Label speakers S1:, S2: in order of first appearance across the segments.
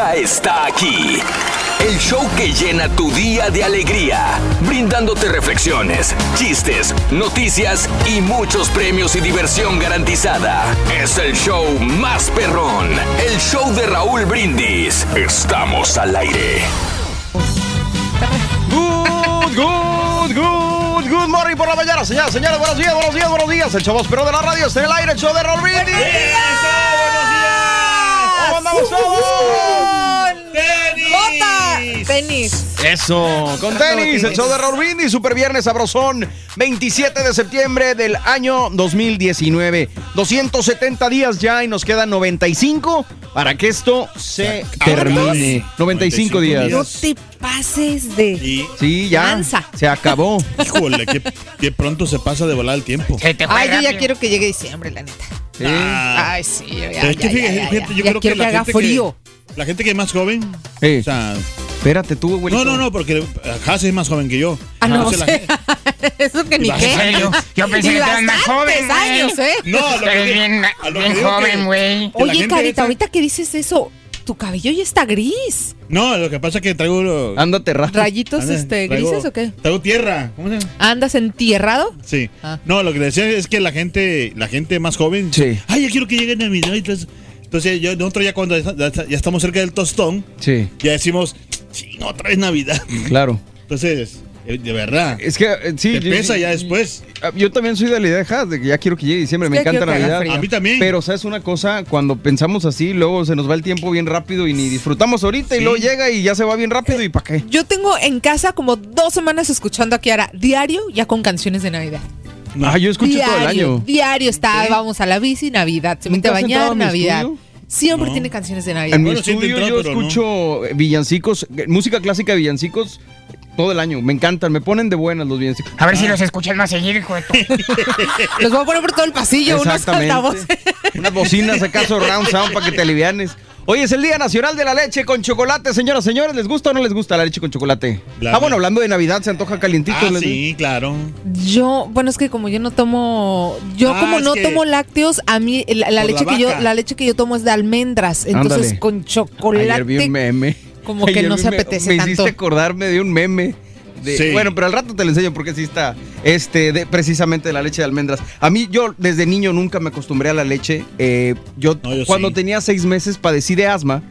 S1: Ya está aquí. El show que llena tu día de alegría, brindándote reflexiones, chistes, noticias y muchos premios y diversión garantizada. Es el show más perrón, el show de Raúl Brindis. Estamos al aire.
S2: Good, good, good, good morning por la mañana, señoras, señores. Buenos días, buenos días, buenos días. El show más perrón de la radio está en el aire, el show de Raúl Brindis. ¿Cómo andamos todos?
S3: Tenis.
S2: Eso, con tenis, el show de Raúl Brindis, Super Viernes Sabrosón, 27 de septiembre del año 2019. 270 días ya y nos quedan 95 para que esto se termine. 95 días.
S3: No te pases de.
S4: Y,
S2: Sí, ya.
S3: Lanza.
S2: Se acabó.
S4: híjole, qué, qué pronto se pasa de volar el tiempo.
S3: Ay, yo ya quiero que llegue diciembre, la neta.
S2: Sí.
S4: Ah,
S3: Ay, sí, ya,
S4: que
S3: ya,
S4: fíjate,
S3: ya, ya,
S4: yo
S3: Ya
S4: creo que la
S3: haga
S4: gente
S3: frío.
S4: La gente que es más joven.
S2: Sí.
S4: O sea,
S2: Espérate tú, güey.
S4: no, no, no, porque Haas es más joven que yo.
S3: Ah, no,
S4: la
S3: eso que ni
S4: ¿En
S3: qué.
S5: serio? Yo pensé
S3: Y
S5: que eras más joven,
S3: años, ¿eh?
S4: No, lo que
S5: bien,
S4: a lo
S5: bien
S4: que-
S5: joven, güey.
S3: Oye, Carita,
S4: esa-
S3: ahorita que dices eso, tu cabello ya está gris.
S4: No, lo que pasa es que traigo.
S2: Ándate rápido.
S3: ¿Rayitos
S4: anda,
S3: este,
S4: traigo-
S3: grises o qué?
S4: Traigo tierra. ¿Cómo se llama?
S3: ¿Andas entierrado?
S4: Sí.
S3: Ah.
S4: No, lo que decía es que la gente, la gente más joven.
S2: Sí.
S4: Ay, yo quiero que llegue Navidad. Entonces, entonces yo, nosotros ya cuando ya, ya estamos cerca del tostón,
S2: Sí,
S4: ya decimos, sí, otra vez Navidad.
S2: claro.
S4: Entonces, eh, de verdad.
S2: Es que eh, sí.
S4: te
S2: yo-
S4: pesa ya después.
S2: Ah, Yo también soy de la idea de Haas, de que ya quiero que llegue diciembre.
S3: Es
S2: Me encanta Navidad.
S4: A mí también.
S2: Pero, ¿sabes una cosa? Cuando pensamos así, luego se nos va el tiempo bien rápido y ni disfrutamos ahorita y luego llega y ya se va bien rápido y ¿para qué?
S3: Yo tengo en casa como dos semanas escuchando a Kiara diario ya con canciones de Navidad.
S4: No.
S2: Ah, yo escucho
S3: diario,
S2: todo el año.
S3: Diario está, vamos a la bici, Navidad. Se mete a
S2: ¿Nunca has entrado
S3: bañar,
S2: a mi
S3: Navidad.
S2: estudio?
S3: Siempre
S4: No.
S3: tiene canciones de Navidad.
S2: En mi
S4: Bueno, sí he
S2: estudio yo
S4: no.
S2: escucho villancicos, música clásica de villancicos todo el año. Me encantan, me ponen de buenas los villancicos.
S5: A ver si los escuchas más seguido, hijo de tu...
S3: Los voy a poner por todo el pasillo, unos altavoces.
S2: Unas bocinas acaso round sound para que te alivianes. Hoy es el Día Nacional de la Leche con Chocolate, señoras, señores. ¿Les gusta o no les gusta la leche con chocolate?
S4: La-
S2: ah, bueno, hablando de Navidad, se antoja calientito.
S4: Ah,
S2: les-
S4: sí, claro.
S3: Yo, bueno, es que como yo no tomo, yo
S4: Ah,
S3: como no
S4: que-
S3: tomo lácteos, a mí la, leche
S4: la
S3: que yo, la leche que yo tomo es de almendras, entonces
S2: Ándale.
S3: con
S2: Ayer vi
S3: chocolate.
S2: un meme.
S3: como que no se
S2: un me-
S3: apetece
S2: Me
S3: tanto.
S2: hiciste acordarme de un meme. De-
S4: Sí.
S2: Bueno, pero al rato te lo enseño porque sí está este, de, precisamente de la leche de almendras. A mí, yo desde niño nunca me acostumbré a la leche. Eh, yo,
S4: No, yo
S2: cuando
S4: sí.
S2: tenía seis meses padecí de asma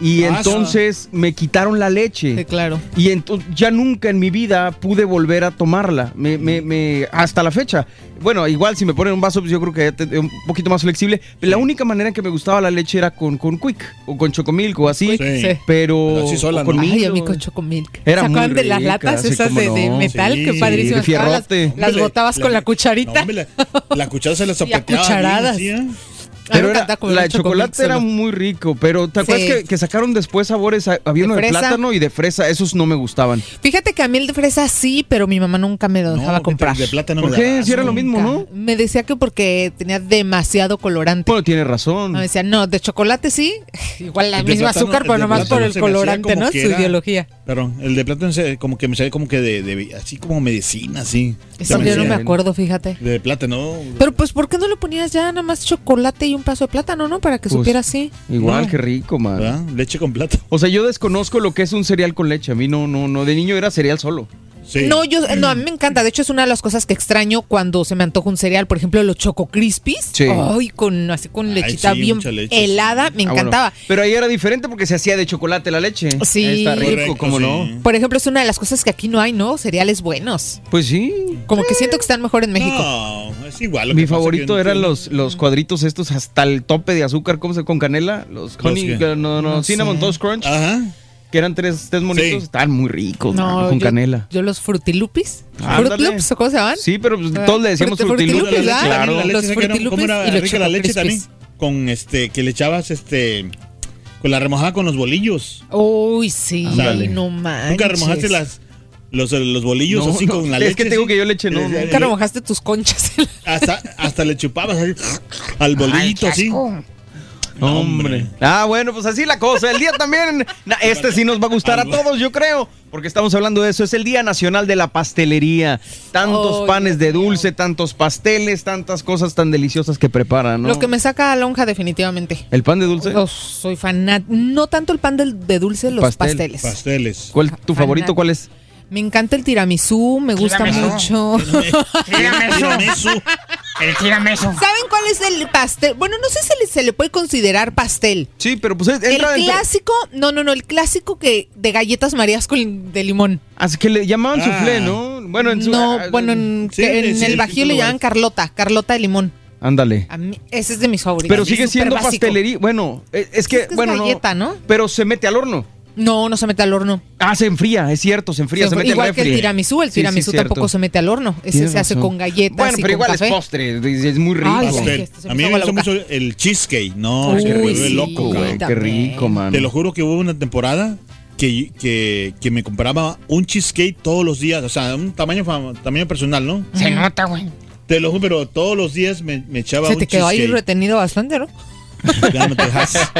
S2: y entonces me quitaron la leche.
S3: Sí, claro.
S2: Y entonces ya nunca en mi vida pude volver a tomarla. Me, me, me- hasta la fecha. Bueno, igual si me ponen un vaso, pues yo creo que ya te- un poquito más flexible. La única manera en que me gustaba la leche era con, con Quick o con Chocomilk o así.
S4: Sí.
S3: Sí.
S2: Pero,
S4: Pero así sola,
S2: o con
S4: ¿no?
S3: Ay, a mí con chocomilk.
S2: Era
S3: ¿Se
S2: muy
S3: acuerdan de las latas esas de, metal?
S4: Sí,
S3: que padrísimas. Las, las botabas con la cucharita.
S4: No, hombre, la, la cuchara se la
S3: Y a
S4: sopeteaba. bien,
S3: cucharadas.
S4: ¿eh?
S2: Pero
S3: me
S2: era- la de chocolate era muy rico, pero ¿te acuerdas
S3: Sí.
S2: que, que sacaron después sabores? Había
S3: ¿De
S2: uno de
S3: fresa?
S2: plátano y de fresa, esos no me gustaban.
S3: Fíjate que a mí el de fresa sí, pero mi mamá nunca me lo dejaba comprar.
S4: De plátano
S2: ¿Por
S4: me
S2: qué? Si era lo mismo, ¿no?
S3: Me decía que porque tenía demasiado colorante.
S2: Bueno, tiene razón.
S3: Me decía, no, de chocolate sí, igual la
S4: El
S3: misma
S4: plátano-
S3: azúcar, pero nomás por el colorante, ¿no? Su ideología.
S4: Perdón, el de plátano se- como que me sale como que de, de- así como medicina, así.
S3: Eso yo no me acuerdo, fíjate.
S4: De plátano.
S3: Pero pues, ¿por qué no le ponías ya nada más chocolate y un pedazo de plátano, no? Para que
S2: Pues,
S3: supiera así.
S2: Igual,
S4: No.
S2: qué rico, man.
S4: ¿verdad? Leche con plátano.
S2: O sea, yo desconozco lo que es un cereal con leche. A mí no, no, no. De niño era cereal solo.
S4: Sí.
S3: No, yo, no, a mí me encanta. De hecho, es una de las cosas que extraño cuando se me antoja un cereal. Por ejemplo, los Choco Crispies.
S2: Sí.
S3: Ay, con, así con
S4: Ay,
S3: lechita
S4: sí,
S3: bien
S4: leche,
S3: helada. Me
S2: Ah, bueno.
S3: encantaba.
S2: Pero ahí era diferente porque se hacía de chocolate la leche.
S3: Sí.
S2: Ahí Está rico,
S4: Correcto, sí.
S2: no.
S3: Por ejemplo, es una de las cosas que aquí no hay, ¿no? Cereales buenos.
S2: Pues sí.
S3: Como que siento que están mejor en México.
S4: No, es igual. lo
S2: Mi
S4: que
S2: favorito
S4: que-
S2: eran los, los cuadritos estos hasta el tope de azúcar, ¿cómo se con canela? Los honey, no, no,
S3: No
S2: Cinnamon
S3: sé.
S2: Toast Crunch,
S4: Ajá.
S2: Que eran tres, tres monitos,
S4: Sí.
S2: estaban muy ricos, man, con
S3: yo-
S2: canela.
S3: Yo los frutilupis. Loops, ¿o cómo se llaman?
S2: Sí, pero pues,
S3: Ah,
S2: todos le decíamos
S3: Fruti-
S2: frutilupis, claro.
S4: La leche,
S3: Los frutilupis
S4: ¿Cómo era
S3: y los
S4: rica la leche también? Con este, que le echabas este, con la remojada con los bolillos.
S3: Uy, sí. Ay, no manches.
S4: ¿Nunca remojaste las, los, los bolillos
S2: No,
S4: así
S2: no,
S4: con la
S2: es
S4: leche?
S2: que te digo
S4: así?
S2: que yo leche no,
S4: Eh,
S2: no.
S4: eh,
S3: Nunca remojaste tus conchas.
S4: Hasta, hasta le chupabas así, al
S5: Ay,
S4: bolillito
S5: qué
S4: así.
S2: Hombre. Ah, bueno, pues así la cosa. El día también, este sí nos va a gustar a todos, yo creo, porque estamos hablando de eso. Es el Día Nacional de la Pastelería. Tantos panes de dulce, tantos pasteles, tantas cosas tan deliciosas que preparan, ¿no?
S3: Lo que me saca a lonja definitivamente.
S2: ¿El pan de dulce?
S3: Oh, soy fanat. No tanto el pan de, dulce, los
S2: Pastel.
S3: pasteles.
S4: Pasteles.
S2: ¿Cuál tu favorito? ¿Cuál es?
S3: Me encanta el tiramisú, me gusta
S5: Tiramisú.
S3: mucho.
S5: Tiramisú.
S4: Tiramisú.
S5: El tiramisú.
S3: ¿Saben cuál es el pastel? Bueno, no sé si le- se le puede considerar pastel.
S2: Sí, pero pues
S3: El
S2: entra dentro-
S3: clásico, no, no, no, el clásico que de galletas marías con de limón.
S2: Así que le llamaban
S4: Ah.
S2: soufflé, ¿no? Bueno, en su...
S3: no,
S2: ah,
S3: bueno, en,
S4: Sí,
S3: que en
S4: sí,
S3: el bajío
S4: sí,
S3: le
S4: sí,
S3: llaman Carlota, Carlota de limón.
S2: Ándale.
S3: Ese es de mis favoritos.
S2: Pero sigue siendo
S3: básico.
S2: pastelería. Bueno, eh, es que,
S3: Es que es
S2: bueno,
S3: galleta, ¿no?
S2: Pero se mete al horno.
S3: No, no se mete al horno.
S2: Ah, se enfría, es cierto, se enfría, se, mete
S3: igual
S2: al
S3: que el tiramisú, el
S2: Sí, sí,
S3: tiramisú
S2: cierto.
S3: tampoco se mete al horno. Ese
S2: Tienes
S3: se hace
S2: razón.
S3: con galletas
S2: Bueno,
S3: y
S2: pero
S3: con
S2: igual
S3: café.
S2: es postre, es, es muy rico.
S3: Ay, sí. Este, se
S4: A mí me gusta mucho el cheesecake. No,
S3: Uy, sí.
S4: loco,
S2: Güey, qué rico, man.
S4: Te lo juro que hubo una temporada que, que, que me compraba un cheesecake todos los días. O sea, un tamaño, tamaño personal, ¿no?
S5: Se nota, güey.
S4: Te lo juro, pero todos los días me, me echaba
S3: Se
S4: un
S3: te quedó ahí retenido bastante, ¿no?
S4: Ya no te dejas.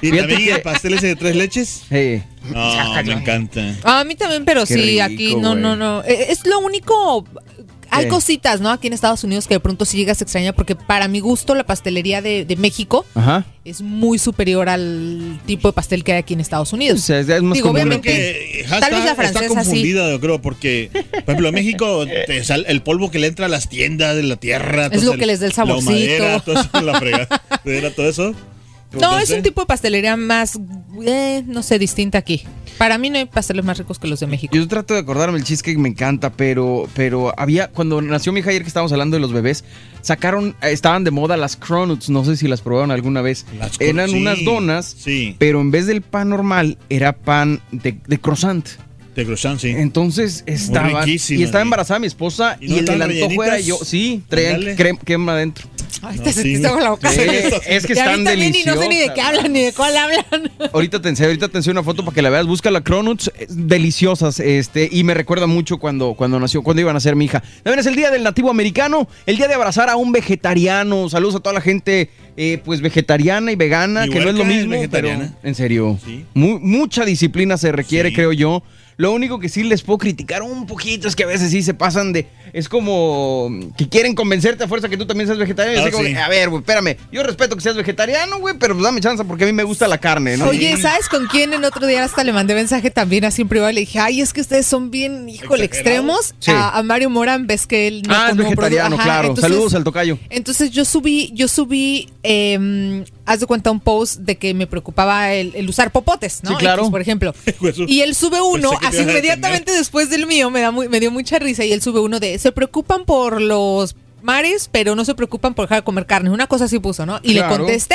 S4: Y
S2: Fíjate
S4: también
S2: que-
S4: el pastel ese de tres leches. No,
S5: Sácalo.
S4: me encanta.
S3: A mí también, pero
S2: Qué
S3: sí,
S2: rico,
S3: aquí no,
S2: güey.
S3: no, no. Eh, Es lo único. Hay
S2: ¿Qué?
S3: cositas, ¿no? Aquí en Estados Unidos que de pronto sí llegas a extrañar, porque para mi gusto la pastelería de, de México
S2: ajá.
S3: es muy superior al tipo de pastel que hay aquí en Estados
S2: O
S3: Unidos.
S2: sea, es, es más
S3: Digo,
S2: común.
S3: obviamente-
S4: Que,
S3: Tal vez la
S4: está, está
S3: francesa sí.
S4: confundida, yo creo, porque, por ejemplo, en México te sale el polvo que le entra a las tiendas de la tierra.
S3: Es
S4: todo
S3: lo que les da el
S4: La
S3: saborcito.
S4: madera, todo eso, la fregadera, todo eso.
S3: No, es un tipo de pastelería más, eh, no sé, distinta aquí. Para mí no hay pasteles más ricos que los de México.
S2: Yo trato de acordarme, el cheesecake me encanta, pero, pero había, cuando nació mi hija ayer que estábamos hablando de los bebés, sacaron, eh, estaban de moda las cronuts, no sé si las probaron alguna vez.
S4: Las
S2: Eran
S4: sí,
S2: unas donas,
S4: Sí,
S2: pero en vez del pan normal, era pan de, de croissant.
S4: de croissant, sí.
S2: Entonces estaba y estaba embarazada mi esposa
S4: ¿Y
S2: el antojo era yo. Sí, crema, crema adentro.
S3: Ay, te sentiste en la boca.
S2: Sí, es que están
S3: también, y no sé ni de
S2: deliciosas.
S3: qué hablan ni de cuál hablan.
S2: Ahorita te, enseño- ahorita te enseño una foto para que la veas. Busca la Cronuts, eh, deliciosas, este, y me recuerda mucho cuando, cuando nació, cuando iban a ser mi hija. También es el día del nativo americano, el día de abrazar a un vegetariano. Saludos a toda la gente, eh, pues vegetariana y vegana,
S4: Mi
S2: que no es lo mismo.
S4: vegetariana.
S2: pero, en serio,
S4: Sí.
S2: mu- mucha disciplina se requiere,
S4: Sí.
S2: creo yo. Lo único que sí les puedo criticar un poquito es que a veces sí se pasan de. Es como que quieren convencerte a fuerza que tú también seas vegetariano. y
S4: Ah,
S2: así como
S4: sí.
S2: que, a ver, güey, espérame. Yo respeto que seas vegetariano, güey, pero pues dame chance porque a mí me gusta la carne, ¿no?
S3: Oye, ¿sabes con quién en otro día hasta le mandé mensaje también así en privado? Le dije, ay, es que ustedes son bien, híjole, extremos.
S2: Sí.
S3: A, a Mario Morán, ves que él no
S2: ah, es vegetariano, claro.
S3: entonces-
S2: Saludos al tocayo.
S3: Entonces yo subí, yo subí, eh, haz de cuenta un post de que me preocupaba el, el usar popotes, ¿no?
S2: Sí, claro.
S3: Por ejemplo. Y él sube uno, así inmediatamente después del mío, me, da muy, me dio mucha risa, y él sube uno de, se preocupan por los mares, pero no se preocupan por dejar de comer carne. Una cosa así puso, ¿no? Y
S2: Claro.
S3: le contesté.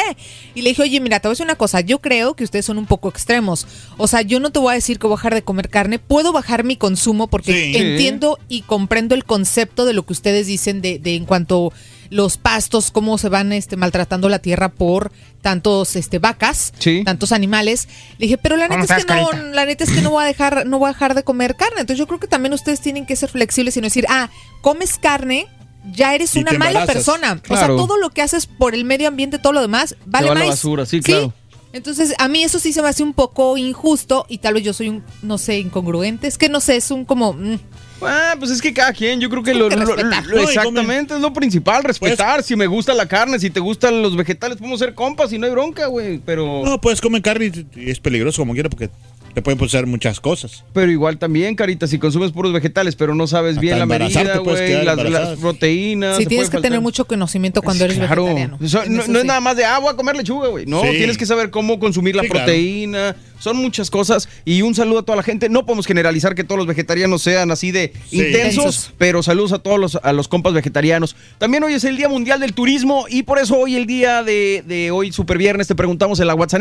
S3: Y le dije, oye, mira, te voy a decir una cosa, yo creo que ustedes son un poco extremos. O sea, yo no te voy a decir que voy a dejar de comer carne, puedo bajar mi consumo porque
S4: Sí.
S3: entiendo y comprendo el concepto de lo que ustedes dicen de, de en cuanto los pastos, cómo se van este, maltratando la tierra por tantos este, vacas,
S2: Sí.
S3: tantos animales. Le dije, pero la
S5: ¿Cómo
S3: neta es que no, la neta es que no voy a dejar, no voy a dejar de comer carne. Entonces yo creo que también ustedes tienen que ser flexibles y no decir, ah, comes carne, ya eres
S4: Y
S3: una mala persona. O sea, todo lo que haces por el medio ambiente, todo lo demás, vale
S2: va
S3: más.
S2: basura, sí, claro.
S3: Entonces, a mí eso sí se me hace un poco injusto y tal vez yo soy un, no sé, incongruente. Es que no sé, es un como... mm,
S2: Ah, pues es que cada quien, yo creo que lo, lo- exactamente es lo principal, respetar. si me gusta la carne, si te gustan los vegetales, podemos ser compas y no hay bronca, güey. Pero,
S4: No, puedes comer carne y es peligroso como quiera porque te pueden pasar muchas cosas.
S2: pero igual también, carita, si consumes puros vegetales, pero no sabes
S4: Hasta
S2: bien la medida, güey, las, proteínas.
S3: Sí, tienes que tener mucho conocimiento cuando eres
S2: Claro.
S3: vegetariano.
S2: No, es nada más de agua, comer lechuga, güey. No,
S4: Sí.
S2: tienes que saber cómo consumir la
S4: Sí, claro.
S2: proteína. Son muchas cosas. Y un saludo a toda la gente. No podemos generalizar que todos los vegetarianos sean así de
S4: Sí.
S2: Intensos. pero saludos a todos los, a los compas vegetarianos. También hoy es el Día Mundial del Turismo y por eso hoy, el día de, de hoy, Super Viernes, te preguntamos en la WhatsApp.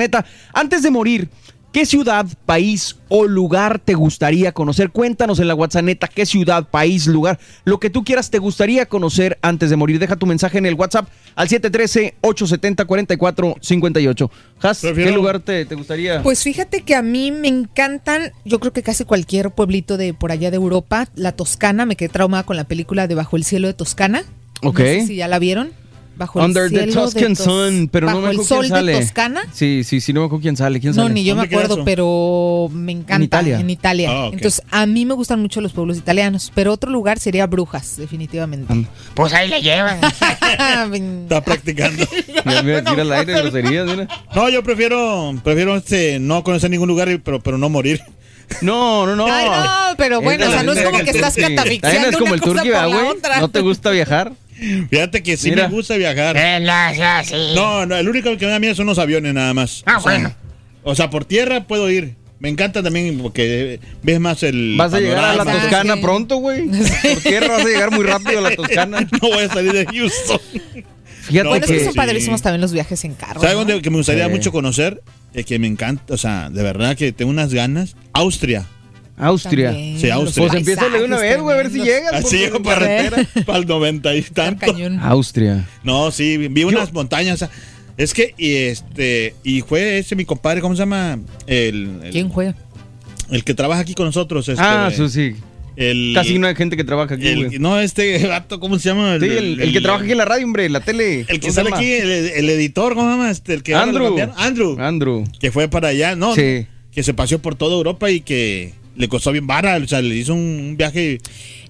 S2: Antes de morir, ¿Qué ciudad, país o lugar te gustaría conocer? Cuéntanos en la WhatsApp, qué ciudad, país, lugar, lo que tú quieras te gustaría conocer antes de morir. Deja tu mensaje en el WhatsApp al 713-870-4458. Has, ¿qué lugar te, te gustaría?
S3: Pues fíjate que a mí me encantan, yo creo que casi cualquier pueblito de por allá de Europa, la Toscana, me quedé traumada con la película de Bajo el cielo de Toscana.
S2: Ok.
S3: No sé si ya la vieron. Bajo el
S2: Under the
S3: cielo de
S2: Tuscan
S3: Tos-
S2: Sun, pero no
S3: Bajo
S2: me
S3: el
S2: acuerdo
S3: sol
S2: quién sale.
S3: de Toscana.
S2: Sí, sí, sí, no me acuerdo quién sale. ¿Quién
S3: No,
S2: sale?
S3: ni yo me
S4: ¿Dónde queda
S3: acuerdo,
S4: eso?
S3: pero me encanta.
S2: Italia.
S3: En Italia.
S4: Ah, ok.
S3: Entonces, a mí me gustan mucho los pueblos italianos, pero otro lugar sería Brujas, definitivamente.
S5: Pues ahí le llevan.
S4: Está practicando.
S2: Mira, mira, tira al aire groserías, mira.
S4: No, yo prefiero, prefiero este, no conocer ningún lugar, y- pero, pero no morir.
S2: No, no, no.
S3: Ay, no, pero bueno, o sea, no es como que estás
S2: sí. También
S3: catafixiando
S2: es como
S3: una
S2: el
S3: cosa
S2: turqui,
S3: por
S2: ¿verdad,
S3: la
S2: güey?
S3: otra.
S2: ¿No te gusta viajar?
S4: Fíjate que sí
S2: Mira.
S4: me gusta viajar.
S5: Eh.
S4: No, no, el único que me da miedo son los aviones nada más.
S5: Ah,
S4: O sea,
S5: bueno.
S4: O sea, por tierra puedo ir. Me encanta también porque ves más el.
S2: Vas a llegar a la Toscana
S3: Sí.
S2: pronto, güey. Por tierra vas a llegar muy rápido a la Toscana.
S4: No voy a salir de Houston.
S2: Fíjate
S4: No,
S3: Bueno, es que
S2: que...
S3: son
S4: sí.
S3: padrísimos también los viajes en carro.
S4: ¿Sabes
S3: ¿no?
S4: dónde que me gustaría
S2: Sí.
S4: mucho conocer? Eh, que me encanta, o sea, de verdad que tengo unas ganas. Austria.
S2: Austria.
S3: También,
S4: Sí, Austria.
S2: Pues empieza de una vez, güey, a ver si llegas.
S4: Así
S2: carretera.
S4: para el 90 y tanto.
S2: Austria.
S4: No, sí, vi unas montañas. o sea, es que, y este, y fue ese mi compadre, ¿cómo se llama? El, el,
S3: ¿Quién juega?
S4: el que trabaja aquí con nosotros. Este,
S2: Ah, eso sí.
S4: El,
S2: Casi no hay gente que trabaja aquí,
S4: el-
S2: güey.
S4: no, este gato, ¿cómo se llama?
S2: Sí, el, el que trabaja aquí en la radio, hombre, la tele.
S4: El que
S2: ¿Cómo se
S4: sale
S2: llama?
S4: aquí, el, el editor, ¿cómo se llama? Este, el que
S2: Andrew.
S4: Andrew.
S2: Andrew.
S4: Que fue para allá, ¿no?
S2: Sí.
S4: Que se paseó por toda Europa y que le costó bien vara. O sea, le hizo un, un viaje.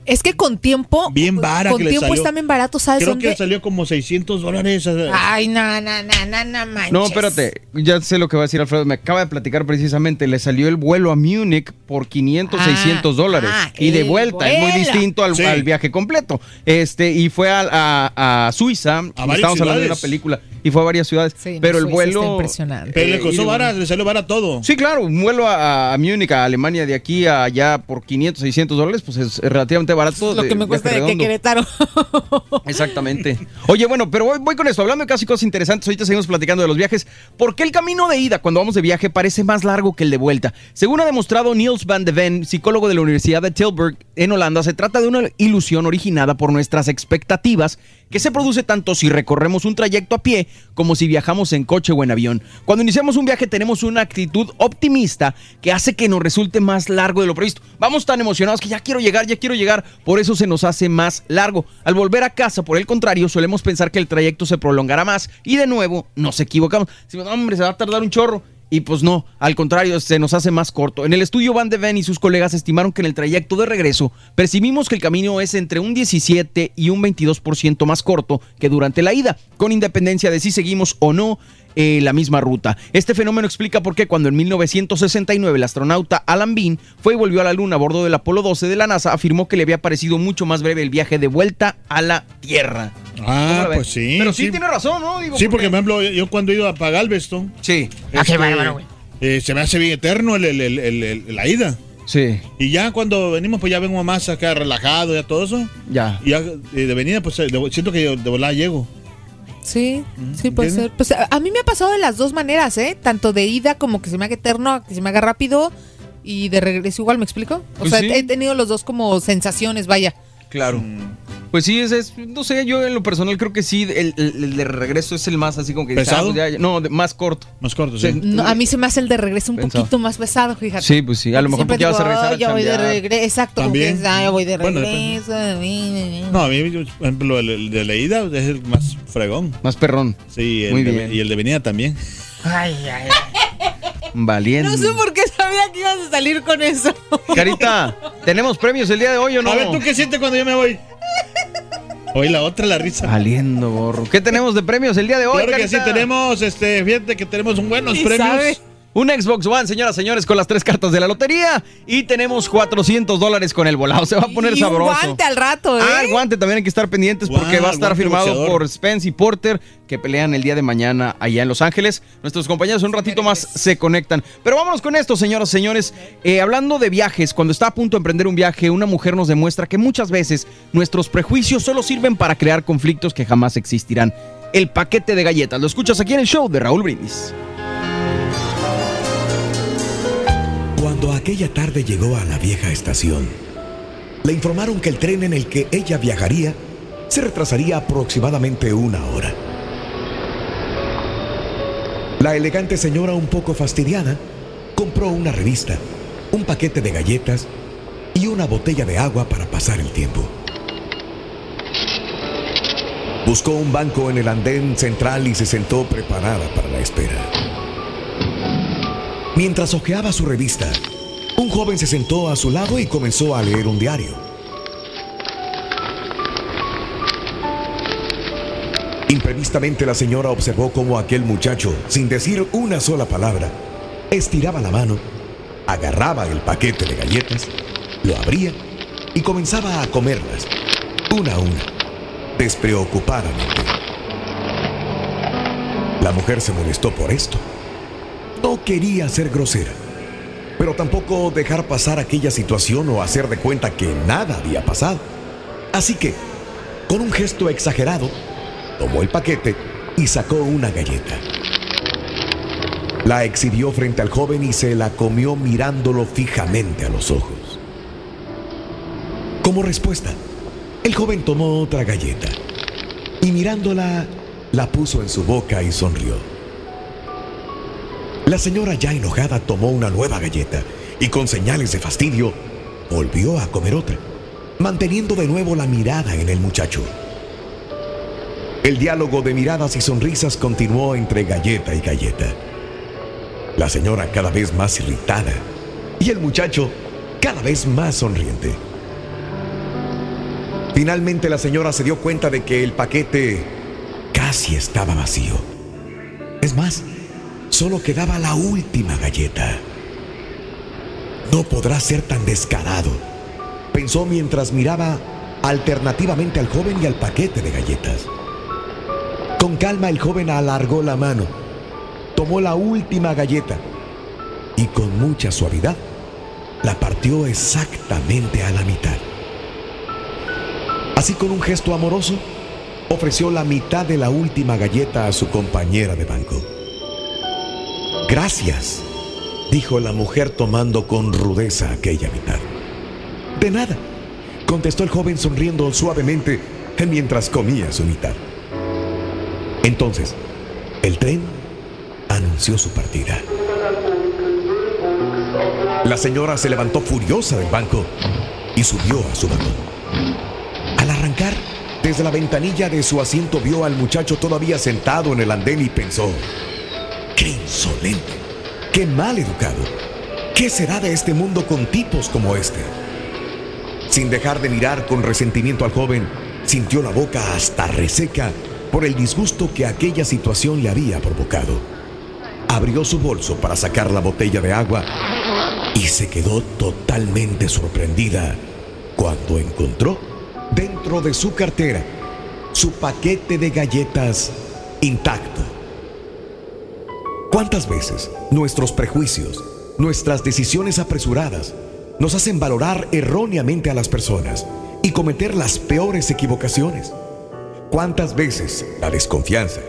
S3: Es que con tiempo.
S4: Bien vara
S3: Con
S4: que le
S3: tiempo
S4: salió.
S3: está bien barato, ¿sabes
S4: Creo que
S3: dónde?
S4: le salió como 600 dólares.
S3: Ay, no, no, no, no, no manches.
S2: No, espérate, ya sé lo que va a decir Alfredo. Me acaba de platicar precisamente. Le salió el vuelo a Múnich por 500,
S3: Ah,
S2: 600 dólares.
S3: ah,
S2: y de
S3: el
S2: vuelta, es muy distinto al,
S4: Sí.
S2: al viaje completo. Este, y fue a, a- a Suiza.
S4: varias
S2: Estamos hablando de una película. Y fue a varias ciudades.
S3: Sí, no,
S2: pero el
S3: Suiza
S2: vuelo.
S3: está impresionante.
S4: pero
S2: eh,
S4: le
S2: y
S4: costó vara, le salió vara todo.
S2: Sí, claro, un vuelo a, a Múnich, a Alemania, de aquí a allá por 500, 600 dólares, pues es relativamente barato.
S3: Lo
S2: de
S3: que me cuesta de que. Querétaro.
S2: Exactamente. Oye, bueno, pero voy, voy con esto, hablando de casi cosas interesantes, ahorita seguimos platicando de los viajes. ¿Por qué el camino de ida cuando vamos de viaje parece más largo que el de vuelta? Según ha demostrado Niels van de Ven, psicólogo de la Universidad de Tilburg en Holanda, se trata de una ilusión originada por nuestras expectativas que se produce tanto si recorremos un trayecto a pie como si viajamos en coche o en avión. Cuando iniciamos un viaje tenemos una actitud optimista que hace que nos resulte más largo de lo previsto. Vamos tan emocionados que ya quiero llegar, ya quiero llegar, por eso se nos hace más largo. Al volver a casa, por el contrario, solemos pensar que el trayecto se prolongará más y de nuevo nos equivocamos. Decimos, "No, hombre, se va a tardar un chorro. Y pues no, al contrario, se nos hace más corto. En el estudio Van de Ven y sus colegas estimaron que en el trayecto de regreso percibimos que el camino es entre un 17 y un 22% más corto que durante la ida, con independencia de si seguimos o no eh, la misma ruta. Este fenómeno explica por qué cuando en 1969 el astronauta Alan Bean fue y volvió a la Luna a bordo del Apolo 12 de la NASA, afirmó que le había parecido mucho más breve el viaje de vuelta a la Tierra. ¿Cómo
S4: Ah, pues sí.
S2: Pero sí, tiene razón, ¿no? Digo,
S4: Sí, porque, por ejemplo, yo cuando he ido a Galveston,
S2: Sí,
S5: Ah, qué bárbaro, güey.
S4: eh, se me hace bien eterno el- el- el- el- el- la ida.
S2: sí,
S4: Y ya cuando venimos, pues ya vengo más acá relajado, ya todo eso.
S2: ya.
S4: Y ya eh, de venida, pues eh, siento que de volada llego.
S3: Sí, sí puede
S4: ¿entiendes?
S3: ser. Pues a, a mí me ha pasado de las dos maneras, ¿eh? Tanto de ida como que se me haga eterno, que se me haga rápido. Y de regreso igual, ¿me explico? O
S2: Pues
S3: sea,
S2: sí.
S3: he tenido los dos como sensaciones, vaya.
S2: Claro. Pues sí, es, es- no sé, yo en lo personal creo que sí, el, el- el de regreso es el más así como que... dices,
S4: ¿Pesado?
S2: ah, pues ya- ya- no, de- más corto.
S4: Más corto,
S2: Sí.
S3: No, a mí se me hace el de regreso un
S2: Pensado.
S3: poquito más pesado, fíjate.
S2: Sí, pues sí, a lo mejor porque ya vas a regresar a
S3: "Ay, ya voy de
S2: chambear".
S3: regreso. Exacto, como
S4: También.
S3: que es, "Ay, ya voy de
S4: Bueno,
S3: regreso.
S4: No, a mí, yo, por ejemplo, el, el de leída es el más fregón.
S2: Más perrón.
S4: Sí, el
S2: Muy
S4: de-
S2: bien.
S4: y el de venida también.
S5: Ay, ay, ay.
S2: Valiente.
S3: No sé por qué sabía que ibas a salir con eso.
S2: Carita, ¿tenemos premios el día de hoy o no?
S4: A ver, ¿tú qué sientes cuando yo me voy? Hoy la otra, la risa.
S2: Valiendo, borro. ¿Qué tenemos de premios el día de hoy,
S4: Claro que sí, tenemos, este, fíjate que tenemos buenos premios.
S3: sabe.
S2: Un Xbox One, señoras y señores, con las tres cartas de la lotería. Y tenemos 400 dólares con el volado. Se va a poner
S3: y
S2: sabroso.
S3: un guante al rato, ¿eh?
S2: Ah, el guante también hay que estar pendientes porque va a estar firmado
S4: boxeador.
S2: por Spence y Porter que pelean el día de mañana allá en Los Ángeles. Nuestros compañeros un ratito más se conectan. Pero vámonos con esto, señoras y señores. Eh, hablando de viajes, cuando está a punto de emprender un viaje, una mujer nos demuestra que muchas veces nuestros prejuicios solo sirven para crear conflictos que jamás existirán. El paquete de galletas. Lo escuchas aquí en el show de Raúl Brindis.
S6: Cuando aquella tarde llegó a la vieja estación, le informaron que el tren en el que ella viajaría se retrasaría aproximadamente una hora. La elegante señora, un poco fastidiada, compró una revista, un paquete de galletas y una botella de agua para pasar el tiempo. Buscó un banco en el andén central y se sentó preparada para la espera. Mientras hojeaba su revista, un joven se sentó a su lado y comenzó a leer un diario. Imprevistamente la señora observó cómo aquel muchacho, sin decir una sola palabra, estiraba la mano, agarraba el paquete de galletas, lo abría y comenzaba a comerlas, una a una, despreocupadamente. La mujer se molestó por esto. No quería ser grosera, pero tampoco dejar pasar aquella situación o hacer de cuenta que nada había pasado. Así que, con un gesto exagerado, tomó el paquete y sacó una galleta. La exhibió frente al joven y se la comió mirándolo fijamente a los ojos. Como respuesta, el joven tomó otra galleta y mirándola, la puso en su boca y sonrió. La señora ya enojada tomó una nueva galleta y con señales de fastidio volvió a comer otra, manteniendo de nuevo la mirada en el muchacho. El diálogo de miradas y sonrisas continuó entre galleta y galleta. La señora cada vez más irritada y el muchacho cada vez más sonriente. Finalmente la señora se dio cuenta de que el paquete casi estaba vacío. Es más, solo quedaba la última galleta. No podrá ser tan descarado, pensó mientras miraba alternativamente al joven y al paquete de galletas. Con calma el joven alargó la mano, tomó la última galleta y con mucha suavidad la partió exactamente a la mitad. Así con un gesto amoroso, ofreció la mitad de la última galleta a su compañera de banco. Gracias, dijo la mujer tomando con rudeza aquella mitad. De nada, contestó el joven sonriendo suavemente mientras comía su mitad. Entonces, el tren anunció su partida. La señora se levantó furiosa del banco y subió a su vagón. Al arrancar, desde la ventanilla de su asiento vio al muchacho todavía sentado en el andén y pensó, ¡qué insolente! ¡Qué mal educado! ¿Qué será de este mundo con tipos como este? Sin dejar de mirar con resentimiento al joven, sintió la boca hasta reseca por el disgusto que aquella situación le había provocado. Abrió su bolso para sacar la botella de agua y se quedó totalmente sorprendida cuando encontró dentro de su cartera su paquete de galletas intacto. ¿Cuántas veces nuestros prejuicios, nuestras decisiones apresuradas, nos hacen valorar erróneamente a las personas y cometer las peores equivocaciones? ¿Cuántas veces la desconfianza,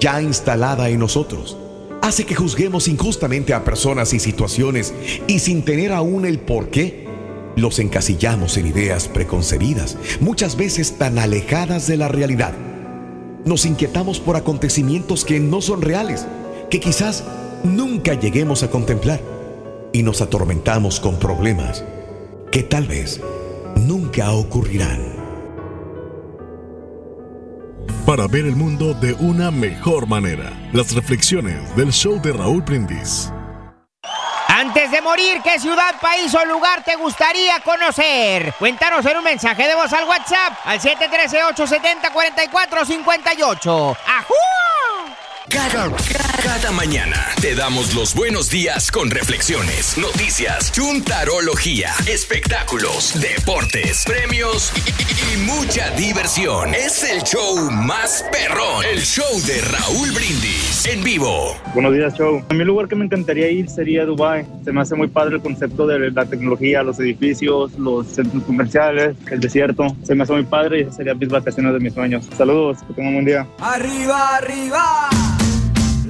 S6: ya instalada en nosotros, hace que juzguemos injustamente a personas y situaciones y sin tener aún el por qué, los encasillamos en ideas preconcebidas, muchas veces tan alejadas de la realidad. Nos inquietamos por acontecimientos que no son reales, que quizás nunca lleguemos a contemplar, y nos atormentamos con problemas que tal vez nunca ocurrirán.
S7: Para ver el mundo de una mejor manera, las reflexiones del show de Raúl Brindis.
S5: Antes de morir, ¿qué ciudad, país o lugar te gustaría conocer? Cuéntanos en un mensaje de voz al WhatsApp al 713-870-4458. ¡Ajú!
S1: Cada, cada mañana te damos los buenos días con reflexiones, noticias, chuntarología, espectáculos, deportes, premios y, y mucha diversión. Es el show más perrón, el show de Raúl Brindis en vivo.
S8: Buenos días, show. A mi lugar que me encantaría ir sería Dubai. Se me hace muy padre el concepto de la tecnología, los edificios, los centros comerciales, el desierto. Se me hace muy padre y esas serían mis vacaciones de mis sueños. Saludos, que tengan un buen día.
S9: Arriba, arriba.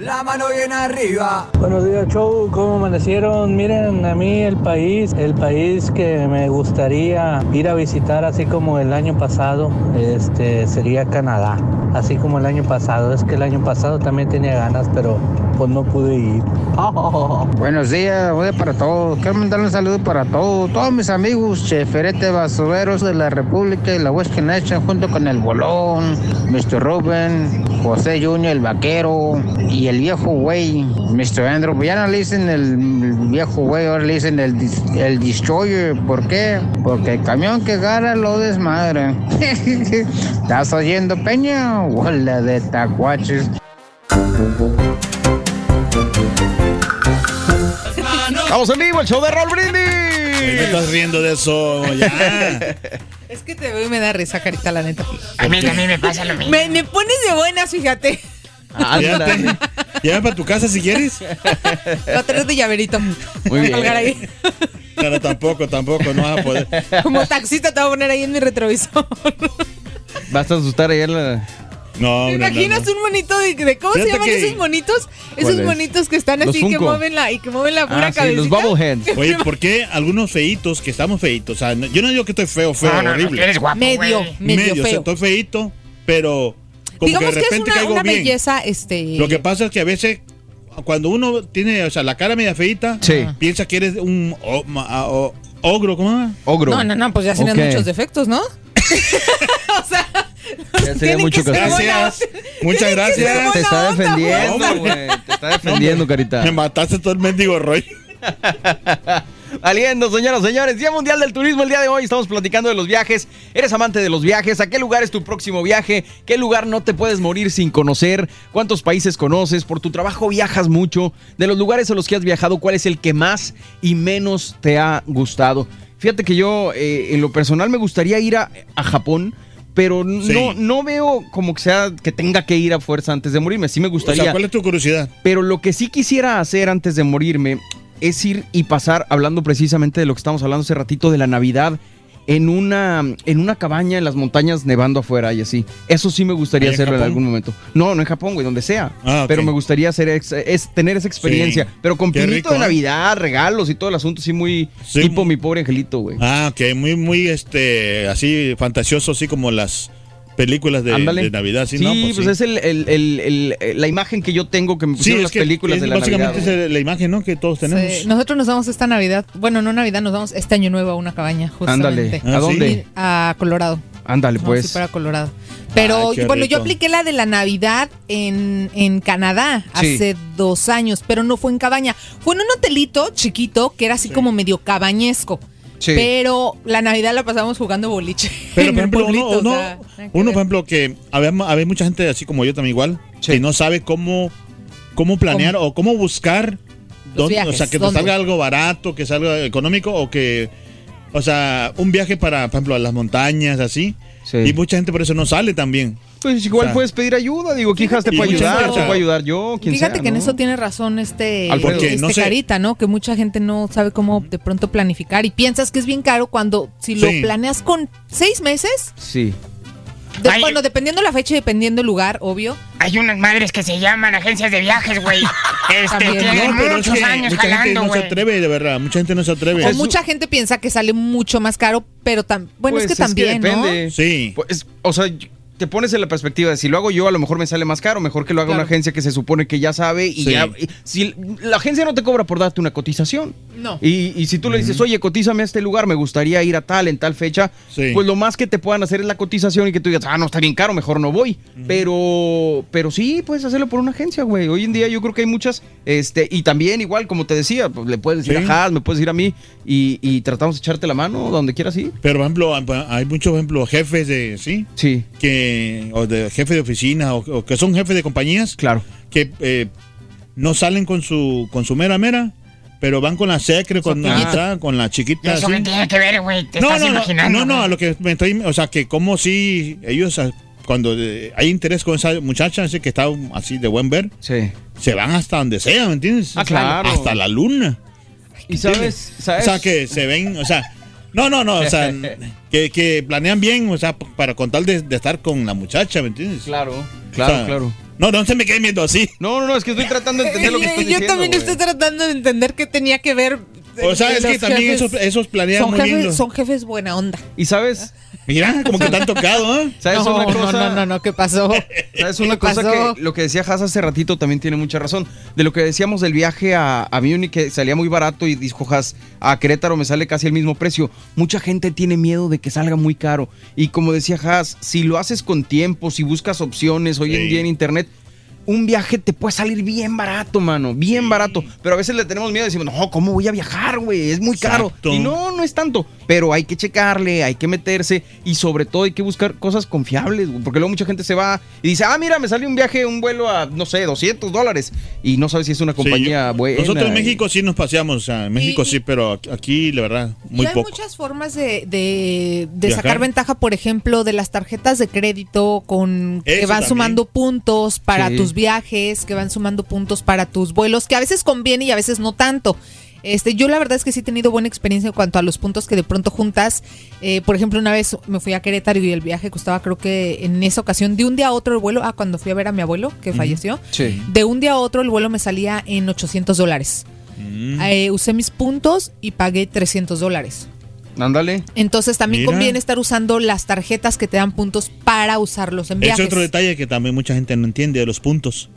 S9: La mano bien arriba.
S10: Buenos días, show. ¿Cómo amanecieron? Miren, a mí el país, el país que me gustaría ir a visitar, así como el año pasado, este sería Canadá. Así como el año pasado. Es que el año pasado también tenía ganas, pero pues no pude ir.
S11: Buenos días, voy para todos. Quiero mandar un saludo para todos, todos mis amigos, cheferete basureros de la República y la West Nation, junto con el Bolón, Mr. Rubén, José Junior, el vaquero y el viejo güey, Mr. Andrew. Ya no le dicen el viejo güey, ahora le dicen el, el Destroyer. ¿Por qué? Porque el camión que gara lo desmadra. ¿Estás oyendo, Peña? Hola de tacuaches.
S2: Vamos en vivo, el show de Raúl
S4: ¿Por qué
S2: Brindis.
S4: estás riendo de eso? Ya.
S3: Es que te veo y me da risa, carita, la neta.
S5: A mí también me pasa lo mismo.
S3: Me, me pones de buenas, fíjate.
S4: Fíjate. Llama para tu casa si quieres.
S3: Va a tener de llaverito.
S2: Muy bien.
S3: Colgar ahí.
S4: Pero tampoco, tampoco, no vas a poder.
S3: Como taxista te voy a poner ahí en mi retrovisor.
S2: Vas a asustar ahí en la...
S4: No,
S3: ¿Te
S4: no, no,
S3: imaginas
S4: no.
S3: un monito de, de- cómo se llaman
S4: que-
S3: esos monitos? Esos monitos que están así que mueven la y que mueven la pura
S2: Ah, sí,
S3: cabecita.
S2: los bobbleheads.
S4: Oye, ¿por qué algunos feitos que estamos feitos? O sea, no- yo no digo que estoy feo, feo,
S5: No, no, no,
S4: horrible.
S5: eres guapo,
S3: medio, medio,
S4: o sea,
S3: feo.
S4: estoy feito, pero como
S3: Digamos
S4: que de
S3: es
S4: repente
S3: una,
S4: caigo
S3: una
S4: bien.
S3: belleza, este.
S4: Lo que pasa es que a veces cuando uno tiene, o sea, la cara media feita,
S2: Sí.
S4: piensa que eres un o- ma- o- ogro, ¿cómo?
S2: Ogro.
S3: No, no, no, pues ya serían muchos defectos, ¿no? o sea,
S2: Ya sería mucho
S3: que.
S4: Gracias. Muchas gracias.
S2: Te está
S3: onda,
S2: defendiendo, güey. Te está defendiendo, carita.
S4: Me mataste todo el mendigo Roy.
S2: Valiendo, señoras y señores. Día Mundial del Turismo el día de hoy. Estamos platicando de los viajes. ¿Eres amante de los viajes? ¿A qué lugar es tu próximo viaje? ¿Qué lugar no te puedes morir sin conocer? ¿Cuántos países conoces? ¿Por tu trabajo viajas mucho? De los lugares a los que has viajado, ¿cuál es el que más y menos te ha gustado? Fíjate que yo, eh, en lo personal, me gustaría ir a, a Japón. Pero
S4: Sí.
S2: no, no veo como que sea que tenga que ir a fuerza antes de morirme. Sí me
S4: O
S2: gustaría.
S4: sea, ¿cuál es tu curiosidad?
S2: Pero lo que sí quisiera hacer antes de morirme es ir y pasar, hablando precisamente de lo que estamos hablando hace ratito, de la Navidad, en una, en una cabaña en las montañas nevando afuera y así. Eso sí me gustaría
S4: ¿Ahí en
S2: hacerlo en algún momento. No, no en Japón, güey, donde sea.
S4: Ah.
S2: Pero me gustaría hacer ex- es, tener esa experiencia.
S4: Sí.
S2: Pero con
S4: Qué
S2: pinito
S4: rico,
S2: de
S4: ¿eh?
S2: Navidad, regalos y todo el asunto, sí, muy
S4: Sí.
S2: tipo mi pobre angelito, güey.
S4: Ah, ok, muy, muy, este, así fantasioso, así como las películas de, Navidad, ¿sí?
S2: Sí,
S4: ¿no?
S2: pues,
S4: sí.
S2: es el, el- el- el- la imagen que yo tengo que me pusieron las
S4: que
S2: películas
S4: es
S2: de la
S4: básicamente
S2: Navidad.
S4: es la imagen, ¿no? Que todos tenemos.
S3: Sí, Nosotros nos vamos esta Navidad, bueno, no Navidad, nos vamos este año nuevo a una cabaña, justamente.
S2: Ándale. ¿A
S4: Ah, ¿sí?
S2: dónde?
S3: A Colorado.
S2: Ándale,
S3: a
S2: pues.
S3: para Colorado. Pero
S4: Ay,
S3: bueno, yo apliqué la de la Navidad en, en Canadá
S2: Sí.
S3: hace dos años, pero no fue en cabaña. Fue en un hotelito chiquito que era así como medio cabañesco.
S2: Sí.
S3: Pero la Navidad la pasamos jugando boliche.
S4: Pero, por ejemplo, uno,
S3: o sea,
S4: por ejemplo, que había, mucha gente así como yo también igual,
S2: Sí.
S4: que no sabe cómo, cómo planear o cómo buscar, dónde-
S3: viajes,
S4: o sea, que te salga algo barato, que salga económico o que, o sea, un viaje para, por ejemplo, a las montañas, así.
S2: Sí.
S4: Y mucha gente por eso no sale también.
S2: Pues igual
S4: O sea,
S2: puedes pedir ayuda, digo, quizás te puede ayudar, te puedo ayudar yo, quien
S3: Fíjate
S2: sea,
S3: que en eso tiene razón este, este
S4: no sé-
S3: carita, ¿no? Que mucha gente no sabe cómo de pronto planificar y piensas que es bien caro cuando si
S4: Sí.
S3: lo planeas con seis meses,
S2: Sí.
S3: De- bueno, dependiendo la fecha y dependiendo el lugar, obvio.
S12: Hay unas madres que se llaman agencias de viajes, güey. Este, tienen
S4: No, es
S12: muchos
S4: que
S12: años
S4: mucha gente no se atreve, de verdad. Mucha gente no se atreve.
S3: O mucha gente piensa que sale mucho más caro, pero tam- bueno,
S2: Pues
S3: es que también,
S2: depende.
S3: ¿no?
S4: Sí.
S2: Pues, o sea, te pones en la perspectiva de si lo hago yo, a lo mejor me sale más caro. Mejor que lo haga una agencia que se supone que ya sabe. Y
S4: Sí.
S2: ya. y si la agencia no te cobra por darte una cotización.
S3: No.
S2: Y, y si tú le dices, oye, cotízame a este lugar, me gustaría ir a tal, en tal fecha,
S4: Sí.
S2: pues lo más que te puedan hacer es la cotización y que tú digas, ah, no, está bien caro, mejor no voy. Pero, pero sí, puedes hacerlo por una agencia, güey. Hoy en día yo creo que hay muchas, este, y también igual, como te decía, pues, le puedes decir
S4: Sí.
S2: a Haas, me puedes decir a mí, y, y tratamos de echarte la mano donde quieras ir.
S4: Pero, por ejemplo, hay muchos, por ejemplo, jefes de, ¿sí?
S2: Sí.
S4: Que, o de jefe de oficina, o, o que son jefes de compañías.
S2: Claro.
S4: Que eh, no salen con su, con su mera mera, pero van con la secre, con la,
S12: pequeñita.
S4: con la
S12: ¿Y
S4: chiquita.
S12: eso
S4: así.
S12: qué tiene que ver, güey? Te
S4: No,
S12: estás
S4: no, no,
S12: imaginando.
S4: no, no, a lo que me estoy, o sea, que como si ellos, ah, cuando eh, hay interés con esa muchacha, así que está así de buen ver,
S2: Sí.
S4: se van hasta donde sea, ¿me entiendes?
S2: Ah, claro.
S4: Hasta la luna.
S2: Y sabes, sabes.
S4: O sea, que se ven, o sea, no, no, no, o sea, que, que planean bien, o sea, para contar de, de estar con la muchacha, ¿me entiendes?
S2: Claro, claro,
S4: O sea,
S2: claro.
S4: No, no se me queden viendo así.
S2: No, no, no, es que estoy tratando de entender lo que estás
S3: Yo
S2: diciendo.
S3: también estoy tratando de entender qué tenía que ver.
S4: O sea,
S3: eh,
S4: es que también
S3: jefes.
S4: esos, esos planean
S3: son
S4: muy
S3: jefes,
S4: lindo.
S3: son jefes buena onda.
S2: Y sabes,
S4: Mira, como que te han tocado, ¿eh?
S2: ¿sabes
S3: no,
S2: una cosa?
S3: no, no, no, no, ¿qué pasó?
S2: ¿Sabes una
S3: ¿Qué
S2: cosa
S3: pasó?
S2: que lo que decía Haas hace ratito también tiene mucha razón? De lo que decíamos del viaje a, a Múnich que salía muy barato y dijo Haas, a Querétaro me sale casi el mismo precio. Mucha gente tiene miedo de que salga muy caro. Y como decía Haas, si lo haces con tiempo, si buscas opciones hoy en día en internet, un viaje te puede salir bien barato, mano, bien barato. Pero a veces le tenemos miedo y decimos, no, ¿cómo voy a viajar, güey? Es muy caro. Y no, no es tanto. Pero hay que checarle, hay que meterse y sobre todo hay que buscar cosas confiables, porque luego mucha gente se va y dice, ah, mira, me salió un viaje, un vuelo a, no sé, 200 dólares. Y no sabes si es una compañía
S4: Sí,
S2: buena.
S4: Nosotros en
S2: y-
S4: México sí nos paseamos, o sea, en México
S3: Y-
S4: sí, pero aquí, la verdad, muy
S3: y hay
S4: poco.
S3: muchas formas de, de- sacar ventaja, por ejemplo, de las tarjetas de crédito con que van
S4: también.
S3: sumando puntos para
S2: Sí.
S3: tus viajes, que van sumando puntos para tus vuelos, que a veces conviene y a veces no tanto. Este, yo la verdad es que sí he tenido buena experiencia en cuanto a los puntos que de pronto juntas. Eh, por ejemplo, una vez me fui a Querétaro y el viaje costaba, creo que en esa ocasión, de un día a otro el vuelo, ah, cuando fui a ver a mi abuelo que falleció,
S2: Sí.
S3: de un día a otro el vuelo me salía en 800 dólares.
S4: Mm.
S3: Eh, usé mis puntos y pagué 300 dólares.
S2: Ándale.
S3: Entonces también
S4: Mira.
S3: conviene estar usando las tarjetas que te dan puntos para usarlos en
S4: Es
S3: viajes.
S4: otro detalle que también mucha gente no entiende de los puntos.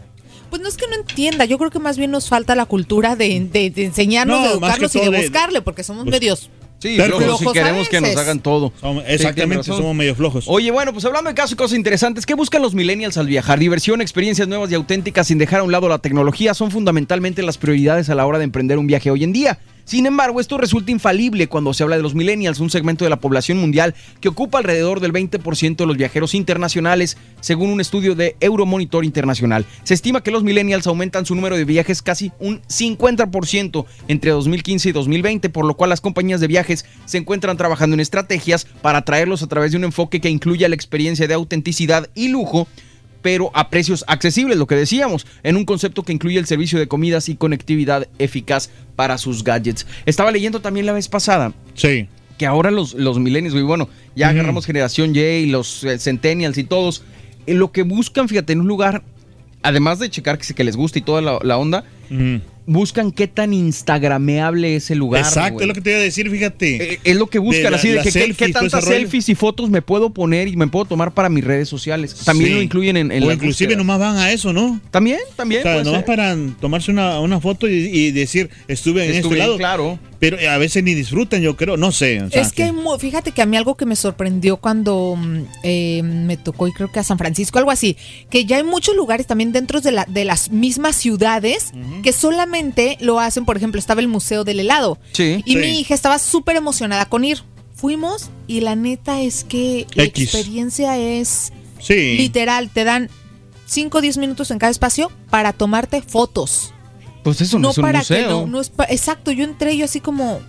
S3: Pues no es que no entienda, yo creo que más bien nos falta la cultura de, de- de enseñarnos,
S4: No,
S3: de educarnos y de buscarle, porque somos
S4: Bus-
S3: medios.
S2: Sí,
S4: Pero
S2: flojos, si queremos que nos hagan todo.
S4: Exactamente, somos medio flojos.
S2: Oye, bueno, pues hablando de casos y cosas interesantes, ¿qué buscan los millennials al viajar? Diversión, experiencias nuevas y auténticas sin dejar a un lado la tecnología son fundamentalmente las prioridades a la hora de emprender un viaje hoy en día. Sin embargo, esto resulta infalible cuando se habla de los millennials, un segmento de la población mundial que ocupa alrededor del 20% de los viajeros internacionales, según un estudio de Euromonitor Internacional. Se estima que los millennials aumentan su número de viajes casi un 50% entre 2015 y 2020, por lo cual las compañías de viajes se encuentran trabajando en estrategias para atraerlos a través de un enfoque que incluya la experiencia de autenticidad y lujo pero a precios accesibles, lo que decíamos, en un concepto que incluye el servicio de comidas y conectividad eficaz para sus gadgets. Estaba leyendo también la vez pasada
S4: Sí.
S2: que ahora los, los millennials, güey, bueno, ya agarramos generación Y y los eh, centennials y todos, eh, lo que buscan, fíjate, en un lugar, además de checar que, se- que les gusta y toda la, la onda. Buscan qué tan instagrameable es el lugar.
S4: Exacto, es lo que te iba a decir, fíjate.
S2: Eh, Es lo que buscan,
S4: De la-
S2: así de que qué- tantas selfies y fotos me puedo poner y me puedo tomar para mis redes sociales. También
S4: Sí.
S2: lo incluyen en, en
S4: o inclusive
S2: búsquedas.
S4: nomás van a eso, ¿no?
S2: También, también.
S4: O sea, nomás
S2: ser.
S4: para tomarse una, una foto y, y decir, estuve en
S2: Estuve
S4: este lado.
S2: claro.
S4: Pero a veces ni disfrutan, yo creo, no sé. o sea,
S3: es que, fíjate que a mí algo que me sorprendió cuando mm, eh, me tocó, y creo que a San Francisco, algo así, que ya hay muchos lugares también dentro de, la, de las mismas ciudades que solamente lo hacen, por ejemplo, estaba el Museo del Helado.
S2: Sí.
S3: Y
S4: Sí.
S3: mi hija estaba súper emocionada con ir. Fuimos y la neta es que la
S4: X.
S3: experiencia es
S4: sí.
S3: literal, te dan 5 o 10 minutos en cada espacio para tomarte fotos.
S2: Pues eso no,
S3: no
S2: es un
S3: para
S2: museo.
S3: que no, no es pa- exacto, yo entré yo así como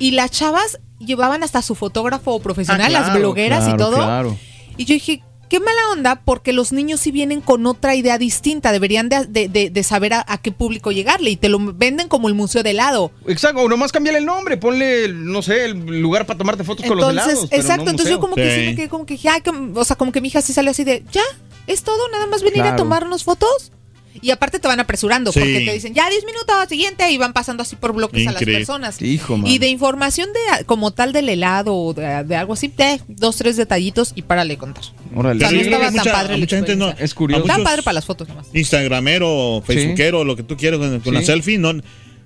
S3: y las chavas llevaban hasta su fotógrafo profesional,
S2: Ah,
S3: las
S2: claro,
S3: blogueras y todo.
S2: Claro.
S3: Y yo dije, qué mala onda, porque los niños sí vienen con otra idea distinta, deberían de, de- de- de saber a, a qué público llegarle y te lo venden como el museo de helado.
S2: Exacto, o nomás cambiarle el nombre, ponle, no sé, el lugar para tomarte fotos con los
S3: Entonces,
S2: helados. pero
S3: exacto,
S2: no
S3: entonces yo como que sí me quedé como que, dije, ay, o sea, como que mi hija sí salió así de, ya, es todo, nada más venir a
S2: Claro.
S3: tomarnos fotos. Y aparte te van apresurando,
S2: Sí.
S3: porque te dicen, ya 10 minutos, siguiente, y van pasando así por bloques a las personas.
S2: Hijo,
S3: y de información de como tal del helado o de, de algo así, de dos, tres detallitos y párale de contar.
S2: Órale.
S3: O sea, no estaba tan
S4: mucha-
S3: padre
S4: mucha gente no-.
S2: Es curioso.
S4: Muchos
S3: padre para las fotos nomás.
S4: Instagramero, Facebookero, lo que tú quieras con, con la selfie, no,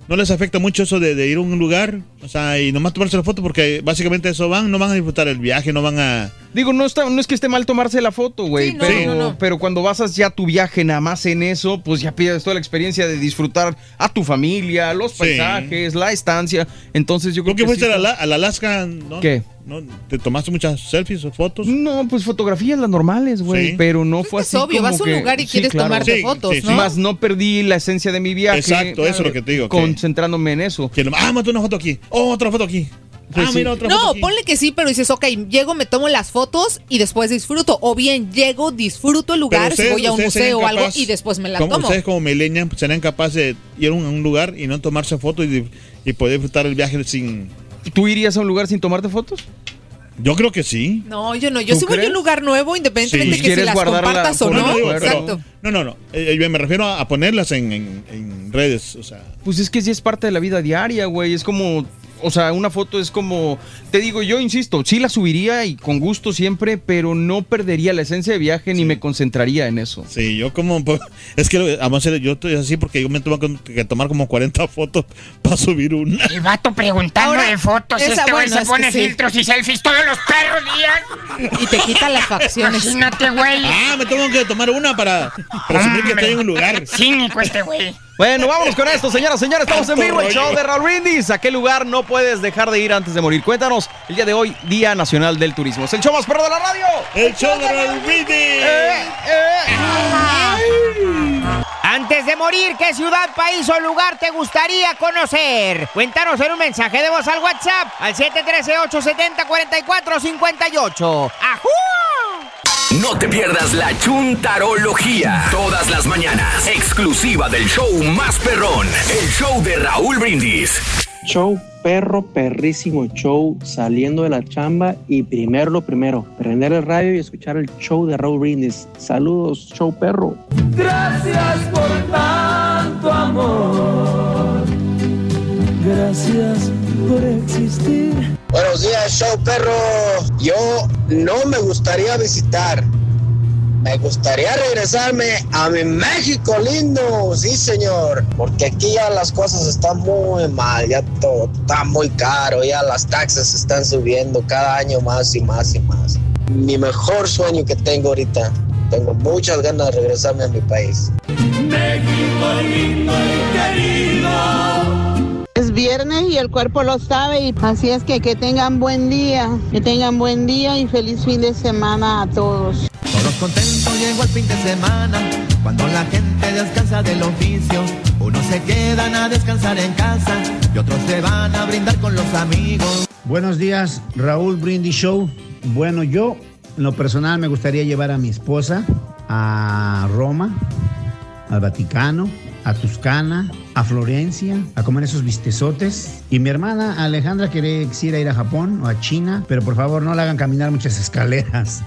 S4: no les afecta mucho eso de, de ir a un lugar, o sea, y nomás tomarse la foto porque básicamente eso van, no van a disfrutar el viaje, no van a...
S2: Digo, no, está, no es que esté mal tomarse la foto, güey,
S3: Sí, no,
S2: pero,
S3: no, no.
S2: pero cuando basas ya tu viaje nada más en eso, pues ya pierdes toda la experiencia de disfrutar a tu familia, los
S4: Sí.
S2: paisajes, la estancia. Entonces yo creo
S4: ¿Tú que
S2: que
S4: fuiste
S2: sí
S4: a, la, al Alaska? ¿no?
S2: ¿Qué?
S4: ¿No? ¿Te tomaste muchas selfies o fotos?
S2: No, pues fotografías las normales, güey,
S4: Sí.
S2: pero no
S3: Pues
S2: fue
S3: es
S2: así
S3: obvio,
S2: como
S3: vas a un
S2: que-
S3: lugar y
S2: Sí,
S3: quieres
S2: claro.
S3: tomarte
S4: Sí,
S3: fotos,
S4: sí, sí.
S3: ¿no?
S2: Más no perdí la esencia de mi viaje.
S4: Exacto, eso es lo que te digo, que-
S2: Concentrándome en eso.
S4: Que nomás, ah, mate una foto aquí, oh, otra foto aquí.
S2: Pues
S4: ah,
S2: sí.
S4: mira, otra foto
S3: No,
S4: aquí.
S3: ponle que sí, pero dices, ok, llego, me tomo las fotos y después disfruto. O bien, llego, disfruto el lugar, si voy a un museo o algo y después me la
S4: como
S3: tomo.
S4: Ustedes como millennials pues, serían capaces de ir a un, a un lugar y no tomarse fotos y, y poder disfrutar el viaje sin...
S2: ¿Tú irías a un lugar sin tomarte fotos?
S4: Yo creo que sí.
S3: No, yo no. Yo
S2: ¿Tú
S3: sí voy a un lugar nuevo, independientemente
S4: Sí.
S3: que si
S2: ¿Quieres
S3: las compartas o no.
S4: pero-
S3: Exacto.
S4: no, no, no. Eh, yo me refiero a, a ponerlas en, en- en redes. O sea,
S2: Pues es que sí es parte de la vida diaria, güey. Es como, o sea, una foto es como, te digo, yo insisto, sí la subiría y con gusto siempre, pero no perdería la esencia de viaje ni me concentraría en eso.
S4: sí, yo como... pues, Es que además yo estoy así porque yo me tengo que tomar como 40 fotos para subir una.
S12: El vato preguntando
S3: Ahora,
S12: de fotos.
S3: esa,
S12: este güey
S3: bueno,
S12: se
S3: es
S12: pone
S3: sí.
S12: filtros y selfies todos los perros días.
S3: Y te quita las facciones.
S12: Imagínate, güey.
S4: Ah, me tengo que tomar una para presumir que estoy en un lugar.
S12: Cínico este güey.
S2: Bueno, vámonos con esto, señoras, señores. Estamos en vivo, el show de Raúl Brindis. ¿A qué lugar no puedes dejar de ir antes de morir? Cuéntanos, el día de hoy, Día Nacional del Turismo. Es el show más perro de la radio.
S4: El show de Raúl Brindis.
S2: Eh, eh.
S5: Antes de morir, ¿qué ciudad, país o lugar te gustaría conocer? Cuéntanos en un mensaje de voz al WhatsApp al 713-870-4458. ¡Ajú!
S1: No te pierdas la chuntarología. Todas las mañanas. Exclusiva del show más perrón. El show de Raúl Brindis.
S13: Show perro, perrísimo show, saliendo de la chamba y primero lo primero, prender el radio y escuchar el show de Raúl Brindis. Saludos, show perro.
S9: Gracias por tanto amor. Gracias por existir.
S14: Buenos días, show perro. Yo no me gustaría visitar. Me gustaría regresarme a mi México lindo, sí señor, porque aquí ya las cosas están muy mal, ya todo está muy caro, ya las taxas están subiendo cada año más y más y más. Mi mejor sueño que tengo ahorita, tengo muchas ganas de regresarme a mi país.
S9: México lindo y querido.
S15: Es viernes y el cuerpo lo sabe y así es que que tengan buen día, que tengan buen día y feliz fin de semana a todos.
S9: Todos contentos llegó el fin de semana, cuando la gente descansa del oficio. Unos se quedan a descansar en casa y otros se van a brindar con los amigos.
S16: Buenos días, Raúl Brindis Show. Bueno, yo en lo personal me gustaría llevar a mi esposa a Roma, al Vaticano, a Tuscana, a Florencia, a comer esos bistezotes. Y mi hermana Alejandra quiere quisiera ir a Japón o a China, pero por favor no la hagan caminar muchas escaleras.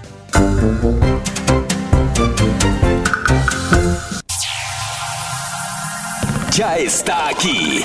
S1: Ya está aquí.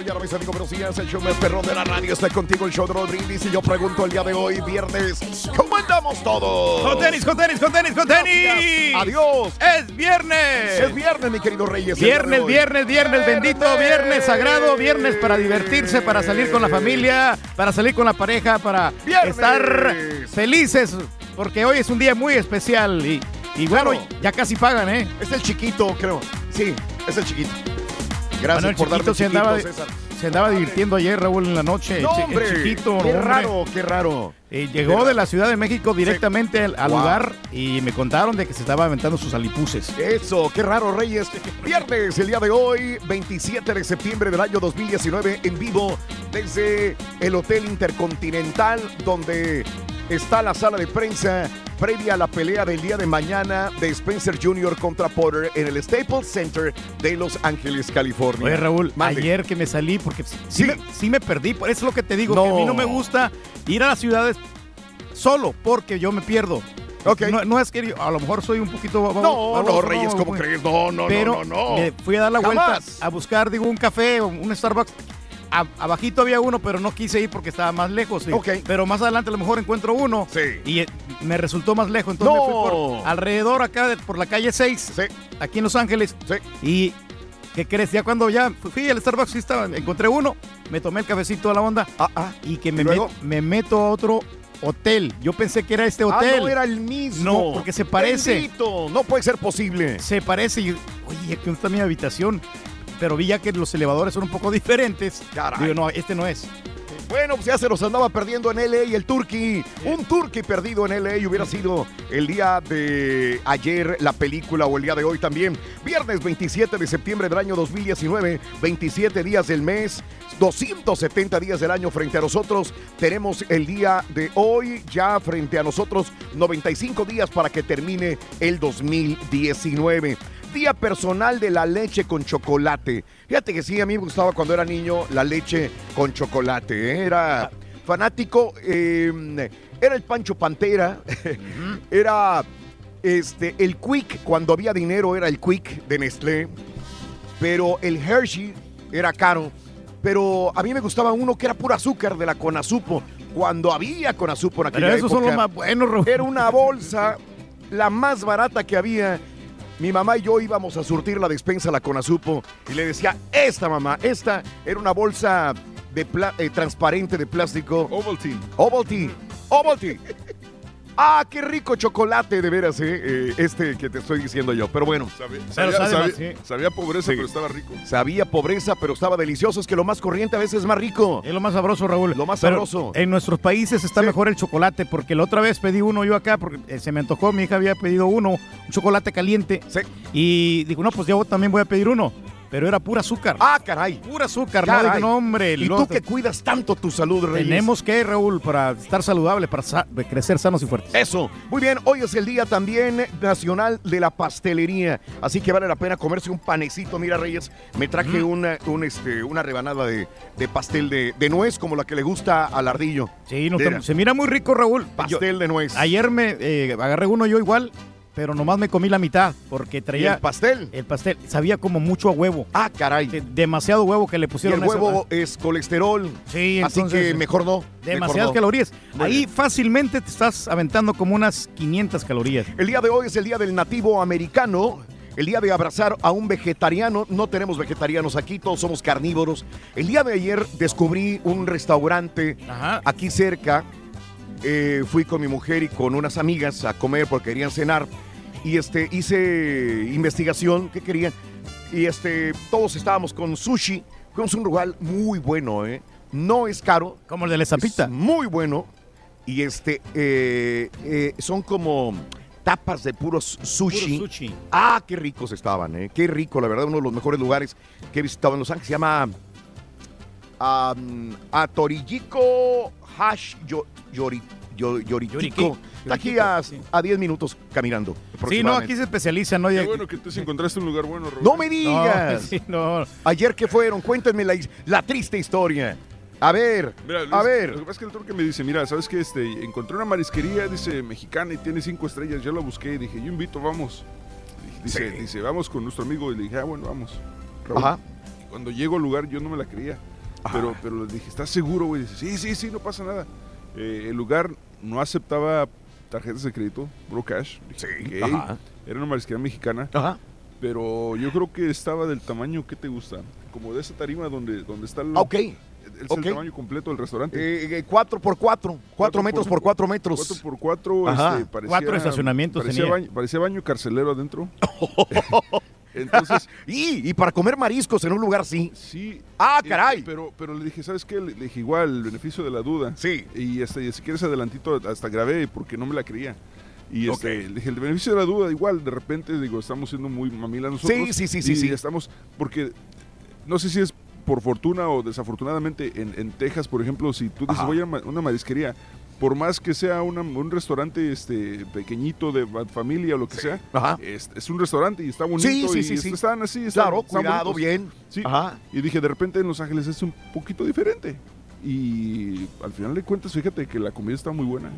S6: Mañana, mis amigos, buenos días. El show más perrón de la radio está contigo, el show de Brindis. Y yo pregunto el día de hoy, viernes, ¿cómo andamos todos?
S2: Con tenis, con tenis, con tenis, con tenis.
S6: Adiós.
S2: Es viernes.
S6: Es viernes, mi querido Reyes.
S2: Viernes, viernes, viernes, bendito, viernes sagrado, viernes para divertirse, para salir con la familia, para salir con la pareja, para
S6: Viernes.
S2: estar felices, porque hoy es un día muy especial y, y bueno,
S6: Claro.
S2: ya casi pagan, ¿eh?
S6: Es el chiquito, creo. Sí, es el chiquito. Gracias por darme
S2: se andaba,
S6: César.
S17: se andaba divirtiendo ayer, Raúl, en la noche.
S18: No, hombre,
S17: el chiquito.
S18: qué
S17: hombre.
S18: raro, qué raro.
S17: Eh, llegó de la Ciudad de México directamente al, al
S18: Wow.
S17: lugar y me contaron de que se estaba aventando sus alipuses.
S18: Eso, qué raro, Reyes. Viernes, el día de hoy, 27 de septiembre del año 2019, en vivo desde el Hotel Intercontinental, donde está la sala de prensa previa a la pelea del día de mañana de Spencer Jr. contra Porter en el Staples Center de Los Ángeles, California.
S17: Oye, Raúl,
S18: Mande.
S17: ayer que me salí, porque sí,
S18: Sí.
S17: Me, sí me perdí, por eso es lo que te digo,
S18: No.
S17: que a mí no me gusta ir a las ciudades solo, porque yo me pierdo. No, no es que yo- a lo mejor soy un poquito babo-
S18: No,
S17: baboso,
S18: no, Reyes, ¿cómo
S17: güey.
S18: crees? No, no,
S17: Pero
S18: no, no, no.
S17: me fui a dar la vuelta
S18: Jamás.
S17: a buscar, digo, un café o un Starbucks. A- abajito había uno, pero no quise ir porque estaba más lejos. sí. Pero más adelante a lo mejor encuentro uno. Y eh, me resultó más lejos. Entonces me fui por alrededor acá, de- por la calle 6, aquí en Los Ángeles. Y, ¿qué crees? Ya cuando ya fui al Starbucks, sí estaba, encontré uno, me tomé el cafecito a la onda y que me,
S18: ¿Y
S17: met- me meto a otro hotel. Yo pensé que era este hotel.
S18: Ah, no era el mismo.
S17: No, porque se parece.
S18: Bendito, no puede ser posible.
S17: Se parece. Y, oye, aquí está mi habitación. Pero vi ya que los elevadores son un poco diferentes. Digo, no, este no es.
S18: Bueno, pues ya se los andaba perdiendo en LA el Turkey. Un Turkey perdido en LA hubiera sido el día de ayer la película o el día de hoy también. Viernes 27 de septiembre del año 2019, 27 días del mes, 270 días del año frente a nosotros. Tenemos el día de hoy ya frente a nosotros 95 días para que termine el 2019. Día personal de la leche con chocolate. Fíjate que sí, a mí me gustaba cuando era niño la leche con chocolate. ¿eh? Era fanático. eh, era el Pancho Pantera. era este, el Quick. Cuando había dinero era el Quick de Nestlé. Pero el Hershey era caro. Pero a mí me gustaba uno que era puro azúcar de la Conazupo. Cuando había Conazupo en aquella
S17: Pero esos son los más buenos.
S18: Era una bolsa, la más barata que había. Mi mamá y yo íbamos a surtir la despensa a la Conazupo y le decía, esta mamá, esta era una bolsa de eh, transparente de plástico. Ovaltine. Ovaltine. Ovaltine. Ah, qué rico chocolate, de veras, eh, eh, este que te estoy diciendo yo. Pero bueno.
S19: Sabía, sabía- sabía- sabía pobreza, pero estaba rico.
S18: Sabía pobreza, pero estaba delicioso. Es que lo más corriente a veces es más rico.
S17: Es lo más sabroso, Raúl.
S18: Lo más
S17: Pero
S18: sabroso.
S17: En nuestros países está mejor el chocolate, porque la otra vez pedí uno yo acá, porque eh, se me antojó, mi hija había pedido uno, un chocolate caliente. Y digo, no, pues yo también voy a pedir uno. Pero era pura azúcar.
S18: Ah, caray.
S17: Pura azúcar, no,
S18: Caray.
S17: no, hombre.
S18: ¿Y tú que cuidas tanto tu salud, Reyes?
S17: Tenemos que, Raúl, para estar saludable, para sa- crecer sanos y fuertes.
S18: Eso. Muy bien, hoy es el día también nacional de la pastelería, así que vale la pena comerse un panecito. Mira, Reyes, me traje una, un, este, una rebanada de, de pastel de, de nuez como la que le gusta al ardillo.
S17: Sí, no, se mira muy rico, Raúl.
S18: Pastel de nuez.
S17: Ayer me eh, agarré uno yo igual, pero nomás me comí la mitad porque traía.
S18: ¿Y el pastel?
S17: El pastel. Sabía como mucho a huevo.
S18: Ah, caray.
S17: demasiado huevo que le
S18: Y
S17: pusieron.
S18: el
S17: a esa-
S18: huevo es colesterol.
S17: Sí,
S18: Así
S17: entonces,
S18: que mejor no.
S17: Demasiadas
S18: mejor
S17: calorías. Ahí fácilmente te estás aventando como unas 500 calorías.
S18: El día de hoy es el día del nativo americano. El día de abrazar a un vegetariano. No tenemos vegetarianos aquí, todos somos carnívoros. El día de ayer descubrí un restaurante aquí cerca. Eh, fui con mi mujer y con unas amigas a comer porque querían cenar. Y este, hice investigación, ¿qué querían? Y este, todos estábamos con sushi. Fuimos a un lugar muy bueno, ¿eh? No es caro.
S17: Como el de la Zapita.
S18: Muy bueno. Y este, eh, eh, son como tapas de puros sushi.
S17: Puro sushi.
S18: Ah, qué ricos estaban, ¿eh? Qué rico, la verdad, uno de los mejores lugares que he visitado en Los Ángeles. Se llama um, Atorilliko Hash Yo- Yori- Yo- Yoritico. Está aquí a, a 10 minutos caminando.
S17: Sí, no, aquí se especializan, ¿no?
S19: Qué bueno que tú sí encontraste un lugar bueno, Raúl.
S18: No me digas.
S17: No, sí, no.
S18: Ayer que fueron, cuéntenme la, la triste historia. A ver,
S19: Mira,
S18: a ver.
S19: Lo que pasa es que el turque me dice, mira, ¿sabes qué? Este, encontré una marisquería, dice, mexicana y tiene cinco estrellas. Yo la busqué y dije, yo invito, vamos. Dice,
S18: Sí.
S19: dice, vamos con nuestro amigo. Y le dije, ah, bueno, vamos. Raúl.
S18: Ajá.
S19: Y Cuando llego al lugar, yo no me la creía. Pero, pero le dije, ¿estás seguro, güey? Dice, sí, sí, sí, no pasa nada. Eh, el lugar no aceptaba tarjetas de crédito, bro cash. Dije, "Ok".
S18: ajá.
S19: Era una marisquería mexicana.
S18: Ajá.
S19: Pero yo creo que estaba del tamaño, ¿qué te gusta? Como de esa tarima donde, donde está el...
S18: Ah, ok.
S19: Es
S18: Ok.
S19: el tamaño completo del restaurante.
S18: Eh, eh, cuatro por cuatro. Cuatro metros por cuatro metros.
S19: 4 por 4
S18: Ajá.
S19: este, parecía,
S17: Cuatro estacionamientos
S19: parecía
S17: tenía.
S19: baño, parecía baño carcelero adentro.
S18: Entonces, y, y para comer mariscos en un lugar así.
S19: Sí.
S18: Ah,
S19: Eh,
S18: caray.
S19: Pero, pero le dije, ¿sabes qué? Le le dije igual, el beneficio de la duda.
S18: Sí.
S19: Y este, si quieres adelantito, hasta grabé porque no me la creía. Y este, le dije, el beneficio de la duda, igual, de repente, digo, estamos siendo muy mamilas nosotros.
S18: Sí, sí, sí, sí,
S19: y
S18: sí.
S19: estamos, porque no sé si es por fortuna o desafortunadamente en, en Texas, por ejemplo, si tú dices,
S18: Ajá.
S19: voy a una marisquería, por más que sea una- un restaurante este pequeñito de fa- familia o lo que sea, Es, es un restaurante y está bonito
S18: Sí, sí,
S19: y
S18: sí,
S19: est-
S18: sí.
S19: están así, están-
S18: Claro,
S19: están
S18: cuidado,
S19: bonitos.
S18: bien.
S19: Sí.
S18: Ajá.
S19: Y dije, de repente en Los Ángeles es un poquito diferente. Y al final de cuentas, fíjate que la comida está muy buena. ¿eh?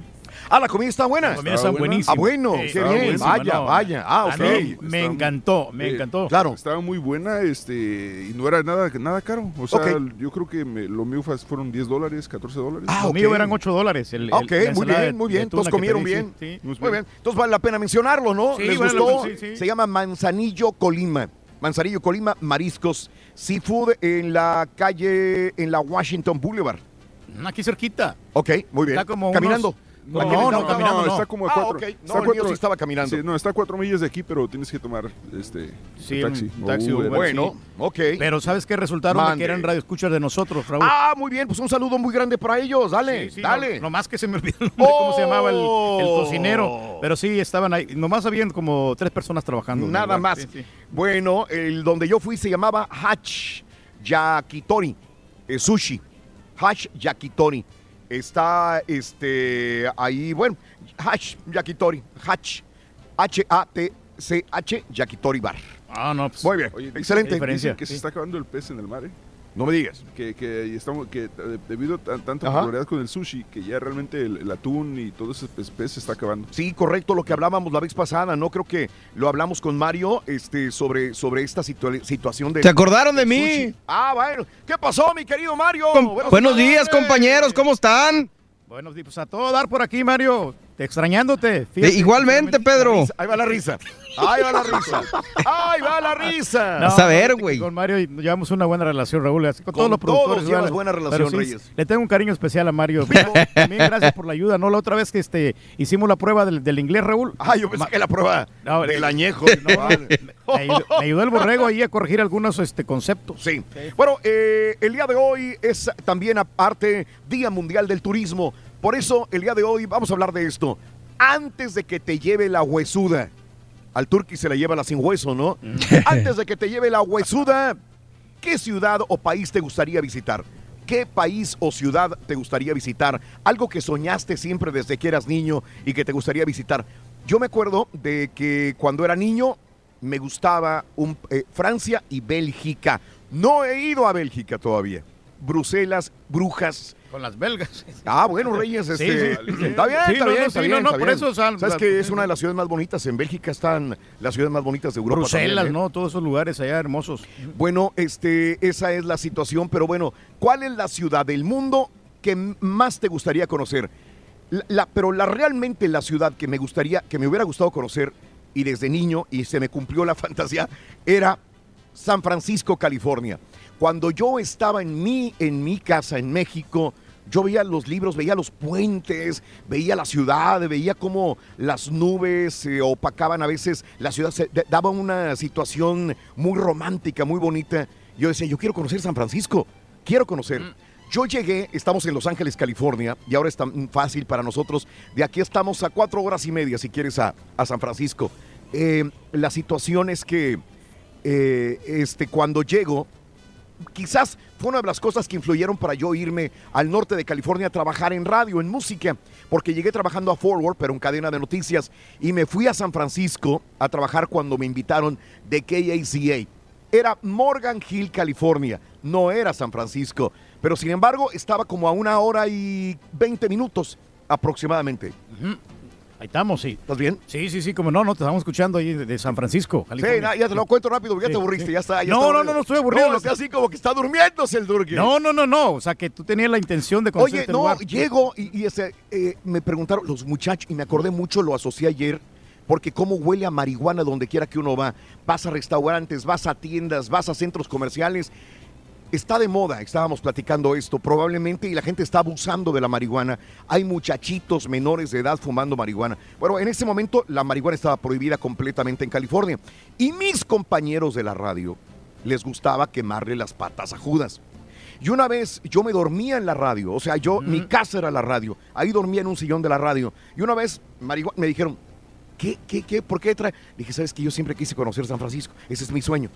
S18: Ah, la comida está buena.
S19: La comida está buenísima.
S18: Ah, bueno,
S19: Sí,
S18: qué bien.
S19: buenísima,
S18: Vaya,
S19: no.
S18: vaya. Ah,
S19: A
S18: ok.
S19: mí
S17: me encantó, me
S19: Eh,
S17: encantó.
S18: Claro.
S19: Estaba muy buena este y no era nada, nada caro. O sea,
S17: Ok.
S19: yo creo que me- lo mío fue- fueron 10 dólares, 14 dólares.
S18: Ah,
S17: Lo
S18: ok.
S17: mío eran 8 dólares. El, el-
S18: Ah, ok,
S17: la
S18: muy bien, muy bien. Todos comieron bien.
S17: sí.
S18: Muy bien. Entonces vale la pena mencionarlo, ¿no?
S17: Sí,
S18: ¿Les
S17: vale
S18: gustó?
S17: pena, sí.
S18: Se llama Manzanillo Colima. Manzanillo Colima, Mariscos, Seafood en la calle, en la Washington Boulevard.
S17: Mm, Aquí cerquita.
S18: Ok, muy bien.
S17: Está como
S18: ¿Caminando?
S17: unos-
S19: No,
S18: ¿A qué
S19: no, no, está como a
S18: Ah,
S19: cuatro.
S18: ok.
S19: está
S18: No,
S19: a
S18: el mío sí estaba caminando.
S19: Sí, no, está a cuatro millas de aquí, pero tienes que tomar este
S17: Sí,
S19: un taxi.
S17: un taxi,
S19: o Uber.
S17: Uber,
S18: Bueno,
S17: sí.
S18: ok.
S17: Pero ¿sabes qué resultaron? De
S18: Mande.
S17: que eran radioescuchas de nosotros, Raúl.
S18: Ah, muy bien, pues un saludo muy grande para ellos. Dale,
S17: Sí, sí,
S18: dale.
S17: No, más que se me olvidó el nombre, cómo se llamaba el, el
S18: Oh.
S17: cocinero. Pero sí, estaban ahí. Nomás habían como tres personas trabajando.
S18: Nada más.
S17: Sí, sí.
S18: Bueno, el donde yo fui se llamaba Hach Yakitori, eh, sushi. Hach Yakitori. Está este ahí, bueno, Hach Yakitori, Hach H A T C H Yakitori Bar.
S17: Ah, no, pues.
S18: Muy bien.
S19: Oye,
S18: Excelente.
S19: dicen que se está acabando el pez en el mar, ¿eh?
S18: No me digas.
S19: Que, que estamos, que eh, debido a tan- tanta popularidad con el sushi, que ya realmente el, el atún y todo ese pez, pez se está acabando.
S18: Sí, correcto, lo que hablábamos la vez pasada, ¿no? Creo que lo hablamos con Mario este, sobre, sobre esta situa- situación de...
S2: ¿Se acordaron de mí?
S18: sushi. Ah, bueno. ¿Qué pasó, mi querido Mario?
S2: Com- Buenos días, compañeros, ¿cómo están?
S17: Buenos días, pues a todo dar por aquí, Mario. Extrañándote.
S2: Eh,
S17: Fíjate,
S2: igualmente, Pedro.
S18: Ahí va la risa. Ahí va la risa. Ahí va la risa.
S17: No,
S2: Vas a ver, güey.
S17: Con Mario y llevamos una buena relación, Raúl. Así con,
S18: Con
S17: todos los
S18: todos
S17: productores.
S18: llevas
S17: ¿verdad?
S18: buena
S17: Pero
S18: relación,
S17: sí,
S18: Reyes.
S17: Le tengo un cariño especial a Mario. Vivo, también gracias por la ayuda. No, la otra vez que este, hicimos la prueba del, del inglés, Raúl.
S18: Ah, yo pensé
S17: Ma-
S18: que la prueba
S17: No,
S18: del añejo.
S17: no, me, ayudó, me ayudó el borrego ahí a corregir algunos este, conceptos.
S18: Sí. Bueno, eh, el día de hoy es también aparte Día Mundial del Turismo. Por eso, el día de hoy vamos a hablar de esto. Antes de que te lleve la huesuda. Al turqui se la lleva la sin hueso, ¿no? Antes de que te lleve la huesuda, ¿qué ciudad o país te gustaría visitar? ¿Qué país o ciudad te gustaría visitar? Algo que soñaste siempre desde que eras niño y que te gustaría visitar. Yo me acuerdo de que cuando era niño me gustaba un- eh, Francia y Bélgica. No he ido a Bélgica todavía. Bruselas, Brujas.
S17: Con las belgas.
S18: Ah, bueno, Reyes, este,
S17: sí, sí.
S18: está bien,
S17: Sí,
S18: está
S17: no,
S18: bien,
S17: no,
S18: está
S17: sí,
S18: bien,
S17: no, no,
S18: está
S17: por
S18: bien.
S17: eso, o sea,
S18: Sabes
S17: la-
S18: que es una de las ciudades más bonitas. En Bélgica están las ciudades más bonitas de Europa.
S17: Bruselas,
S18: también, ¿eh?
S17: ¿no? Todos esos lugares allá hermosos.
S18: Bueno, este, esa es la situación, pero bueno, ¿cuál es la ciudad del mundo que más te gustaría conocer? La, la- pero la realmente la ciudad que me gustaría, que me hubiera gustado conocer y desde niño y se me cumplió la fantasía era San Francisco, California. Cuando yo estaba en mi, en mi casa en México, yo veía los libros, veía los puentes, veía la ciudad, veía cómo las nubes se opacaban a veces, la ciudad se, daba una situación muy romántica, muy bonita. Yo decía, yo quiero conocer San Francisco, quiero conocer. Yo llegué, estamos en Los Ángeles, California, y ahora es tan fácil para nosotros. De aquí estamos a cuatro horas y media, si quieres, a, a San Francisco. Eh, la situación es que eh, este, cuando llego, quizás fue una de las cosas que influyeron para yo irme al norte de California a trabajar en radio, en música, porque llegué trabajando a Forward, pero en cadena de noticias, y me fui a San Francisco a trabajar cuando me invitaron de KACA. Era Morgan Hill, California, no era San Francisco, pero sin embargo estaba como a una hora y 20 minutos aproximadamente.
S17: Ahí estamos, sí.
S18: ¿Estás bien?
S17: Sí, sí, sí, como no, no, te estamos escuchando ahí de, de San Francisco,
S18: Sí, na- ya te lo cuento rápido, ya
S17: Sí,
S18: te aburriste,
S17: sí.
S18: ya está. ya
S17: No,
S18: está
S17: no, no, no estoy aburrido.
S18: No, está así como que está durmiéndose el Durkee.
S17: No, no, no, no. O sea, que tú tenías la intención de conocer
S18: Oye,
S17: este
S18: no,
S17: lugar.
S18: llego y, y ese, eh, me preguntaron los muchachos y me acordé mucho, lo asocié ayer, porque cómo huele a marihuana donde quiera que uno va. Vas a restaurantes, vas a tiendas, vas a centros comerciales. Está de moda, estábamos platicando esto, probablemente, y la gente está abusando de la marihuana. Hay muchachitos menores de edad fumando marihuana. Bueno, en ese momento la marihuana estaba prohibida completamente en California. Y mis compañeros de la radio les gustaba quemarle las patas a Judas. Y una vez yo me dormía en la radio, o sea, yo, mi casa era la radio, ahí dormía en un sillón de la radio. Y una vez me dijeron, ¿qué, qué, qué, por qué trae? Dije, ¿sabes que Yo siempre quise conocer San Francisco, ese es mi sueño.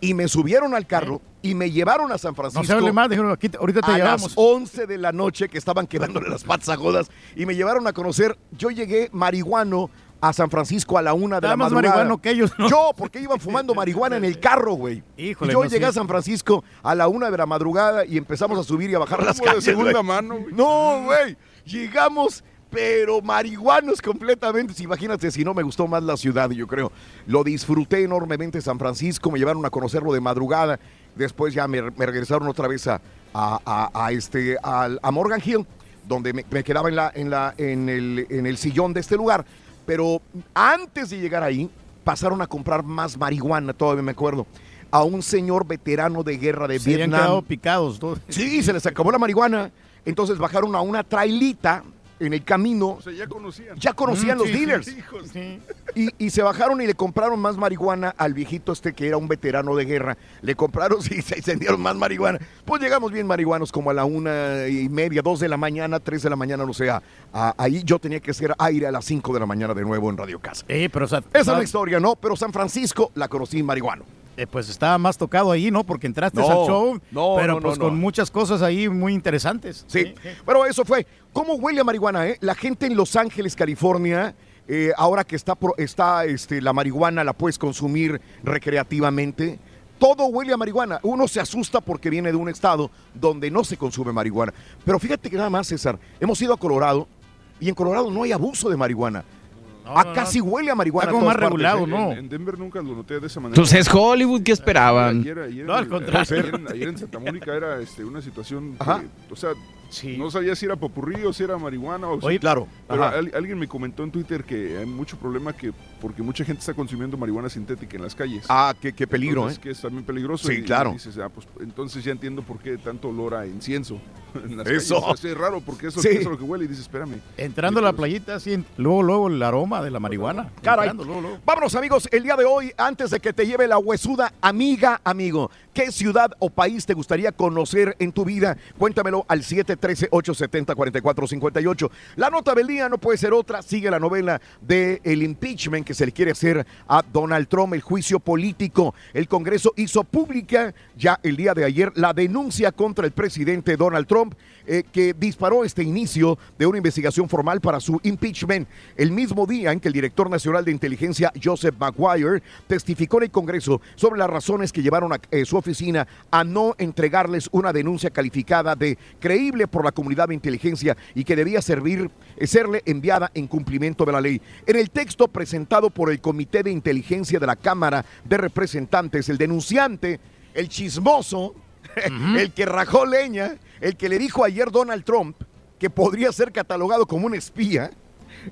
S18: Y me subieron al carro y me llevaron a San Francisco.
S17: No se hable más, dijeron, aquí te- ahorita te
S18: a
S17: llevamos.
S18: las 11 de la noche que estaban quedándole las patas a Judas y me llevaron a conocer. Yo llegué marihuano a San Francisco a la una de
S17: Estaba
S18: la
S17: más
S18: madrugada.
S17: marihuano que ellos, ¿no?
S18: Yo, porque iban fumando marihuana en el carro, güey.
S17: Híjole,
S18: Y yo
S17: no,
S18: llegué
S17: sí.
S18: a San Francisco a la una de la madrugada y empezamos a subir y a bajar las
S19: Como de
S18: calles.
S19: segunda
S18: güey.
S19: mano, güey.
S18: No, güey. Llegamos, pero marihuanos completamente. Sí, Imagínate si no me gustó más la ciudad, yo creo. Lo disfruté enormemente San Francisco, me llevaron a conocerlo de madrugada. Después ya me, me regresaron otra vez a, a- a- a este, a Morgan Hill, donde me, me quedaba en, la, en, la, en, el, en el sillón de este lugar. Pero antes de llegar ahí, pasaron a comprar más marihuana, todavía me acuerdo. A un señor veterano de guerra de
S17: Se habían
S18: Vietnam.
S17: quedado picados todos.
S18: Sí, se les acabó la marihuana. Entonces bajaron a una trailita en el camino.
S19: O sea, ya conocían.
S18: Ya conocían
S17: Mm,
S18: los
S17: sí, sí,
S18: dealers. Y, y se bajaron y le compraron más marihuana al viejito este que era un veterano de guerra. Le compraron y se encendieron más marihuana. Pues llegamos bien marihuanos como a la una y media, dos de la mañana, tres de la mañana, no sé. a- a- ahí yo tenía que hacer aire a las cinco de la mañana de nuevo en Radio Casa.
S17: Eh, pero o sea,
S18: Esa es la historia, ¿no? Pero San Francisco la conocí marihuano.
S17: Eh, pues estaba más tocado ahí, ¿no? Porque entraste
S18: No,
S17: al show,
S18: no,
S17: pero
S18: no,
S17: pues con muchas cosas ahí muy interesantes.
S18: Sí. Pero eso fue. ¿Cómo huele a marihuana? eh? La gente en Los Ángeles, California, eh, ahora que está, pro- está este, la marihuana, la puedes consumir recreativamente. Todo huele a marihuana. Uno se asusta porque viene de un estado donde no se consume marihuana. Pero fíjate que nada más, César, hemos ido a Colorado y en Colorado no hay abuso de marihuana. Acá sí huele a marihuana.
S17: Está como
S18: en
S17: más regulado,
S18: ¿eh?
S17: ¿no?
S19: En, en Denver nunca lo noté de esa manera.
S2: Entonces es Hollywood, ¿qué esperaban?
S19: Ayer, ayer,
S17: No, al
S19: eh,
S17: contrario.
S19: Ayer, en- ayer en Santa Mónica era este, una situación que, o sea, no sabía si era popurrí o si era marihuana. O si-
S18: Oye, claro,
S19: Pero al- alguien me comentó en Twitter que hay mucho problema que porque mucha gente está consumiendo marihuana sintética en las calles.
S18: Ah, qué, qué peligro,
S19: Entonces,
S18: ¿eh?
S19: que es también peligroso.
S18: Sí,
S19: y- y
S18: claro.
S19: dices, ah, pues, entonces ya entiendo por qué tanto olor a incienso en las
S18: Eso.
S19: calles. Es raro porque eso,
S18: Sí.
S19: eso es lo que huele y dices, espérame.
S17: Entrando a la playita, luego, luego el aroma de la marihuana.
S18: Caray.
S17: Entrando, luego, luego.
S18: Vámonos amigos, el día de hoy, antes de que te lleve la huesuda amiga, amigo, ¿qué ciudad o país te gustaría conocer en tu vida? Cuéntamelo al 713-870-4458. La nota del día no puede ser otra, sigue la novela de el impeachment que se le quiere hacer a Donald Trump, el juicio político. El Congreso hizo pública ya el día de ayer la denuncia contra el presidente Donald Trump eh, que disparó este inicio de una investigación formal para su impeachment. El mismo día en que el director nacional de inteligencia, Joseph Maguire, testificó en el Congreso sobre las razones que llevaron a eh, su oficina a no entregarles una denuncia calificada de creíble por la comunidad de inteligencia y que debía servir, eh, serle enviada en cumplimiento de la ley. En el texto presentado por el Comité de Inteligencia de la Cámara de Representantes, el denunciante, el chismoso, el que rajó leña, el que le dijo ayer Donald Trump que podría ser catalogado como un espía,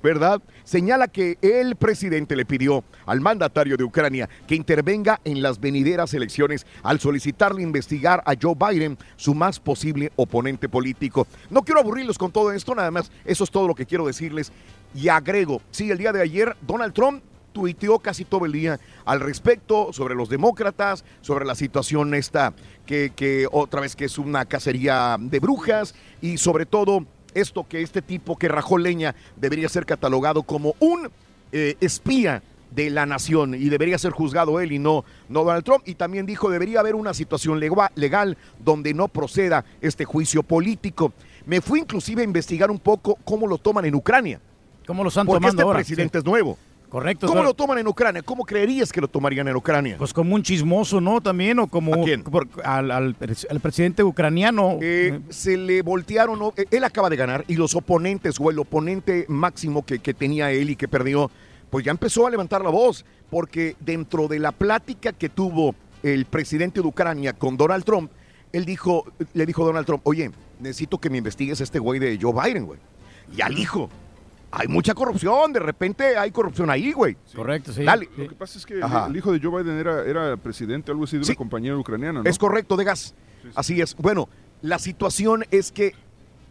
S18: ¿verdad? Señala que el presidente le pidió al mandatario de Ucrania que intervenga en las venideras elecciones al solicitarle investigar a Joe Biden, su más posible oponente político. No quiero aburrirlos con todo esto, nada más, eso es todo lo que quiero decirles. Y agrego, sí, el día de ayer Donald Trump tuiteó casi todo el día al respecto sobre los demócratas, sobre la situación esta que, que otra vez que es una cacería de brujas y sobre todo esto que este tipo que rajó leña debería ser catalogado como un eh, espía de la nación y debería ser juzgado él y no, no Donald Trump. Y también dijo debería haber una situación legal donde no proceda este juicio político. Me fui inclusive a investigar un poco cómo lo toman en Ucrania.
S17: ¿Cómo lo están
S18: Porque
S17: tomando
S18: este
S17: ahora?
S18: presidente
S17: Sí.
S18: es nuevo.
S17: Correcto.
S18: ¿Cómo lo toman en Ucrania? ¿Cómo creerías que lo tomarían en Ucrania?
S17: Pues como un chismoso, ¿no? También, o como por- al, al pres- al presidente ucraniano.
S18: Eh, se le voltearon. Eh, él acaba de ganar y los oponentes o el oponente máximo que, que tenía él y que perdió, pues ya empezó a levantar la voz, porque dentro de la plática que tuvo el presidente de Ucrania con Donald Trump, él dijo, le dijo a Donald Trump, oye, necesito que me investigues a este güey de Joe Biden, güey. Y al hijo. Hay mucha corrupción, de repente hay corrupción ahí, güey.
S17: Correcto, sí.
S18: Dale.
S19: Lo que pasa es que el,
S18: Ajá.
S19: el hijo de Joe Biden era, era presidente, algo así, de una compañía ucraniana, ¿no?
S18: Es correcto, de gas. Así es. Bueno, la situación es que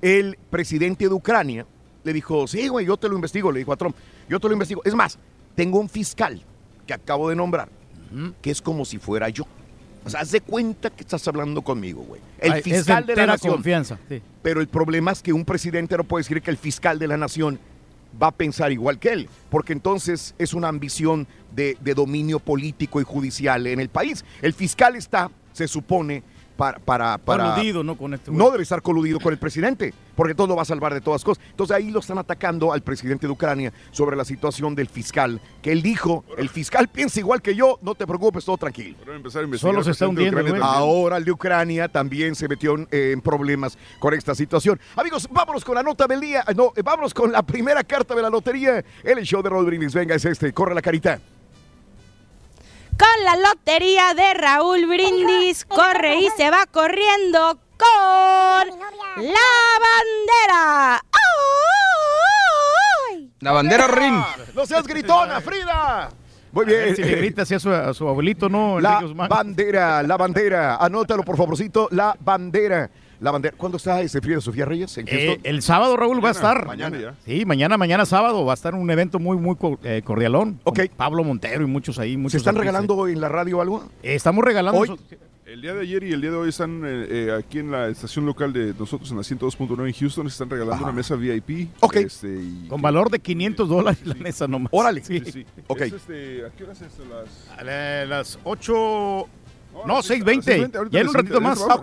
S18: el presidente de Ucrania le dijo, sí, güey, yo te lo investigo, le dijo a Trump, yo te lo investigo. Es más, tengo un fiscal que acabo de nombrar, que es como si fuera yo. O sea, haz de cuenta que estás hablando conmigo, güey. El
S17: Ay, es
S18: fiscal de la nación.
S17: confianza, sí.
S18: Pero el problema es que un presidente no puede decir que el fiscal de la nación va a pensar igual que él, porque entonces es una ambición de, dominio político y judicial en el país. El fiscal está, se supone, para... para, para
S17: Coludido, ¿no? Con este güey.
S18: no debe estar coludido con el presidente, porque todo lo va a salvar de todas cosas. Entonces ahí lo están atacando al presidente de Ucrania sobre la situación del fiscal, que él dijo, el fiscal piensa igual que yo, no te preocupes, todo tranquilo.
S19: Empezar a
S17: Solo se está hundiendo,
S19: Ucrania
S17: güey.
S19: también.
S18: Ahora el de Ucrania también se metió en, en problemas con esta situación. Amigos, vámonos con la nota del día. No, eh, vámonos con la primera carta de la lotería. El show de Brindis. Venga, es este. Corre la carita.
S20: Con la lotería de Raúl Brindis, corre y se va corriendo con la bandera. ¡Ay!
S2: La bandera Rin.
S18: No seas gritona, Frida. Muy
S17: A ver
S18: bien.
S17: Si le grita así a su, a su abuelito, ¿no?
S18: La bandera, la bandera. Anótalo, por favorcito. La bandera. La bandera. ¿Cuándo está ese Frida Sofía Reyes? ¿En
S17: Eh, el sábado, Raúl, va a estar.
S18: mañana ya.
S17: Sí, mañana, mañana sábado va a estar un evento muy, muy co- eh, cordialón. Ok. Pablo Montero y muchos ahí. Muchos
S18: ¿Se están
S17: artistas.
S18: regalando en la radio algo?
S17: Eh, estamos regalando.
S18: Hoy.
S19: El día de ayer y el día de hoy están eh, eh, aquí en la estación local de nosotros en la 102.9 en Houston. Se están regalando una mesa VIP.
S18: Ok.
S19: Este, y-
S17: Con valor de 500 dólares la mesa nomás.
S18: Órale.
S17: Sí.
S19: Sí, sí.
S18: Ok.
S19: Es, este, ¿A qué horas es esto? Las...
S17: A la- las 8. No,
S19: sí,
S17: 6.20.
S19: 6:20, ahorita
S17: Ya en
S19: la
S17: un ratito
S19: siguiente-
S17: más.
S18: Ah.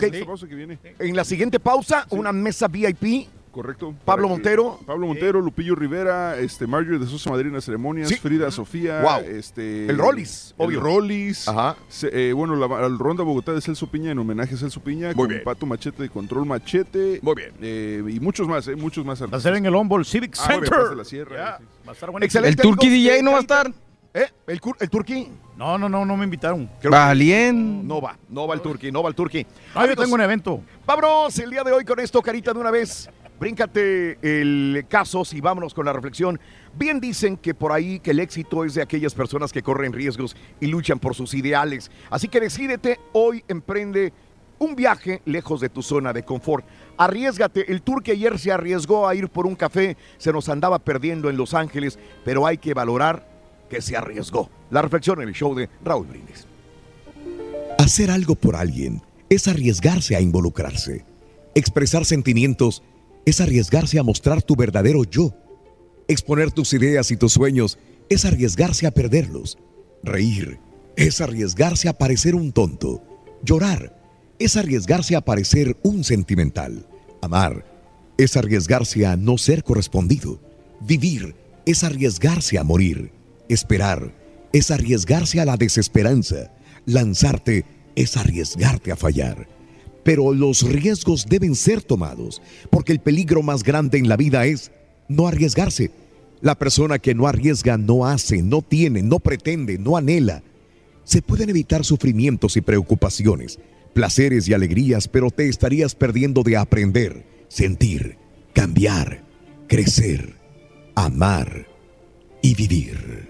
S18: En la siguiente pausa, una mesa VIP.
S19: Correcto.
S18: Pablo
S19: que-
S18: Montero.
S19: Pablo Montero, Lupillo Rivera, este, Marjorie de Sosa Madrina de Ceremonias,
S18: Sí.
S19: Frida Sofía,
S18: Wow.
S19: este,
S18: El Rollis,
S19: el
S18: obvio.
S19: Rollis,
S18: Ajá.
S19: se- eh, bueno, la, la Ronda Bogotá de Celso Piña en homenaje a Celso Piña,
S18: Muy
S19: con
S18: bien.
S19: Pato Machete de Control Machete.
S18: Muy bien.
S19: eh, y muchos más, eh, muchos más
S17: Va a
S19: artistas.
S17: ser en el Humboldt Civic
S19: Ah, bien,
S17: Center.
S19: Plaza de la Sierra,
S17: Ya,
S19: sí.
S17: Va a estar buenísimo.
S18: Excelente.
S2: ¿El Turkey. DJ no va a
S18: carita.
S2: estar?
S18: ¿Eh? ¿El, el?
S17: No, no, no, no me invitaron.
S18: Creo que
S2: Valien.
S18: No va, no va el Turkey, no va el Turkey.
S17: No, yo tengo un evento.
S18: Vámonos el día de hoy con esto, Carita, de una vez. Bríncate el casos y vámonos con la reflexión. Bien dicen que por ahí que el éxito es de aquellas personas que corren riesgos y luchan por sus ideales. Así que decídete, hoy emprende un viaje lejos de tu zona de confort. Arriesgate. El tour que ayer se arriesgó a ir por un café se nos andaba perdiendo en Los Ángeles, pero hay que valorar que se arriesgó. La reflexión en el show de Raúl Brindis.
S6: Hacer algo por alguien es arriesgarse a involucrarse. Expresar sentimientos es arriesgarse a mostrar tu verdadero yo. Exponer tus ideas y tus sueños es arriesgarse a perderlos. Reír es arriesgarse a parecer un tonto. Llorar es arriesgarse a parecer un sentimental. Amar es arriesgarse a no ser correspondido. Vivir es arriesgarse a morir. Esperar es arriesgarse a la desesperanza. Lanzarte es arriesgarte a fallar. Pero los riesgos deben ser tomados, porque el peligro más grande en la vida es no arriesgarse. La persona que no arriesga no hace, no tiene, no pretende, no anhela. Se pueden evitar sufrimientos y preocupaciones, placeres y alegrías, pero te estarías perdiendo de aprender, sentir, cambiar, crecer, amar y vivir.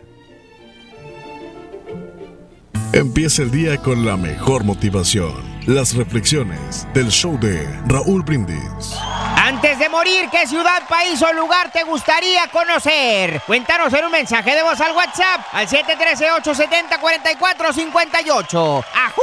S7: Empieza el día con la mejor motivación. Las reflexiones del show de Raúl Brindis.
S5: Antes de morir, ¿qué ciudad, país o lugar te gustaría conocer? Cuéntanos en un mensaje de voz al WhatsApp al 713-870-4458. ¡Ajú!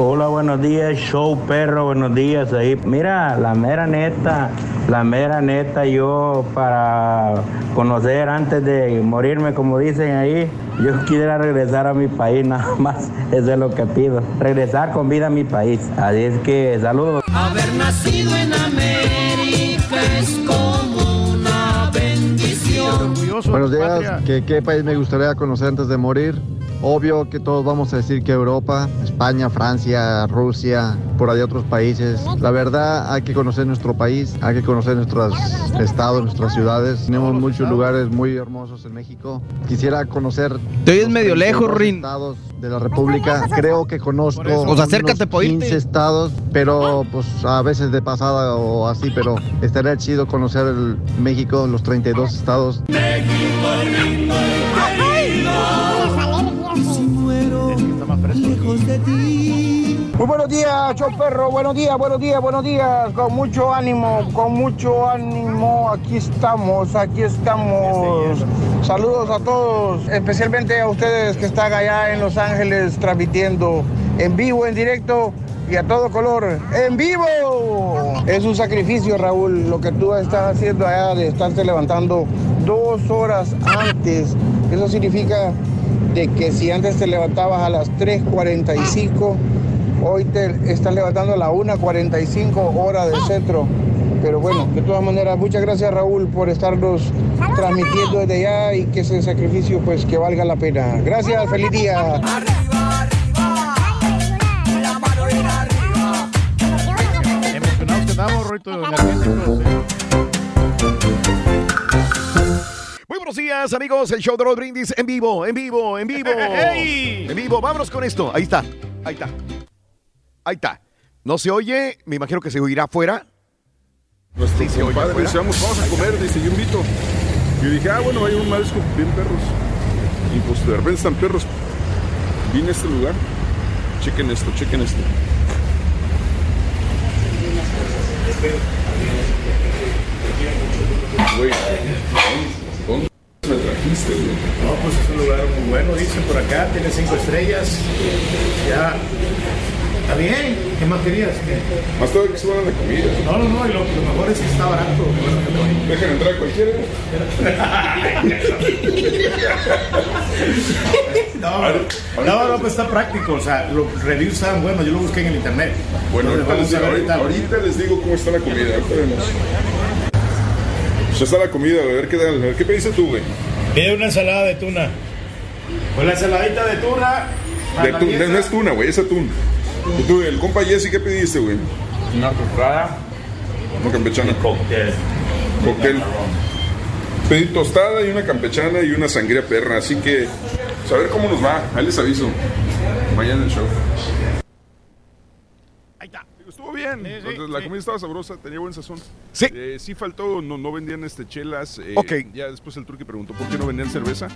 S10: Hola, buenos días, show perro, buenos días ahí. Mira, la mera neta, la mera neta, yo para conocer antes de morirme, como dicen ahí, yo quisiera regresar a mi país, nada más, eso es lo que pido, regresar con vida a mi país. Así es que saludos.
S9: Haber nacido en América es como una bendición.
S17: Orgulloso
S21: Buenos días. ¿Qué, qué país me gustaría conocer antes de morir?
S22: Obvio que todos vamos a decir que Europa, España, Francia, Rusia, por ahí otros países. La verdad hay que conocer nuestro país, hay que conocer nuestros estados, nuestras ciudades. Tenemos muchos lugares muy hermosos en México. Quisiera conocer...
S2: Te oyes medio lejos,
S22: 32
S2: Rin.
S22: estados de la República. Creo que conozco
S2: Pues acércate,
S22: unos
S2: pa' irte.
S22: 15 estados, pero pues a veces de pasada o así, pero estaría chido conocer el México, los 32 estados.
S23: Muy buenos días, show perro, buenos días, buenos días, buenos días, con mucho ánimo, con mucho ánimo, aquí estamos, aquí estamos. Saludos a todos, especialmente a ustedes que están allá en Los Ángeles transmitiendo en vivo, en directo y a todo color, en vivo. Es un sacrificio, Raúl, lo que tú estás haciendo allá de estarte levantando dos horas antes. Eso significa de que si antes te levantabas a las 3.45, hoy te estás levantando a la 1.45 hora del centro. Pero bueno, de todas maneras, muchas gracias Raúl por estarnos transmitiendo desde allá y que ese sacrificio pues que valga la pena. Gracias, feliz día.
S17: Emocionados que estamos, Roito, energéticos.
S18: Muy buenos días, amigos. El show de Roll Brindis en vivo, en vivo, en vivo.
S17: ¡Ey!
S18: En vivo. Vámonos con esto. Ahí está. Ahí está. Ahí está. No se oye. Me imagino que se oirá afuera.
S19: Nuestro
S18: Sí, se oye
S19: compadre dice, vamos, vamos a comer, dice, yo invito. Y yo dije, ah, bueno, hay un marisco bien perros. Y pues de repente están perros. Vine a este lugar. Chequen esto, chequen esto. Güey, ¿dónde me trajiste, güey?
S17: No, pues es un lugar muy bueno, dice por acá, tiene cinco estrellas. Ya. Está bien, ¿qué más querías? ¿Qué?
S19: Más todavía que se van a la comida.
S17: No, no, no, y lo, lo mejor es que está barato. bueno que.
S19: Dejan entrar a cualquiera.
S17: No, no, no, pues está práctico. O sea, los reviews estaban buenos. Yo lo busqué en el internet.
S19: Bueno, ahorita les,
S17: vamos
S19: digo,
S17: ver
S19: ahorita,
S17: ahorita.
S19: ahorita les digo cómo está la comida. Ahorita vemos. Ya está la comida. A ver qué tal. A ver, ¿Qué pediste tú, güey?
S17: Pide una ensalada de tuna. Pues la ensaladita de tuna.
S19: De no, no es tuna, güey, es atún. ¿Y tú, el compa Jesse, qué pediste, güey?
S21: Una tostada.
S19: Una campechana.
S21: Cóctel.
S19: Cóctel. Pedí tostada y una campechana y una sangría perra. Así que, pues, a ver cómo nos va. Ahí les aviso. Mañana en el show. Digo, Estuvo bien. La comida estaba sabrosa, tenía buen sazón.
S18: Sí.
S19: Eh, sí faltó, no, no vendían este chelas. eh,
S18: Ok.
S19: Ya después el turque preguntó por qué no vendían cerveza.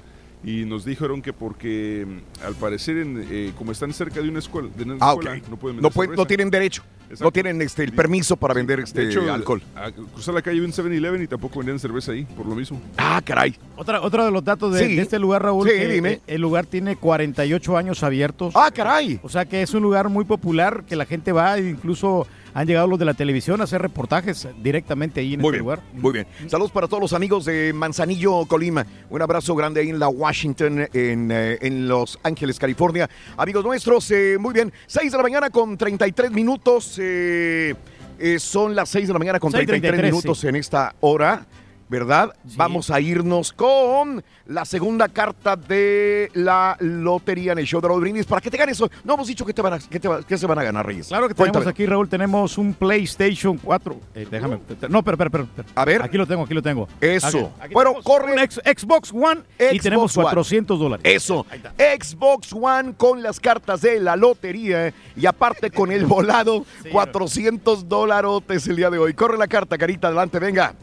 S19: Y nos dijeron que porque mm, al parecer, en, eh, como están cerca de una escuela, de una
S18: Ah,
S19: no pueden vender
S18: No, tienen derecho.
S19: Exacto.
S18: No tienen este, el permiso para vender este
S19: De hecho,
S18: alcohol.
S19: a- cruzar la calle un 7-Eleven y tampoco vendían cerveza ahí, por lo mismo.
S18: Ah, caray.
S17: Otra, otro de los datos de,
S18: Sí.
S17: de este lugar, Raúl,
S18: Sí,
S17: que,
S18: dime.
S17: eh, el lugar tiene 48 años abiertos.
S18: Ah, caray.
S17: O sea que es un lugar muy popular, que la gente va, e incluso han llegado los de la televisión a hacer reportajes directamente ahí en
S18: Muy
S17: este
S18: bien,
S17: lugar.
S18: muy bien. Saludos para todos los amigos de Manzanillo, Colima. Un abrazo grande ahí en la Washington, en, eh, en Los Ángeles, California. Amigos nuestros, eh, muy bien. 6 de la mañana con 33 minutos. eh, eh, son las 6 de la mañana con 33
S17: 6:33,
S18: minutos
S17: sí.
S18: en esta hora. ¿Verdad? Vamos a irnos con la segunda carta de la lotería en el show de Raúl Brindis. ¿Para qué te ganes eso? No hemos dicho que, te van a, que, te va- que se van a ganar, Reyes.
S17: Claro que tenemos
S18: Cuéntame.
S17: aquí, Raúl, tenemos un PlayStation 4. Eh, déjame. No, pero, pero, pero.
S18: A ver.
S17: Aquí lo tengo, aquí lo tengo.
S18: Eso.
S17: Aquí- aquí
S18: Bueno,
S17: tenemos
S18: corre.
S17: un ex- Xbox One y
S18: Xbox
S17: tenemos
S18: One.
S17: 400 dólares.
S18: Eso. Xbox One con las cartas de la lotería y aparte con el volado, 400 dólares el día de hoy. Corre la carta, Carita, adelante, venga.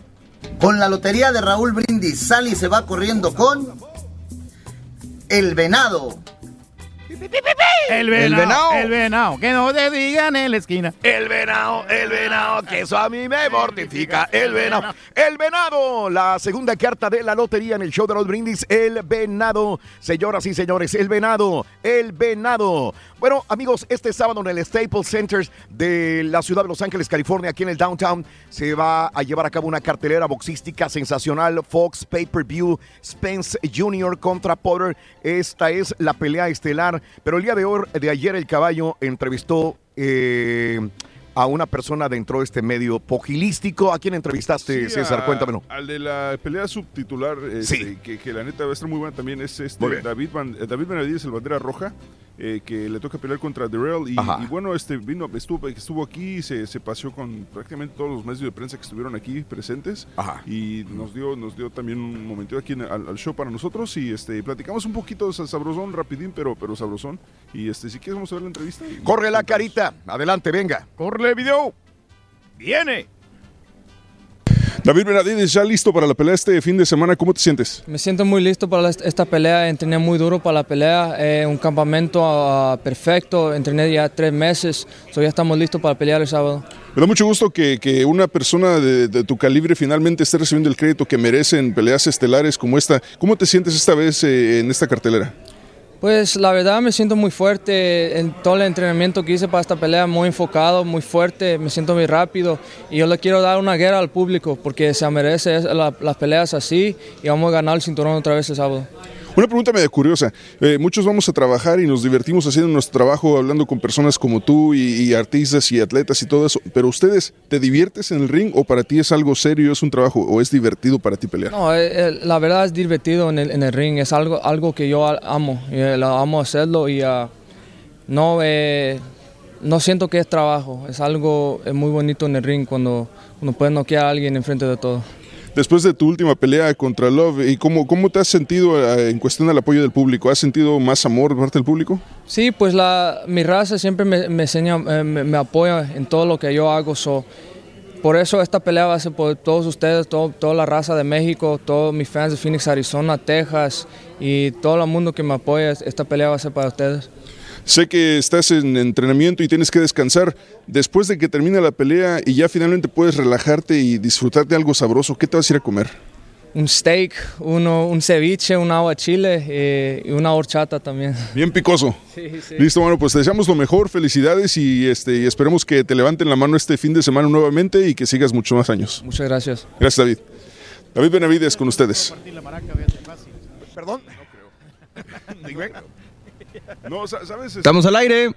S24: Con la lotería de Raúl Brindis, Sally se va corriendo con el venado.
S17: El venado, el venado. Que no te digan en la esquina.
S18: El venado, el venado, que eso a mí me mortifica. El venado, el venado. La segunda carta de la lotería en el show de los brindis. El venado. Señoras y señores, el venado, el venado. Bueno, amigos, este sábado en el Staples Center de la ciudad de Los Ángeles, California, aquí en el downtown, se va a llevar a cabo una cartelera boxística sensacional. Fox Pay-Per-View, Spence Jr. contra Potter. Esta es la pelea estelar. Pero el día de hoy, de ayer, el caballo entrevistó. eh, a una persona dentro de este medio pugilístico. ¿A quién entrevistaste,
S19: Sí,
S18: César?
S19: a-
S18: Cuéntamelo.
S19: Al de la pelea subtitular, este,
S18: Sí.
S19: que, que la neta va a estar muy buena también, es este. David, Van- eh, David Benavides, el bandera roja, eh, que le toca pelear contra Darrell. Y,
S18: Ajá.
S19: y bueno, este vino, estuvo, estuvo aquí, se, se paseó con prácticamente todos los medios de prensa que estuvieron aquí presentes. Y nos dio, nos dio también un momentito aquí en- al, al show para nosotros. Y este platicamos un poquito sa- sabrosón, rapidín, pero, pero sabrosón. Y este, si quieres, vamos a ver la entrevista. y-
S18: Corre la carita. Adelante, venga.
S17: Corre video. Viene.
S19: David Benavides, ya listo para la pelea este fin de semana. ¿Cómo te sientes?
S25: Me siento muy listo para esta pelea, entrené muy duro para la pelea, eh, un campamento ah, perfecto, entrené ya tres meses, so ya estamos listos para pelear el sábado.
S19: Me da mucho gusto que, que una persona de, de tu calibre finalmente esté recibiendo el crédito que merece en peleas estelares como esta. ¿Cómo te sientes esta vez eh, en esta cartelera?
S25: Pues la verdad me siento muy fuerte en todo el entrenamiento que hice para esta pelea, muy enfocado, muy fuerte, me siento muy rápido y yo le quiero dar una guerra al público porque se merece las peleas así y vamos a ganar el cinturón otra vez el sábado.
S19: Una pregunta medio curiosa. Eh, muchos vamos a trabajar y nos divertimos haciendo nuestro trabajo, hablando con personas como tú y, artistas y atletas y todo eso. Pero ustedes, ¿te diviertes en el ring o para ti es algo serio, es un trabajo o es divertido para ti pelear?
S25: No, eh, eh, la verdad es divertido en el, ring, es algo, algo que yo amo, eh, lo amo hacerlo y ah, no, no siento que es trabajo, es algo eh, muy bonito en el ring cuando, cuando puedes noquear a alguien enfrente de todo.
S19: Después de tu última pelea contra Love, ¿y cómo, cómo te has sentido eh, en cuestión del apoyo del público? ¿Has sentido más amor de parte del público?
S25: Sí, pues la, mi raza siempre me, eh, me, me apoya en todo lo que yo hago. so, por eso esta pelea va a ser por todos ustedes, todo- toda la raza de México, todos mis fans de Phoenix, Arizona, Texas y todo el mundo que me apoya. Esta pelea va a ser para ustedes.
S19: Sé que estás en entrenamiento y tienes que descansar. Después de que termine la pelea y ya finalmente puedes relajarte y disfrutar de algo sabroso, ¿qué te vas a ir a comer?
S25: Un steak, uno, un ceviche, un agua chile eh, y una horchata también.
S19: Bien picoso.
S25: Sí, sí.
S19: Listo, bueno, pues te deseamos lo mejor, felicidades y, este, y esperemos que te levanten la mano este fin de semana nuevamente y que sigas muchos más años.
S25: Muchas gracias.
S19: Gracias, David. David Benavides con ustedes.
S18: Perdón.
S19: No, sa- ¿sabes?
S2: Estamos al aire.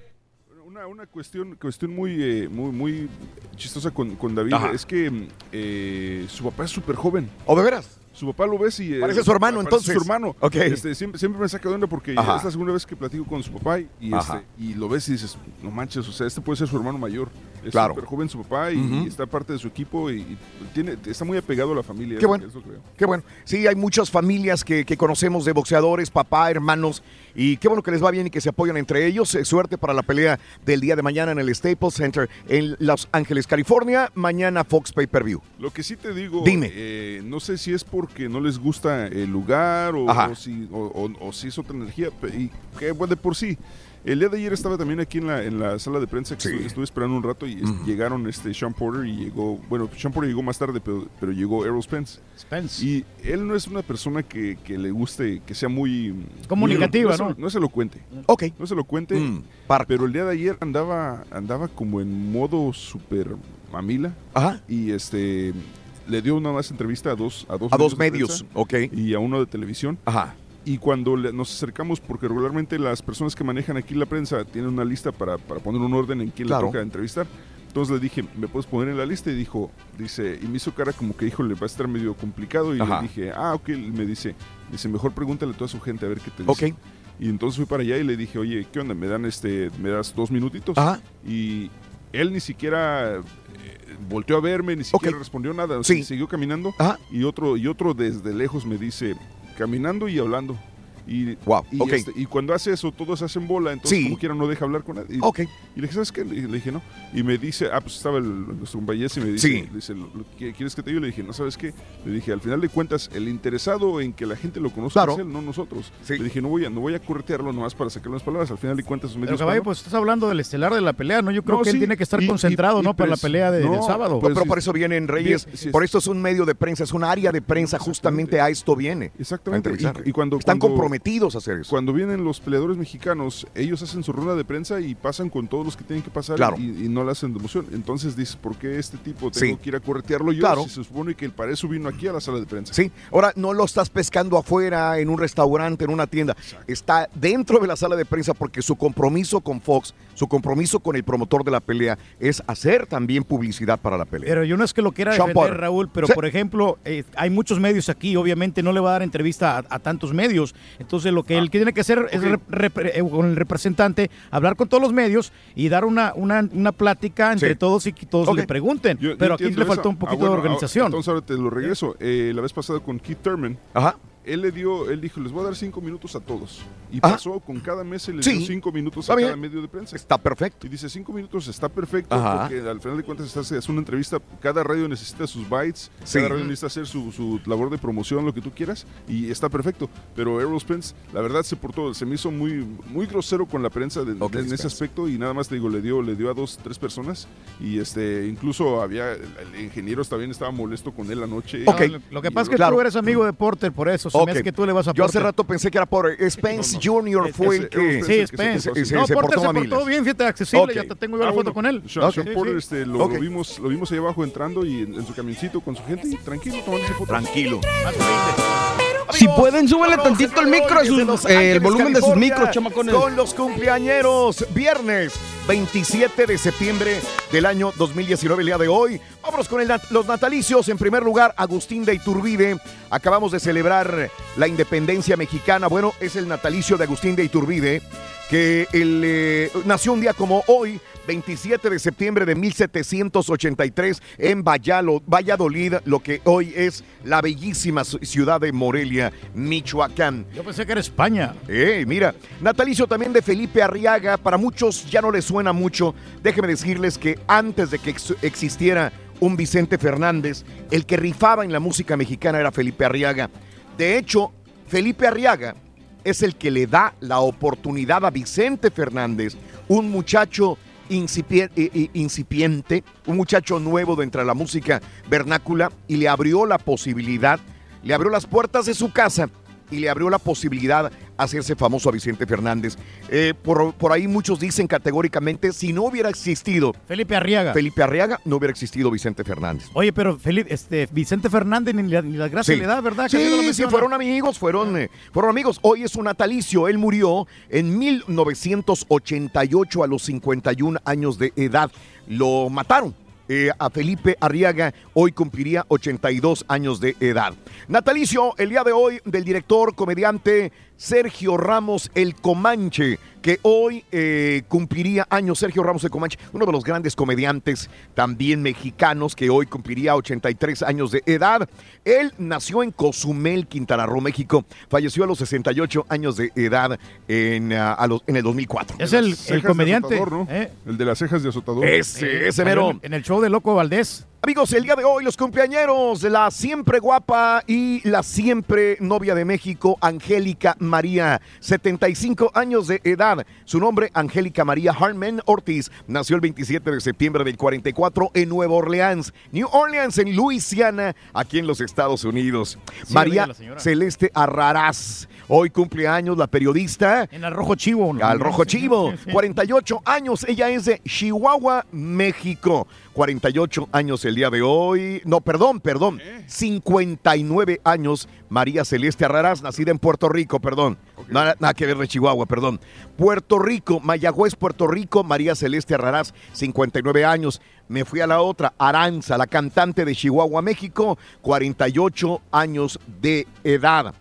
S19: Una, una cuestión, cuestión muy, eh, muy, muy chistosa con, con David
S18: Ajá.
S19: es que mm, eh, su papá es súper joven.
S18: ¿O de veras?
S19: Su papá lo ves y... eh,
S18: Parece su hermano,
S19: parece
S18: entonces.
S19: su hermano.
S18: Ok.
S19: Este, siempre, siempre me saca de onda porque
S18: Ajá.
S19: es la segunda vez que platico con su papá y, y,
S18: Ajá.
S19: este, y lo ves y dices, no manches, o sea, este puede ser su hermano mayor. Es
S18: Claro.
S19: súper joven su papá y, está parte de su equipo y, y tiene, está muy apegado a la familia.
S18: Qué bueno.
S19: eso creo.
S18: Qué bueno. Sí, hay muchas familias que, que conocemos de boxeadores, papá, hermanos, y qué bueno que les va bien y que se apoyan entre ellos. Eh, suerte para la pelea del día de mañana en el Staples Center en Los Ángeles, California. Mañana Fox Pay Per View.
S19: Lo que sí te digo,
S18: Dime.
S19: eh, no sé si es porque no les gusta el lugar o, si, o, si es otra energía, y que bueno, de por sí. El día de ayer estaba también aquí en la, en la sala de prensa, que estuve, estuve esperando un rato y llegaron este Sean Porter y llegó, bueno, Sean Porter llegó más tarde, pero, pero llegó Errol Spence.
S17: Spence.
S19: Y él no es una persona que, que le guste, que sea muy...
S17: Comunicativa, ¿no?
S19: es- No es elocuente.
S18: Ok.
S19: No es elocuente,
S18: Mm,
S19: pero el día de ayer andaba, andaba como en modo súper mamila.
S18: Ajá.
S19: Y este le dio una más entrevista a dos a dos,
S18: A dos
S19: de
S18: medios, ok.
S19: Y a uno de televisión.
S18: Ajá.
S19: Y cuando le- nos acercamos, porque regularmente las personas que manejan aquí la prensa tienen una lista para, para poner un orden en quién
S18: Claro.
S19: le toca entrevistar. Entonces le dije, ¿me puedes poner en la lista? Y dijo, dice, y me hizo cara como que, híjole, va a estar medio complicado. Y
S18: Ajá.
S19: le dije, ah, ok, y me dice, dice, mejor pregúntale a toda su gente a ver qué te dice. Y entonces fui para allá y le dije, oye, ¿qué onda? ¿Me dan este, me das dos minutitos?
S18: Ajá.
S19: Y él ni siquiera eh, volteó a verme, ni siquiera respondió nada.
S18: Sí.
S19: Siguió caminando.
S18: Ajá.
S19: Y otro, y otro desde lejos me dice, caminando y hablando. Y,
S18: Wow,
S19: y, este, y cuando hace eso, todos hacen bola, entonces
S18: Sí.
S19: como quiera no deja hablar con nadie. Y,
S18: Ok.
S19: y le dije, ¿sabes qué? Le, le dije, no. Y me dice, ah, pues estaba el, nuestro compañero y me dice,
S18: Sí.
S19: le dice, ¿lo- lo que- ¿quieres que te diga? Le dije, no, ¿sabes qué? Le dije, al final de cuentas, el interesado en que la gente lo conozca
S18: Claro.
S19: es él, no nosotros. Le dije, no voy a, no voy a corretearlo nomás para sacar unas palabras. Al final de cuentas,
S17: Pero
S19: medios
S17: caballo, pues estás hablando del estelar de la pelea, ¿no? Yo creo
S19: No,
S17: que él tiene que estar
S19: y-
S17: concentrado,
S19: y- y
S17: ¿no? Para la
S19: pres-
S17: pelea de,
S19: no,
S17: del sábado.
S18: Pero, por eso vienen Reyes.
S19: Bien,
S18: por esto es un medio de prensa, es un área de prensa, justamente a esto viene.
S19: Exactamente. Y, cuando,
S18: Están
S19: cuando-
S18: comprometidos a hacer eso.
S19: Cuando vienen los peleadores mexicanos, ellos hacen su ronda de prensa y pasan con todos los que tienen que pasar
S18: Claro.
S19: y, y no le hacen de emoción. Entonces dices, ¿por qué este tipo tengo
S18: Sí.
S19: que ir a corretearlo yo
S18: Claro.
S19: si se supone que el para eso vino aquí a la sala de prensa?
S18: Sí, ahora no lo estás pescando afuera, en un restaurante, en una tienda. Está dentro de la sala de prensa porque su compromiso con Fox, su compromiso con el promotor de la pelea es hacer también publicidad para la pelea.
S17: Pero yo no es que lo quiera
S18: Sean
S17: defender,
S18: Porter.
S17: Raúl, pero
S18: Sí.
S17: por ejemplo, eh, hay muchos medios aquí, obviamente no le va a dar entrevista a, a tantos medios. Entonces lo que
S18: Ah,
S17: él tiene que hacer es rep- rep- eh, con el representante, hablar con todos los medios y dar una, una, una plática entre
S19: Sí.
S17: todos y que todos
S19: Ok.
S17: le pregunten.
S19: Yo- yo
S17: pero aquí le faltó un
S19: Ah,
S17: poquito
S19: bueno,
S17: de organización.
S19: ah, entonces ahora te lo regreso. Eh, la vez pasada con Keith Thurman. Él le dio, él dijo, les voy a dar cinco minutos a todos. Y
S18: Ajá.
S19: pasó con cada mes y les
S18: Sí.
S19: dio cinco minutos
S18: Está
S19: a cada medio de prensa.
S18: Está perfecto.
S19: Y dice, cinco minutos está perfecto
S18: Ajá.
S19: porque al final de cuentas estás, es una entrevista, cada radio necesita sus bytes,
S18: Sí.
S19: cada radio necesita hacer su, su labor de promoción, lo que tú quieras, y está perfecto. Pero Errol Spence, la verdad se portó, se me hizo muy, muy grosero con la prensa de- de- en ese aspecto y nada más te digo, le dio, le dio a dos, tres personas y este, incluso había, el, ingeniero también estaba molesto con él anoche.
S17: No, lo, lo que pasa es que
S18: Claro.
S17: tú eres amigo de Porter, por eso. Se me
S18: Ok.
S17: hace que tú le vas a
S18: Yo hace rato pensé que era por Spence Jr. fue el que...
S17: Sí, Spence. no, Porter se portó bien, fíjate, accesible,
S19: Ok.
S17: ya te tengo yo
S19: Ah,
S17: la foto
S19: bueno.
S17: con él.
S19: Sean,
S17: Sí,
S19: Sean. Porter, este, lo, lo vimos, lo vimos ahí abajo entrando y en, en su camioncito con su gente y tranquilo, tomándose fotos.
S18: Tranquilo.
S2: Si pueden, súbele tantito el micro, a sus- eh, el volumen de sus micros, chamacones.
S18: Con los cumpleañeros, viernes 27 de septiembre del año 2019, el día de hoy. Vámonos con el los natalicios. En primer lugar, Agustín de Iturbide. Acabamos de celebrar la independencia mexicana. Bueno, es el natalicio de Agustín de Iturbide, que él, eh, nació un día como hoy, 27 de septiembre de 1783, en Valladolid, lo que hoy es la bellísima ci- ciudad de Morelia, Michoacán.
S17: Yo pensé que era España.
S18: Eh, mira, natalicio también de Felipe Arriaga, para muchos ya no les suena mucho. Déjenme decirles que antes de que ex- existiera un Vicente Fernández, el que rifaba en la música mexicana era Felipe Arriaga. De hecho, Felipe Arriaga es el que le da la oportunidad a Vicente Fernández, un muchacho incipiente, un muchacho nuevo dentro de la música vernácula, y le abrió la posibilidad, le abrió las puertas de su casa y le abrió la posibilidad hacerse famoso a Vicente Fernández. Eh, por, por ahí muchos dicen categóricamente, si no hubiera existido
S17: Felipe Arriaga.
S18: Felipe Arriaga, no hubiera existido Vicente Fernández.
S17: Oye, pero Felipe, este, Vicente Fernández ni, la- ni las gracias
S18: Sí.
S17: le da, ¿verdad?
S18: Sí, fueron amigos, fueron, eh, fueron amigos. Hoy es su natalicio. Él murió en 1988 a los 51 años de edad. Lo mataron. eh, a Felipe Arriaga hoy cumpliría 82 años de edad. Natalicio, el día de hoy, del director, comediante Sergio Ramos El Comanche, que hoy eh, cumpliría años. Sergio Ramos El Comanche, uno de los grandes comediantes también mexicanos, que hoy cumpliría 83 años de edad. Él nació en Cozumel, Quintana Roo, México. Falleció a los 68 años de edad en, ah, a los- en el 2004.
S17: Es el, el
S19: de
S17: comediante.
S19: azotador, ¿no?
S17: ¿eh?
S19: El de las cejas de azotador.
S18: Ese, ese mero.
S17: En el show de Loco Valdés.
S18: Amigos, el día de hoy los cumpleañeros de la siempre guapa y la siempre novia de México, Angélica María, 75 años de edad. Su nombre, Angélica María Harman Ortiz, nació el 27 de septiembre del 44 en Nueva Orleans, New Orleans, en Luisiana, aquí en los Estados Unidos.
S17: Sí,
S18: María. Celeste Arraraz, hoy cumpleaños la periodista.
S17: En el Rojo Chivo. ¿no?
S18: Al Rojo Chivo,
S17: Sí, sí.
S18: 48 años, ella es de Chihuahua, México. 48 años el día de hoy. No, perdón, perdón. 59 años, María Celeste Arraraz, nacida en Puerto Rico, perdón. Nada, nada que ver de Chihuahua, perdón. Puerto Rico, Mayagüez, Puerto Rico, María Celeste Arraraz, 59 años. Me fui a la otra, Aranza, la cantante de Chihuahua, México, 48 años de edad.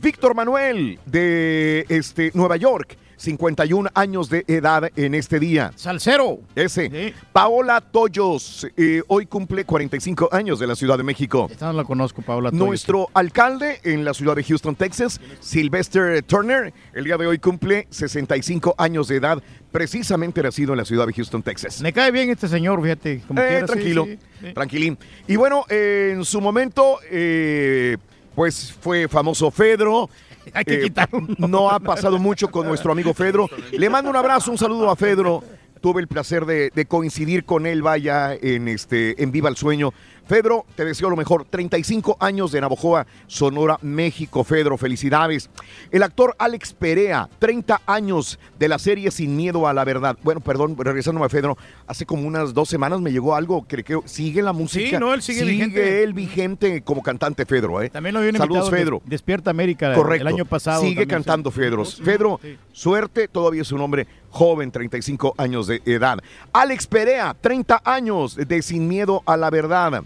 S18: Víctor Manuel de este, Nueva York, 51 años de edad en este día.
S17: Salcero.
S18: Ese. Paola Toyos, eh, hoy cumple 45 años de la Ciudad de México.
S17: Esta no la conozco, Paola. Toyos.
S18: Nuestro alcalde en la ciudad de Houston, Texas, Sylvester Turner, el día de hoy cumple 65 años de edad, precisamente nacido en la ciudad de Houston, Texas.
S17: Me cae bien este señor, fíjate. Como
S18: Eh,
S17: quiera,
S18: tranquilo,
S17: sí, sí.
S18: tranquilín. Y bueno, eh, en su momento, eh, pues fue famoso Fedro.
S17: Hay que
S18: Eh,
S17: quitar
S18: No ha pasado mucho con nuestro amigo Fedro. Le mando un abrazo, un saludo a Fedro. Tuve el placer de, de coincidir con él, vaya, en este, en Viva el Sueño. Fedro, te deseo lo mejor. 35 años de Navojoa, Sonora, México. Fedro, felicidades. El actor Alex Perea, 30 años de la serie Sin Miedo a la Verdad. Bueno, perdón, regresándome a Fedro, hace como unas dos semanas me llegó algo que creo, sigue la música.
S17: Sí, no, él sigue
S18: sigue
S17: vigente.
S18: él vigente como cantante, Fedro. ¿eh?
S17: También lo habían
S18: Saludos, Fedro.
S17: Despierta América
S18: Correcto.
S17: el año pasado.
S18: Sigue
S17: también,
S18: cantando,
S17: sí.
S18: Fedro. Fedro, suerte, todavía es un hombre joven, 35 años de edad. Alex Perea, 30 años de Sin Miedo a la Verdad.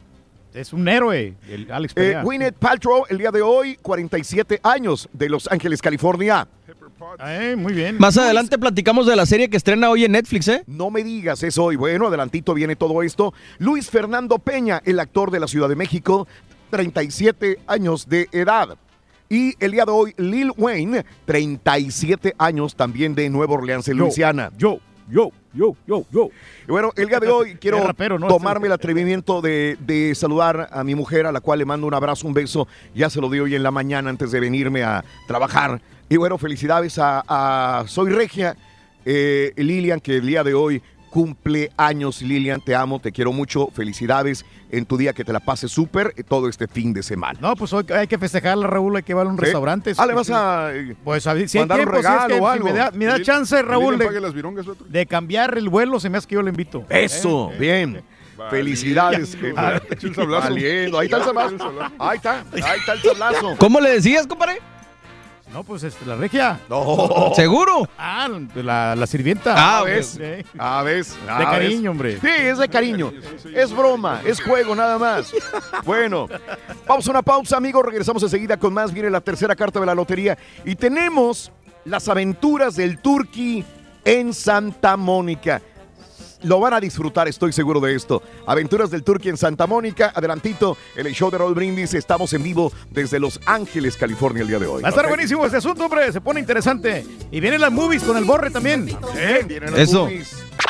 S17: Es un héroe, el Alex
S18: Eh,
S17: Perea.
S18: Gwyneth Paltrow, el día de hoy, 47 años de Los Ángeles, California.
S17: Eh, muy bien.
S2: Más adelante platicamos de la serie que estrena hoy en Netflix, ¿eh?
S18: No me digas eso hoy. Bueno, adelantito viene todo esto. Luis Fernando Peña, el actor de la Ciudad de México, 37 años de edad. Y el día de hoy, Lil Wayne, 37 años también de Nueva Orleans, en
S17: Yo,
S18: Luisiana.
S17: Yo, yo, yo, yo, yo.
S18: Y bueno, el día de hoy quiero
S17: rapero, ¿no?
S18: tomarme el atrevimiento de, de saludar a mi mujer, a la cual le mando un abrazo, un beso. Ya se lo di hoy en la mañana antes de venirme a trabajar. Y bueno, felicidades a, a Soy Regia, eh, Lilian, que el día de hoy cumple años. Lilian, te amo, te quiero mucho. Felicidades en tu día, que te la pases súper eh, todo este fin de semana.
S17: No, pues hoy hay que festejarla, Raúl, hay que ir a un
S18: ¿Sí?
S17: restaurante.
S18: Ah, le vas a eh,
S17: Pues a hay
S18: mandar un
S17: tiempo, si es
S18: regalo
S17: que
S18: o
S17: si
S18: algo.
S17: me da, me da chance, Raúl, de,
S19: pague las virongas, otro.
S17: de cambiar el vuelo, se me hace que yo lo invito.
S18: Eso,
S17: Eh,
S18: bien. Felicidades.
S17: Ya.
S18: eh,
S19: echa el sablazo.
S18: Valiendo. Ahí está el sablazo. Ahí está, ahí está el sablazo.
S2: ¿Cómo le decías, compadre?
S17: No, pues este, la regia.
S18: No.
S2: ¿Seguro?
S17: Ah, la, la sirvienta.
S18: Ah, ves.
S17: Sí.
S18: Ah, ves.
S17: De cariño,
S18: ves.
S17: hombre.
S18: Sí, es de cariño. Es broma, es juego nada más. Bueno, vamos a una pausa, amigos. Regresamos enseguida con más. Viene la tercera carta de la lotería. Y tenemos las aventuras del Turqui en Santa Mónica. Lo van a disfrutar, estoy seguro de esto. Aventuras del Turqui en Santa Mónica. Adelantito, en el show de Roll Brindis. Estamos en vivo desde Los Ángeles, California, el día de hoy.
S17: Va a estar buenísimo este asunto, hombre. Se pone interesante. Y vienen las movies con el borre también.
S18: Vienen las
S2: Eso.
S18: movies.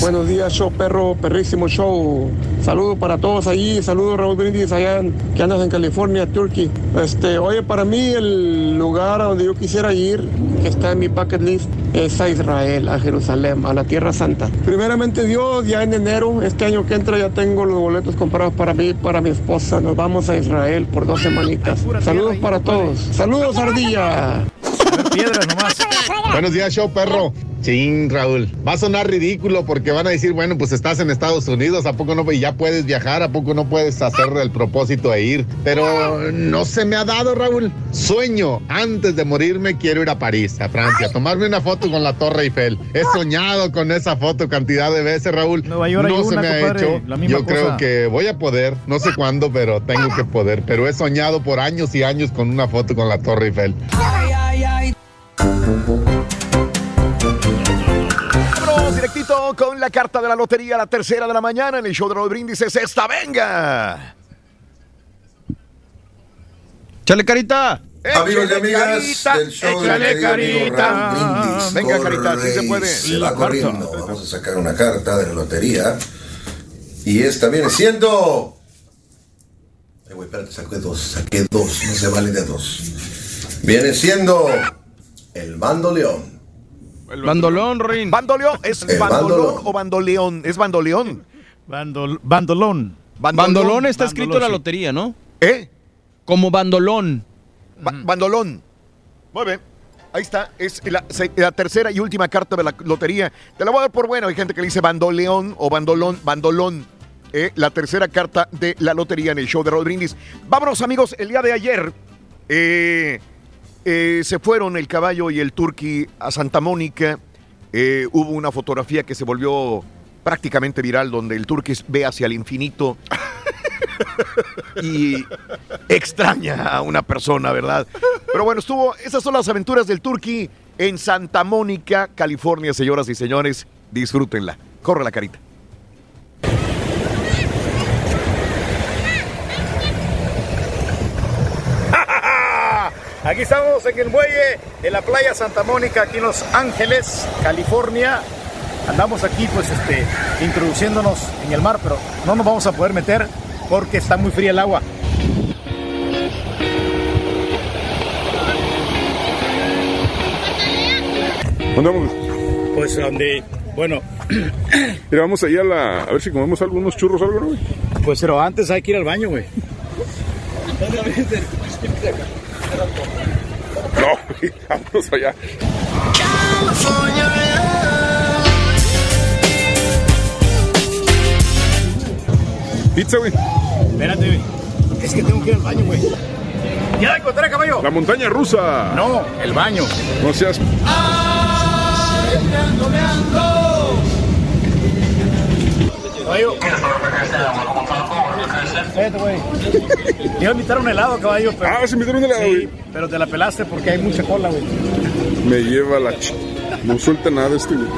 S23: Buenos días, show perro, perrísimo show. Saludos para todos allí, saludos Raúl Brindis allá en- que andas en California, Turkey. Este, oye, para mí el lugar a donde yo quisiera ir, que está en mi bucket list, es a Israel, a Jerusalén, a la Tierra Santa. Primeramente Dios, ya en enero, este año que entra ya tengo los boletos comprados para mí, para mi esposa. Nos vamos a Israel por dos semanitas. Saludos para todos. Saludos, Ardilla.
S17: Piedras nomás.
S26: Buenos días, show perro. Sí, Raúl. Va a sonar ridículo porque van a decir, bueno, pues estás en Estados Unidos, ¿a poco no? Y ya puedes viajar, ¿a poco no puedes hacer el propósito de ir? Pero no se me ha dado, Raúl. Sueño, antes de morirme, quiero ir a París, a Francia, tomarme una foto con la Torre Eiffel. He soñado con esa foto cantidad de veces, Raúl.
S17: Nueva York
S26: no se
S17: una,
S26: me ha
S17: compadre,
S26: hecho.
S17: la misma
S26: Yo creo
S17: cosa.
S26: que voy a poder, no sé cuándo, pero tengo que poder. Pero he soñado por años y años con una foto con la Torre Eiffel.
S18: Vámonos directito con la carta de la lotería, la tercera de la mañana en el show de los brindis es esta. ¡Venga!
S2: ¡Chale, carita!
S27: Amigos y amigas
S18: carita,
S27: del show de
S18: échale
S27: amigo
S18: carita.
S27: Brindis.
S18: Venga, carita, sí se puede.
S27: Se va corriendo. Vamos a sacar una carta de la lotería. Y esta viene siendo. Ay, güey, espérate, saqué dos. Saqué dos. No se vale de dos. Viene siendo. El bandoleón.
S2: Bandolón, Rin.
S18: ¿Bandoleón? ¿Es
S27: El
S18: bandolón
S27: bandolón.
S18: o bandoleón? ¿Es bandoleón?
S17: Bandol- bandolón.
S2: Bandolón está escrito en la lotería, ¿no?
S18: ¿Eh?
S2: Como bandolón.
S18: Ba- bandolón. Muy bien. Ahí está, es la, tercera y última carta de la lotería. Te la voy a dar por buena. Hay gente que le dice bandoleón o bandolón, bandolón. Eh, la tercera carta de la lotería en el show de Rod Brindis. Vámonos, amigos. El día de ayer eh, eh, se fueron el caballo y el turqui a Santa Mónica. Eh, hubo una fotografía que se volvió prácticamente viral donde el turqui ve hacia el infinito y extraña a una persona, ¿verdad? Pero bueno, estuvo, esas son las aventuras del Turqui en Santa Mónica, California, señoras y señores. Disfrútenla. Corre la carita.
S17: Aquí estamos en el muelle, en la playa Santa Mónica, aquí en Los Ángeles, California. andamos aquí pues este, introduciéndonos en el mar, pero no nos vamos a poder meter porque está muy fría el agua.
S19: ¿Dónde vamos?
S17: Pues donde, bueno,
S19: Mira, vamos allá a, la, a ver si comemos algunos churros o algo, ¿no, güey?
S17: pues pero antes hay que ir al baño, güey.
S19: No, vámonos allá. Pizza, güey.
S17: Espérate, güey. Es que tengo que ir al baño, güey. Ya la encontré, caballo.
S19: La montaña rusa.
S17: No, el baño.
S19: No seas.
S17: Caballo. Güey. Te iba a invitar un helado, caballo. Pero...
S19: Ah, ¿vas a invitar un helado,
S17: Sí,
S19: güey?
S17: pero te la pelaste porque hay mucha cola, güey.
S19: Me lleva la ch... No suelta nada este, güey.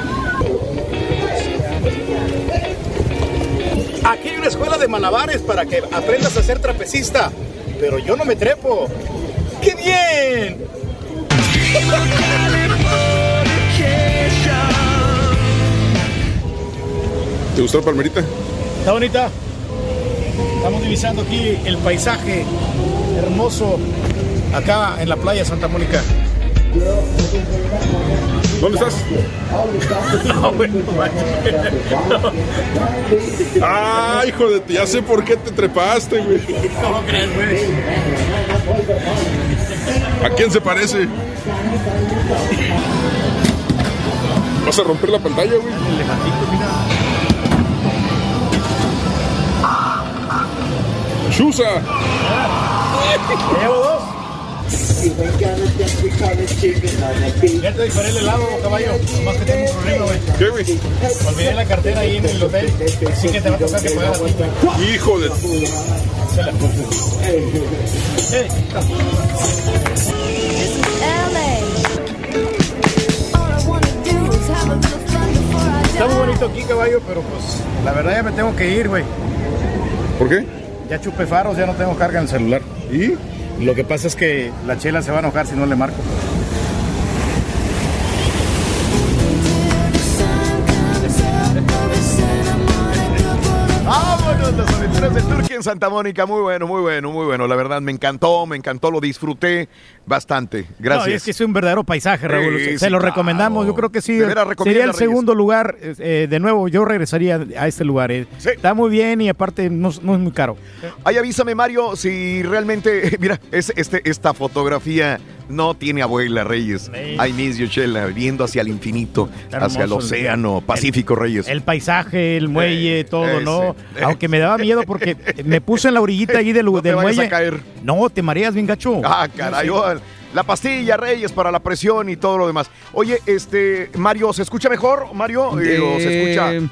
S17: Aquí hay una escuela de malabares para que aprendas a ser trapecista. Pero yo no me trepo. ¡Qué bien!
S19: ¿Te gustó la palmerita?
S17: Está bonita. Estamos divisando aquí el paisaje hermoso acá en la playa Santa Mónica.
S19: ¿Dónde estás?
S17: No, güey, no.
S19: Ah, hijo de... Ya sé por qué te trepaste, güey.
S17: ¿Cómo crees, güey?
S19: ¿A quién se parece? ¿Vas a romper la pantalla, güey? ¡Chusa!
S17: ¿Ya llevo dos? Ya te disparé el helado, caballo. Más que tengo un problema, güey.
S19: ¿Qué?
S17: Olvidé la cartera ahí en el hotel. Así que te va a tocar que pagar a ti, güey.
S19: Hijo de...
S17: Chela. Ey. Está muy bonito aquí, caballo, pero pues la verdad ya me tengo que ir, güey.
S19: ¿Por qué?
S17: Ya chupé faros, ya no tengo carga en el celular.
S19: ¿Y?
S17: Lo que pasa es que la chela se va a enojar si no le marco.
S18: Aventuras de Turquía en Santa Mónica. Muy bueno, muy bueno, muy bueno. La verdad, me encantó, me encantó, lo disfruté bastante. Gracias.
S17: No, es que es un verdadero paisaje, Raúl.
S18: Sí,
S17: se
S18: sí,
S17: lo
S18: claro.
S17: recomendamos. Yo creo que sí. Sería el segundo lugar. eh, de nuevo, yo regresaría a este lugar. eh. Está muy bien y aparte no, no es muy caro.
S18: Ay, avísame, Mario, si realmente. Mira, es, este, esta fotografía no tiene abuela, Reyes. Ay, Miss Yochela, viendo hacia el infinito, hacia el océano Pacífico, Reyes.
S17: El paisaje, el muelle, todo,
S18: ese,
S17: ¿no? Aunque me daba miedo porque me puse en la orillita ahí del,
S18: No te
S17: del muelle.
S18: a caer.
S17: No, te mareas bien gacho.
S18: Ah, caray.
S17: Sí.
S18: La pastilla, Reyes, para la presión y todo lo demás. Oye, este, Mario, ¿se escucha mejor, Mario? Eh, ¿O se escucha?
S2: Eh,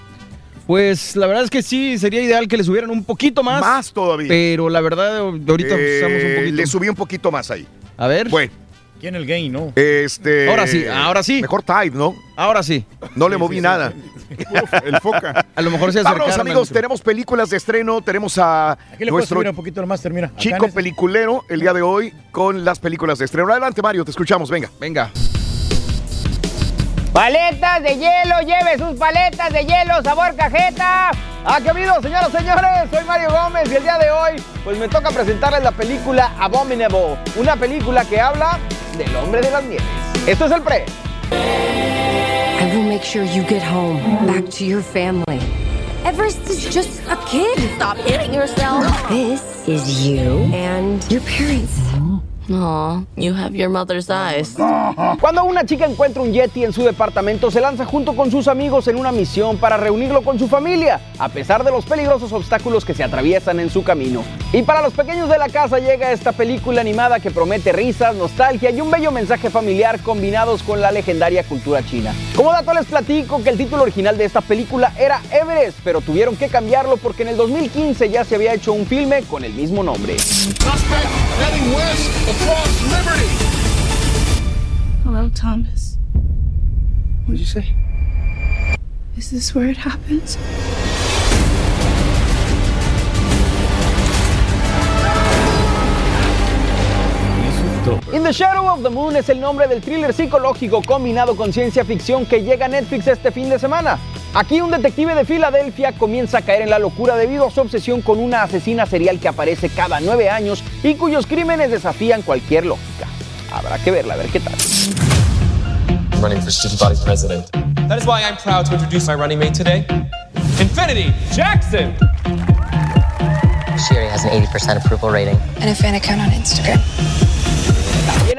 S2: Pues la verdad es que sí, sería ideal que le subieran un poquito más.
S18: Más todavía.
S2: Pero la verdad, ahorita
S18: Eh,
S2: usamos un poquito.
S18: Le subí un poquito más ahí.
S2: A ver.
S18: Bueno.
S17: ¿Quién el gay, no?
S18: Este.
S2: Ahora sí, ahora sí.
S18: Mejor Tide, ¿no?
S2: Ahora sí.
S18: No le moví nada.
S19: el foca.
S2: A lo mejor se
S18: Vámonos,
S2: acercaron.
S18: amigos,
S2: al-
S18: tenemos películas de estreno. Tenemos a
S17: Aquí le puedes
S18: nuestro
S17: subir un poquito más, termina.
S18: Chico
S17: este-
S18: peliculero el día de hoy con las películas de estreno. Adelante, Mario, te escuchamos. Venga.
S2: Venga.
S5: Paletas de hielo, lleve sus paletas de hielo, sabor cajeta.
S28: Ah, ¿qué ha habido, señoras y señores? Soy Mario Gómez y el día de hoy, pues me toca presentarles la película Abominable, una película que habla del hombre de las nieves. Esto es el pre.
S29: I will make sure you get home, back to your family. Everest is just a kid. Stop hitting yourself. This is you and your parents. Mm-hmm.
S30: Aw, you have your mother's eyes.
S28: Cuando una chica encuentra un Yeti en su departamento, se lanza junto con sus amigos en una misión para reunirlo con su familia, a pesar de los peligrosos obstáculos que se atraviesan en su camino. Y para los pequeños de la casa llega esta película animada que promete risas, nostalgia y un bello mensaje familiar combinados con la legendaria cultura china. Como dato les platico que el título original de esta película era Everest, pero tuvieron que cambiarlo porque en el 2015 ya se había hecho un filme con el mismo nombre.
S21: Across Liberty.
S31: Hello, Thomas.
S28: What did you say?
S31: Is this where it happens?
S28: In the Shadow of the Moon es el nombre del thriller psicológico combinado con ciencia ficción que llega a Netflix este fin de semana. Aquí un detective de Filadelfia comienza a caer en la locura debido a su obsesión con una asesina serial que aparece cada nueve años y cuyos crímenes desafían cualquier lógica. Habrá que verla, a ver qué tal.
S32: I'm running for student body president. That is why I'm proud to introduce my running mate today, Infinity Jackson.
S33: She already has an 80% approval rating.
S31: And a fan account on Instagram.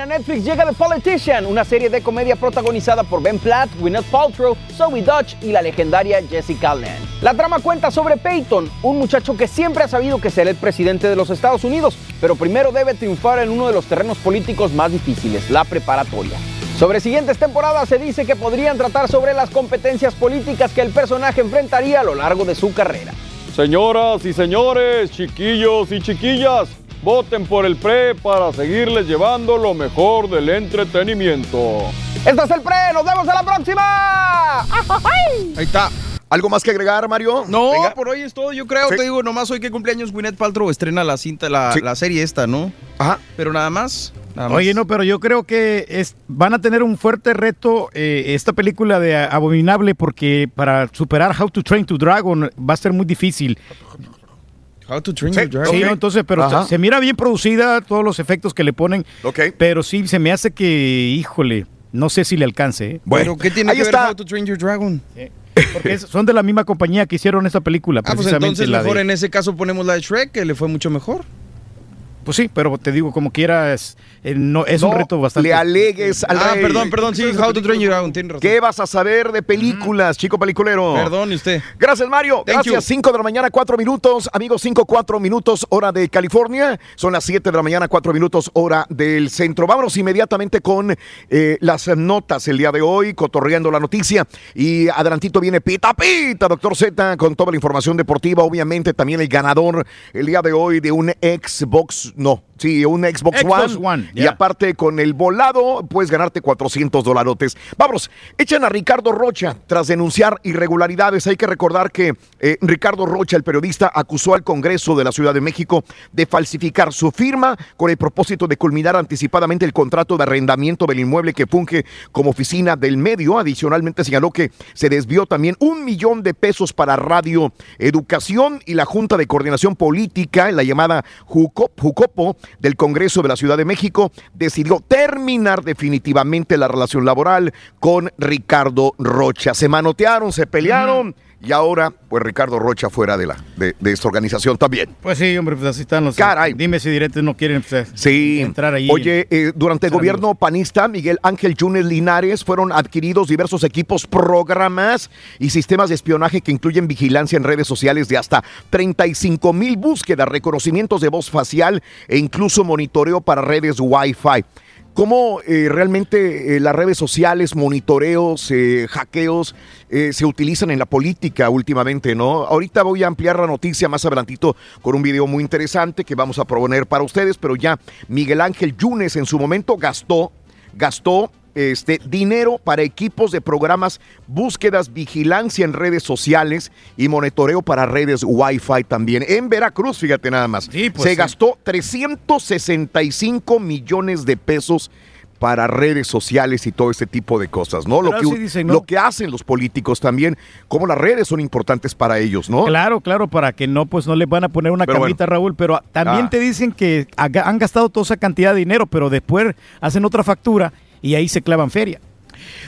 S28: Netflix llega The Politician, una serie de comedia protagonizada por Ben Platt, Gwyneth Paltrow, Zoe Dutch y la legendaria Jessica Lange. La trama cuenta sobre Peyton, un muchacho que siempre ha sabido que será el presidente de los Estados Unidos, pero primero debe triunfar en uno de los terrenos políticos más difíciles, la preparatoria. Sobre siguientes temporadas se dice que podrían tratar sobre las competencias políticas que el personaje enfrentaría a lo largo de su carrera.
S34: Señoras y señores, chiquillos y chiquillas, voten por el PRE para seguirles llevando lo mejor del entretenimiento.
S28: Este es el PRE, nos vemos en la próxima.
S18: Ahí está. ¿Algo más que agregar, Mario?
S2: No,
S18: Venga.
S2: por hoy es todo. Yo creo,
S18: Sí.
S2: te digo, nomás hoy que cumpleaños Gwyneth Paltrow estrena la cinta, la,
S18: Sí.
S2: la serie esta, ¿no?
S18: Ajá.
S2: Pero nada más. nada más.
S17: Oye, no, pero yo creo que es, van a tener un fuerte reto eh, esta película de Abominable porque para superar How to Train to Dragon va a ser muy difícil.
S2: How to Train Your Dragon.
S17: Sí, no, entonces, pero
S18: Ajá.
S17: se mira bien producida, todos los efectos que le ponen.
S18: Ok.
S17: Pero sí, se me hace que, híjole, no sé si le alcance. ¿eh?
S2: Pero ¿qué tiene
S18: ahí
S2: que ver
S18: está.
S2: How to Train Your Dragon?
S17: Porque es- son de la misma compañía que hicieron esa película,
S2: Ah, pues
S17: precisamente
S2: entonces
S17: la
S2: mejor
S17: de-
S2: en ese caso ponemos la de Shrek, que le fue mucho mejor.
S17: Pues sí, pero te digo, como quiera, es, eh, no, es un reto bastante...
S18: le alegues al
S2: Ah,
S18: rey.
S2: perdón, perdón, sí, How to Train Your Dragon, tiene razón.
S18: ¿Qué vas a saber de películas, chico peliculero?
S2: Perdón, ¿y usted?
S18: Gracias, Mario.
S2: Thank
S18: Gracias.
S2: you.
S18: 5 de la mañana, 4 minutos. Amigos, 5, 4 minutos, hora de California. Son las 7 de la mañana, 4 minutos, hora del centro. Vámonos inmediatamente con eh, las notas el día de hoy, cotorreando la noticia. Y adelantito viene Pita Pita, doctor Z, con toda la información deportiva. Obviamente también el ganador el día de hoy de un Xbox, no, sí, un Xbox,
S17: Xbox
S18: One.
S17: One,
S18: Y aparte con el volado, puedes ganarte 400 dolarotes. Vámonos, echan a Ricardo Rocha tras denunciar irregularidades. Hay que recordar que eh, Ricardo Rocha, el periodista, acusó al Congreso de la Ciudad de México de falsificar su firma con el propósito de culminar anticipadamente el contrato de arrendamiento del inmueble que funge como oficina del medio. Adicionalmente señaló que se desvió también un millón de pesos para Radio Educación y la Junta de Coordinación Política, la llamada JUCOP, JUCOPO del Congreso de la Ciudad de México, decidió terminar definitivamente la relación laboral con Ricardo Rocha. Se manotearon, se pelearon. Y ahora, pues Ricardo Rocha fuera de, la, de, de esta organización también.
S17: Pues sí, hombre, pues así están los...
S18: Caray.
S17: Dime si directos no quieren pues,
S18: Sí.
S17: entrar ahí.
S18: Oye, eh, durante el gobierno panista, Miguel Ángel Yunes Linares fueron adquiridos diversos equipos, programas y sistemas de espionaje que incluyen vigilancia en redes sociales de hasta 35 mil búsquedas, reconocimientos de voz facial e incluso monitoreo para redes Wi-Fi. ¿Cómo eh, realmente eh, las redes sociales, monitoreos, eh, hackeos eh, se utilizan en la política últimamente, no? Ahorita voy a ampliar la noticia más adelantito con un video muy interesante que vamos a proponer para ustedes, pero ya Miguel Ángel Yunes en su momento gastó, gastó este dinero para equipos de programas, búsquedas, vigilancia en redes sociales y monitoreo para redes Wi-Fi también. En Veracruz, fíjate nada más.
S17: pues
S18: se
S17: sí.
S18: gastó 365 millones de pesos para redes sociales y todo este tipo de cosas, ¿no? Lo que,
S17: así dicen, ¿no?
S18: lo que hacen los políticos también, como las redes son importantes para ellos, ¿no?
S17: Claro, claro, para que no, pues no les van a poner una
S18: Pero
S17: camita, Raúl, pero también
S18: Ah.
S17: te dicen que han gastado toda esa cantidad de dinero, pero después hacen otra factura y ahí se clavan feria.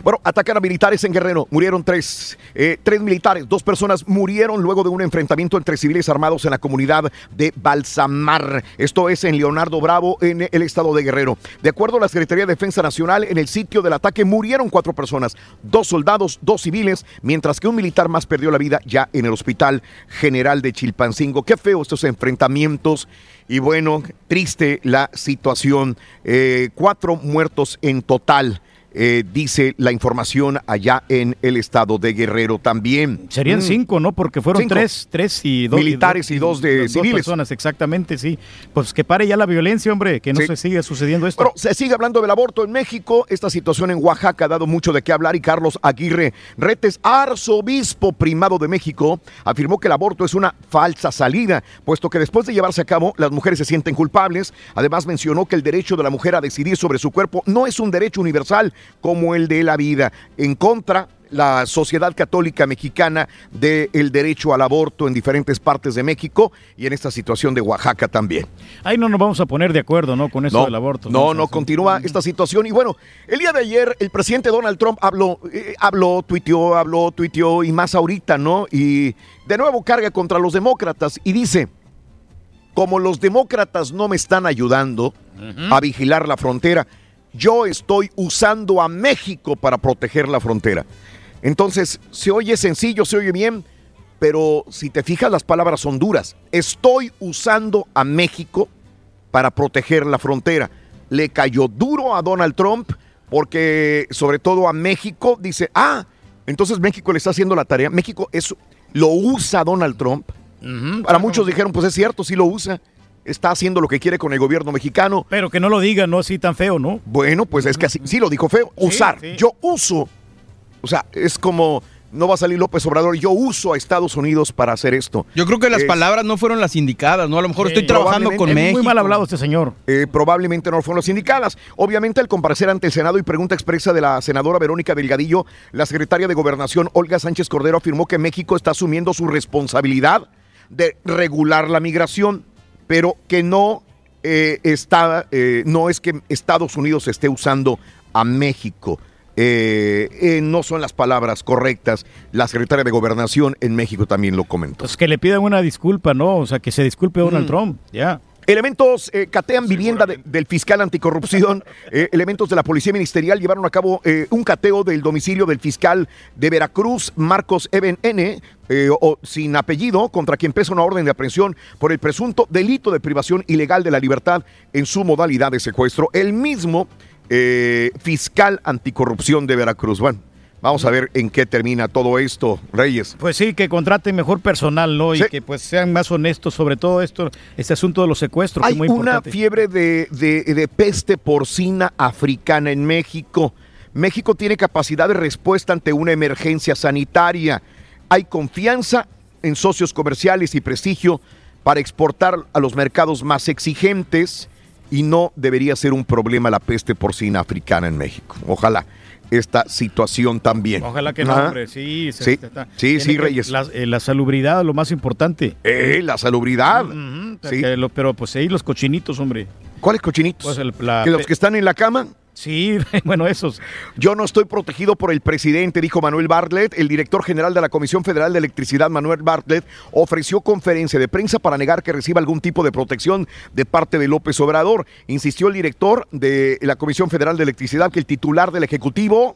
S18: Bueno, atacan a militares en Guerrero. Murieron tres. Eh, tres militares, dos personas murieron luego de un enfrentamiento entre civiles armados en la comunidad de Balsamar. Esto es en Leonardo Bravo, en el estado de Guerrero. De acuerdo a la Secretaría de Defensa Nacional, en el sitio del ataque murieron cuatro personas, dos soldados, dos civiles, mientras que un militar más perdió la vida ya en el Hospital General de Chilpancingo. Qué feo estos enfrentamientos. Y bueno, triste la situación. Eh, cuatro muertos en total eh, dice la información allá en el estado de Guerrero también.
S17: Serían
S18: Mm.
S17: cinco, ¿no? Porque fueron
S18: Cinco.
S17: tres, tres y dos.
S18: Militares y dos de
S17: dos
S18: civiles.
S17: personas, exactamente, sí. Pues que pare ya la violencia, hombre, que no
S18: Sí.
S17: se siga sucediendo esto.
S18: Bueno, se sigue hablando del aborto en México. Esta situación en Oaxaca ha dado mucho de qué hablar y Carlos Aguirre Retes, arzobispo primado de México, afirmó que el aborto es una falsa salida, puesto que después de llevarse a cabo, las mujeres se sienten culpables. Además, mencionó que el derecho de la mujer a decidir sobre su cuerpo no es un derecho universal como el de la vida. En contra, la Sociedad Católica Mexicana del derecho al aborto en diferentes partes de México y en esta situación de Oaxaca también.
S17: Ahí no nos vamos a poner de acuerdo, ¿no? Con eso
S18: No,
S17: del aborto.
S18: No, no, continúa esta situación. Y bueno, el día de ayer el presidente Donald Trump habló, eh, habló, tuiteó, habló, tuiteó y más ahorita, ¿no? Y de nuevo carga contra los demócratas y dice, como los demócratas no me están ayudando a vigilar la frontera, yo estoy usando a México para proteger la frontera. Entonces, se oye sencillo, se oye bien, pero si te fijas las palabras son duras. Estoy usando a México para proteger la frontera. Le cayó duro a Donald Trump porque sobre todo a México dice, ah, entonces México le está haciendo la tarea. México eso lo usa Donald Trump. Para muchos dijeron, pues es cierto, sí lo usa. Está haciendo lo que quiere con el gobierno mexicano.
S17: Pero que no lo diga, no así tan feo, ¿no?
S18: Bueno, pues es que así, sí lo dijo feo. Usar.
S17: sí.
S18: Yo uso. O sea, es como, no va a salir López Obrador, yo uso a Estados Unidos para hacer esto.
S2: Yo creo que las
S18: Es-
S2: palabras no fueron las indicadas, ¿no? A lo mejor estoy trabajando con
S18: probablemente.
S2: México.
S18: Es muy mal hablado
S17: este señor.
S18: Eh, probablemente no fueron las indicadas. Obviamente, al comparecer ante el Senado y pregunta expresa de la senadora Verónica Delgadillo, la secretaria de Gobernación, Olga Sánchez Cordero, afirmó que México está asumiendo su responsabilidad de regular la migración, pero que no eh, está, eh, no es que Estados Unidos esté usando a México. Eh, eh, no son las palabras correctas. La secretaria de Gobernación en México también lo comentó.
S17: Pues que le pidan una disculpa, ¿no? O sea, que se disculpe Donald
S18: Mm.
S17: Trump, ya.
S18: Elementos eh, catean vivienda de- del fiscal anticorrupción. Eh, elementos de la Policía Ministerial llevaron a cabo eh, un cateo del domicilio del fiscal de Veracruz, Marcos Eben N., o, sin apellido, contra quien pesa una orden de aprehensión por el presunto delito de privación ilegal de la libertad en su modalidad de secuestro. El mismo fiscal anticorrupción de Veracruz. Bueno, vamos a ver en qué termina todo esto, Reyes.
S17: Pues sí, que contraten mejor personal, ¿no? Y que pues sean más honestos sobre todo esto, este asunto de los secuestros, que
S18: Hay
S17: es muy
S18: una
S17: importante.
S18: fiebre de, de- de peste porcina africana en México. México tiene capacidad de respuesta ante una emergencia sanitaria. Hay confianza en socios comerciales y prestigio para exportar a los mercados más exigentes y no debería ser un problema la peste porcina africana en México. Ojalá esta situación también.
S17: Ojalá que no, hombre, sí. se-
S18: Sí,
S17: está-
S18: sí, sí, Reyes.
S17: La, eh, la salubridad, lo más importante.
S18: Eh, la salubridad. Sí.
S17: lo- pero pues ahí los cochinitos, hombre.
S18: ¿Cuáles cochinitos?
S17: Pues el- la-
S18: ¿Que los que están en la cama?
S17: Sí, bueno, esos.
S18: Yo no estoy protegido por el presidente, dijo Manuel Bartlett. El director general de la Comisión Federal de Electricidad, Manuel Bartlett, ofreció conferencia de prensa para negar que reciba algún tipo de protección de parte de López Obrador. Insistió el director de la Comisión Federal de Electricidad que el titular del Ejecutivo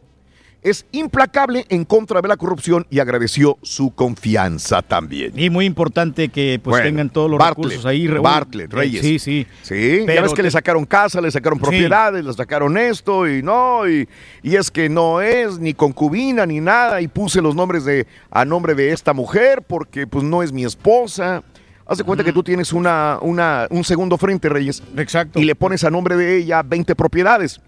S18: es implacable en contra de la corrupción y agradeció su confianza también.
S17: Y muy importante que pues
S18: Bueno,
S17: tengan todos los
S18: Bartlett,
S17: recursos ahí.
S18: Bartlett,
S17: Eh,
S18: Reyes.
S17: Sí, sí.
S18: Sí, ya ves que
S17: te-
S18: le sacaron casa, le sacaron
S17: Sí.
S18: propiedades, le sacaron esto y no, y, y es que no es ni concubina ni nada, y puse los nombres de a nombre de esta mujer porque pues no es mi esposa. Haz de cuenta que tú tienes una, una, un segundo frente, Reyes.
S17: Exacto.
S18: Y le pones a nombre de ella 20 propiedades.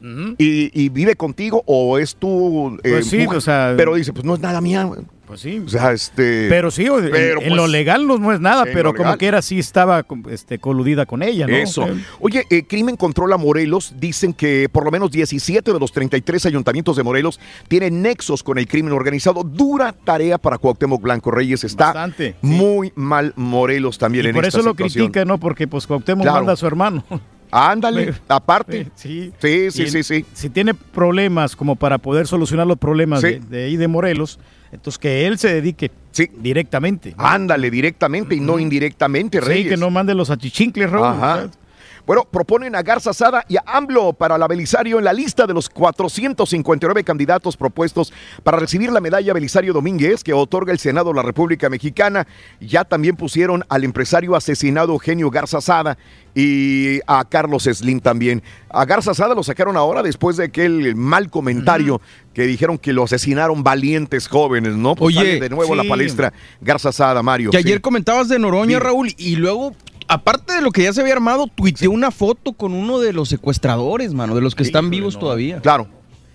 S18: Y, y vive contigo o es tu eh,
S17: Pues sí,
S18: mujer.
S17: o sea-
S18: pero dice, pues no es nada mía.
S17: Pues sí.
S18: O sea, este.
S17: Pero sí, en,
S18: pero,
S17: en lo
S18: pues,
S17: legal no, no es nada, pero como que era sí estaba este, coludida con ella, ¿no?
S18: Eso. Oye, eh, Crimen Controla Morelos dicen que por lo menos 17 de los 33 ayuntamientos de Morelos tienen nexos con el crimen organizado. Dura tarea para Cuauhtémoc Blanco Reyes. Está
S17: Bastante,
S18: muy mal Morelos también
S17: y
S18: en
S17: por
S18: esta
S17: eso lo critica, ¿no? Porque pues Cuauhtémoc
S18: Claro.
S17: manda a su hermano.
S18: Ándale, aparte.
S17: Sí,
S18: sí, sí, sí, sí.
S17: Si tiene problemas como para poder solucionar los problemas
S18: Sí.
S17: de, de ahí de Morelos, entonces que él se dedique directamente.
S18: Ándale, directamente y no indirectamente,
S17: Sí,
S18: Reyes.
S17: que no mande los achichincles, Raúl.
S18: Ajá. Bueno, proponen a Garza Sada y a AMLO para la Belisario en la lista de los 459 candidatos propuestos para recibir la medalla Belisario Domínguez que otorga el Senado de la República Mexicana. Ya también pusieron al empresario asesinado Eugenio Garza Sada y a Carlos Slim también. A Garza Sada lo sacaron ahora después de aquel mal comentario que dijeron que lo asesinaron valientes jóvenes, ¿no? Pues
S2: Oye,
S18: de nuevo la palestra Garza Sada, Mario.
S2: Que
S18: sí.
S2: ayer comentabas de Noroña. Raúl, y luego, aparte de lo que ya se había armado, tuiteó una foto con uno de los secuestradores, mano, de los que están vivos todavía.
S18: Claro,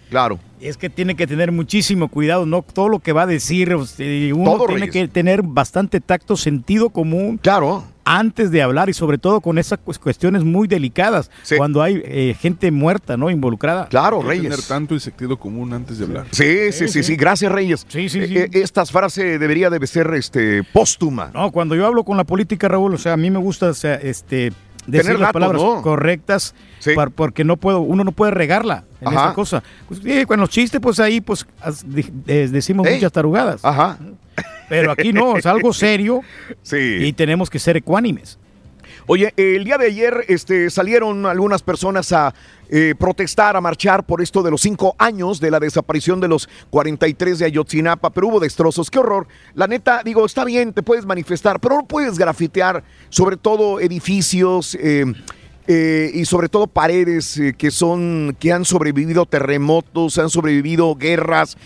S18: claro.
S17: Es que tiene que tener muchísimo cuidado, no todo lo que va a decir, uno
S18: Todo,
S17: tiene
S18: Reyes.
S17: que tener bastante tacto, sentido común.
S18: Claro.
S17: Antes de hablar y sobre todo con esas cues- cuestiones muy delicadas, cuando hay eh, gente muerta, ¿no? Involucrada.
S18: Claro,
S19: Hay que tener tanto y sentido común antes de hablar.
S18: Sí, sí, sí, sí, gracias Reyes.
S17: Sí, sí, sí.
S18: Eh, eh, esta frase debería de ser este, póstuma.
S17: No, cuando yo hablo con la política, Raúl, o sea, a mí me gusta o sea, este, decir
S18: Tener
S17: las
S18: datos,
S17: palabras
S18: ¿no?
S17: correctas porque no puedo, uno no puede regarla en
S18: Ajá.
S17: esta cosa. Pues, con los chistes, pues ahí pues eh, decimos
S18: Ey.
S17: muchas tarugadas.
S18: Ajá.
S17: Pero aquí no, es algo serio
S18: Sí.
S17: y tenemos que ser ecuánimes.
S18: Oye, el día de ayer este, salieron algunas personas a eh, protestar, a marchar por esto de los cinco años de la desaparición de los 43 de Ayotzinapa, pero hubo destrozos. ¡Qué horror! La neta, digo, está bien, te puedes manifestar, pero no puedes grafitear, sobre todo edificios. eh, eh, y sobre todo paredes eh, que son que han sobrevivido terremotos, han sobrevivido guerras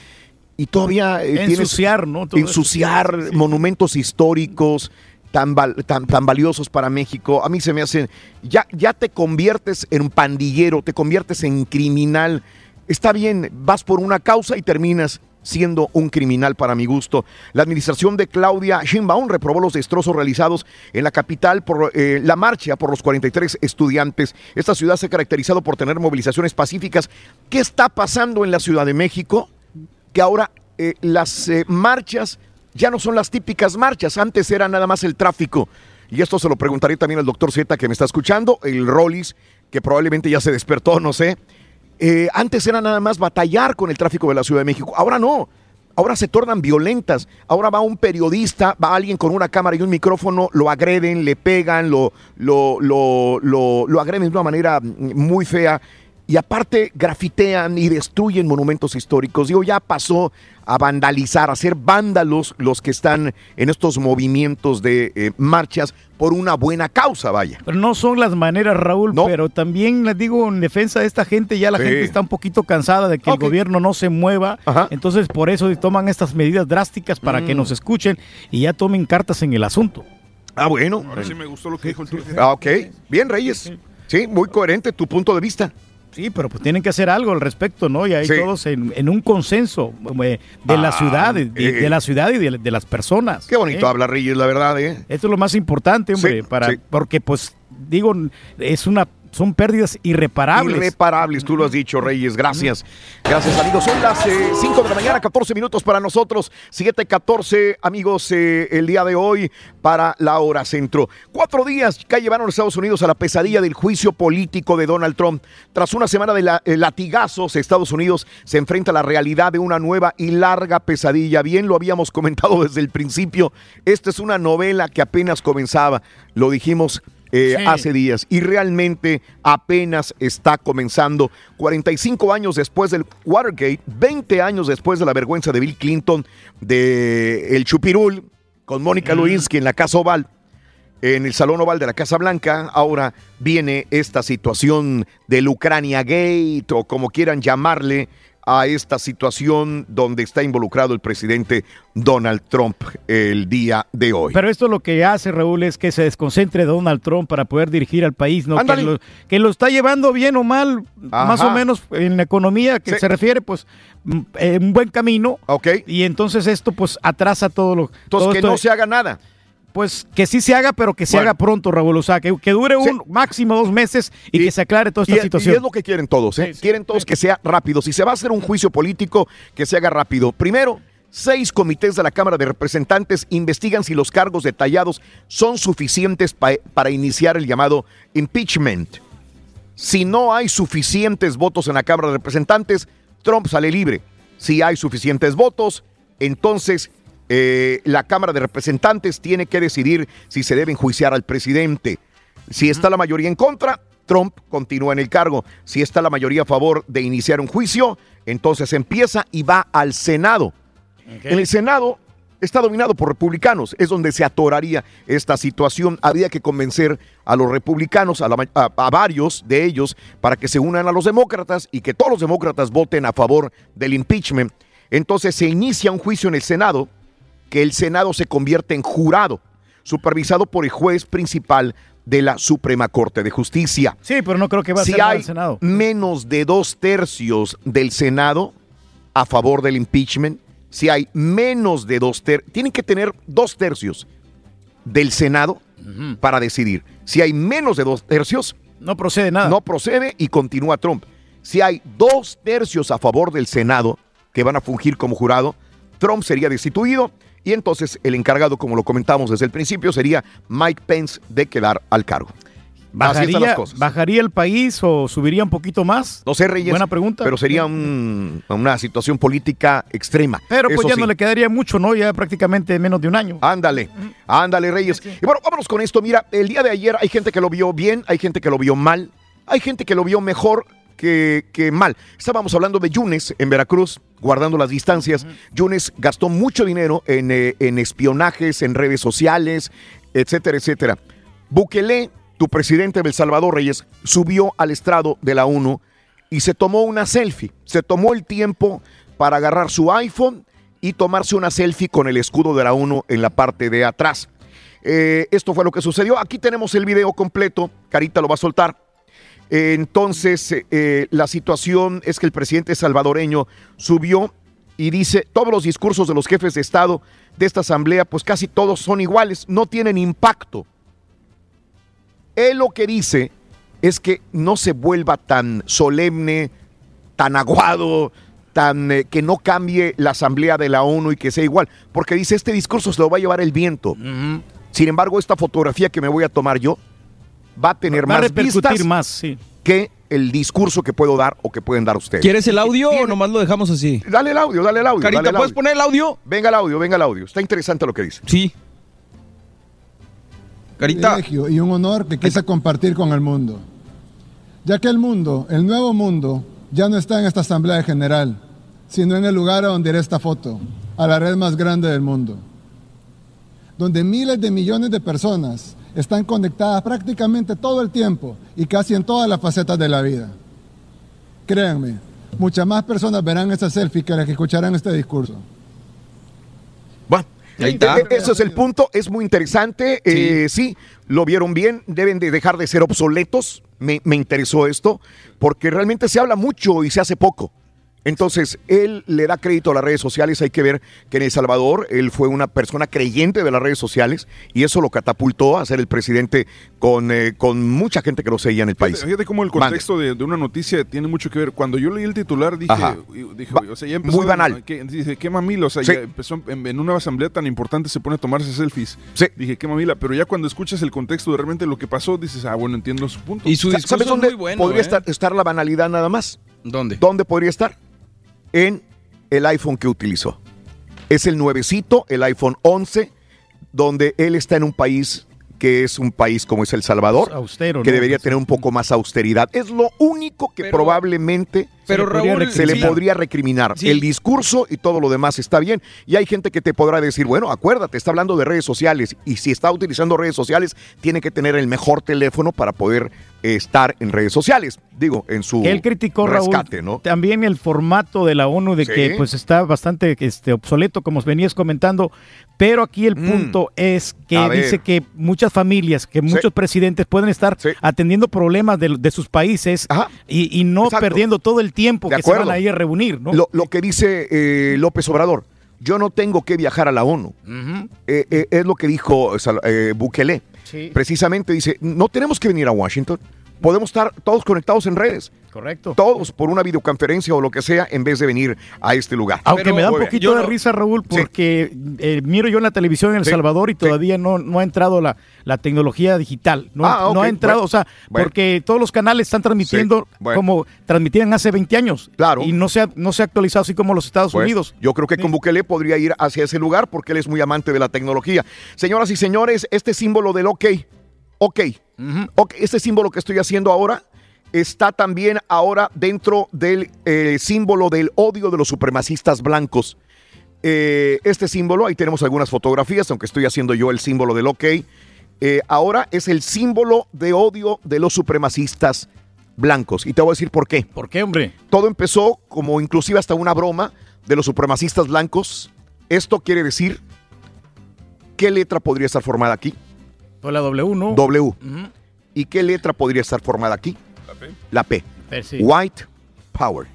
S18: y todavía tienes-
S17: Ensuciar, ¿no? Todo eso.
S18: ensuciar monumentos históricos tan, tan, tan valiosos para México. A mí se me hacen, ya, ya te conviertes en pandillero, te conviertes en criminal. Está bien, vas por una causa y terminas siendo un criminal para mi gusto. La administración de Claudia Sheinbaum reprobó los destrozos realizados en la capital por eh, la marcha por los 43 estudiantes. Esta ciudad se ha caracterizado por tener movilizaciones pacíficas. ¿Qué está pasando en la Ciudad de México? que ahora eh, las eh, marchas ya no son las típicas marchas, antes era nada más el tráfico. Y esto se lo preguntaré también al doctor Z que me está escuchando, el Rollis, que probablemente ya se despertó, no sé. Eh, antes era nada más batallar con el tráfico de la Ciudad de México, ahora no. Ahora se tornan violentas. Ahora va un periodista, va alguien con una cámara y un micrófono, lo agreden, le pegan, lo, lo, lo, lo, agreden de una manera muy fea y aparte grafitean y destruyen monumentos históricos. Digo, ya pasó a vandalizar, a ser vándalos los que están en estos movimientos de eh, marchas por una buena causa, vaya.
S17: Pero no son las maneras, Raúl, pero también les digo, en defensa de esta gente, ya la
S18: Sí.
S17: gente está un poquito cansada de que el gobierno no se mueva. Entonces, por eso toman estas medidas drásticas para que
S18: Mm.
S17: nos escuchen y ya tomen cartas en el asunto.
S18: Ah, bueno.
S19: Ahora sí me gustó lo que dijo el turco.
S18: Ah, ok. Bien, Reyes. Sí, muy coherente tu punto de vista.
S17: Sí, pero pues tienen que hacer algo al respecto, ¿no? Y ahí
S18: Sí.
S17: todos en, en un consenso eh, de la
S18: Ah,
S17: ciudad, de, de-
S18: eh.
S17: de la ciudad y de, de las personas.
S18: Qué bonito
S17: ¿eh?
S18: habla la verdad, ¿eh?
S17: Esto es lo más importante, hombre,
S18: Sí,
S17: para,
S18: sí.
S17: porque pues digo, es una, son pérdidas irreparables.
S18: Irreparables, tú lo has dicho, Reyes. Gracias. Gracias, amigos. Son las 5 de la mañana, 14 minutos para nosotros. 7:14, amigos, eh, el día de hoy para la hora centro. Cuatro días que llevaron a Estados Unidos a la pesadilla del juicio político de Donald Trump. Tras una semana de eh, latigazos, Estados Unidos se enfrenta a la realidad de una nueva y larga pesadilla. Bien lo habíamos comentado desde el principio. Esta es una novela que apenas comenzaba. Lo dijimos eh,
S17: Sí.
S18: hace días y realmente apenas está comenzando. 45 años después del Watergate, 20 años después de la vergüenza de Bill Clinton, de el Chupirul, con Mónica Lewinsky en la Casa Oval, en el Salón Oval de la Casa Blanca, ahora viene esta situación del Ucrania Gate o como quieran llamarle a esta situación donde está involucrado el presidente Donald Trump el día de hoy.
S17: Pero esto lo que hace, Raúl, es que se desconcentre Donald Trump para poder dirigir al país, ¿no? Que lo, que lo está llevando bien o mal, más o menos en la economía que
S18: Sí.
S17: se refiere, pues, mm, en un buen camino.
S18: Ok.
S17: Y entonces esto, pues, atrasa todo lo
S18: Entonces,
S17: todo
S18: que
S17: esto
S18: no se haga nada.
S17: Pues que sí se haga, pero que se
S18: Bueno.
S17: haga pronto, Raúl. O sea, que, que dure un máximo dos meses y, que se aclare toda esta
S18: y,
S17: situación.
S18: y es lo que quieren todos, ¿eh? Quieren todos que sea rápido. Si se va a hacer un juicio político, que se haga rápido. Primero, seis comités de la Cámara de Representantes investigan si los cargos detallados son suficientes pa- para iniciar el llamado impeachment. Si no hay suficientes votos en la Cámara de Representantes, Trump sale libre. Si hay suficientes votos, entonces eh, la Cámara de Representantes tiene que decidir si se debe enjuiciar al presidente. Si está la mayoría en contra, Trump continúa en el cargo. Si está la mayoría a favor de iniciar un juicio, entonces empieza y va al Senado. En el Senado está dominado por republicanos, es donde se atoraría esta situación. Había que convencer a los republicanos, a, la a- a varios de ellos, para que se unan a los demócratas y que todos los demócratas voten a favor del impeachment. Entonces se inicia un juicio en el Senado, que el Senado se convierte en jurado, supervisado por el juez principal de la Suprema Corte de Justicia.
S17: Sí, pero no creo que va a
S18: Si
S17: ser
S18: hay
S17: el Senado.
S18: menos de dos tercios del Senado a favor del impeachment, si hay menos de dos tercios, tienen que tener dos tercios del Senado para decidir. Si hay menos de dos tercios,
S17: no procede nada.
S18: No procede y continúa Trump. Si hay dos tercios a favor del Senado que van a fungir como jurado, Trump sería destituido y entonces el encargado, como lo comentamos desde el principio, sería Mike Pence de quedar al cargo. Así están las
S17: ¿Bajaría,
S18: cosas.
S17: ¿Bajaría el país o subiría un poquito más?
S18: No sé, Reyes.
S17: Buena pregunta.
S18: Pero sería un- una situación política extrema.
S17: Pero pues
S18: Eso
S17: ya
S18: sí.
S17: no le quedaría mucho, ¿no? Ya prácticamente menos de un año.
S18: Ándale, ándale, Reyes. Y bueno, vámonos con esto. Mira, el día de ayer hay gente que lo vio bien, hay gente que lo vio mal, hay gente que lo vio mejor que, que mal. Estábamos hablando de Yunes en Veracruz, guardando las distancias. Yunes gastó mucho dinero en, eh, en espionajes, en redes sociales, etcétera, etcétera. Bukele, tu presidente de El Salvador, Reyes, subió al estrado de la ONU y se tomó una selfie. Se tomó el tiempo para agarrar su iPhone y tomarse una selfie con el escudo de la ONU en la parte de atrás. Eh, esto fue lo que sucedió. Aquí tenemos el video completo. Carita lo va a soltar. Entonces, eh, eh, la situación es que el presidente salvadoreño subió y dice, todos los discursos de los jefes de Estado de esta asamblea, pues casi todos son iguales, no tienen impacto. Él lo que dice es que no se vuelva tan solemne, tan aguado, tan eh, que no cambie la asamblea de la ONU y que sea igual, porque dice este discurso se lo va a llevar el viento. Sin embargo, esta fotografía que me voy a tomar yo va a tener
S17: Va a
S18: más
S17: repercutir
S18: vistas
S17: más, sí.
S18: que el discurso que puedo dar o que pueden dar ustedes.
S2: ¿Quieres el audio o nomás lo dejamos así?
S18: Dale el audio, dale el audio.
S2: Carita,
S18: dale el
S2: ¿puedes
S18: audio.
S2: poner el audio?
S18: Venga el audio, venga el audio. Está interesante lo que dice.
S2: Sí. Carita.
S35: privilegio y un honor que quise compartir con el mundo. Ya que el mundo, el nuevo mundo, ya no está en esta Asamblea General, sino en el lugar a donde irá esta foto, a la red más grande del mundo, donde miles de millones de personas están conectadas prácticamente todo el tiempo y casi en todas las facetas de la vida. Créanme, muchas más personas verán esta selfie que las que escucharán este discurso.
S18: Bueno,
S35: Ahí está.
S18: eh, eh, Eso es el punto, es muy interesante. eh, sí. lo vieron bien, deben de dejar de ser obsoletos. Me, me interesó esto, porque realmente se habla mucho y se hace poco. Entonces, él le da crédito a las redes sociales. Hay que ver que en El Salvador él fue una persona creyente de las redes sociales y eso lo catapultó a ser el presidente con, eh, con mucha gente que lo seguía en el país.
S19: Fíjate cómo el contexto de, de una noticia tiene mucho que ver. Cuando yo leí el titular dije,
S18: Ajá.
S19: dije
S18: Va-
S19: o sea, ya empezó
S18: muy banal.
S19: Que, dice, qué mamila, o sea,
S18: Sí.
S19: ya empezó en, en una asamblea tan importante se pone a tomarse selfies. Dije, qué mamila, pero ya cuando escuchas el contexto de realmente lo que pasó, dices, ah, bueno, entiendo su punto.
S18: Sa- ¿Sabes dónde podría estar, estar la banalidad nada más?
S2: ¿Dónde?
S18: ¿Dónde podría estar? En el iPhone que utilizó. Es el nuevecito, el iPhone 11, donde él está en un país que es un país como es El Salvador,
S17: Austero,
S18: que
S17: ¿no?
S18: debería tener un poco más austeridad. Es lo único que probablemente
S2: pero
S18: se, le podría
S2: Raúl,
S18: recri- se le podría recriminar.
S2: Sí.
S18: El discurso y todo lo demás está bien. Y hay gente que te podrá decir, bueno, acuérdate, está hablando de redes sociales y si está utilizando redes sociales, tiene que tener el mejor teléfono para poder eh, estar en redes sociales. Digo, en su
S17: Él criticó,
S18: rescate,
S17: Raúl,
S18: ¿no?
S17: también el formato de la ONU de
S18: Sí.
S17: que pues está bastante este, obsoleto, como venías comentando, pero aquí el
S18: Mm.
S17: punto es que dice que muchas familias, que muchos presidentes pueden estar atendiendo problemas de, de sus países y, y no
S18: Exacto.
S17: perdiendo todo el tiempo
S18: De
S17: que se van a ir a reunir, ¿no?
S18: Lo, lo que dice eh, López Obrador, yo no tengo que viajar a la ONU. Eh, eh, es lo que dijo eh, Bukele.
S17: Sí.
S18: Precisamente dice, no tenemos que venir a Washington. Podemos estar todos conectados en redes.
S17: Correcto.
S18: Todos por una videoconferencia o lo que sea en vez de venir a este lugar.
S17: Aunque me da un poquito de risa, Raúl, porque eh, miro yo en la televisión en El
S18: Sí,
S17: Salvador y todavía no, no ha entrado la, la tecnología digital. No,
S18: Ah,
S17: no
S18: ok,
S17: ha entrado,
S18: bueno,
S17: o sea,
S18: bueno.
S17: porque todos los canales están transmitiendo
S18: Sí, bueno.
S17: como transmitían hace 20 años.
S18: Claro.
S17: Y no se ha, no se ha actualizado así como los Estados
S18: Pues,
S17: Unidos.
S18: Yo creo que con Bukele podría ir hacia ese lugar porque él es muy amante de la tecnología. Señoras y señores, este símbolo del OK, OK, Ok, este símbolo que estoy haciendo ahora está también ahora dentro del eh, símbolo del odio de los supremacistas blancos. Eh, este símbolo, ahí tenemos algunas fotografías, aunque estoy haciendo yo el símbolo del OK. eh, ahora es el símbolo de odio de los supremacistas blancos. Y te voy a decir por qué.
S17: ¿Por qué, hombre?
S18: Todo empezó como inclusive hasta una broma de los supremacistas blancos. Esto quiere decir, ¿qué letra podría estar formada aquí?
S17: Pues la W, ¿no?
S18: W. ¿Y qué letra podría estar formada aquí? La P.
S17: P, sí.
S18: White Power.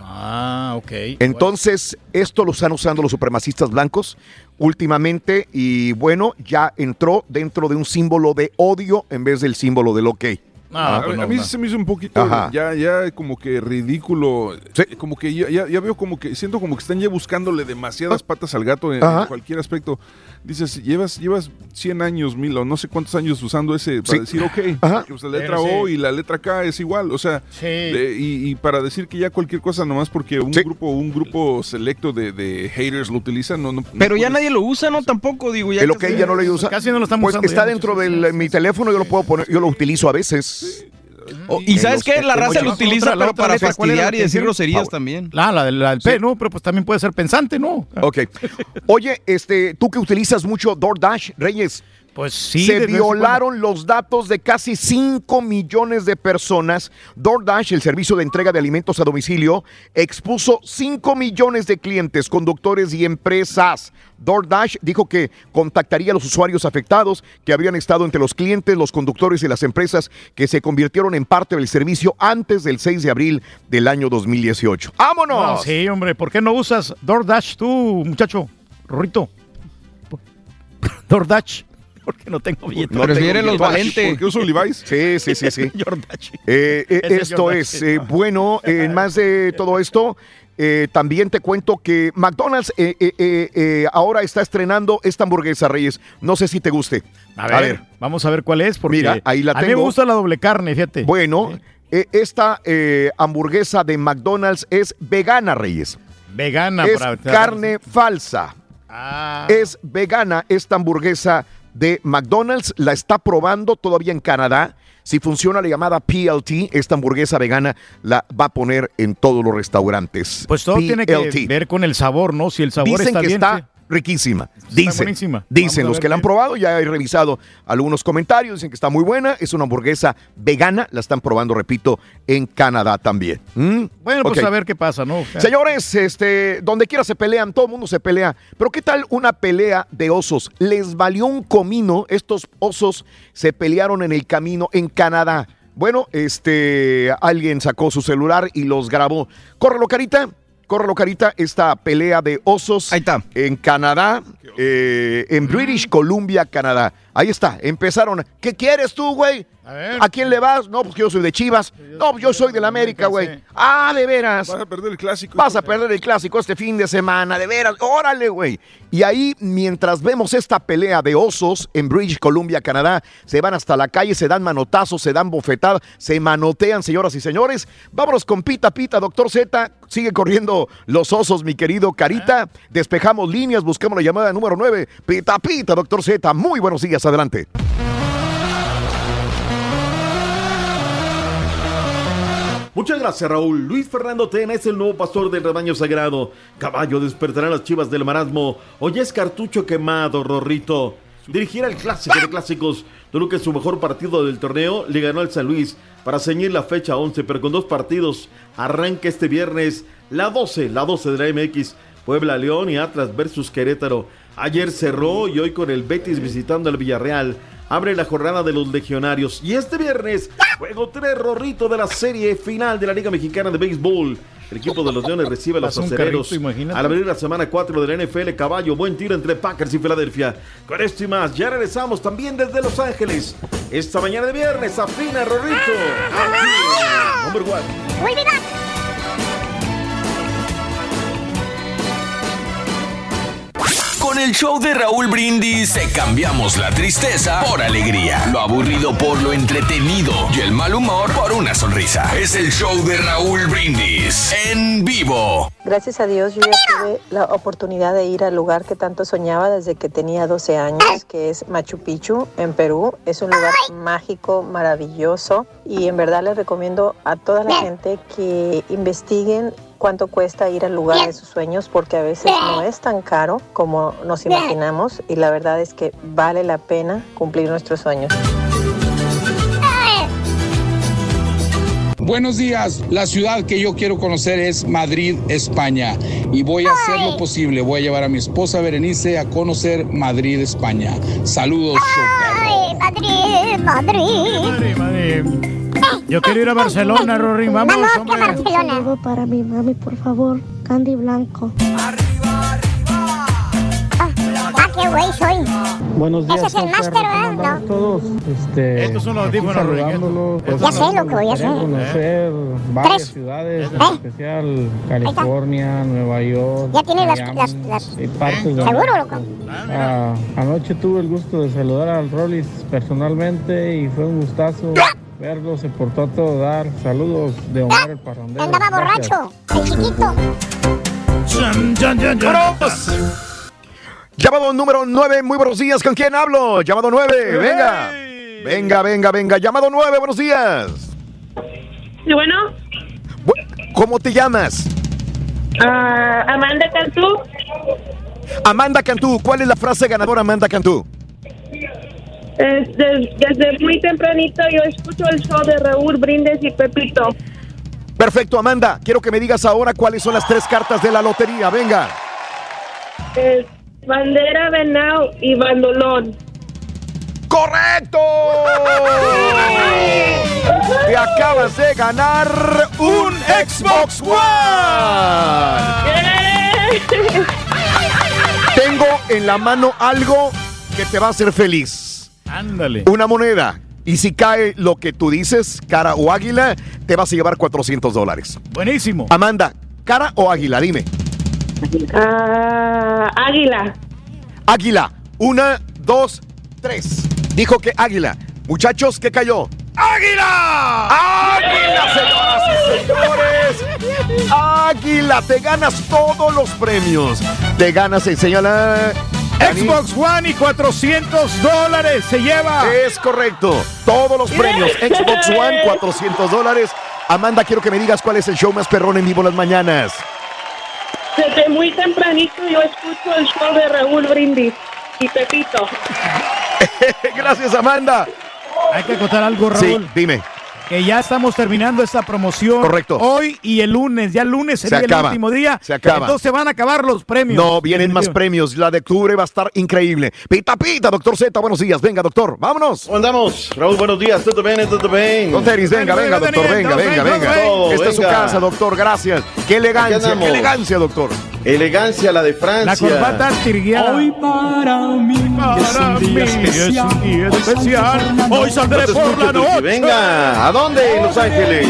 S17: Ah, ok.
S18: Entonces, esto lo están usando los supremacistas blancos últimamente y bueno, ya entró dentro de un símbolo de odio en vez del símbolo del OK.
S19: a, a mí se me hizo un poquito
S18: Ajá.
S19: ya, ya como que ridículo. Como que ya, ya- ya veo como que siento como que están ya buscándole demasiadas patas al gato en, cualquier aspecto. Dices, llevas, llevas 100 años, mil o no sé cuántos años usando ese para
S18: Sí.
S19: decir ok.
S18: Ajá.
S19: pues, la letra
S18: Pero sí.
S19: O y la letra K es igual. O sea, de- y, y para decir que ya cualquier cosa nomás porque un grupo, un grupo selecto de, de haters lo utiliza, no, no no
S2: Pero ya
S19: puedes-
S2: nadie lo usa, ¿no? Tampoco, digo. Ya
S18: el OK ya no lo usa.
S17: Casi no lo estamos
S18: pues
S17: usando
S18: está
S17: ya.
S18: dentro de mi teléfono, yo lo puedo poner, yo lo utilizo a veces.
S2: Oh, y sabes qué, la raza lo utiliza, pero para fastidiar y decir groserías también.
S17: La, la, del- la del P, ¿no? Pero pues también puede ser pensante, ¿no?
S18: Ok. Oye, este, tú que utilizas mucho DoorDash, Reyes.
S17: Pues sí.
S18: Se violaron los datos de casi 5 millones de personas. DoorDash, el servicio de entrega de alimentos a domicilio, expuso 5 millones de clientes, conductores y empresas. DoorDash dijo que contactaría a los usuarios afectados que habrían estado entre los clientes, los conductores y las empresas que se convirtieron en parte del servicio antes del 6 de abril del año 2018. ¡Vámonos!
S17: No, sí, hombre, ¿por qué no usas DoorDash tú, muchacho? Rorrito. DoorDash. Porque no tengo billetes.
S18: No tengo Levi's.
S19: ¿Por qué uso Levi's?
S18: Sí, sí, sí, sí. Eh, eh, esto es, eh, bueno, eh, en más de todo esto, eh, también te cuento que McDonald's eh, eh, eh, eh, ahora está estrenando esta hamburguesa, Reyes. No sé si te guste.
S17: A ver, vamos a ver cuál es, porque
S18: Mira, ahí la
S17: a mí me gusta la doble carne, fíjate.
S18: Bueno, eh, esta eh, hamburguesa de McDonald's es vegana, Reyes.
S17: Vegana.
S18: Es
S17: para-
S18: carne falsa.
S17: Ah.
S18: Es vegana esta hamburguesa de McDonald's. La está probando todavía en Canadá. Si funciona la llamada PLT, esta hamburguesa vegana la va a poner en todos los restaurantes.
S17: Pues todo tiene que ver con el sabor, ¿no? Si el sabor
S18: Dicen
S17: está
S18: que
S17: bien.
S18: está. Riquísima. Dicen,
S17: buenísima.
S18: dicen los que la han probado, ya he revisado algunos comentarios, dicen que está muy buena, es una hamburguesa vegana, la están probando, repito, en Canadá también. ¿Mm?
S17: Bueno, pues a ver qué pasa, ¿no?
S18: Señores, este, donde quiera se pelean, todo el mundo se pelea. Pero ¿qué tal una pelea de osos? Les valió un comino. Estos osos se pelearon en el camino en Canadá. Bueno, este, alguien sacó su celular y los grabó. Córrelo, carita. Córrelo, carita. Esta pelea de osos en Canadá, eh, en British Columbia, Canadá. Ahí está. Empezaron. ¿Qué quieres tú, güey? A, quién le vas? No, pues yo soy de Chivas. No, pues yo soy de la América, güey. Ah, de veras.
S19: Vas a perder el clásico.
S18: Vas a perder el clásico este fin de semana, de veras. Órale, güey. Y ahí, mientras vemos esta pelea de osos en British Columbia, Canadá, se van hasta la calle, se dan manotazos, se dan bofetadas, se manotean, señoras y señores. Vámonos con Pita Pita, doctor Z. Sigue corriendo los osos, mi querido Carita. Despejamos líneas, buscamos la llamada número 9. Pita Pita, doctor Z. Muy buenos días, adelante.
S36: Muchas gracias, Raúl. Luis Fernando Tena es el nuevo pastor del rebaño sagrado. Caballo despertará las chivas del marasmo. Hoy es cartucho quemado, Rorrito. Dirigirá el clásico de clásicos. Toluca en su mejor partido del torneo le ganó al San Luis para ceñir la fecha 11, pero con dos partidos. Arranca este viernes la 12, la 12 de la MX. Puebla León y Atlas versus Querétaro. Ayer cerró y hoy con el Betis visitando al Villarreal. Abre la jornada de los legionarios. Y este viernes, juego 3 rorrito de la serie final de la Liga Mexicana de Béisbol. El equipo de los Leones recibe a los acereros. Al abrir la semana 4 de la NFL, caballo, buen tiro entre Packers y Filadelfia. Con esto y más, ya regresamos también desde Los Ángeles. Esta mañana de viernes, afina Rorrito. Aquí, Number one.
S1: Con el show de Raúl Brindis te cambiamos la tristeza por alegría, lo aburrido por lo entretenido y el mal humor por una sonrisa. Es el show de Raúl Brindis en vivo.
S37: Gracias a Dios yo ya tuve la oportunidad de ir al lugar que tanto soñaba desde que tenía 12 años, que es Machu Picchu en Perú. Es un lugar mágico, maravilloso y en verdad les recomiendo a toda la gente que investiguen cuánto cuesta ir al lugar de sus sueños porque a veces no es tan caro como nos imaginamos y la verdad es que vale la pena cumplir nuestros sueños.
S38: Buenos días, la ciudad que yo quiero conocer es Madrid, España. Y voy a hacer lo posible, voy a llevar a mi esposa Berenice a conocer Madrid, España. Saludos, show
S39: Madrid, Madrid.
S17: Madrid. Yo quiero ir a Barcelona, Rory. Vamos,
S39: Vamos,
S17: hombre.
S39: Barcelona.
S40: Un saludo para mi mami, por favor. Candy Blanco.
S39: Ah, qué güey soy.
S40: Buenos
S39: Ese es el máster, ¿verdad? No.
S40: todos. Este,
S17: Estos son los audífonos,
S40: saludándolo.
S17: Estos
S39: Ya sé, loco, ya sé.
S40: conocer varias
S39: Tres.
S40: ciudades, en
S39: ¿Eh?
S40: especial California, Nueva York.
S39: Ya tiene las, las, las...
S40: y partes de
S39: ¿Seguro, loco?
S40: Ah, anoche tuve el gusto de saludar al Rollis personalmente y fue un gustazo verlo. Se portó a todo dar. Saludos de Omar el Parrandero.
S39: Andaba borracho, el chiquito.
S18: ¡Vámonos! Llamado número 9, muy buenos días. ¿Con quién hablo? Llamado 9, venga. Venga, venga, venga. Llamado 9, buenos días.
S41: ¿Y bueno?
S18: Bu- ¿Cómo te llamas?
S41: Ah, Amanda Cantú.
S18: Amanda Cantú. ¿Cuál es la frase ganadora, Amanda Cantú?
S41: Desde, desde muy tempranito yo escucho el show de Raúl Brindes y Pepito.
S18: Perfecto, Amanda. Quiero que me digas ahora cuáles son las tres cartas de la lotería. Venga.
S41: Es bandera, venado y bandolón.
S18: ¡Correcto! Te acabas de ganar un Xbox One. Tengo en la mano algo que te va a hacer feliz.
S17: Ándale.
S18: Una moneda. Y si cae lo que tú dices, cara o águila, te vas a llevar 400 dólares.
S17: Buenísimo.
S18: Amanda, cara o águila, dime.
S41: Ah, águila.
S18: Águila. Una, dos, tres. Dijo que águila. Muchachos, ¿qué cayó? ¡Águila! ¡Águila, señoras y señores! ¡Águila! Te ganas todos los premios. Te ganas, eh, señora.
S17: Xbox One y 400 dólares se lleva.
S18: Es correcto. Todos los premios. Xbox One, 400 dólares. Amanda, quiero que me digas cuál es el show más perrón en vivo las mañanas.
S41: Desde muy tempranito yo escucho el show de Raúl Brindis y Pepito.
S18: Gracias, Amanda.
S17: Hay que contar algo,
S18: Sí,
S17: Raúl.
S18: dime.
S17: Que ya estamos terminando esta promoción.
S18: Correcto.
S17: Hoy y el lunes. Ya el lunes
S18: Se
S17: sería el
S18: acaba.
S17: último día.
S18: Se acaba.
S17: Entonces van a acabar los premios.
S18: No, vienen más premios. La de octubre va a estar increíble. Pita, pita, doctor Z, buenos días. Venga, doctor, vámonos.
S36: ¿Cómo andamos? Raúl, buenos días. ¿Todo bien? ¿Todo bien?
S18: Don Tenis, venga, venga, doctor, venga, venga, venga. Esta es su casa, doctor, gracias. Qué elegancia, qué elegancia, doctor.
S36: Elegancia, la de Francia.
S17: La corbata tirgueada. Hoy para mí día especial. Es un día especial. Hoy saldré por la noche.
S36: Venga, ¿a dónde? En Los Ángeles.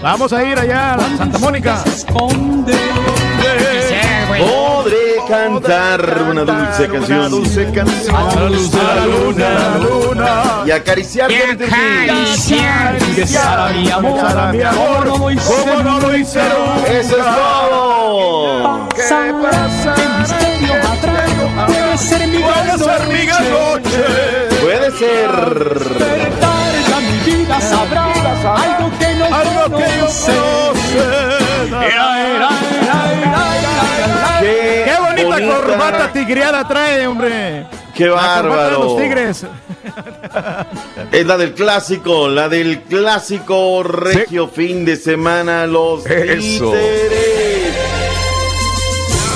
S17: Vamos a ir allá a Santa Mónica.
S36: Podré cantar una dulce canción.
S18: Una dulce canción.
S17: A la luz de la luna, luna.
S36: Y acariciarte. mi Turki.
S17: Besar a mi amor, besar a mi amor, como no lo.
S36: Eso es todo.
S18: ¿Qué pasa?
S17: Puede ser mi gran noche.
S36: Puede ser.
S17: Despertar mi vida sabrá algo que no algo que yo
S36: Qué
S17: corbata tigreada trae, hombre.
S36: Qué
S17: de
S36: bárbaro.
S17: los tigres.
S36: Es la del clásico, la del clásico regio fin de semana. Los
S18: Eso.
S36: títeres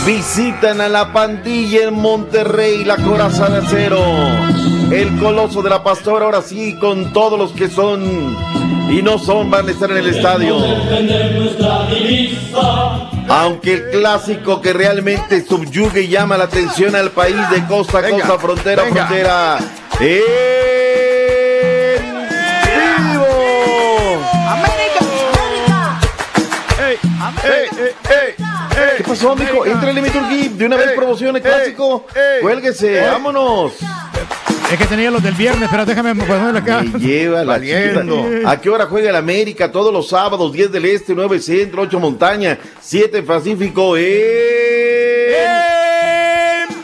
S36: visitan a la pandilla en Monterrey, la coraza de acero. El coloso de la pastora, ahora sí, con todos los que son y no son, van a estar en el estadio. Aunque el clásico que realmente subyuga y llama la atención al país de costa a
S18: Venga,
S36: costa, frontera a frontera. ¡En vivo!
S17: Ey, ey, ey, ey, ey.
S36: pasó, mijo? Éntrale, mi Turquí. De una vez promoción el clásico. Cuélguese, vámonos.
S17: Es que tenía los del viernes, pero déjame ponerlo acá.
S36: Me lleva la. ¿A qué hora juega el América? Todos los sábados, 10 del Este, 9 Centro, 8 Montaña, 7 Pacífico.
S17: ¡En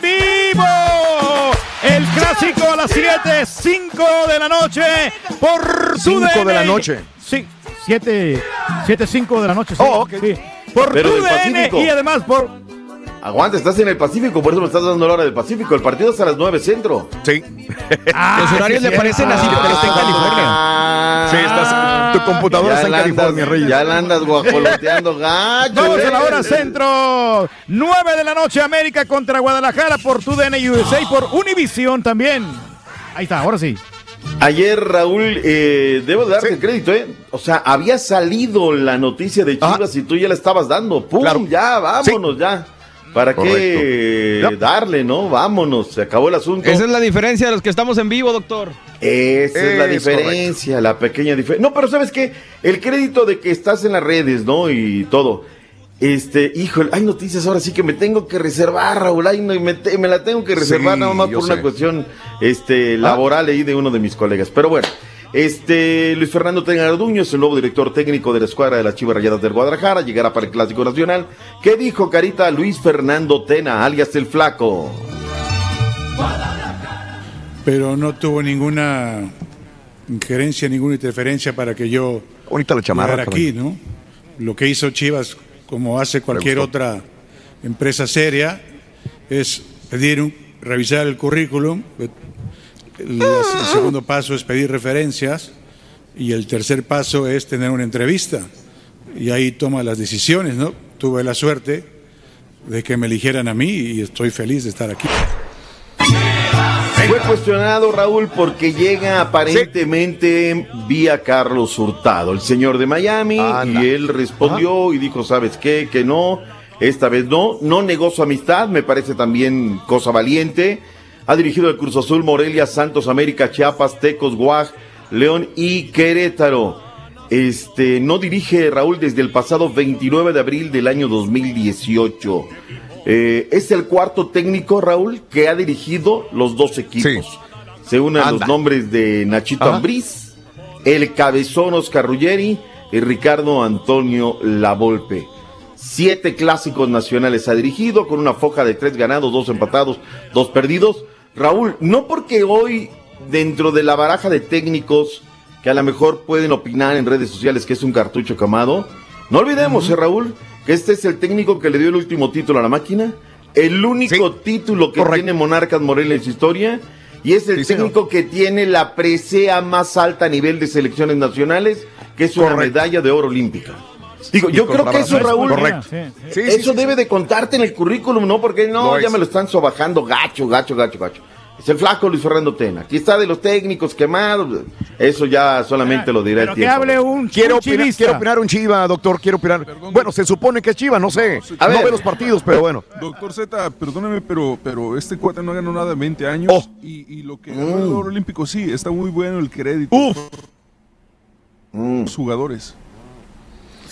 S17: vivo! El clásico a las 7, 5 de la noche por
S18: Cinco
S17: TUDN.
S18: de la noche.
S17: Sí, 7, 7, 5 de la noche. Sí,
S18: Oh, ok.
S17: sí. Por TUDN
S36: Pacífico.
S17: y además por...
S36: Aguanta, estás en el Pacífico, por eso me estás dando la hora del Pacífico. El partido es a las 9 Centro.
S18: Sí.
S2: Los horarios le parecen así, pero está en California.
S18: Sí, estás, tu computadora está en California, Reyes.
S36: Ya la andas guajoloteando gacho.
S17: Vamos a la hora centro. 9 de la noche, América contra Guadalajara por TUDN USA y por Univision también. Ahí está, ahora sí.
S36: Ayer, Raúl, eh, debo de darte el crédito, ¿eh? O sea, había salido la noticia de Chivas y tú ya la estabas dando. ¡Pum!
S18: Claro.
S36: Ya, vámonos, ya. ¿Para qué darle, no? Vámonos, se acabó el asunto.
S2: Esa es la diferencia de los que estamos en vivo, doctor.
S36: Esa es la diferencia, la pequeña diferencia. No, pero ¿sabes qué? El crédito de que estás en las redes, ¿no? Y todo. Este, híjole, hay noticias ahora sí que me tengo que reservar, Raúl. Ay, no, y me, te- me la tengo que reservar
S18: Sí,
S36: nada más por una cuestión este, laboral ahí de uno de mis colegas. Pero bueno, este, Luis Fernando Tengarduño es el nuevo director técnico de la escuadra de las Chivas Rayadas del Guadalajara. Llegará para el Clásico Nacional. ¿Qué dijo Carita Luis Fernando Tena, alias el Flaco?
S42: pero no tuvo ninguna injerencia, ninguna interferencia para que yo
S18: Bonita la chamarra.
S42: llegara aquí, ¿no? Lo que hizo Chivas, como hace cualquier otra empresa seria, es pedir un- revisar el currículum. El, el segundo paso es pedir referencias y el tercer paso es tener una entrevista y ahí toma las decisiones, ¿no? Tuve la suerte de que me eligieran a mí y estoy feliz de estar aquí.
S36: Fue cuestionado Raúl porque llega aparentemente vía Carlos Hurtado, el señor de Miami,
S18: Anda.
S36: y él respondió y dijo, ¿sabes qué? Que no, esta vez no, no negó su amistad, me parece también cosa valiente. Ha dirigido el Cruz Azul, Morelia, Santos, América, Chiapas, Tecos, Guaj, León y Querétaro. Este, no dirige Raúl desde el pasado 29 de abril del año 2018. Eh, es el cuarto técnico, Raúl, que ha dirigido los dos equipos. Se unen los nombres de Nachito
S18: Ajá.
S36: Ambriz, el cabezón Oscar Ruggeri y Ricardo Antonio Lavolpe. Siete clásicos nacionales ha dirigido con una foja de tres ganados, dos empatados, dos perdidos. Raúl, no porque hoy dentro de la baraja de técnicos que a lo mejor pueden opinar en redes sociales que es un cartucho camado, no olvidemos, eh, Raúl, que este es el técnico que le dio el último título a la máquina, el único título que tiene Monarcas Morelia en su historia, y es el técnico que tiene la presea más alta a nivel de selecciones nacionales, que es una
S18: Correcto.
S36: medalla de oro olímpica. Digo, yo creo que eso. Raúl,
S18: Correcto. Sí, sí,
S36: eso
S18: sí,
S36: debe de contarte en el currículum, ¿no? Porque no, ya
S18: es.
S36: me lo están sobajando gacho, gacho, gacho, gacho. Es el flaco Luis Fernando Tena. Aquí está de los técnicos quemados. Eso ya solamente lo dirá el
S17: Pero que
S36: tiempo.
S17: hable un,
S18: Quiero
S17: un
S18: opinar,
S17: chivista.
S18: quiero opinar un chiva, doctor, quiero opinar. Bueno, se supone que es chiva, no sé.
S36: A
S18: no
S36: ver.
S18: ve los partidos, pero bueno.
S19: Doctor Z, perdóneme, pero, pero este cuate no ganó nada en 20 años.
S18: Oh.
S19: Y, y lo que ganó el oro olímpico, sí, está muy bueno el crédito. Los jugadores.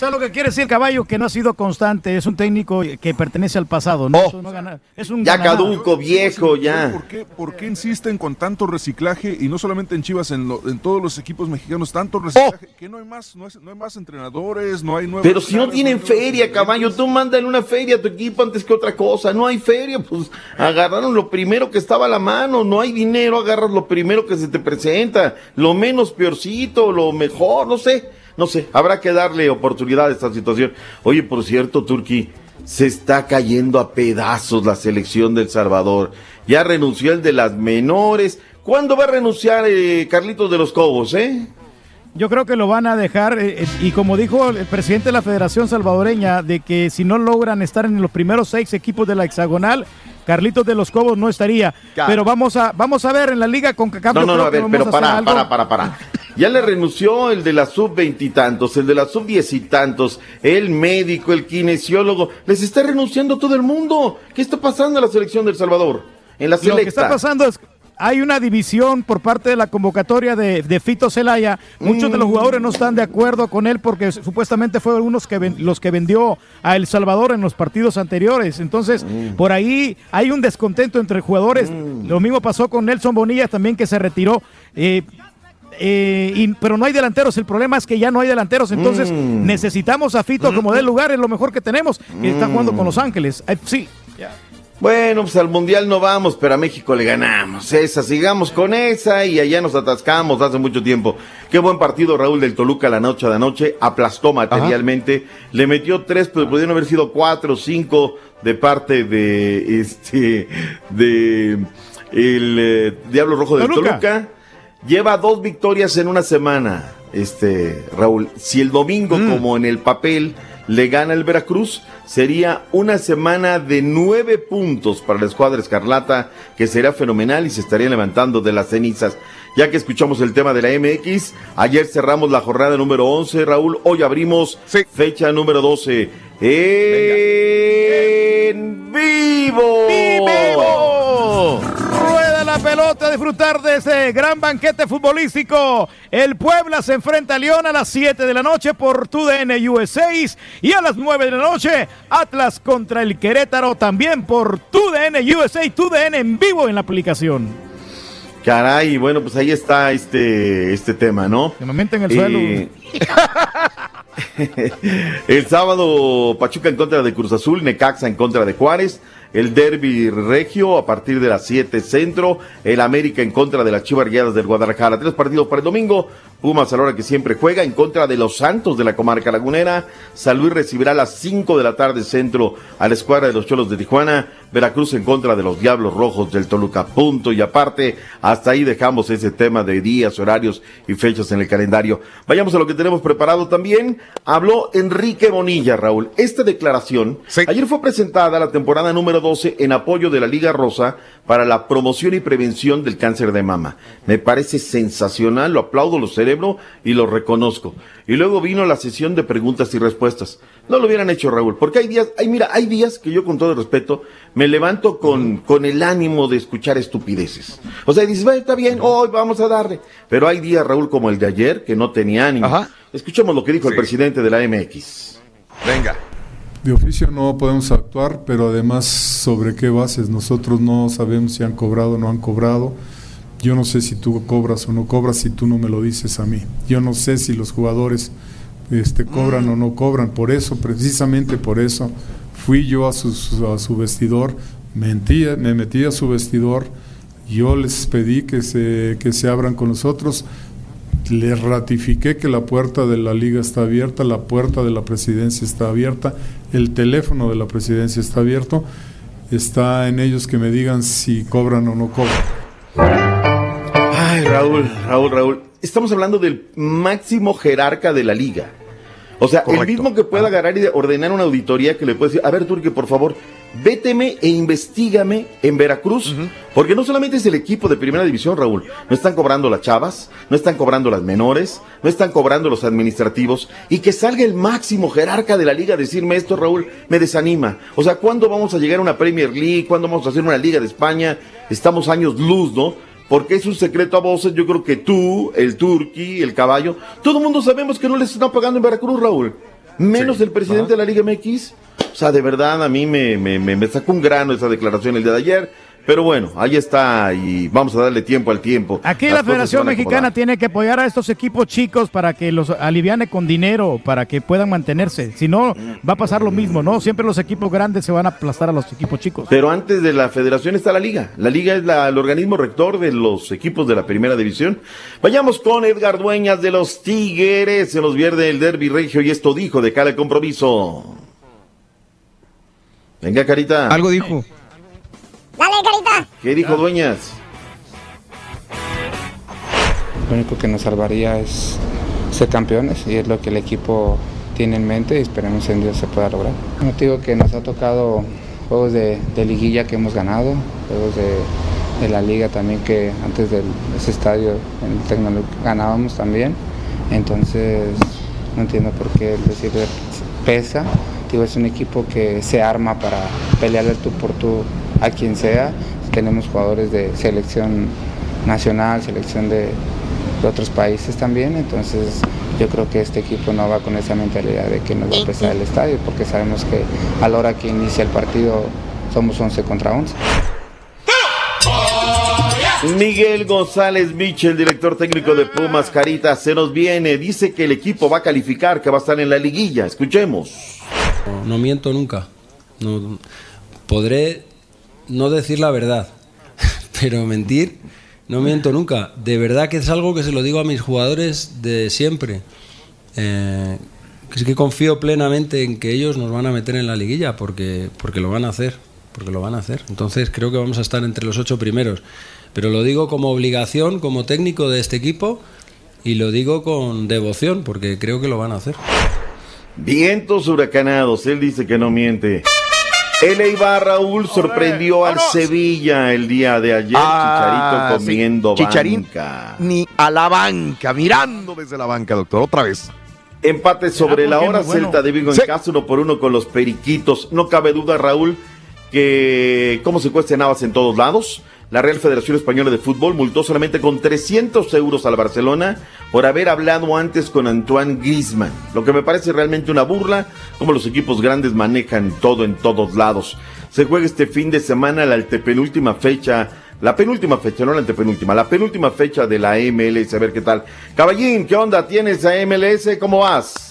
S17: ¿Sabes lo que quiere decir caballo? Que no ha sido constante. Es un técnico que pertenece al pasado. ¿no? Eso no gana- es un
S36: Ya
S17: ganador.
S36: caduco, viejo, ya.
S19: ¿Por qué, ¿Por qué insisten con tanto reciclaje? Y no solamente en Chivas, en, lo- en todos los equipos mexicanos, tanto reciclaje. Que no hay más, no, es- no hay más entrenadores, no hay nuevos.
S36: Pero si no tienen feria, caballo, tú manda en una feria a tu equipo antes que otra cosa. No hay feria, pues agarraron lo primero que estaba a la mano. No hay dinero, agarras lo primero que se te presenta. Lo menos peorcito, lo mejor, no sé. No sé, habrá que darle oportunidad a esta situación. Oye, por cierto, Turki, se está cayendo a pedazos la selección del Salvador. Ya renunció el de las menores. ¿Cuándo va a renunciar eh, Carlitos de los Cobos, eh?
S17: Yo creo que lo van a dejar, eh, eh, y como dijo el presidente de la Federación Salvadoreña, de que si no logran estar en los primeros seis equipos de la hexagonal, Carlitos de los Cobos no estaría.
S36: Claro.
S17: Pero vamos a, vamos a ver en la liga con CACAF.
S36: No, no, no, a ver, pero
S17: a
S36: para, para, para, para. Ya le renunció el de la sub veintitantos, el de la sub diez y tantos, el médico, el kinesiólogo. Les está renunciando todo el mundo. ¿Qué está pasando en la selección del Salvador? En la
S17: Lo que está
S36: selecta.
S17: pasando es, hay una división por parte de la convocatoria de, de Fito Celaya. Muchos de los
S18: Mm.
S17: jugadores no están de acuerdo con él porque supuestamente fueron unos que ven- los que vendió a El Salvador en los partidos anteriores. Entonces,
S18: Mm.
S17: por ahí hay un descontento entre jugadores. Lo mismo pasó con Nelson Bonilla también que se retiró. Eh, eh, y- pero no hay delanteros. El problema es que ya no hay delanteros. Entonces
S18: Mm.
S17: necesitamos a Fito como del lugar. Es lo mejor que tenemos. Y está jugando con Los Ángeles. Eh, sí.
S36: Bueno, pues al Mundial no vamos, pero a México le ganamos. Esa, sigamos con esa y allá nos atascamos hace mucho tiempo. Qué buen partido Raúl del Toluca la noche de anoche. Aplastó materialmente. Le metió tres, pero pudieron haber sido cuatro o cinco de parte de este de el eh, Diablo Rojo del
S17: Toluca.
S36: Toluca. Lleva dos victorias en una semana, este Raúl. Si el domingo, como en el papel, le gana el Veracruz, sería una semana de nueve puntos para la escuadra escarlata, que será fenomenal y se estaría levantando de las cenizas. Ya que escuchamos el tema de la MX, ayer cerramos la jornada número 11, Raúl, hoy abrimos fecha número 12. En vivo.
S17: Rueda la pelota a disfrutar de ese gran banquete futbolístico. El Puebla se enfrenta a León a las 7 de la noche por TUDN USA y a las 9 de la noche Atlas contra el Querétaro también por TUDN USA, TUDN en vivo en la aplicación.
S36: Caray, bueno, pues ahí está este, este tema, ¿no?
S17: De momento en el
S36: Eh,
S17: suelo.
S36: el sábado Pachuca en contra de Cruz Azul, Necaxa en contra de Juárez, el Derby Regio a partir de las 7 centro, el América en contra de las Chivas Rayadas del Guadalajara. Tres partidos para el domingo, Pumas a la hora que siempre juega en contra de los Santos de la comarca lagunera, San Luis recibirá a las 5 de la tarde centro a la escuadra de los Cholos de Tijuana, Veracruz en contra de los Diablos Rojos del Toluca. Punto y aparte, hasta ahí dejamos ese tema de días, horarios y fechas en el calendario. Vayamos a lo que tenemos preparado también. Habló Enrique Bonilla, Raúl. Esta declaración ayer fue presentada la temporada número 12 en apoyo de la Liga Rosa para la promoción y prevención del cáncer de mama. Me parece sensacional, lo aplaudo, lo celebro y lo reconozco. Y luego vino la sesión de preguntas y respuestas. No lo hubieran hecho, Raúl, porque hay días, hay, mira, hay días que yo con todo el respeto me levanto con, con el ánimo de escuchar estupideces. O sea, dices, "Bueno, está bien, hoy vamos a darle. Pero hay días, Raúl, como el de ayer, que no tenía ánimo. Escuchemos lo que dijo el presidente de la MX.
S18: Venga.
S43: De oficio no podemos actuar, pero además sobre qué bases. Nosotros no sabemos si han cobrado o no han cobrado. Yo no sé si tú cobras o no cobras si tú no me lo dices a mí. Yo no sé si los jugadores este, cobran o no cobran. Por eso, precisamente por eso, fui yo a su, a su vestidor, mentí, me metí a su vestidor, yo les pedí que se, que se abran con nosotros, les ratifiqué que la puerta de la liga está abierta, la puerta de la presidencia está abierta, el teléfono de la presidencia está abierto, está en ellos que me digan si cobran o no cobran.
S36: Ay, Raúl, Raúl, Raúl. Estamos hablando del máximo jerarca de la liga. O sea, el mismo que pueda agarrar y ordenar una auditoría que le puede decir, a ver, Turque, por favor, véteme e investigame en Veracruz. Porque no solamente es el equipo de primera división, Raúl. No están cobrando las chavas, no están cobrando las menores, no están cobrando los administrativos. Y que salga el máximo jerarca de la liga a decirme esto, Raúl, me desanima. O sea, ¿cuándo vamos a llegar a una Premier League? ¿Cuándo vamos a hacer una Liga de España? Estamos años luz, ¿no? Porque es un secreto a voces, yo creo que tú, el Turqui, el caballo, todo el mundo sabemos que no les están pagando en Veracruz, Raúl. Menos el presidente de la Liga MX. O sea, de verdad, a mí me, me, me, me sacó un grano esa declaración el día de ayer. Pero bueno, ahí está y vamos a darle tiempo al tiempo.
S17: Aquí
S36: Las
S17: la Federación Mexicana tiene que apoyar a estos equipos chicos para que los aliviane con dinero, para que puedan mantenerse. Si no, va a pasar lo mismo, ¿no? Siempre los equipos grandes se van a aplastar a los equipos chicos.
S36: Pero antes de la federación está la liga. La liga es la- el organismo rector de los equipos de la primera división. Vayamos con Edgar Dueñas de los Tigres. Se nos vierde el derby regio y esto dijo de cara al compromiso. Venga, Carita.
S2: Algo dijo.
S39: Dale, carita.
S36: ¿Qué dijo Dueñas?
S44: Lo único que nos salvaría es ser campeones y es lo que el equipo tiene en mente y esperemos en Dios se pueda lograr. No te digo que nos ha tocado juegos de, de liguilla que hemos ganado, juegos de, de la liga también que antes de ese estadio en el Tecnológico ganábamos también. Entonces no entiendo por qué el decir pesa. Digo, es un equipo que se arma para pelear el tú por tú a quien sea. Tenemos jugadores de selección nacional, selección de, de otros países también, entonces yo creo que este equipo no va con esa mentalidad de que nos va a pesar el estadio, porque sabemos que a la hora que inicia el partido somos 11 contra 11.
S36: Miguel González Mitchell, director técnico de Pumas, Carita, se nos viene. Dice que el equipo va a calificar, que va a estar en la liguilla. Escuchemos.
S45: No, no miento nunca. No, podré no decir la verdad, pero mentir no miento nunca. De verdad que es algo que se lo digo a mis jugadores de siempre. Eh, es que confío plenamente en que ellos nos van a meter en la liguilla porque, porque lo van a hacer. Porque lo van a hacer. Entonces creo que vamos a estar entre los ocho primeros. Pero lo digo como obligación, como técnico de este equipo y lo digo con devoción porque creo que lo van a hacer.
S36: Vientos huracanados, él dice que no miente. El Eibar Raúl sorprendió al Sevilla el día de ayer.
S18: Ah,
S36: Chicharito comiendo
S18: sí. Chicharín
S36: banca.
S18: ni a la banca, mirando desde la banca, doctor, otra vez.
S36: Empate sobre la
S18: porque
S36: hora,
S18: bueno.
S36: Celta de Vigo en
S18: Sí.
S36: casa, uno por uno con los Periquitos. No cabe duda, Raúl, que cómo se cuesta Navas en todos lados. La Real Federación Española de Fútbol multó solamente con 300 euros al Barcelona por haber hablado antes con Antoine Griezmann. Lo que me parece realmente una burla, como los equipos grandes manejan todo en todos lados. Se juega este fin de semana la antepenúltima fecha, la penúltima fecha, no la antepenúltima, la penúltima fecha de la MLS, a ver qué tal. Caballín, ¿qué onda tienes a MLS? ¿Cómo vas?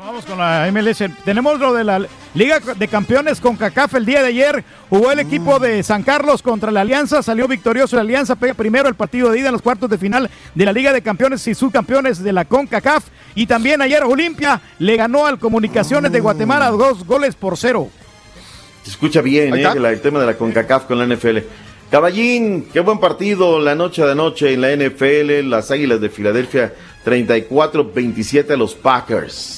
S17: Vamos con la MLS. Tenemos lo de la Liga de Campeones con CACAF el día de ayer. Jugó el equipo de San Carlos contra la Alianza. Salió victorioso la Alianza. Pega primero el partido de ida en los cuartos de final de la Liga de Campeones y subcampeones de la CONCACAF. Y también ayer Olimpia le ganó al Comunicaciones de Guatemala dos goles por cero.
S36: Se escucha bien, ¿eh? el tema de la CONCACAF con la NFL. Caballín, qué buen partido la noche de anoche en la NFL. Las Águilas de Filadelfia 34-27 a los Packers.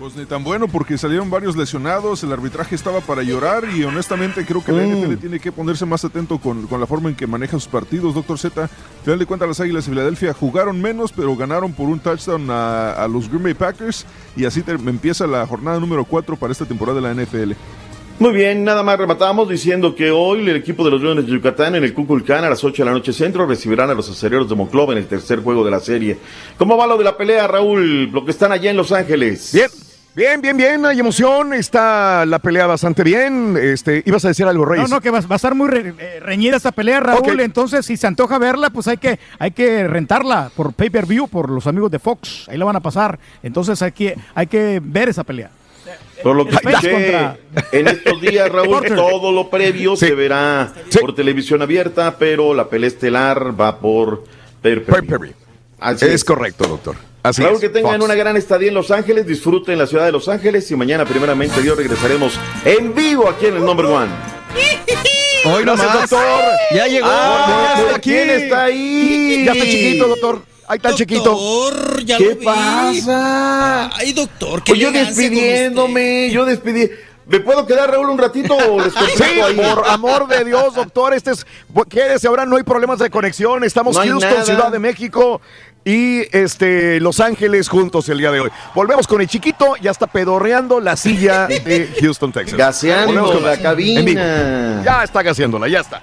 S19: Pues ni tan bueno porque salieron varios lesionados, el arbitraje estaba para llorar y honestamente creo que la
S36: Mm.
S19: NFL tiene que ponerse más atento con, con la forma en que maneja sus partidos. Doctor Z, al final de cuentas las Águilas de Filadelfia jugaron menos pero ganaron por un touchdown a, a los Green Bay Packers y así te- empieza la jornada número 4 para esta temporada de la NFL.
S36: Muy bien, nada más rematamos diciendo que hoy el equipo de los Leones de Yucatán en el Cuculcán a las 8 de la noche centro recibirán a los acereros de Monclova en el tercer juego de la serie. ¿Cómo va lo de la pelea, Raúl? Lo que están allá en Los Ángeles.
S18: Bien. Bien, bien, bien, hay emoción, está la pelea bastante bien. Este, ibas a decir algo,
S17: No,
S18: Reyes.
S17: no, que va, va a estar muy re- eh, reñida esta pelea, Raúl. Entonces, si se antoja verla, pues hay que, hay que rentarla por pay-per-view, por los amigos de Fox. Ahí la van a pasar. Entonces, hay que, hay que ver esa pelea.
S36: Por lo que escuché
S17: contra-
S36: en estos días, Raúl, todo lo previo se verá por televisión abierta, pero la pelea estelar va por pay-per-view.
S18: Es correcto, doctor. Así
S36: Raúl,
S18: es.
S36: que tengan
S18: Fox.
S36: una gran estadía en Los Ángeles, disfruten la ciudad de Los Ángeles y mañana, primeramente, Dios regresaremos en vivo aquí en el Number One.
S18: Hoy
S36: Gracias,
S18: nomás.
S36: doctor.
S18: Ya llegó.
S36: Ah,
S18: ya está aquí.
S36: ¿Quién está ahí?
S18: Ya está chiquito, doctor. Ahí está el chiquito.
S46: ya
S36: ¿Qué
S46: lo vi.
S36: pasa?
S46: Ay, doctor, qué
S36: Pues yo despidiéndome, yo despidí. ¿Me puedo quedar, Raúl, un ratito
S18: Sí,
S36: ahí?
S18: por amor de Dios, doctor, este es, quédese ahora, no hay problemas de conexión, estamos
S36: No hay
S18: Houston,
S36: nada.
S18: Ciudad de México y este Los Ángeles juntos el día de hoy. Volvemos con el chiquito, ya está pedorreando la silla de Houston, Texas.
S36: Gaseando
S18: Volvemos con
S36: la cabina.
S18: Ya está gaseándola, ya está.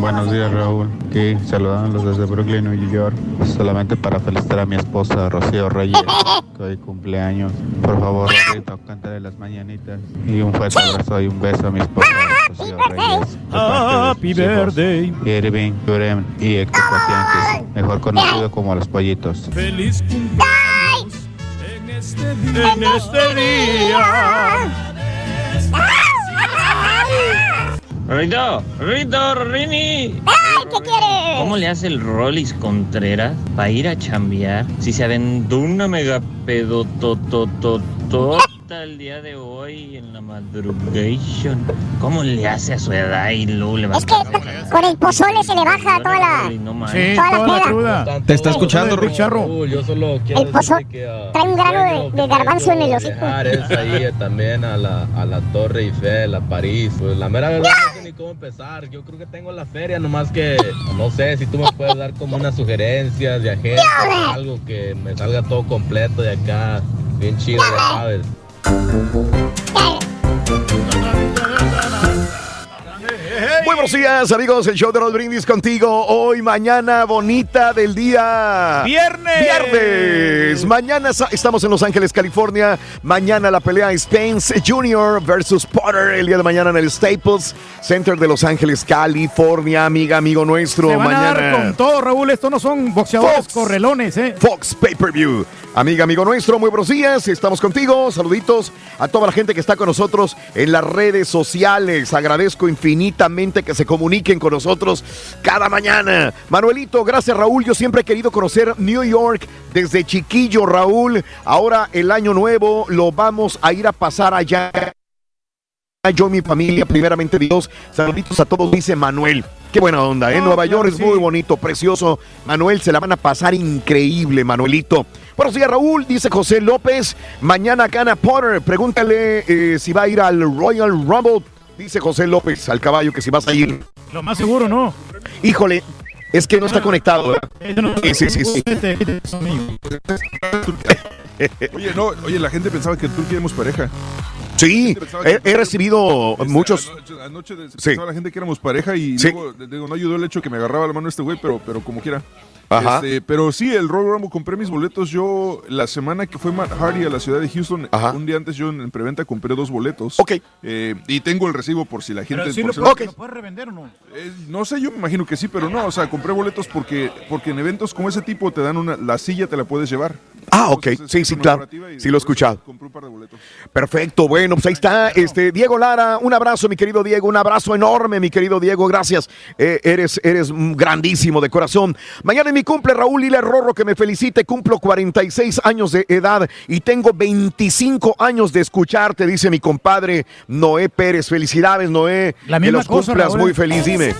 S47: Buenos días, Raúl. Aquí saludándolos desde Brooklyn, New York. Solamente para felicitar a mi esposa, Rocío Reyes, que hoy cumpleaños. Por favor, Rorrito, cántale las mañanitas. Y un fuerte abrazo y un beso a mi esposa, Rocío Reyes.
S17: Happy birthday.
S47: Irving, Yurem y Héctor Patianques, mejor conocido como los pollitos.
S17: Feliz cumpleaños en este día. En este día.
S48: Rito, Rito, Rini.
S39: ¿Qué quieres?
S48: ¿Cómo le hace el Rollis Contreras para ir a chambear si se aventó una mega pedototototo bonita el día de hoy en la madrugation. ¿Cómo le hace a su edad y luego le va
S39: Es que con el pozole se le baja toda la,
S48: Sí,
S39: toda
S48: toda
S39: la
S48: la
S39: peda.
S48: cruda.
S2: Te está escuchando, Ruth.
S49: Yo solo quiero
S39: El pozole
S49: que, ah,
S39: trae un grano de, de garbanzo en el hocico.
S49: ahí eh, también a la, a la Torre Eiffel, a París. Pues la mera verdad no sé ni cómo empezar. Yo creo que tengo la feria, nomás que no sé si tú me puedes dar como unas sugerencias de agenda, algo que me salga todo completo de acá, bien chido, ya sabes.
S18: 对了，对了，Muy buenos días, amigos. El show de los brindis contigo. Hoy, mañana bonita del día.
S17: ¡Viernes!
S18: ¡Viernes! Mañana estamos en Los Ángeles, California. Mañana la pelea Spence Jr. versus Potter. El día de mañana en el Staples Center de Los Ángeles, California. Amiga, amigo nuestro.
S17: Se van a
S18: mañana.
S17: dar con todo, Raúl. Estos no son boxeadores
S18: Fox.
S17: correlones, ¿eh?
S18: Fox Pay Per View. Amiga, amigo nuestro, muy buenos días. Estamos contigo. Saluditos a toda la gente que está con nosotros en las redes sociales. Agradezco que se comuniquen con nosotros cada mañana. Manuelito, gracias Raúl. Yo siempre he querido conocer New York desde chiquillo, Raúl. Ahora el año nuevo lo vamos a ir a pasar allá. Yo, mi familia, primeramente Dios. Saluditos a todos, dice Manuel. Qué buena onda, ¿eh?
S17: No,
S18: Nueva
S17: claro
S18: York es
S17: sí.
S18: muy bonito, precioso. Manuel, se la van a pasar increíble, Manuelito. Buenos días, Raúl, dice José López. Mañana gana Potter. Pregúntale eh, si va a ir al Royal Rumble. Dice José López al caballo que si vas a ir.
S17: Lo más seguro, ¿no?
S18: Híjole, es que no está conectado. ¿verdad? Sí, sí, sí, sí.
S19: Oye, no, oye, la gente pensaba que en Turquía éramos pareja.
S18: Sí, he, he recibido
S19: Este,
S18: muchos.
S19: Anoche, anoche de-
S18: Sí.
S19: pensaba la gente que éramos pareja y
S18: Sí.
S19: luego, digo, no ayudó el hecho que me agarraba la mano este güey, pero, pero como quiera.
S18: Ajá.
S19: Este, pero sí, el Royal Rumble compré mis boletos. Yo, la semana que fue Matt Hardy a la ciudad de Houston, un día antes yo en, en preventa compré dos boletos.
S18: Ok.
S19: Eh, y tengo el recibo por si la gente.
S17: Pero sí lo,
S19: no-
S17: lo puedes revender o no.
S19: Eh, no sé, yo me imagino que sí, pero no. O sea, compré boletos porque, porque en eventos como ese tipo te dan una. La silla te la puedes llevar.
S18: Ah, ok. Sí, sí, claro. Sí, lo he escuchado.
S19: Compré un par de boletos.
S18: Perfecto, bueno, pues ahí está. Este, Diego Lara, un abrazo, mi querido Diego, un abrazo enorme, mi querido Diego, gracias. Eh, eres, eres grandísimo de corazón. Mañana es mi cumple, Raúl Lila Rorro, que me felicite, cumplo 46 años de edad y tengo 25 años de escucharte, dice mi compadre Noé Pérez. Felicidades, Noé.
S17: La
S18: que
S17: misma
S18: los
S17: cosa,
S18: cumplas
S17: Raúl.
S18: muy feliz, dime.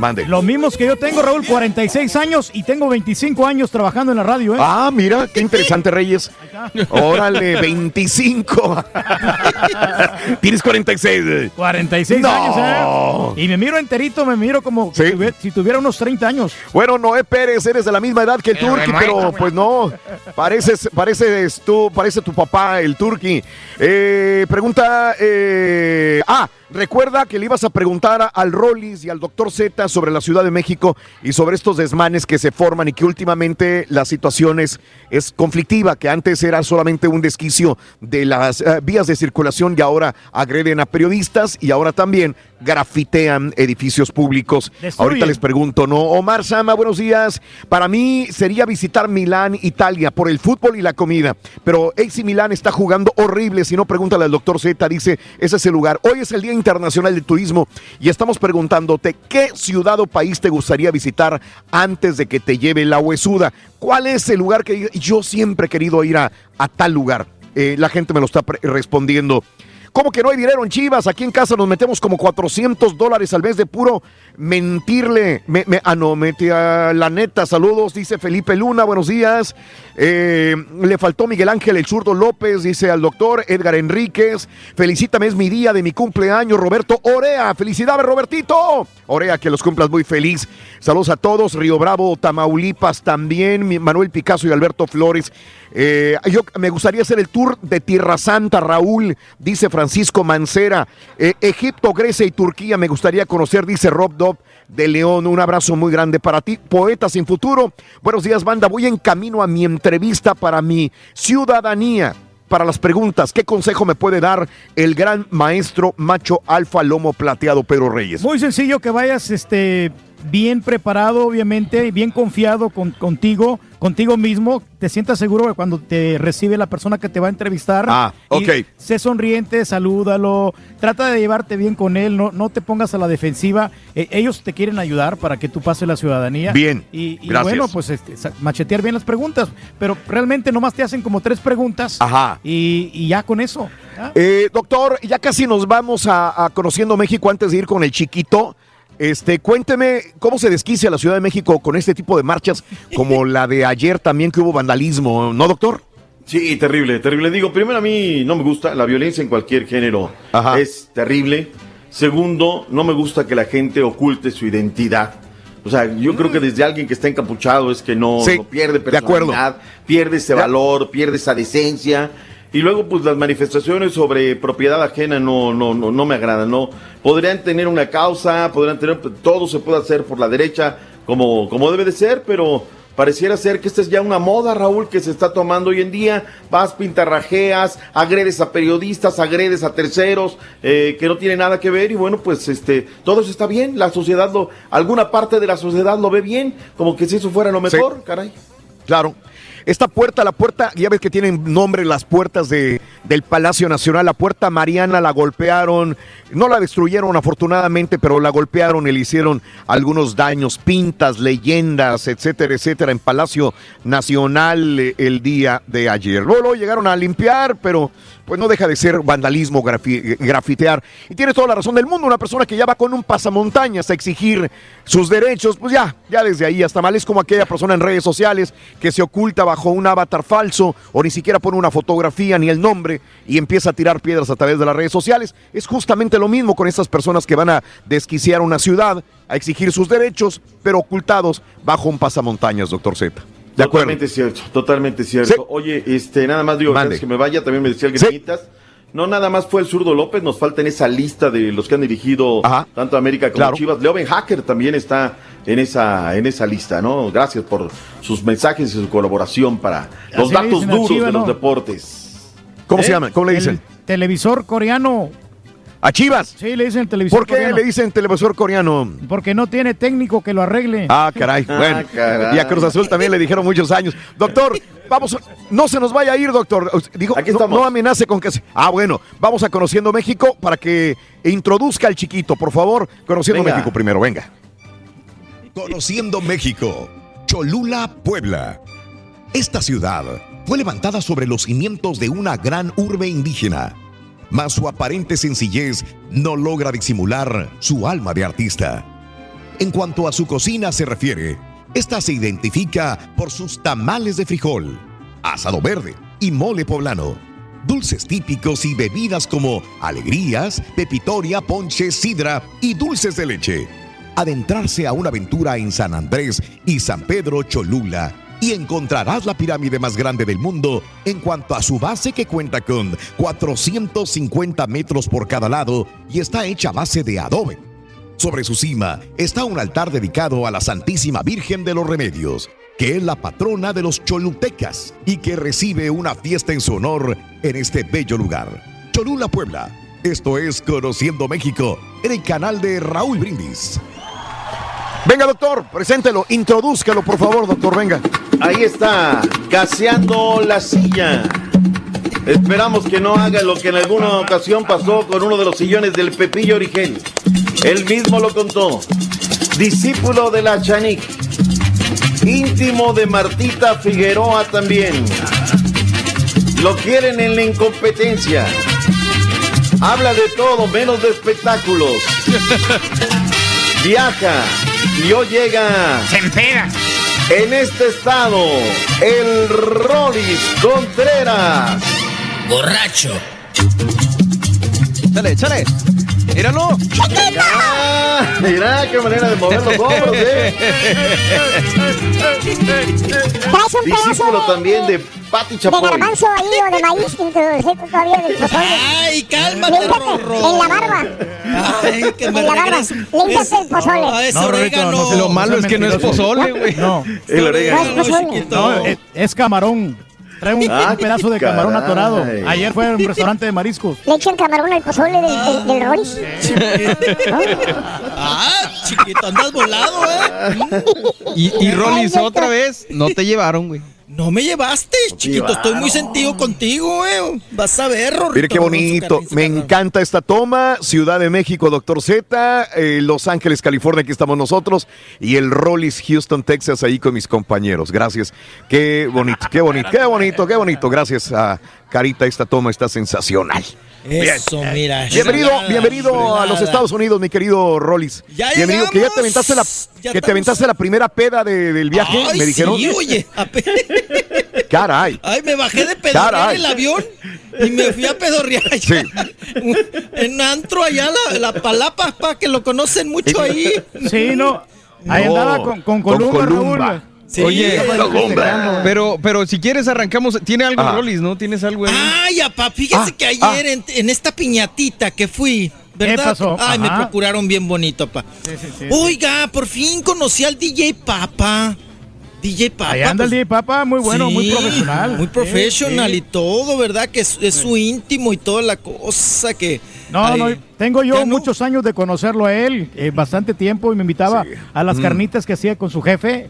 S18: Mande.
S17: Los mismos que yo tengo, Raúl, 46 años y tengo 25 años trabajando en la radio, ¿eh?
S18: Ah, mira, qué interesante, Reyes. Órale, 25. Tienes 46. eh.
S17: 46
S18: No.
S17: años, ¿eh? Y me miro enterito, me miro como
S18: Sí.
S17: si tuviera- si tuviera unos 30 años.
S18: Bueno, Noé Pérez, eres de la misma edad que el
S17: Pero
S18: Turqui, pero pues no, pareces, pareces tú, parece tu papá, el Turqui. Eh, pregunta, eh, ah, recuerda que le ibas a preguntar a- al Rollis y al doctor Z sobre la Ciudad de México y sobre estos desmanes que se forman y que últimamente la situación es, es conflictiva, que antes era solamente un desquicio de las eh, vías de circulación y ahora agreden a periodistas y ahora también grafitean edificios públicos.
S17: Destruyen.
S18: Ahorita les pregunto, ¿no? Omar Sama, buenos días. Para mí sería visitar Milán, Italia, por el fútbol y la comida. Pero AC Milán está jugando horrible. Si no, pregúntale al doctor Z, dice, ese es el lugar. Hoy es el Día Internacional del Turismo y estamos preguntándote, ¿qué ciudad o país te gustaría visitar antes de que te lleve la huesuda? ¿Cuál es el lugar que yo siempre he querido ir a, tal lugar? Eh, la gente me lo está respondiendo. ¿Cómo que no hay dinero en Chivas? Aquí en casa nos metemos como 400 dólares al mes de puro mentirle. Me, me- ah, no, mete a la neta. Saludos, dice Felipe Luna, buenos días. Eh, le faltó Miguel Ángel El Zurdo López, dice al doctor Edgar Enríquez. Felicítame, es mi día de mi cumpleaños, Roberto Orea. Felicidades, Robertito. Orea, que los cumplas muy feliz. Saludos a todos. Río Bravo, Tamaulipas también. Manuel Picasso y Alberto Flores. Eh, yo me gustaría hacer el tour de Tierra Santa, Raúl, dice Francisco Mancera. Eh, Egipto, Grecia y Turquía me gustaría conocer, dice Rob De León. Un abrazo muy grande para ti. Poeta sin futuro. Buenos días, banda. Voy en camino a mi entrevista para mi ciudadanía. Para las preguntas, ¿qué consejo me puede dar el gran maestro macho alfa lomo plateado Pedro Reyes?
S17: Muy sencillo que vayas este, bien preparado, obviamente, y bien confiado con, contigo, contigo mismo. Te sientas seguro que cuando te recibe la persona que te va a entrevistar.
S18: Ah,
S17: y
S18: ok.
S17: Sé sonriente, salúdalo, trata de llevarte bien con él, no, no te pongas a la defensiva. Eh, ellos te quieren ayudar para que tú pases la ciudadanía.
S18: Bien,
S17: Y, y
S18: gracias.
S17: bueno, pues este, machetear bien las preguntas, pero realmente nomás te hacen como tres preguntas.
S18: Ajá.
S17: Y, y ya con eso. ¿ah?
S18: Eh, doctor, ya casi nos vamos a, a Conociendo México antes de ir con el chiquito. Este, cuénteme cómo se desquicia la Ciudad de México con este tipo de marchas como la de ayer también que hubo vandalismo, ¿no, doctor?
S36: Sí, terrible, terrible. Digo, primero a mí no me gusta la violencia en cualquier género. Es terrible. Segundo, no me gusta que la gente oculte su identidad. O sea, yo creo que desde alguien que está encapuchado es que no,
S18: Mm. Sí,
S36: no pierde
S18: de acuerdo.
S36: personalidad, pierde ese valor, pierde esa decencia. Y luego, pues las manifestaciones sobre propiedad ajena no, no, no, no me agradan. No podrían tener una causa, podrían tener todo se puede hacer por la derecha como, como debe de ser, pero pareciera ser que esta es ya una moda, Raúl, que se está tomando hoy en día. Vas, pintarrajeas, agredes a periodistas, agredes a terceros eh, que no tienen nada que ver y bueno, pues este todo eso está bien. La sociedad lo, alguna parte de la sociedad lo ve bien, como que si eso fuera lo mejor, caray.
S18: Claro. Esta puerta, la puerta, ya ves que tienen nombre las puertas de, del Palacio Nacional. La puerta Mariana la golpearon, no la destruyeron afortunadamente, pero la golpearon y le hicieron algunos daños, pintas, leyendas, etcétera, etcétera, en Palacio Nacional eh, el día de ayer. Luego, llegaron a limpiar, pero pues no deja de ser vandalismo, grafi- grafitear. Y tienes toda la razón del mundo, una persona que ya va con un pasamontañas a exigir sus derechos, pues ya, ya desde ahí hasta mal. Es como aquella persona en redes sociales que se oculta bajo un avatar falso o ni siquiera pone una fotografía ni el nombre y empieza a tirar piedras a través de las redes sociales. Es justamente lo mismo con estas personas que van a desquiciar una ciudad, a exigir sus derechos, pero ocultados bajo un pasamontañas, doctor Z. De acuerdo.
S36: Totalmente cierto, totalmente cierto. Oye, este, nada más digo, antes que me vaya, también me decía el. No nada más fue el zurdo López, nos falta en esa lista de los que han dirigido tanto América como
S18: claro.
S36: Chivas. Leo Ben Hacker también está en esa, en esa lista, ¿no? Gracias por sus mensajes y su colaboración para los
S17: Así
S36: datos duros de los deportes.
S18: ¿Cómo
S17: ¿Eh?
S18: se llama? ¿Cómo le
S17: El
S18: dicen?
S17: televisor coreano.
S18: ¿A Chivas?
S17: Sí, le dicen el televisor
S18: ¿Por qué
S17: coreano.
S18: le dicen televisor coreano?
S17: Porque no tiene técnico que lo arregle.
S18: Ah, caray. Bueno,
S17: caray.
S18: y a Cruz Azul también le dijeron muchos años. Doctor, vamos, no se nos vaya a ir, doctor. Digo, no, no amenace con que se... Ah, bueno, vamos a Conociendo México para que introduzca al chiquito, por favor. Conociendo
S6: Venga.
S18: México primero, venga.
S6: Conociendo México, Cholula, Puebla. Esta ciudad fue levantada sobre los cimientos de una gran urbe indígena, mas su aparente sencillez no logra disimular su alma de artista. En cuanto a su cocina se refiere, esta se identifica por sus tamales de frijol, asado verde y mole poblano, dulces típicos y bebidas como alegrías, pepitoria, ponche, sidra y dulces de leche. Adentrarse a una aventura en San Andrés y San Pedro Cholula y encontrarás la pirámide más grande del mundo en cuanto a su base que cuenta con 450 metros por cada lado y está hecha a base de adobe. Sobre su cima está un altar dedicado a la Santísima Virgen de los Remedios, que es la patrona de los cholutecas y que recibe una fiesta en su honor en este bello lugar. Cholula, Puebla. Esto es Conociendo México en el canal de Raúl Brindis.
S18: Venga, doctor, preséntelo, introdúzcalo, por favor, doctor, venga.
S36: Ahí está, gaseando la silla. Esperamos que no haga lo que en alguna ocasión pasó con uno de los sillones del Pepillo Origel. Él mismo lo contó. Discípulo de la Chanik. Íntimo de Martita Figueroa también. Lo quieren en la incompetencia. Habla de todo menos de espectáculos. Viaja y hoy llega.
S50: Se empeda.
S36: En este estado, el Rolis Contreras.
S50: Borracho.
S2: Échale, échale. Míralo.
S36: Ah, mira qué manera de mover los hombros, eh. Discípulo también de Pati
S39: de garbanzo ahí o de maíz que todavía del pozole.
S50: Ay, cálmate, Rorro.
S39: En la barba.
S50: Ay, que me
S39: En la barba. Límpiate el pozole.
S50: No,
S17: Rorrito,
S50: orégano.
S17: no
S2: Lo malo es que no es pozole, güey.
S17: No,
S36: El orégano.
S39: No es pozole.
S17: no, es, es camarón. Trae un,
S36: Ah,
S17: un pedazo de camarón
S36: caray.
S17: atorado. Ayer fue a un restaurante de mariscos.
S39: Le echan camarón al pozole del, del, del.
S50: Ah, chiquito. andas volado, ¿eh?
S2: Y, y Rolis, otra vez, no te llevaron, güey.
S50: No me llevaste, chiquito. Estoy muy sentido contigo, eh. Vas a ver, Rorrito.
S18: Mire qué bonito. Me encanta esta toma. Ciudad de México, Doctor Z. eh, Los Ángeles, California, aquí estamos nosotros. Y el Rollis, Houston, Texas, ahí con mis compañeros. Gracias. Qué bonito, qué bonito, qué bonito, qué bonito. Gracias a Carita. Esta toma está sensacional.
S50: Eso, mira.
S18: Bienvenido, bienvenido a los. Estados Unidos, mi querido Rollis.
S50: Ya
S18: bienvenido, que ya te aventaste la,
S50: Ya
S18: que te aventaste la primera peda de- del viaje,
S50: Ay,
S18: me dijeron.
S50: Sí, oye.
S18: Caray.
S50: Ay, me bajé de pedorrear
S18: Caray.
S50: el avión y me fui a pedorrear allá. En antro allá, la, la palapa, pa, que lo conocen mucho ahí.
S17: Sí, no. Ahí
S2: No,
S17: andaba con, con
S2: con
S17: Columba,
S2: Columba.
S17: Raúl.
S50: Sí,
S2: Oye,
S50: Columba.
S2: pero, pero si quieres arrancamos. ¿Tiene algo
S50: Ajá.
S2: Rolis, no? ¿Tienes algo ahí?
S50: Ay, apá, fíjese
S2: Ah,
S50: que ayer en, en esta piñatita que fui, ¿verdad?
S17: pasó?
S50: Ay, me procuraron bien bonito, pa. Oiga, por fin conocí al DJ Papa. DJ Papa.
S17: Ahí anda el
S50: pues,
S17: DJ Papa, muy bueno, muy profesional.
S50: Muy profesional
S17: Sí, sí.
S50: y todo, ¿verdad? Que es, es su íntimo y toda la cosa que.
S17: No,
S50: Ay,
S17: no, tengo yo muchos años de conocerlo a él, eh, bastante tiempo, y me invitaba a las
S50: Mm.
S17: carnitas que hacía con su jefe.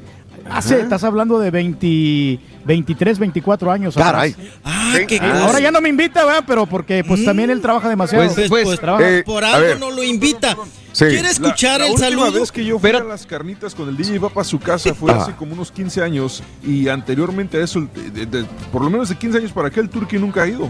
S17: Hace, estás hablando de 20, 23, 24 años.
S18: Caray.
S50: Ah, qué
S17: Eh,
S50: cosa.
S17: Ahora ya no me invita, ¿verdad? Pero porque pues también él trabaja demasiado.
S50: Pues, pues,
S17: trabaja.
S18: eh,
S50: por algo no lo invita.
S18: Sí.
S50: ¿Quiere escuchar
S19: la, la
S50: el
S19: última
S50: saludo?
S19: vez que yo fui a las carnitas con el DJ Papa a su casa fue
S18: Ajá.
S19: hace como unos 15 años y anteriormente a eso, de- de- de- por lo menos de 15 años para acá, el Turqui nunca ha ido.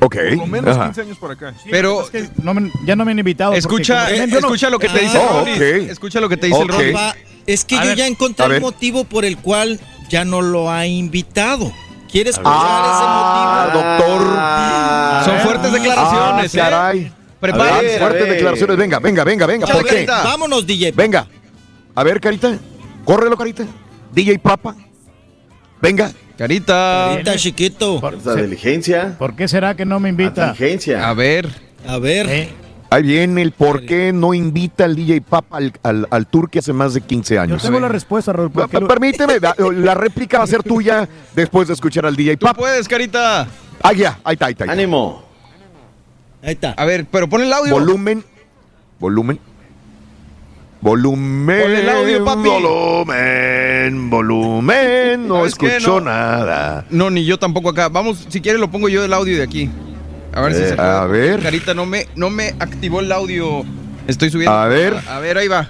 S18: Ok.
S19: Por lo menos
S18: Ajá.
S19: 15 años para acá.
S2: Pero
S17: Es que no me- ya no me han invitado.
S2: escucha, eh,
S17: no-
S2: escucha lo que te dice
S18: Oh,
S2: Rolis.
S18: ok.
S2: Escucha lo que te dice el
S18: Ok.
S2: Rolis.
S50: Pa, es que
S17: A
S50: yo
S17: ver,
S50: ya encontré el
S18: ver.
S50: motivo por el cual ya no lo ha invitado. ¿Quiere escuchar
S18: Ah,
S50: ese motivo?
S18: doctor.
S2: Son fuertes declaraciones,
S18: Ah,
S2: ¿eh?
S18: caray. Ah,
S2: ver,
S18: fuertes declaraciones. Venga, venga, venga, venga. ¿Por qué?
S50: Vámonos, DJ.
S18: Venga. A ver, Carita. Córrelo, Carita. DJ Papa. Venga.
S2: Carita.
S50: Ahorita, chiquito.
S17: Por,
S51: Esa diligencia.
S17: ¿Por qué será que no me invita?
S51: Diligencia.
S2: A ver.
S50: A ver.
S17: Eh,
S18: Ahí viene el por qué no invita al DJ Papa al, al, al Turqui hace más de 15
S17: yo
S18: años.
S17: tengo la respuesta, Raúl. ¿por qué
S18: Pa-
S17: lo-
S18: Permíteme, la, la réplica va a ser tuya después de escuchar al DJ
S2: Tú
S18: Papa.
S2: puedes, Carita.
S18: Ah, ya, ahí está, ahí está. ahí está.
S51: Ánimo.
S50: Ahí está.
S2: A ver, pero pon el audio.
S18: Volumen. Volumen. Volumen.
S2: Pon el audio, papi.
S18: Volumen. Volumen. No escucho
S2: No.
S18: nada.
S2: No, ni yo tampoco acá. Vamos, si quieres lo pongo yo el audio de aquí. A ver si
S18: Eh,
S2: se puede.
S18: a ver.
S2: Carita, no me, no me activó el audio. Estoy subiendo.
S18: A ver.
S2: A, a ver, ahí va.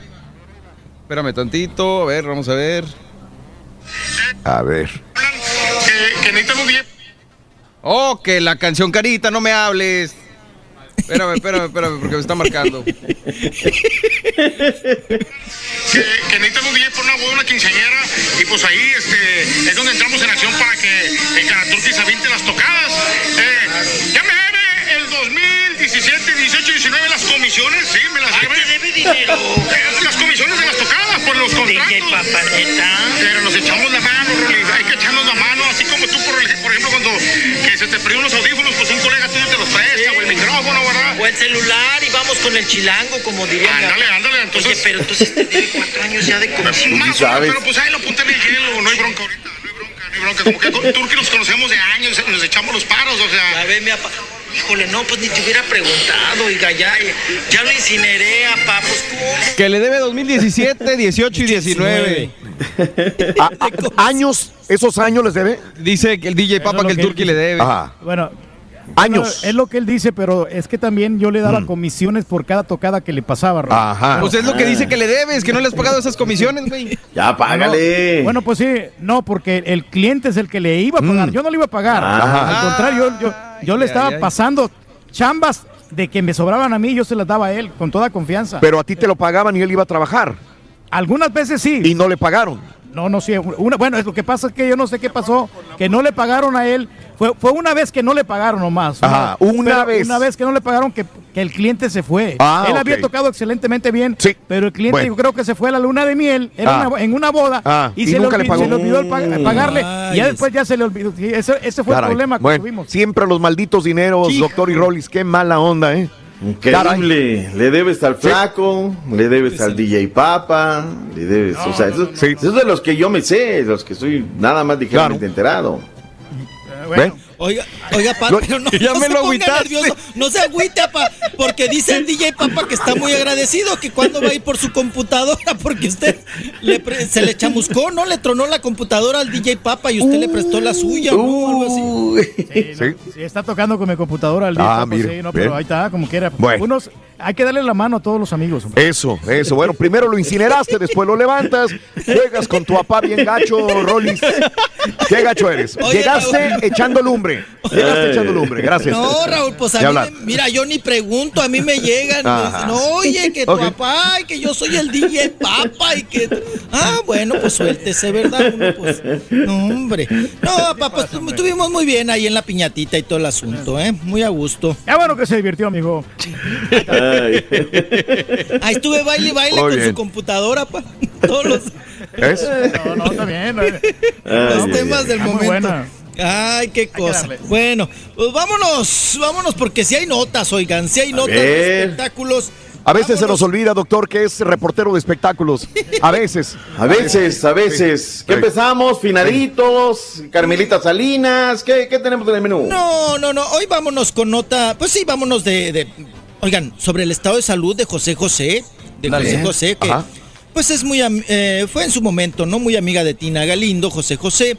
S2: Espérame tantito. A ver, vamos a ver.
S18: A ver.
S52: que necesitamos bien.
S2: Oh, que la canción Carita, no me hables. Espérame, espérame, espérame, porque me está marcando.
S52: Que, que necesitamos bien por una boda, una quinceañera. Y pues ahí este, es donde entramos en acción para que el Canaturki se aviente las tocadas. Eh, ya me debe el 2017, 18, 19 las comisiones. Sí, me las debe. debe dinero. las comisiones de las tocadas por los contratos. Pero nos echamos la mano, Rolly. Hay que echarnos la mano. Así como tú, por, el- por ejemplo, cuando que se te perdió unos audífonos, pues un colega tuyo te O el micrófono, ¿verdad?
S46: O el celular y vamos con el chilango, como diría.
S52: Ándale, ándale, entonces-
S46: Oye, pero entonces te debe cuatro años ya de comisión.
S52: Menos, pero pues ahí lo apunté en el hielo, no hay bronca ahorita, no hay bronca, no hay bronca. Como que con Turki nos conocemos de años, nos echamos los paros, o sea.
S46: A ver, mi papá. Híjole, no, pues ni te hubiera preguntado, oiga, ya, ya lo incineré, papá, pues ¿cómo?
S2: Que le debe 2017, 18 y 19.
S18: A- a- ¿Años? ¿Esos años les debe?
S2: Dice que el DJ Papa que el Turqui le debe.
S18: Ajá.
S17: Bueno,
S18: Años.
S17: es lo que él dice, pero es que también yo le daba comisiones por cada tocada que le pasaba. Raúl.
S18: Ajá.
S2: Pues es lo que dice que le debes, que no le has pagado esas comisiones, güey.
S51: Ya, págale.
S17: Bueno, pues sí, no, porque el cliente es el que le iba a pagar. Yo no le iba a pagar.
S18: Ajá.
S17: Al contrario, yo, yo, yo le
S2: Ay,
S17: estaba
S2: ay, ay.
S17: pasando chambas de que me sobraban a mí, yo se las daba a él con toda confianza.
S18: Pero a ti te lo pagaban y él iba a trabajar.
S17: Algunas veces sí.
S18: Y no le pagaron.
S17: No, no, sí. Una, bueno, es lo que pasa es que yo no sé qué pasó, que no le pagaron a él. Fue, fue una vez que no le pagaron nomás.
S18: Ajá, una vez.
S17: Una vez que no le pagaron que, que el cliente se fue.
S18: Ah,
S17: él había tocado excelentemente bien,
S18: Sí.
S17: pero el cliente
S18: Bueno.
S17: yo creo que se fue a la luna de miel, era
S18: Ah.
S17: una- en una boda,
S18: Ah,
S17: y,
S18: y
S17: se,
S18: nunca
S17: le
S18: le
S17: olvidó,
S18: pagó.
S17: se le olvidó pagarle, y ya después ya se le olvidó. Ese, ese fue
S18: Caray.
S17: el problema que
S18: Bueno,
S17: tuvimos.
S18: siempre los malditos dineros, doctor y Rollis. Qué mala onda, ¿eh?
S51: Increíble. Le debes al flaco, le debes al DJ Papa, le debes. o sea, esos, esos de los que yo me sé, los que estoy nada más ligeramente enterado.
S17: Eh, bueno,
S50: Oiga, oiga, pa,
S18: Lo-
S50: pero no,
S2: Ya
S50: no
S2: me
S50: se
S2: lo
S50: ponga nervioso, no se agüite, pa, porque dice el DJ Papa que está muy agradecido, que cuando va a ir por su computadora, porque usted le pre- se le chamuscó, ¿no? Le tronó la computadora al DJ Papa y usted le prestó la suya, ¿no? Algo así.
S18: Sí.
S17: Sí, está tocando con mi computadora al día.
S18: Ah,
S17: pues,
S18: mire,
S17: sí, no,
S18: bien.
S17: pero ahí está, como quiera.
S18: Bueno.
S17: Unos, hay que darle la mano a todos los amigos. hombre.
S18: Eso, eso. Bueno, primero lo incineraste, después lo levantas, juegas con tu papá bien gacho, Rolis. ¿Qué gacho eres?
S50: Oye,
S18: Llegaste
S50: Raúl.
S18: echando lumbre. Llegaste echando lumbre, gracias.
S50: No, Raúl, pues a mí, me- mira, yo ni pregunto, a mí me llegan, me dicen, oye, que tu
S18: Ok.
S50: papá, y que yo soy el DJ Papa, y que... Ah, bueno, pues suéltese, ¿verdad? Uno, pues, no, hombre. No, papá, pues estuvimos muy bien ahí en la piñatita y todo el asunto, ¿eh? Muy a gusto.
S17: Ya bueno que se divirtió, amigo.
S50: Ahí estuve baile y baile
S18: Muy
S50: con
S18: bien.
S50: su computadora, pa. Todos los,
S18: ¿Es?
S17: No, no, está bien. eh.
S50: los temas del momento. Ay, qué cosa. Bueno, pues vámonos, vámonos, porque si hay notas, oigan, si hay notas de espectáculos.
S18: A veces se nos olvida, doctor, que es reportero de espectáculos. A veces.
S51: A veces, a veces. ¿Qué empezamos? Finaditos, Carmelita Salinas. ¿Qué, qué tenemos en el menú?
S50: No, no, no. Hoy vámonos con nota. Pues sí, vámonos de. de- oigan, sobre el estado de salud de José José. De
S51: Dale.
S50: José José, que.
S18: Ajá.
S50: Pues es muy. eh, fue en su momento, ¿no? Muy amiga de Tina Galindo, José José.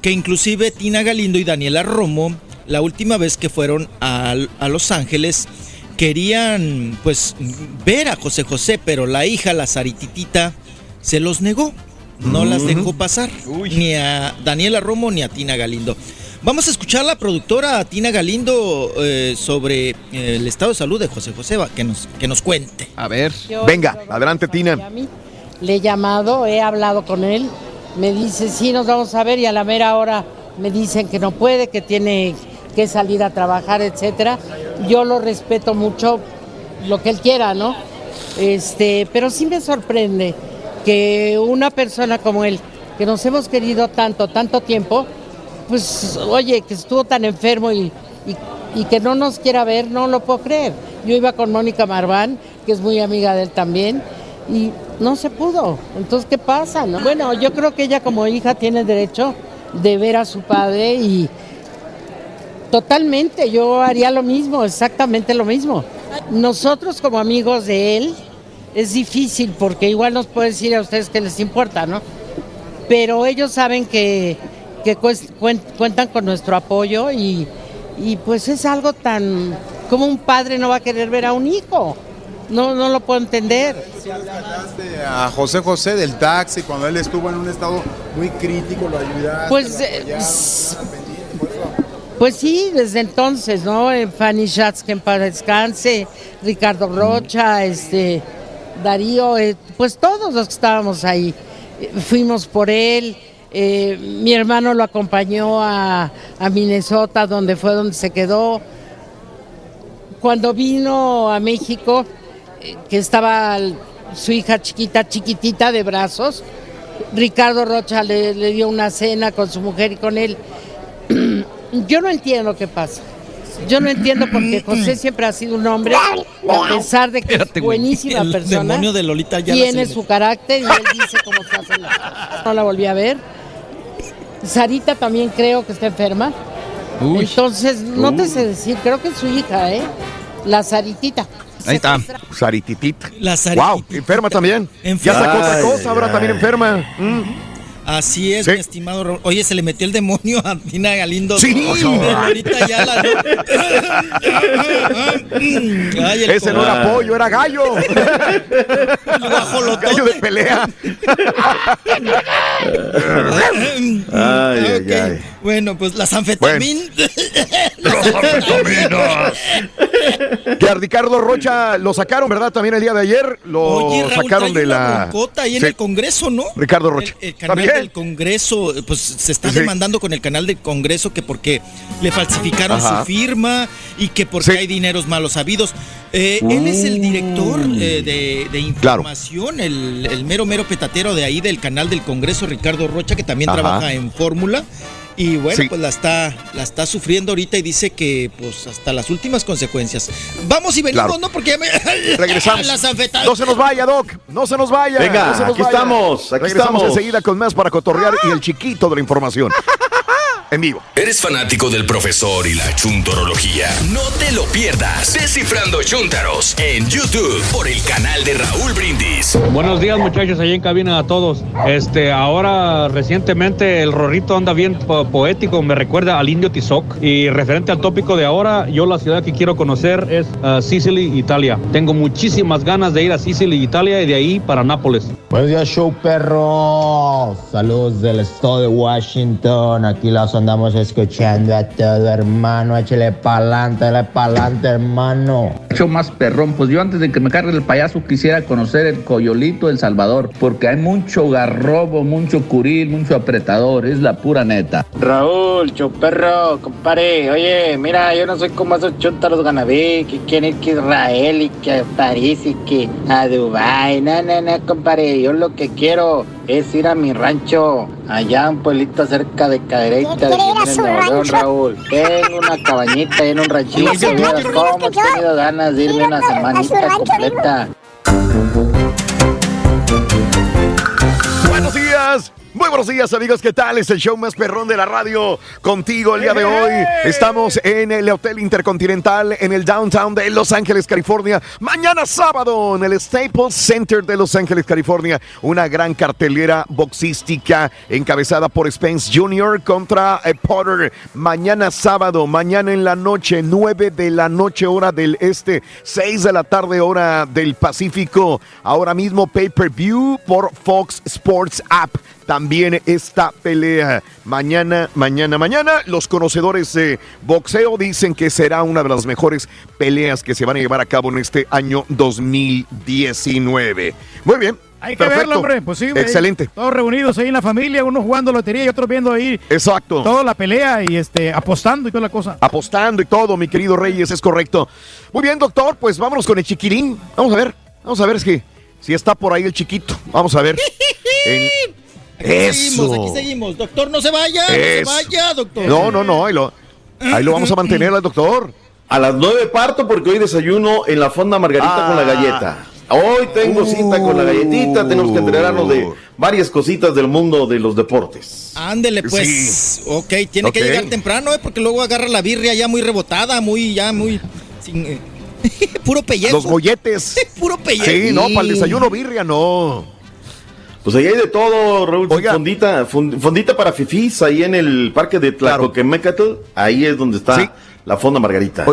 S50: Que inclusive Tina Galindo y Daniela Romo, la última vez que fueron a, a Los Ángeles, querían, pues, ver a José José, pero la hija, la Sarititita, se los negó. No las dejó pasar. Ni a Daniela Romo ni a Tina Galindo. Vamos a escuchar a la productora Tina Galindo eh, sobre eh, el estado de salud de José José, va, que nos, que nos cuente.
S2: A ver.
S18: Venga, adelante, Tina.
S53: Le he llamado, he hablado con él, me dice, sí, nos vamos a ver y a la mera hora me dicen que no puede, que tiene que salir a trabajar, etcétera. Yo lo respeto mucho, lo que él quiera, ¿no? Este, pero sí me sorprende que una persona como él, que nos hemos querido tanto, tanto tiempo, pues, oye, que estuvo tan enfermo y, y- que no nos quiera ver, no lo puedo creer. Yo iba con Mónica Marván, que es muy amiga de él también, y no se pudo. Entonces, ¿qué pasa? no? Bueno, yo creo que ella como hija tiene derecho de ver a su padre y totalmente, yo haría lo mismo, exactamente lo mismo. Nosotros como amigos de él, es difícil porque igual nos puede decir a ustedes que les importa, ¿no? Pero ellos saben que, que cuentan con nuestro apoyo y, y pues es algo tan... como un padre no va a querer ver a un hijo? No, no lo puedo entender.
S54: a José José del taxi cuando él estuvo en un estado muy crítico, lo ayudaste.
S53: Pues,
S54: lo
S53: eh,
S54: eso.
S53: Pues sí, desde entonces, ¿no? Eh, Fanny Schatz, que en paz descanse, Ricardo Rocha, este, Darío, eh, pues todos los que estábamos ahí. Fuimos por él, eh, mi hermano lo acompañó a, a Minnesota, donde fue donde se quedó. Cuando vino a México, eh, que estaba su hija chiquita, chiquitita de brazos, Ricardo Rocha le, le dio una cena con su mujer y con él. Yo no entiendo qué pasa. Yo no entiendo porque José siempre ha sido un hombre, a pesar de que
S50: Espérate,
S53: es buenísima
S50: El
S53: persona,
S50: demonio de Lolita Ayala
S53: tiene su carácter y él dice cómo se hacen las cosas. No la volví a ver. Sarita también creo que está enferma.
S2: Uy.
S53: Entonces, no te sé decir, creo que es su hija, ¿eh? La Saritita.
S18: Ahí está. Sarititit.
S50: La Sarititita.
S18: Wow, enferma también.
S50: Enferma.
S18: Ya sacó otra
S50: Ay,
S18: cosa, ahora también enferma. Mm.
S50: Así es, mi estimado Raúl. Oye, se le metió el demonio a Tina Galindo.
S18: Sí.
S50: De Lolita Ayala, ¿no? Ay, el
S18: Ese no era pollo, era gallo. gallo de pelea.
S51: Ay, ay,
S50: Ok.
S51: ay.
S50: Bueno, pues las anfetaminas.
S18: Que a Ricardo Rocha lo sacaron, ¿verdad? También el día de ayer lo
S50: Oye, Raúl,
S18: sacaron de la.
S50: ahí en el Congreso, ¿no?
S18: Ricardo Rocha.
S50: El canal
S18: ¿También?
S50: del Congreso, pues se está
S18: Sí.
S50: demandando con el canal del Congreso que porque le falsificaron
S18: Ajá.
S50: su firma y que porque hay dineros malos habidos. Eh, Él es el director eh, de, de información, el, el mero mero petatero de ahí del canal del Congreso, Ricardo Rocha, que también
S18: Ajá.
S50: trabaja en Fórmula. Y bueno,
S18: Sí.
S50: pues la está, la está sufriendo ahorita y dice que pues hasta las últimas consecuencias. Vamos y venimos,
S18: Claro.
S50: ¿no? Porque ya me...
S18: Regresamos.
S50: Las.
S18: No se nos vaya, Doc. No se nos vaya.
S51: Venga,
S18: no se nos
S51: aquí
S18: vaya.
S51: estamos, aquí
S18: Regresamos
S51: estamos.
S18: enseguida con más para cotorrear y el chiquito de la información. en vivo.
S1: ¿Eres fanático del profesor y la chuntorología? No te lo pierdas. Descifrando Chuntaros en YouTube por el canal de Raúl Brindis.
S55: Buenos días muchachos, ahí en cabina a todos. Este, ahora recientemente el Rorrito anda bien po- poético, me recuerda al indio Tizoc. Y referente al tópico de ahora, yo la ciudad que quiero conocer es uh, Sicily, Italia. Tengo muchísimas ganas de ir a Sicily, Italia y de ahí para Nápoles.
S56: Buenos días, show perro. Saludos del estado de Washington. Aquí los andamos escuchando a todo, hermano. Échale pa'lante, dale pa'lante, hermano.
S57: Show más perrón, pues yo antes de que me cargue el payaso quisiera conocer el Coyolito El Salvador, porque hay mucho garrobo, mucho curil, mucho apretador, es la pura neta.
S39: Raúl, choperro, compadre. Oye, mira, yo no soy como esos chuntaros ganabí que quieren ir que a Israel y que a París y que a Dubái. No, no, no, compadre. Yo lo que quiero es ir a mi rancho, allá un pueblito cerca de Cadereyta, de
S58: quiere ir a su rancho?
S39: Raúl. Tengo una cabañita en un ranchito. Cómo he tenido ganas de irme una semanita completa.
S18: Muy buenos días amigos, ¿qué tal? Es el show más perrón de la radio contigo el día de hoy. Estamos en el Hotel Intercontinental en el downtown de Los Ángeles, California. Mañana sábado en el Staples Center de Los Ángeles, California. Una gran cartelera boxística encabezada por Spence Jr. contra eh, Potter. Mañana sábado, mañana en la noche, 9 de la noche hora del este, 6 de la tarde hora del Pacífico. Ahora mismo pay-per-view por Fox Sports App también esta pelea. Mañana, mañana, mañana, los conocedores de boxeo dicen que será una de las mejores peleas que se van a llevar a cabo en este año 2019. Muy bien.
S17: Hay que
S18: perfecto.
S17: verlo, hombre. Pues sí.
S18: Excelente.
S17: Todos reunidos ahí en la familia, unos jugando lotería y otros viendo ahí
S18: Exacto.
S17: toda la pelea y este apostando y toda la cosa.
S18: Apostando y todo, mi querido Reyes, es correcto. Muy bien, doctor, pues vámonos con el chiquirín. Vamos a ver, vamos a ver si, si está por ahí el chiquito. Vamos a ver. En-
S50: Aquí seguimos, aquí seguimos. Doctor, no se vaya, no se
S18: Eso.
S50: vaya, doctor.
S18: No, no, no, ahí lo, ahí lo vamos a mantener al doctor.
S36: A las nueve parto porque hoy desayuno en la fonda Margarita con la
S18: Ah.
S36: galleta. Hoy tengo cita con la galletita, tenemos que enterarnos de varias cositas del mundo de los deportes.
S50: Ándele, pues. Ok, tiene que llegar temprano, ¿eh? Porque luego agarra la birria ya muy rebotada, muy, ya muy. sin, eh, puro pellejo.
S18: Los molletes.
S50: Puro pellejo.
S18: Sí, no, para el desayuno birria no.
S36: Pues ahí hay de todo, Raúl. Fondita, fond- fondita para fifís, ahí en el parque de Tlacoquemecatl. Ahí es donde está
S18: Sí.
S36: la fonda Margarita.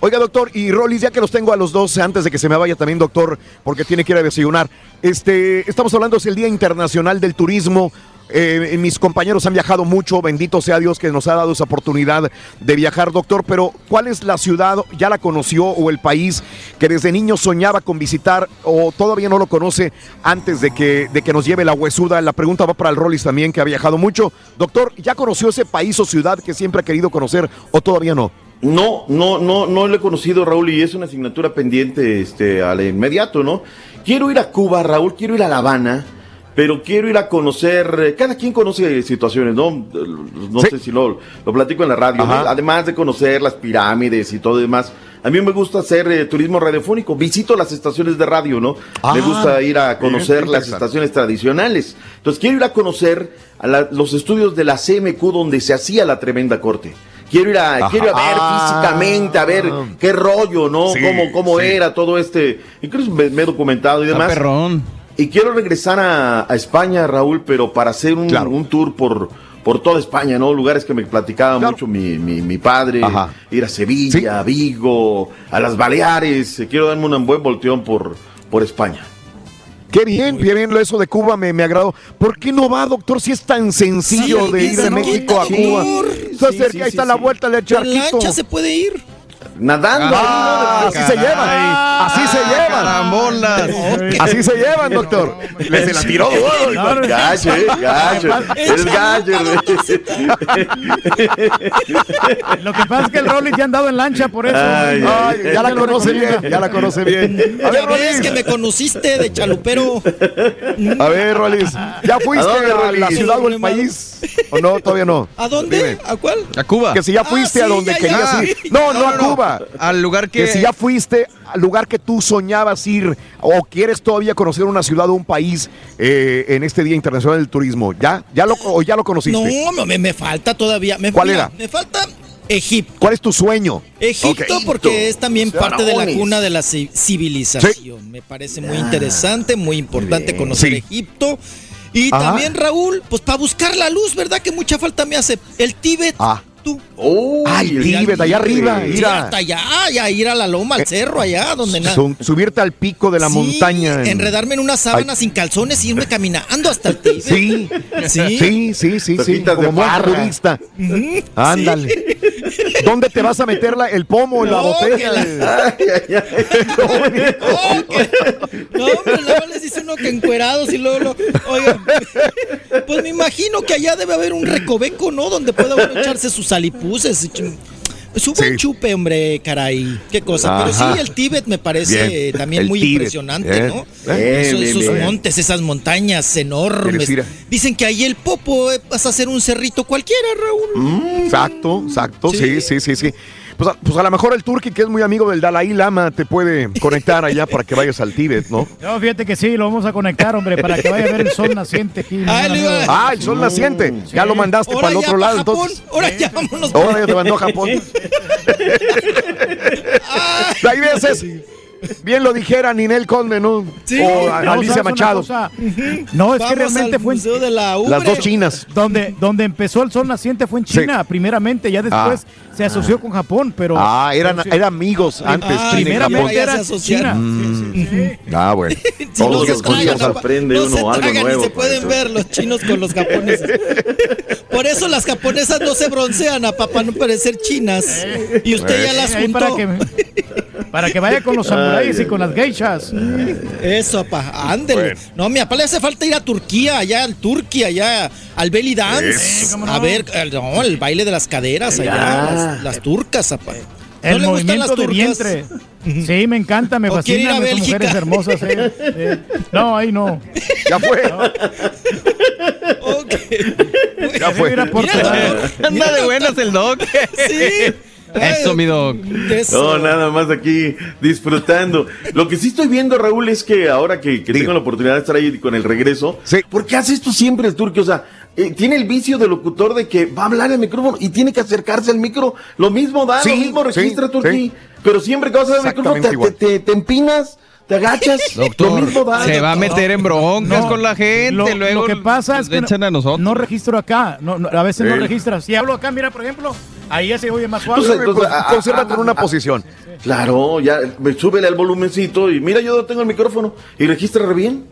S18: Oiga, doctor, y Rolis, ya que los tengo a los dos, antes de que se me vaya también, doctor, porque tiene que ir a desayunar. Este, estamos hablando, es el Día Internacional del Turismo. Eh, mis compañeros han viajado mucho, bendito sea Dios que nos ha dado esa oportunidad de viajar, doctor, pero ¿cuál es la ciudad, ya la conoció, o el país que desde niño soñaba con visitar o todavía no lo conoce antes de que, de que nos lleve la huesuda? La pregunta va para el Rolis también, que ha viajado mucho. Doctor, ¿ya conoció ese país o ciudad que siempre ha querido conocer o todavía no?
S36: No, no, no, no lo he conocido, Raúl, y es una asignatura pendiente este, al inmediato, ¿no? Quiero ir a Cuba, Raúl, quiero ir a La Habana, pero quiero ir a conocer, eh, cada quien conoce situaciones, ¿no? No sé si lo, lo platico en la radio, además de conocer las pirámides y todo demás. A mí me gusta hacer eh, turismo radiofónico, visito las estaciones de radio, ¿no?
S18: Ah,
S36: me gusta ir a conocer las estaciones tradicionales. Entonces quiero ir a conocer a la- los estudios de la CMQ donde se hacía la tremenda corte. Quiero ir a,
S18: Ajá.
S36: quiero ir a ver
S18: Ah.
S36: físicamente, a ver qué rollo, ¿no?
S18: Sí,
S36: cómo cómo
S18: sí.
S36: era todo este. Incluso me, me he documentado y demás. Y quiero regresar a, a España, Raúl, pero para hacer un, un tour por, por toda España, ¿no? Lugares que me platicaba mucho mi, mi, mi padre.
S18: Ajá.
S36: Ir a Sevilla, a Vigo, a las Baleares. Quiero darme un buen volteón por, por España.
S18: Qué bien, qué bien lo eso de Cuba me, me agradó. ¿Por qué no va, doctor, si es tan sencillo
S50: Sí,
S18: de ir de México a Cuba?
S50: sí,
S18: Se acerca,
S36: sí,
S18: ahí está
S36: sí,
S18: la
S36: sí.
S18: vuelta del
S50: En
S18: charquito.
S50: lancha se puede ir.
S36: Nadando.
S18: Ah,
S36: ahí, ¿no?
S18: así se llevan, así se llevan.
S2: Carambolas.
S18: Así se llevan, doctor. Le se la tiró duro.
S36: Gacho, eh, gacho. Es gacho.
S17: Lo que pasa es que el Rollis ya ha andado en lancha por eso.
S18: Ay, ay, ya la conoce bien, ya la conoce bien. A
S50: Ya
S18: ver, Rolis.
S50: que me conociste de chalupero.
S18: A ver, Rolis. ¿Ya fuiste
S36: ¿A dónde,
S18: a, la ciudad o el país? ¿O no? Todavía no.
S50: ¿A dónde?
S18: Dime.
S50: ¿A cuál?
S2: A Cuba.
S18: Que si ya
S50: Ah,
S18: fuiste
S50: sí,
S18: a donde
S50: ya,
S18: querías
S50: ya.
S18: ir. No, no, a Cuba.
S2: Al lugar que...
S18: Que si ya fuiste al lugar que tú soñabas ir o quieres todavía conocer una ciudad o un país eh, en este Día Internacional del Turismo, ¿ya? ¿Ya lo, o ya lo conociste?
S50: No, me, me falta todavía. Me,
S18: ¿Cuál
S50: mira,
S18: era?
S50: Me falta Egipto.
S18: ¿Cuál es tu sueño?
S50: Egipto, porque es también parte de la cuna de la ci- civilización. Me parece muy interesante, muy importante conocer
S18: Sí.
S50: Egipto. Y
S18: Ajá.
S50: también, Raúl, pues para buscar la luz, ¿verdad? Que mucha falta me hace. El Tíbet.
S18: Ah.
S50: Tú.
S18: Ay,
S50: Ir al
S18: Tíbet, allá arriba,
S50: Sí,
S18: mira.
S50: hasta allá, ya ir a la loma, al cerro, allá, donde nada.
S18: Su- subirte al pico de la
S50: Sí,
S18: montaña. en-
S50: Enredarme en una sábana sin calzones y irme caminando hasta el Tíbet.
S18: Sí,
S50: Sí.
S18: sí, sí, sí, sí, como budista.
S50: Ujú,
S18: Ándale. ¿Dónde te vas a meter la- el pomo en la
S50: No,
S18: botella?
S50: No, hombre, luego les dice uno que encuerados y luego lo. Oigan, pues me imagino que allá debe haber un recoveco, ¿no? Donde pueda uno echarse sus alipuses. y chum- Es un buen chupe, hombre, caray. Qué cosa. Pero sí, el Tíbet me parece
S18: Bien.
S50: también
S18: El
S50: muy
S18: Tíbet,
S50: impresionante,
S18: ¿eh?
S50: ¿no?
S18: Eh,
S50: Esos, montes, esas montañas enormes.
S18: ¿Quieres ir a-
S50: Dicen que ahí el popo eh, vas a hacer un cerrito cualquiera, Raúl.
S18: Mm, exacto, exacto, sí,
S50: Sí.
S18: sí, sí, sí. Pues a, pues a lo mejor el Turki, que es muy amigo del Dalai Lama, te puede conectar allá para que vayas al Tíbet, ¿no?
S17: No, fíjate que sí, lo vamos a conectar, hombre, para que vaya a ver el sol naciente aquí. amigo.
S18: Ah, el sol naciente. Ya lo mandaste para el otro lado,
S50: Japón,
S18: entonces.
S50: Ahora ya vámonos.
S18: Ahora ya te mandó a Japón. Hay veces, bien lo dijera Ninel Conde, ¿no?
S50: Sí.
S18: O
S17: No,
S18: a-
S17: ¿sabes
S18: Alicia Machado.
S17: No, es que realmente
S50: al
S17: fue en,
S50: de la
S18: Las dos chinas.
S17: donde, donde empezó el sol naciente fue en
S18: Sí.
S17: China, primeramente, ya después se asoció con Japón, pero
S18: Ah, eran, eran amigos antes,
S50: Ah,
S18: China y Japón.
S17: primeramente
S50: asociaron.
S17: China.
S18: Ah, bueno.
S50: Si
S51: Todos
S50: no se
S51: los
S50: apa-
S51: aprende
S50: no
S51: uno
S50: se
S51: algo
S50: tragan
S51: nuevo,
S50: ni se pueden ver los chinos con los japoneses. Por eso las japonesas no se broncean, a para no parecer chinas. Y usted ya las
S17: Ahí
S50: juntó.
S17: para que, para que vaya con los samuráis y con las geishas.
S50: Eso, apa, ándele.
S18: Bueno.
S50: No, mi papá le hace falta ir a Turquía, allá al Turquía, allá al belly dance.
S17: No.
S50: A ver, el, no, el baile de las caderas allá, las, las turcas, apa. ¿No
S17: El
S50: le gustan las
S17: movimiento de
S50: turcas?
S17: vientre. Sí, me encanta, me
S50: ¿O quiere ir a
S17: fascinan esas
S50: Bélgica?
S17: mujeres hermosas. eh. Sí. No, ahí no.
S18: Ya fue.
S50: Ok.
S18: Ya fue.
S17: Mira, Portugal.
S2: Anda de buenas el doc.
S50: Sí.
S2: Eso, mi doc.
S50: Eso.
S51: No, nada más aquí disfrutando. Lo que sí estoy viendo, Raúl, es que ahora que, que tengo la oportunidad de estar ahí con el regreso,
S18: Sí.
S51: ¿por qué hace esto siempre el turco? O sea, eh, tiene el vicio de locutor de que va a hablar al micrófono y tiene que acercarse al micro. Lo mismo da,
S18: Sí,
S51: lo mismo registra
S18: sí,
S51: Turquí. Pero siempre que vas al micrófono te, te- te- te empinas, te agachas. lo
S2: Doctor,
S51: mismo da.
S2: se va a meter en broncas
S17: No,
S2: con la gente.
S17: Lo,
S2: luego
S17: lo que pasa es que
S2: echan a nosotros.
S17: no registro acá. No, no, a veces no registras. Si hablo acá, mira, por ejemplo, ahí ya se oye más suave.
S51: Entonces, entonces,
S18: Con-
S51: ah,
S18: Consérvate
S51: ah,
S18: en una
S51: ah,
S18: posición.
S51: Claro, ya, súbele al volumencito y mira, yo tengo el micrófono y registra re bien.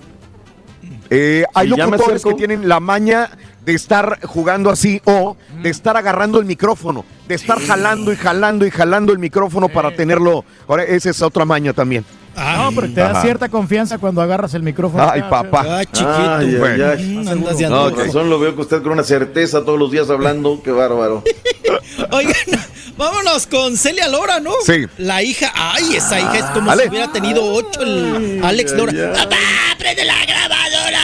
S18: Eh, hay locutores que tienen la maña de estar jugando así o de estar agarrando el micrófono, de estar jalando y jalando y jalando el micrófono para tenerlo. Ahora, esa es otra maña también.
S17: No, pero te da
S18: Ajá.
S17: cierta confianza cuando agarras el micrófono.
S18: Ay,
S17: acá,
S18: papá.
S50: Ah, chiquito.
S51: Ay, ay, ay.
S50: Mm, andas de
S51: No,
S50: antojo.
S51: con razón lo veo que usted con una certeza todos los días hablando, qué bárbaro.
S50: Oigan, vámonos con Celia Lora, ¿no?
S18: Sí.
S50: La hija, ay, esa hija es como
S18: Ale.
S50: si hubiera tenido ocho el Alex
S51: ay,
S50: Lora.
S51: ay.
S50: ¡Papá, prende la grabadora!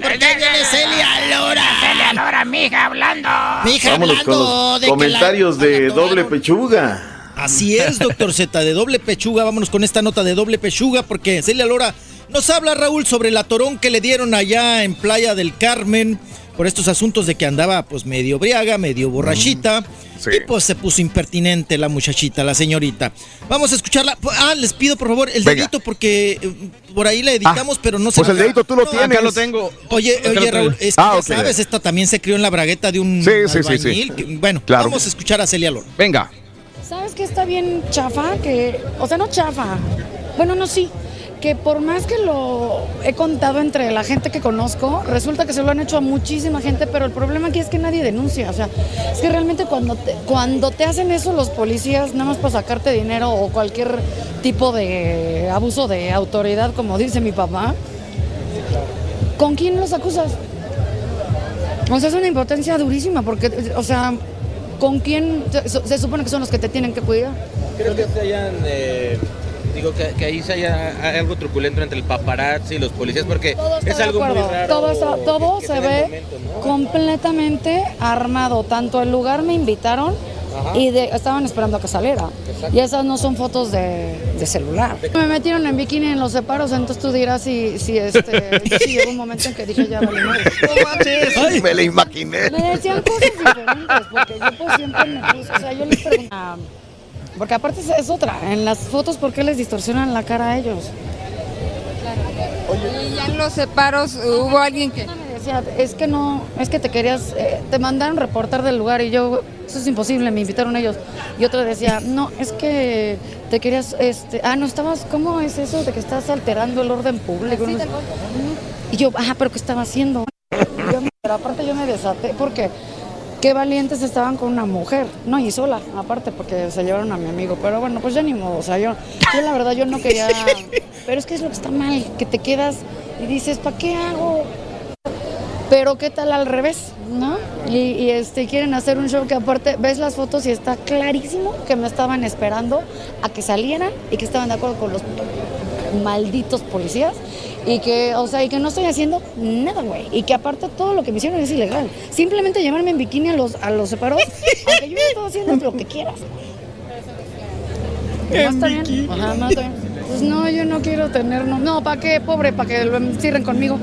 S50: ¿Por qué viene Celia Lora? Celia Lora, mi hija hablando. Mi hija
S51: Vámonos con
S50: hablando
S51: los
S50: de que la-
S51: comentarios de doble pechuga.
S50: Así es, doctor Z, de doble pechuga. Vámonos con esta nota de doble pechuga porque Celia Lora nos habla, Raúl, sobre el atorón que le dieron allá en Playa del Carmen por estos asuntos de que andaba pues medio briaga, medio borrachita.
S18: Sí.
S50: Y pues se puso impertinente la muchachita, la señorita. Vamos a escucharla. Ah, les pido por favor el
S18: Venga.
S50: dedito porque eh, por ahí le editamos,
S18: Ah,
S50: pero no se
S18: pues el dedito tú lo tienes.
S2: Acá lo tengo.
S50: Oye,
S2: Acá
S50: oye, Raúl, es que
S18: Ah,
S50: ya sabes, esta también se crió en la bragueta de un
S18: Sí, sí, sí, sí.
S50: que- Bueno,
S18: Claro.
S50: vamos a escuchar a Celia Lora.
S2: Venga.
S59: ¿Sabes que está bien chafa? Que, o sea, no chafa. Bueno, no, sí. Que por más que lo he contado entre la gente que conozco, resulta que se lo han hecho a muchísima gente, pero el problema aquí es que nadie denuncia. O sea, es que realmente cuando te, cuando te hacen eso los policías, nada más para sacarte dinero o cualquier tipo de abuso de autoridad, como dice mi papá, ¿con quién los acusas? O sea, es una impotencia durísima, porque, o sea, ¿con quién se, se supone que son los que te tienen que cuidar?
S60: Creo que se hayan, eh, digo que, que ahí se haya algo truculento entre el paparazzi y los policías, porque es algo muy raro.
S59: Todo, está- todo
S60: que
S59: se ve
S60: momento, ¿no?
S59: completamente armado. Tanto el lugar me invitaron y de- estaban esperando a que saliera. Y esas no son fotos de, de celular. Me metieron en bikini en los separos, entonces tú dirás si, si este, sí llegó un momento en que dije ya vale madre.
S18: Ay, me la imaginé.
S59: Me decían cosas diferentes, porque yo pues siempre me puse, o sea, yo les preguntaba, porque aparte es, es otra, en las fotos, ¿por qué les distorsionan la cara a ellos?
S61: Y ya en los separos hubo alguien que...
S59: Decía, es que no, es que te querías, eh, te mandaron reportar del lugar y yo, eso es imposible, me invitaron ellos. Y otro decía, no, es que te querías, este, ah, no estabas, ¿cómo es eso de que estás alterando el orden público? Y yo, ah, pero ¿qué estaba haciendo? Yo, pero aparte yo me desaté porque qué valientes estaban con una mujer, no, y sola, aparte porque se llevaron a mi amigo, pero bueno, pues ya ni modo, o sea, yo, yo la verdad yo no quería, pero es que es lo que está mal, que te quedas y dices, ¿para qué hago? Pero qué tal al revés, ¿no? Y, y, este quieren hacer un show que aparte ves las fotos y está clarísimo que me estaban esperando a que salieran y que estaban de acuerdo con los malditos policías y que, o sea, y que no estoy haciendo nada, güey, y que aparte todo lo que me hicieron es ilegal. Simplemente llevarme en bikini a los a los separos, aunque yo estoy haciendo lo que quieras. ¿No está bien? Ajá, no está bien. Pues no, yo no quiero tener, no, no, ¿para qué? Pobre, para que lo encierren conmigo.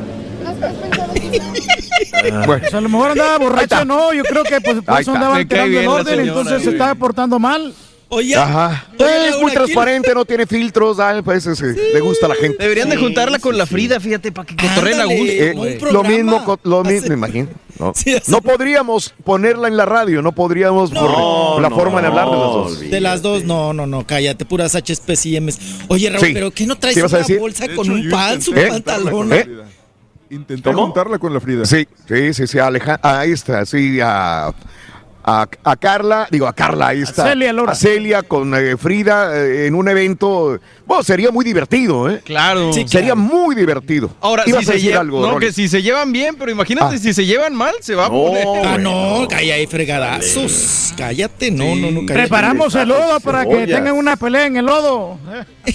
S17: Bueno. a lo mejor andaba borracha, no, yo creo que pues, por eso andaba alterando el
S18: bien
S17: orden,
S18: señora,
S17: entonces se
S18: muy
S17: estaba portando mal.
S50: Oye,
S18: Ajá. es muy transparente, no tiene filtros, ah, parece que le gusta a la gente.
S2: Deberían de juntarla con la Frida, fíjate, para que cotorren a gusto.
S18: Eh, lo mismo, lo mismo, me imagino. No, No podríamos ponerla en la radio, no podríamos por la
S50: no,
S18: forma de hablar de las dos.
S50: De las dos, no, no, no, cállate, puras HPs y Ms. Oye, Raúl,
S18: Sí.
S50: pero ¿qué no traes
S18: ¿Qué ibas a
S50: una
S18: decir?
S50: bolsa
S19: De
S50: con
S19: hecho,
S50: un
S19: yo
S50: pants, un
S18: ¿Eh?
S50: pantalón?
S18: ¿Eh?
S19: Intenté juntarla con la Frida.
S18: Sí, sí, sí, sí, Alejandra, ahí está, sí, a, a, a Carla, digo a Carla, ahí está.
S17: Celia Lora.
S18: A Celia con eh, Frida eh, en un evento, bueno, sería muy divertido, ¿eh?
S2: Claro.
S18: Sí, sería muy divertido.
S2: Ahora,
S18: Ibas
S2: si se,
S18: a decir
S2: llevan,
S18: algo,
S2: no,
S18: Rolly.
S2: que si se llevan bien, pero imagínate
S18: Ah.
S2: si se llevan mal, se va a poner.
S50: Ah, no, calla ahí fregadazos. Cállate, no, no, no, cállate.
S17: Preparamos el lodo para que tengan una pelea en el lodo.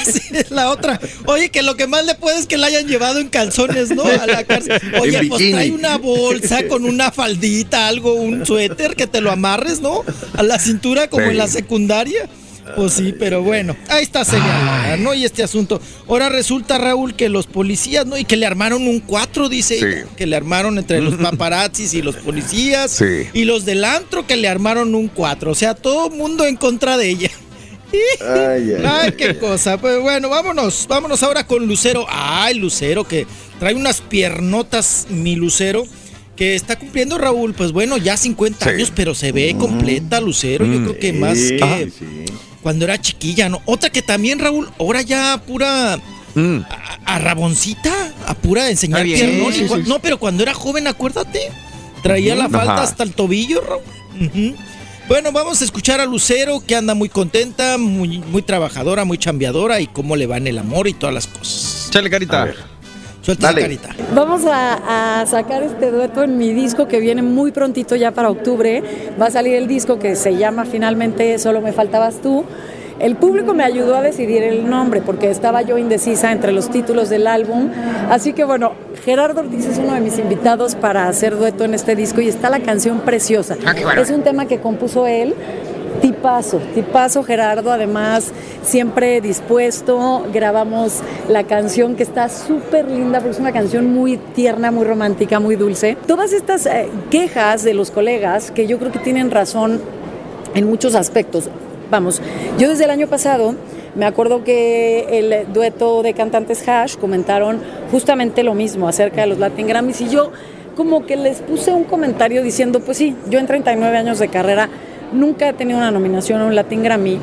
S50: Así es la otra. Oye, que lo que más le puede es que la hayan llevado en calzones, ¿no? A la cárcel. Oye, pues trae una bolsa con una faldita, algo, un suéter que te lo amarres, ¿no? A la cintura como
S18: Sí.
S50: en la secundaria. Pues sí, pero bueno, ahí está señalada, ¿no? Y este asunto. Ahora resulta, Raúl, que los policías, ¿no? Y que le armaron un cuatro, dice
S18: Sí.
S50: que le armaron entre los paparazzis y los policías.
S18: Sí.
S50: Y los del antro que le armaron un cuatro. O sea, todo mundo en contra de ella.
S51: Ay, ay.
S50: Ay, qué cosa. Pues bueno, vámonos. Vámonos ahora con Lucero. Ay, Lucero, que trae unas piernotas, mi Lucero. Que está cumpliendo Raúl, pues bueno, ya 50 años, pero se ve completa Lucero. Yo creo que más
S51: Sí,
S50: que
S51: sí.
S50: cuando era chiquilla, ¿no? Otra que también, Raúl, ahora ya pura
S18: Mm.
S50: a, a raboncita, a pura enseñar piernón. Y. No, pero cuando era joven, acuérdate, traía la falda
S18: Ajá.
S50: hasta el tobillo, Raúl. Bueno, vamos a escuchar a Lucero, que anda muy contenta, muy, muy trabajadora, muy chambeadora, y cómo le va en el amor y todas las cosas.
S2: Chale, carita.
S50: Suelta
S51: Dale.
S50: carita.
S62: Vamos a, a sacar este dueto en mi disco que viene muy prontito ya para octubre. Va a salir el disco que se llama finalmente Solo me faltabas tú. El público me ayudó a decidir el nombre porque estaba yo indecisa entre los títulos del álbum. Así que bueno, Gerardo Ortiz es uno de mis invitados para hacer dueto en este disco y está la canción preciosa. Es un tema que compuso él. Tipazo, tipazo Gerardo, además siempre dispuesto, grabamos la canción que está súper linda porque es una canción muy tierna, muy romántica, muy dulce. Todas estas eh, quejas de los colegas que yo creo que tienen razón en muchos aspectos. Vamos, yo desde el año pasado me acuerdo que el dueto de cantantes Hash comentaron justamente lo mismo acerca de los Latin Grammys y yo como que les puse un comentario diciendo, pues sí, yo en 39 años de carrera nunca he tenido una nominación a un Latin Grammy.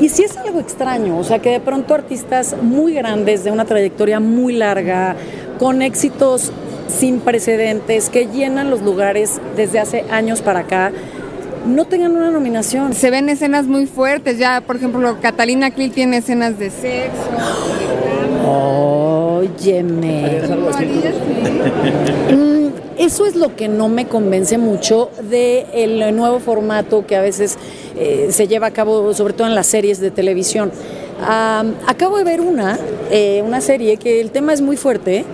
S62: Y sí es algo extraño, o sea que de pronto artistas muy grandes, de una trayectoria muy larga, con éxitos sin precedentes, que llenan los lugares desde hace años para acá, no tengan una nominación.
S61: Se ven escenas muy fuertes, ya por ejemplo Catalina Krill tiene escenas de sexo.
S62: Óyeme. Eso es lo que no me convence mucho del nuevo formato que a veces eh, se lleva a cabo, sobre todo en las series de televisión. Acabo de ver una, eh, una serie que el tema es muy fuerte,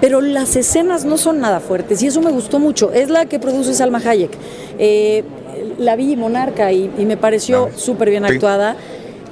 S62: pero las escenas no son nada fuertes y eso me gustó mucho. Es la que produce Salma Hayek. Eh, la vi Monarca y, y me pareció súper bien
S18: Sí.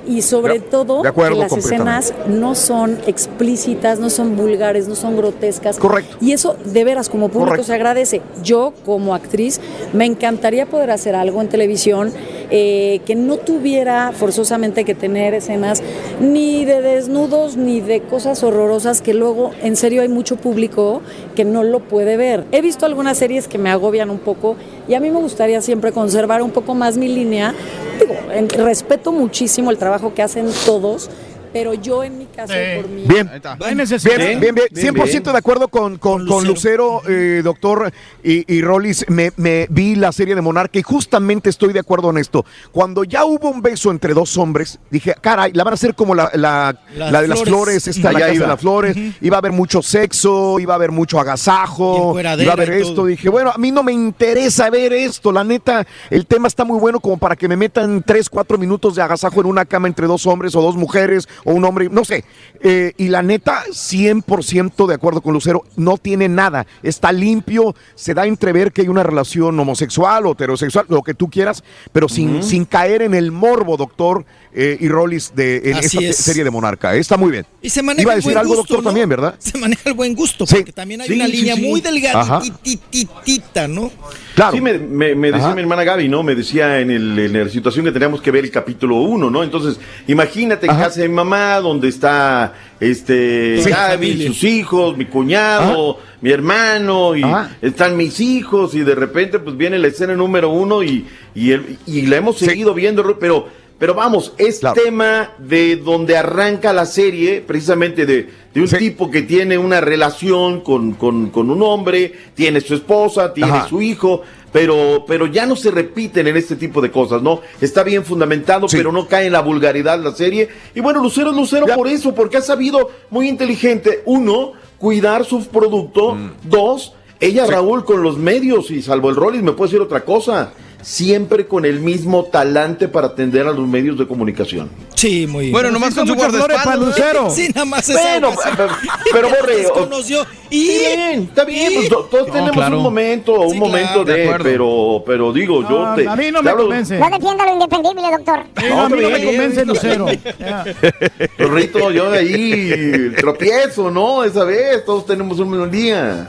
S62: Y sobre
S18: De-
S62: todo,
S18: de acuerdo
S62: que las escenas no son explícitas, no son vulgares, no son grotescas.
S18: Correcto.
S62: Y eso de veras como público
S18: Correcto.
S62: se agradece. Yo como actriz me encantaría poder hacer algo en televisión eh, que no tuviera forzosamente que tener escenas ni de desnudos ni de cosas horrorosas que luego en serio hay mucho público que no lo puede ver. He visto algunas series que me agobian un poco y a mí me gustaría siempre conservar un poco más mi línea. Digo, respeto muchísimo el trabajo que hacen todos, pero yo en mi caso por mi
S18: Bien, bien, bien, bien.
S36: Bien,
S18: 100%
S36: bien.
S18: de acuerdo con, con, con Lucero, eh, doctor y, y Rollis. Me, me vi la serie de Monarca y justamente estoy de acuerdo en esto. Cuando ya hubo un beso entre dos hombres, dije, caray, la van a hacer como la, la,
S50: Las
S18: la de las
S50: flores.
S18: flores, esta, casa
S36: iba.
S18: de las flores. Iba a haber mucho sexo, iba a haber mucho agasajo, iba a haber esto.
S50: todo.
S18: Dije, bueno, a mí no me interesa ver esto. La neta, el tema está muy bueno como para que me metan tres, cuatro minutos de agasajo en una cama entre dos hombres o dos mujeres o un hombre, no sé. Eh, y la neta, 100% de acuerdo con Lucero, no tiene nada. Está limpio, se da a entrever que hay una relación homosexual o heterosexual, lo que tú quieras, pero sin, sin caer en el morbo, doctor eh, y Rollis, de en
S50: Así
S18: esta te-
S50: es.
S18: serie de Monarca. Está muy bien.
S50: Y se maneja
S18: Iba a
S50: el
S18: decir
S50: buen
S18: algo,
S50: gusto,
S18: doctor,
S50: ¿no?
S18: también, ¿verdad?
S50: Se maneja el buen gusto,
S18: Sí.
S50: porque también hay
S36: Sí,
S50: una
S36: sí,
S50: línea
S36: sí.
S50: muy
S18: Ajá.
S50: delgaditititita, ¿no?
S18: Claro.
S36: Sí, me, me- me decía
S18: Ajá.
S36: mi hermana Gaby, ¿no? Me decía en, el, en la situación que teníamos que ver el capítulo 1, ¿no? Entonces, imagínate en casa de mi mamá, donde está este
S50: Sí,
S36: Gaby, sus hijos, mi cuñado, mi hermano, y
S18: Ajá.
S36: están mis hijos, y de repente, pues viene la escena número uno y, y, el- y la hemos
S18: Sí.
S36: seguido viendo, pero, pero vamos, es
S18: Claro.
S36: tema de donde arranca la serie, precisamente de, de un
S18: Sí.
S36: tipo que tiene una relación con, con, con un hombre, tiene su esposa, tiene
S18: Ajá.
S36: su hijo, pero, pero ya no se repiten en este tipo de cosas, ¿no? Está bien fundamentado,
S18: Sí.
S36: pero no cae en la vulgaridad la serie. Y bueno, Lucero es Lucero
S18: Ya.
S36: por eso, porque ha sabido muy inteligente, uno, cuidar su producto, dos, ella
S18: Sí.
S36: Raúl con los medios, y salvo el Rollis, me puede decir otra cosa, siempre con el mismo talante para atender a los medios de comunicación.
S50: Sí, muy
S2: Bueno,
S17: Pero
S2: nomás
S17: sí
S2: con su guardaespaldas. ¿no?
S17: Lucero.
S50: Sí, nada más
S36: Bueno, pero, pero Borre,
S50: Conoció. Y
S36: Bien, está bien, pues, to- todos
S2: No,
S36: tenemos
S2: claro.
S36: un momento, un
S50: Sí,
S36: momento
S50: claro,
S2: de
S36: pero, pero digo, yo te,
S17: a mí no me
S36: hablo-
S17: convence.
S39: No defienda lo indefendible, doctor.
S17: Sí, no, a mí no me
S36: bien.
S17: convence Lucero.
S36: Rorrito, yo de ahí tropiezo, ¿no? Esa vez, todos tenemos un mismo día.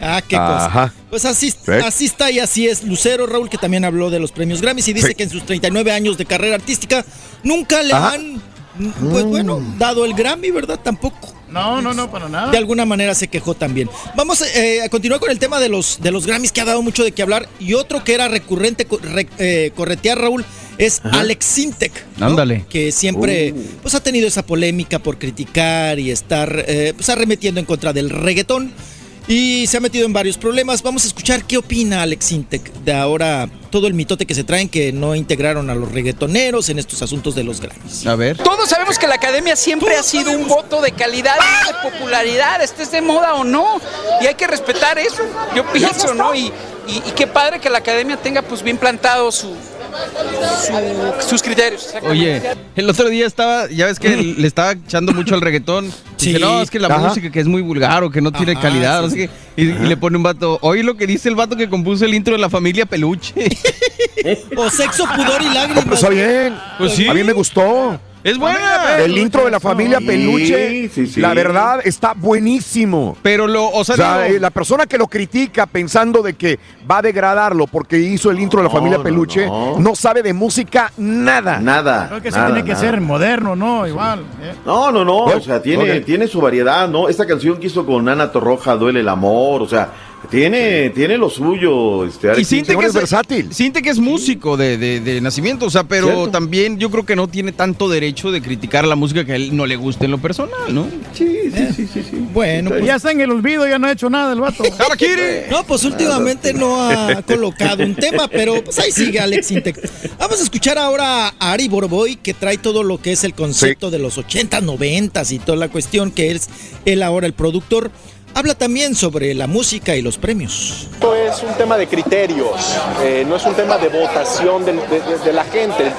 S50: Ah, qué
S18: Ajá.
S50: cosa. Pues así,
S18: Sí.
S50: así está y así es. Lucero Raúl, que también habló de los premios Grammys y dice
S18: Sí.
S50: que en sus 39 años de carrera artística nunca le
S18: Ajá.
S50: han, pues bueno, dado el Grammy, ¿verdad? Tampoco.
S17: No, no, no, para nada.
S50: De alguna manera se quejó también. Vamos eh, a continuar con el tema de los, de los Grammys que ha dado mucho de qué hablar. Y otro que era recurrente co- re- eh, corretear, Raúl, es Alex Sintek. ¿no?
S2: Ándale.
S50: Que siempre
S36: Uh.
S50: pues, ha tenido esa polémica por criticar y estar eh, pues, arremetiendo en contra del reggaetón. Y se ha metido en varios problemas. Vamos a escuchar qué opina Alex Sintek de ahora todo el mitote que se traen que no integraron a los reggaetoneros en estos asuntos de los Grammys.
S2: A ver.
S55: Todos sabemos que la academia siempre ha sido un voto de calidad y de popularidad, estés de moda o no, y hay que respetar eso, yo pienso, ¿no? Y, y- y qué padre que la academia tenga pues bien plantado su, su- sus criterios.
S2: Oye, el otro día estaba, ya ves que le estaba echando mucho al reggaetón.
S50: Sí.
S2: Dice, no, es que la
S18: Ajá.
S2: música que es muy vulgar o que no tiene
S50: Ajá,
S2: calidad, no
S50: sí.
S2: Y, y le pone un vato, oye lo que dice el vato que compuso el intro de la familia Peluche.
S50: O sexo, pudor y
S18: No,
S50: lágrimas.
S18: pues está bien.
S2: Pues sí.
S18: A mí me gustó.
S2: Es buena.
S18: El intro de la familia
S36: Sí,
S18: Peluche,
S36: sí, sí.
S18: la verdad, está buenísimo.
S2: Pero lo, o sea,
S18: O sea,
S2: digo,
S18: eh, la persona que lo critica pensando de que va a degradarlo porque hizo el intro de la familia
S36: no,
S18: Peluche, no,
S36: no.
S18: sabe de música nada.
S36: Nada.
S17: Creo que sí
S36: nada,
S17: tiene que
S36: nada.
S17: ser moderno, ¿no? Igual. eh.
S36: No, no, no, o sea, tiene,
S18: Ok.
S36: tiene su variedad, ¿no? Esta canción que hizo con Ana Torroja, Duele el Amor, o sea, tiene, tiene lo suyo, este,
S2: y
S36: Alex
S2: siente
S18: señor
S2: que,
S18: es versátil.
S2: siente que es músico de, de- de nacimiento, o sea, pero
S36: Cierto.
S2: también yo creo que no tiene tanto derecho de criticar la música que a él no le guste en lo personal, ¿no?
S36: Sí, sí, sí, sí, sí.
S50: Bueno, pues,
S17: Ya está en el olvido, ya no ha hecho nada el vato.
S50: No, pues últimamente no ha colocado un tema, pero pues ahí sigue Alex Intec. Vamos a escuchar ahora a Ari Borboy, que trae todo lo que es el concepto de los 80, 90 y toda la cuestión, que es él ahora el productor. Habla también sobre la música y los premios.
S63: Esto es un tema de criterios, eh, no es un tema de votación de- de la gente.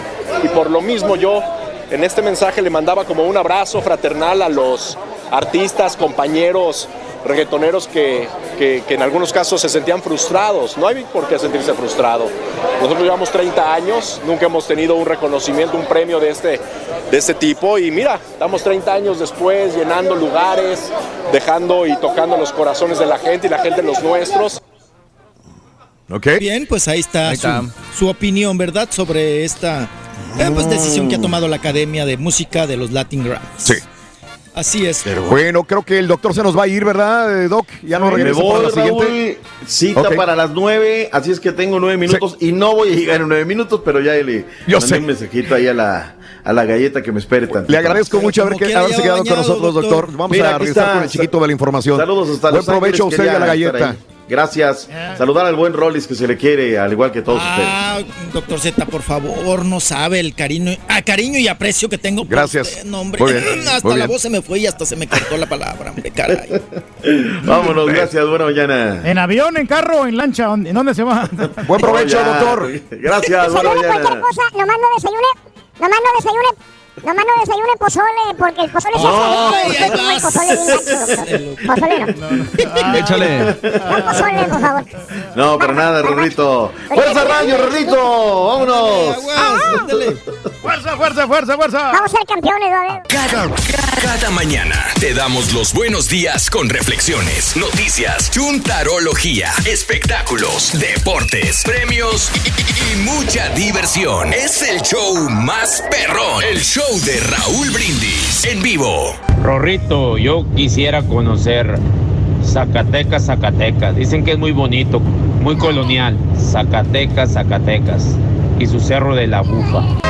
S63: Y por lo mismo yo en este mensaje le mandaba como un abrazo fraternal a los,
S55: artistas, compañeros reggaetoneros que, que- que en algunos casos se sentían frustrados. No hay por qué sentirse frustrado. Nosotros llevamos 30 años, nunca hemos tenido un reconocimiento, un premio de este, de este tipo y mira, estamos 30 años después llenando lugares, dejando y tocando los corazones de la gente y la gente los nuestros.
S50: Bien, pues ahí está,
S18: Ahí
S50: su, opinión, ¿verdad? Sobre esta eh, pues, decisión que ha tomado la Academia de Música de los Latin Grammys.
S18: Sí.
S50: Así es.
S18: Bueno, creo que el doctor se nos va a ir, ¿verdad, eh, Doc? Ya no
S51: Me
S18: regresa
S51: voy,
S18: para la siguiente.
S51: Raúl. Cita para las nueve, así es que tengo nueve minutos y no voy a llegar en nueve minutos, pero ya le
S18: Yo
S51: mandé
S18: sé.
S51: un mensajito ahí a la, a la galleta que me espere tantito.
S18: Le agradezco mucho haber que, haberse quedado
S51: bañado,
S18: con nosotros, doctor.
S51: doctor.
S18: Vamos
S51: Mira,
S18: a regresar
S51: está.
S18: con el chiquito de la información.
S51: Saludos hasta
S18: Buen
S51: Los
S18: provecho a usted y a la galleta.
S51: Gracias. Saludar al buen Rollis que se le quiere, al igual que todos
S50: Ah, doctor Z, por favor, no sabe el cariño, ah, cariño y aprecio que tengo por
S18: Gracias.
S50: usted, no, hombre.
S18: Muy bien,
S50: hasta
S18: muy
S50: la
S18: bien.
S50: voz se me fue y hasta se me cortó la palabra, hombre, caray.
S51: ustedes. Vámonos, gracias, buena mañana.
S17: ¿En avión, en carro, en lancha? ¿En dónde se va?
S18: Buen
S51: provecho, doctor. Gracias, buena mañana.
S39: cosa, nomás no desayune, nomás no desayune, nomás no desayune pozole, porque el pozole se
S51: Ay,
S39: hace usted come el pozole bien. Pozole no.
S51: Échale.
S39: No pozole, por favor.
S51: No, para nada, Rorrito. ¡Fuerza Radio, Rorrito! ¡Vámonos!
S17: ¡Fuerza, fuerza, fuerza, fuerza!
S39: Vamos a ser campeones, va a ver.
S1: Cada, cada mañana te damos los buenos días con reflexiones, noticias, chuntarología, espectáculos, deportes, premios y, y- y mucha diversión. Es el show más perrón, el show de Raúl Brindis en vivo.
S64: Rorrito, yo quisiera conocer Zacatecas, Zacatecas. Dicen que es muy bonito, muy colonial. Zacatecas, Zacatecas. Y su cerro de la bufa.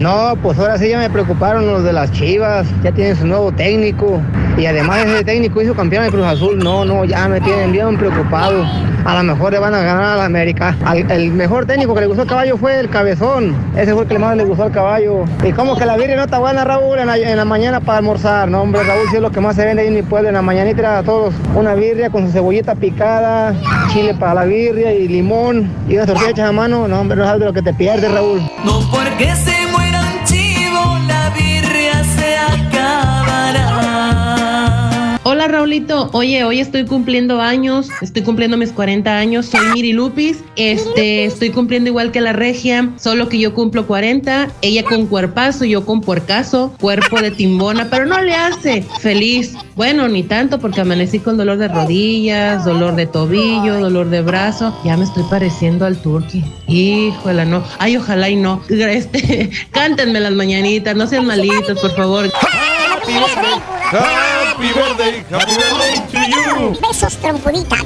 S65: No, pues ahora sí ya me preocuparon los de las Chivas. Ya tienen su nuevo técnico. Y además ese técnico hizo campeón de Cruz Azul. No, no, ya me tienen bien preocupado. A lo mejor le van a ganar a la América. Al- el mejor técnico que le gustó al caballo fue el cabezón. Ese fue el que más le gustó al caballo. Y como que la birria no está buena, Raúl, en la, la mañana para almorzar. No, hombre, Raúl, sí es lo que más se vende ahí en mi pueblo. En la mañanita a todos una birria con su cebollita picada, chile para la birria y limón. Y unas tortillas hechas a mano. No, hombre, no sabes de lo que te pierdes, Raúl.
S66: No porque se
S67: Hola Raulito, oye, hoy estoy cumpliendo años, estoy cumpliendo mis 40 años, soy Miri Lupis, este, estoy cumpliendo igual que la regia, solo que yo cumplo 40, ella con cuerpazo, yo con puercazo, cuerpo de timbona, pero no le hace feliz. Bueno, ni tanto porque amanecí con dolor de rodillas, dolor de tobillo, dolor de brazo, ya me estoy pareciendo al turqui. Híjole, no. Ay, ojalá y no. Este, cántenme las mañanitas, no sean malitos, por favor.
S66: Happy birthday, happy birthday to you.
S39: Besos, trompudita.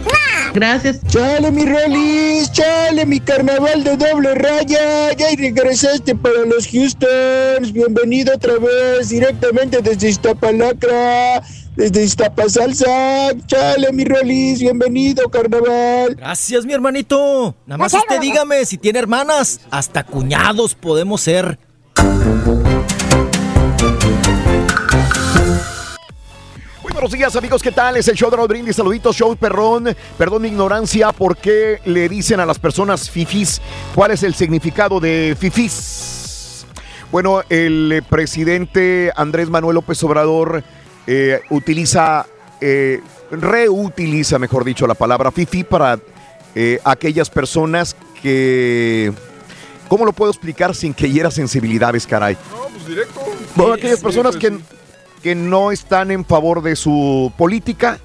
S67: Gracias.
S65: Chale mi Rolis, chale mi carnaval de doble raya, ya regresaste para los Houstons, bienvenido otra vez directamente desde Iztapalacra, desde Iztapasalsa, chale mi Rolis, bienvenido carnaval.
S50: Gracias, mi hermanito. Nada más usted dígame si tiene hermanas. Hasta cuñados podemos ser.
S18: Buenos días, amigos. ¿Qué tal? Es el show de Raúl Brindis. Saluditos, show perrón. Perdón mi ignorancia. ¿Por qué le dicen a las personas fifis? ¿Cuál es el significado de fifis? Bueno, el eh, presidente Andrés Manuel López Obrador eh, utiliza, eh, reutiliza, mejor dicho, la palabra fifi para eh, aquellas personas que... ¿Cómo lo puedo explicar sin que hiera sensibilidades, caray?
S19: No, pues directo.
S18: Bueno, aquellas personas
S19: pues,
S18: que, que no están en favor de su política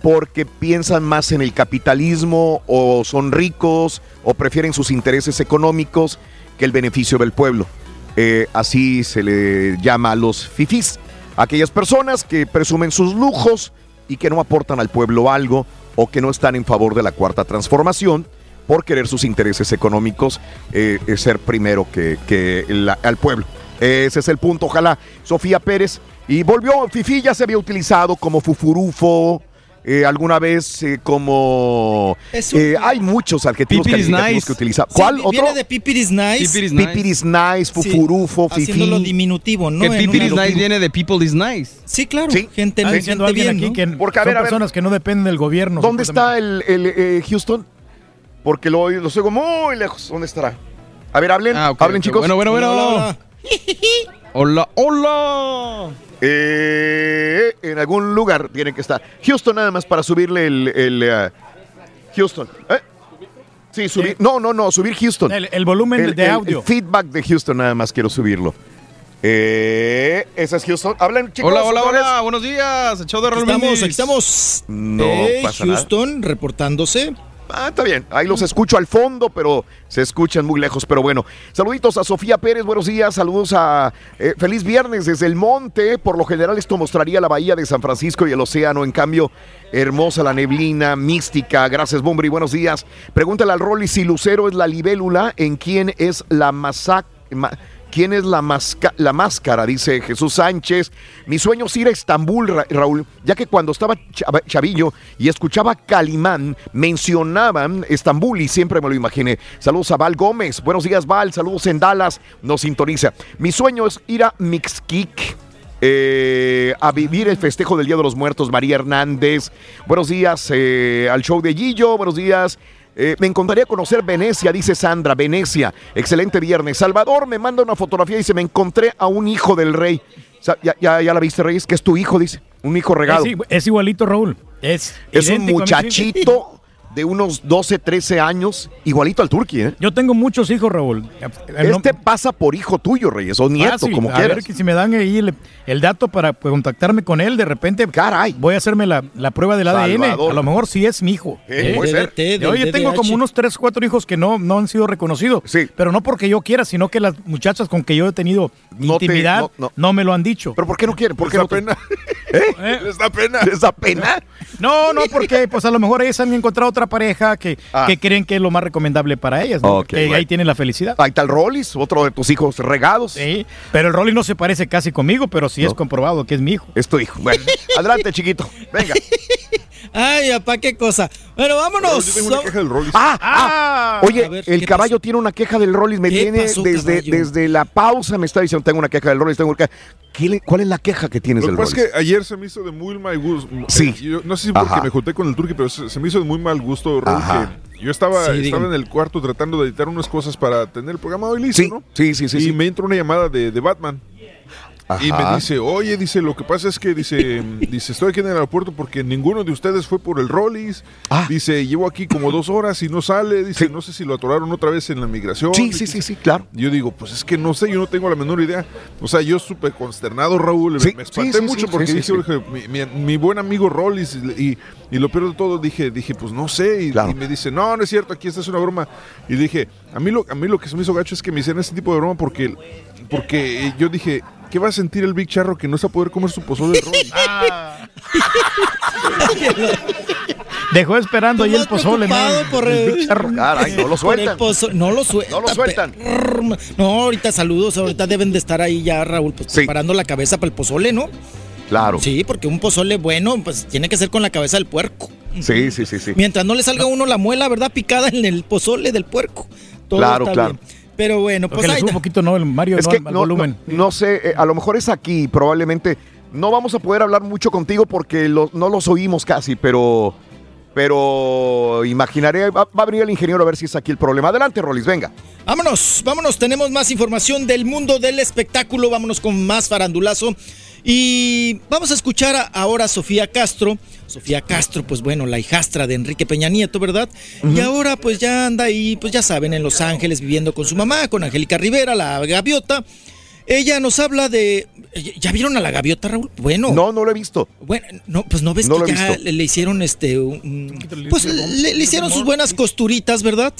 S18: porque piensan más en el capitalismo o son ricos o prefieren sus intereses económicos que el beneficio del pueblo. Eh, así se le llama a los fifís, aquellas personas que presumen sus lujos y que no aportan al pueblo algo o que no están en favor de la cuarta transformación por querer sus intereses económicos eh, eh, ser primero que, que al pueblo. Ese es el punto, ojalá. Sofía Pérez. Y volvió, Fifi ya se había utilizado como fufurufo, eh, alguna vez eh, como... eh, hay muchos adjetivos
S50: Pipiris
S18: calificativos
S50: nice.
S18: que utiliza.
S50: Sí,
S18: ¿Cuál otro?
S50: Viene de pipiris nice.
S18: Pipiris nice. Pipiris nice, fufurufo,
S50: Sí, Haciéndolo
S18: fifí.
S50: diminutivo, ¿no?
S2: Que pipiris nice viene de people is nice.
S50: Sí, claro.
S18: Sí.
S50: Gente, gente
S17: alguien
S50: bien,
S17: aquí
S50: ¿no?
S17: que
S18: Porque, a
S17: son
S18: ver, a ver.
S17: personas que no dependen del gobierno.
S18: ¿Dónde está el, el, eh, Houston? Porque lo, lo oigo muy lejos. ¿Dónde estará? A ver, hablen.
S2: Ah, ok,
S18: hablen,
S2: ok.
S18: chicos.
S2: Bueno, bueno, bueno.
S18: Hola, hola.
S2: Hola.
S18: Eh, en algún lugar tiene que estar. Houston nada más para subirle el... el, eh, Houston. ¿eh? Sí, subir. No, no, no, subir Houston.
S17: El- el volumen de audio.
S18: El feedback de Houston nada más quiero subirlo. Eh, esa es Houston. Hablan chicos.
S2: Hola, hola, hola. Buenos días. Show de Raúl
S50: Estamos, aquí estamos.
S18: No
S50: Eh,
S18: pasa nada.
S50: Houston reportándose.
S18: Ah, está bien. Ahí los escucho al fondo, pero se escuchan muy lejos. Pero bueno, saluditos a Sofía Pérez, buenos días. Saludos a eh, Feliz Viernes desde el monte. Por lo general, esto mostraría la bahía de San Francisco y el océano. En cambio, hermosa la neblina, mística. Gracias, Bombri. Buenos días. Pregúntale al Rolly si Lucero es la libélula, en quién es la masac. ma- ¿Quién es la, la máscara? Dice Jesús Sánchez. Mi sueño es ir a Estambul, Ra- Raúl, ya que cuando estaba chavillo y escuchaba Calimán, mencionaban Estambul y siempre me lo imaginé. Saludos a Val Gómez. Buenos días, Val. Saludos en Dallas. Nos sintoniza. Mi sueño es ir a Mixquic. eh, a vivir el festejo del Día de los Muertos, María Hernández. Buenos días eh, al show de Gillo. Buenos días. Eh, me encantaría conocer Venecia, dice Sandra. Venecia, excelente viernes. Salvador me manda una fotografía y dice: Me encontré a un hijo del rey. ¿Ya, ya, ya la viste, Reyes? Que es tu hijo, dice. Un hijo regado.
S17: Es, es igualito, Raúl. Es,
S18: Es un
S17: idéntico a mí, sí.
S18: muchachito de unos 12, 13 años, igualito al Turqui, ¿eh?
S17: Yo tengo muchos hijos, Raúl. El
S18: Este pasa por hijo tuyo, Reyes, o nieto,
S17: Fácil.
S18: como
S17: a
S18: quieras.
S17: ver que si me dan ahí el, el dato para contactarme con él, de repente voy a hacerme la, la prueba del ADN.
S18: Salvador.
S17: A lo mejor sí es mi hijo.
S18: Eh, puede ser.
S17: De-
S18: del
S17: Oye, tengo como unos 3, 4 hijos que no, no han sido reconocidos. Pero no porque yo quiera, sino que las muchachas con que yo he tenido
S18: No te-
S17: intimidad
S18: no,
S17: no,
S18: no.
S17: me lo han dicho.
S18: ¿Pero por qué no quieren? ¿Por qué no
S17: pena.
S18: ¿Eh?
S17: ¿Les
S18: da pena? ¿Les da pena?
S17: No, no, porque pues a lo mejor ellas han encontrado otra pareja que,
S18: Ah.
S17: que creen que es lo más recomendable para ellas. ¿no?
S18: Ok,
S17: que
S18: bueno.
S17: ahí tienen la felicidad.
S18: Ahí está el Rollis, otro de tus hijos regados.
S17: Sí, pero el Rolly no se parece casi conmigo, pero sí es comprobado que es mi hijo.
S18: Es tu hijo. Bueno, adelante, chiquito. Venga.
S50: Ay, papá, qué cosa. Bueno, vámonos.
S18: Yo tengo una queja del Ah, ah, Oye,
S50: A ver,
S18: el
S50: ¿qué
S18: caballo tiene una queja del Rollis. Me
S50: ¿Qué
S18: tiene
S50: pasó,
S18: desde,
S50: caballo?
S18: desde la pausa, me está diciendo, tengo una queja del Rollis, tengo una queja. ¿Qué le- ¿Cuál es la queja que tienes
S19: Lo que
S18: del
S19: pasa
S18: Rollis?
S19: es que ayer se me hizo de muy mal gusto.
S18: Sí.
S19: Eh, yo no sé si porque
S18: Ajá.
S19: me junté con el turqui, pero se, se me hizo de muy mal gusto, que yo estaba,
S18: Sí,
S19: estaba en el cuarto tratando de editar unas cosas para tener el programa hoy listo,
S18: Sí,
S19: ¿no?
S18: sí, sí, sí,
S19: Y
S18: sí.
S19: me entra una llamada de, de Batman. Y
S18: Ajá.
S19: me dice, oye, dice, lo que pasa es que, dice, dice, estoy aquí en el aeropuerto porque ninguno de ustedes fue por el Rollis.
S18: Ah.
S19: Dice, llevo aquí como dos horas y no sale. Dice, no sé si lo atoraron otra vez en la migración.
S18: Sí, sí, sí, sí, claro.
S19: Yo digo, pues es que no sé, yo no tengo la menor idea. O sea, yo supe consternado, Raúl.
S18: Sí,
S19: me espanté
S18: sí,
S19: mucho porque dije,
S18: sí.
S19: "Oye, mi, mi- mi buen amigo Rollis. Y, y lo peor de todo, dije, dije pues no sé. Y, y me dice, no, no es cierto, aquí esta es una broma. Y dije, a mí lo, a mí lo que se me hizo gacho es que me hicieran ese tipo de broma porque, porque yo dije, ¿qué va a sentir el Big Charro que no se va a poder comer su pozole de Rollis?
S17: Dejó esperando ahí el pozole, ¿no?
S50: por
S17: El
S50: el-
S17: Big Charro.
S18: Caray, no lo
S50: Por el
S18: sueltan.
S50: no lo sueltan.
S18: No lo sueltan.
S50: No, ahorita saludos. Ahorita deben de estar ahí ya, Raúl, pues preparando la cabeza para el pozole, ¿no?
S18: Claro.
S50: Sí, porque un pozole bueno, pues tiene que ser con la cabeza del puerco.
S18: Sí, sí, sí, sí.
S50: Mientras no le salga a uno la muela, ¿verdad? Picada en el pozole del puerco. Todo
S18: Claro,
S50: está
S18: claro.
S50: bien. Pero bueno, pues ahí
S17: un poquito, ¿no? El Mario,
S18: Es
S17: ¿no?
S18: que
S17: al
S18: no,
S17: volumen.
S18: no- no sé, eh, a lo mejor es aquí, probablemente no vamos a poder hablar mucho contigo porque lo- no los oímos casi, pero pero imaginaré, va, va a venir el ingeniero a ver si es aquí el problema. Adelante, Rolis, venga.
S50: Vámonos, vámonos, tenemos más información del mundo del espectáculo, vámonos con más farandulazo. Y vamos a escuchar ahora a Sofía Castro. Sofía Castro, pues bueno, la hijastra de Enrique Peña Nieto, ¿verdad? Y ahora pues ya anda ahí, pues ya saben, en Los Ángeles viviendo con su mamá, con Angélica Rivera, la gaviota. Ella nos habla de... ¿Ya vieron a la gaviota, Raúl? Bueno.
S18: No, no lo he visto.
S50: Bueno, no, pues no ves
S18: No
S50: que ya le, le hicieron este... un- pues le, le hicieron sus buenas costuritas, ¿verdad?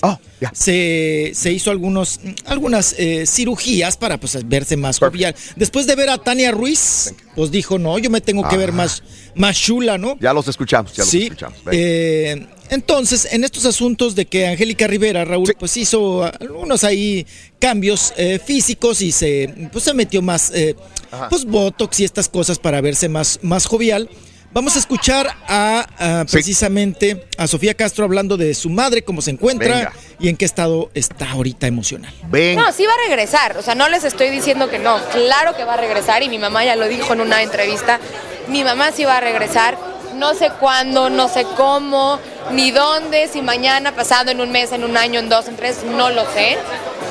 S50: Se, se hizo algunos, algunas eh, cirugías para pues verse más jovial. Después de ver a Tania Ruiz, pues dijo, no, yo me tengo que ver
S18: Ah.
S50: más, más chula, ¿no?
S18: Ya los escuchamos, ya los
S50: Sí,
S18: escuchamos.
S50: Eh, entonces, en estos asuntos de que Angélica Rivera, Raúl, pues hizo algunos ahí cambios eh, físicos y se, pues, se metió más, eh, pues, botox y estas cosas para verse más, más jovial. Vamos a escuchar a, a, precisamente a Sofía Castro hablando de su madre, cómo se encuentra
S68: Venga.
S50: y en qué estado está ahorita emocional.
S68: No, sí va a regresar. O sea, no les estoy diciendo que no. Claro que va a regresar y mi mamá ya lo dijo en una entrevista. Mi mamá sí va a regresar. No sé cuándo, no sé cómo, ni dónde, si mañana, pasado, en un mes, en un año, en dos, en tres, no lo sé.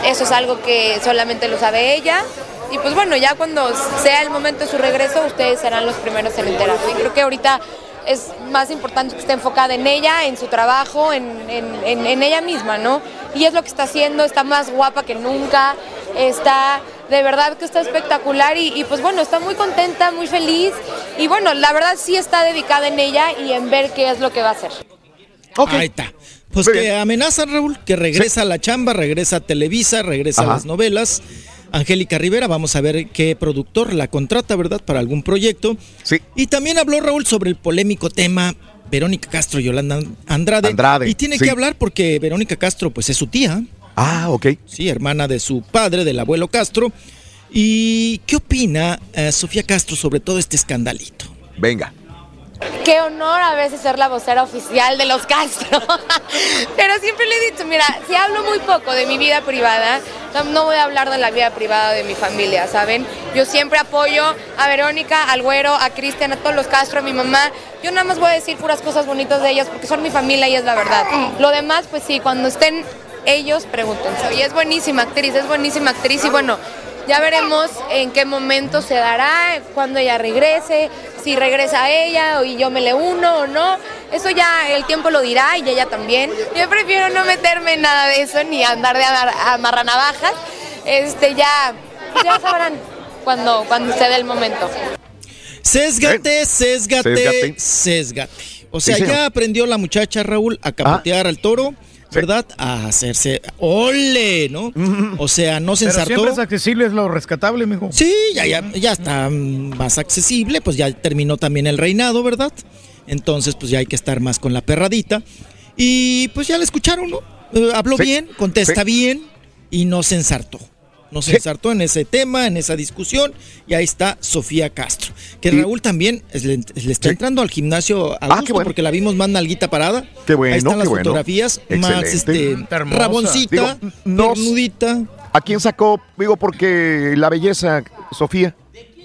S68: Eso es algo que solamente lo sabe ella. Y pues bueno, ya cuando sea el momento de su regreso, ustedes serán los primeros en enterarse. Y creo que ahorita es más importante que esté enfocada en ella, en su trabajo, en, en- ella misma, ¿no? Y es lo que está haciendo, está más guapa que nunca, está de verdad que está espectacular y, y, pues bueno, está muy contenta, muy feliz y bueno, la verdad sí está dedicada en ella y en ver qué es lo que va a hacer.
S50: Ahí está. Pues que amenaza, Raúl, que regresa a la chamba, regresa a Televisa, regresa
S18: Ajá.
S50: a las novelas. Angélica Rivera, vamos a ver qué productor la contrata, ¿verdad? Para algún proyecto.
S18: Sí.
S50: Y también habló Raúl sobre el polémico tema Verónica Castro y Yolanda Andrade.
S18: Andrade,
S50: Y tiene
S18: sí.
S50: que hablar porque Verónica Castro, pues es su tía.
S18: Ah, ok.
S50: Sí, hermana de su padre, del abuelo Castro. ¿Y qué opina eh, Sofía Castro sobre todo este escandalito?
S18: Venga.
S68: Qué honor a veces ser la vocera oficial de los Castro. Pero siempre le he dicho, mira, si hablo muy poco de mi vida privada, no- no voy a hablar de la vida privada de mi familia, ¿saben? Yo siempre apoyo a Verónica, al güero, a Cristian, a todos los Castro, a mi mamá. Yo nada más voy a decir puras cosas bonitas de ellas porque son mi familia y es la verdad. Lo demás, pues sí, cuando estén ellos, pregúntense. Y es buenísima actriz, es buenísima actriz y bueno, ya veremos en qué momento se dará, cuando ella regrese, si regresa ella o y yo me le uno o no. Eso ya el tiempo lo dirá y ella también. Yo prefiero no meterme en nada de eso ni andar de amar- amarranavajas. Este ya, ya sabrán cuando, cuando se dé el momento.
S50: Sesgate, sesgate,
S18: Sésgate.
S50: sesgate. O sea,
S18: Sí,
S50: ya aprendió la muchacha Raúl a capotear al toro, ¿verdad? A hacerse ole, ¿no? O sea, no se
S17: Pero
S50: ensartó.
S17: siempre es accesible, es lo rescatable, mijo.
S50: Sí, ya, ya, ya está más accesible, pues ya terminó también el reinado, ¿verdad? Entonces, pues ya hay que estar más con la perradita. Y pues ya la escucharon, ¿no? Eh, habló
S18: Sí,
S50: bien, contesta
S18: sí.
S50: bien y no se ensartó. No se ensartó en ese tema, en esa discusión. Y ahí está Sofía Castro. Que Raúl también es- le, le está entrando al gimnasio a gusto
S18: qué bueno.
S50: porque la vimos más nalguita parada.
S18: Qué bueno,
S50: Ahí están
S18: qué
S50: las
S18: bueno.
S50: fotografías más este, raboncita,
S18: Digo, no-
S50: ternudita.
S18: ¿A quién sacó? Digo, porque la belleza, Sofía.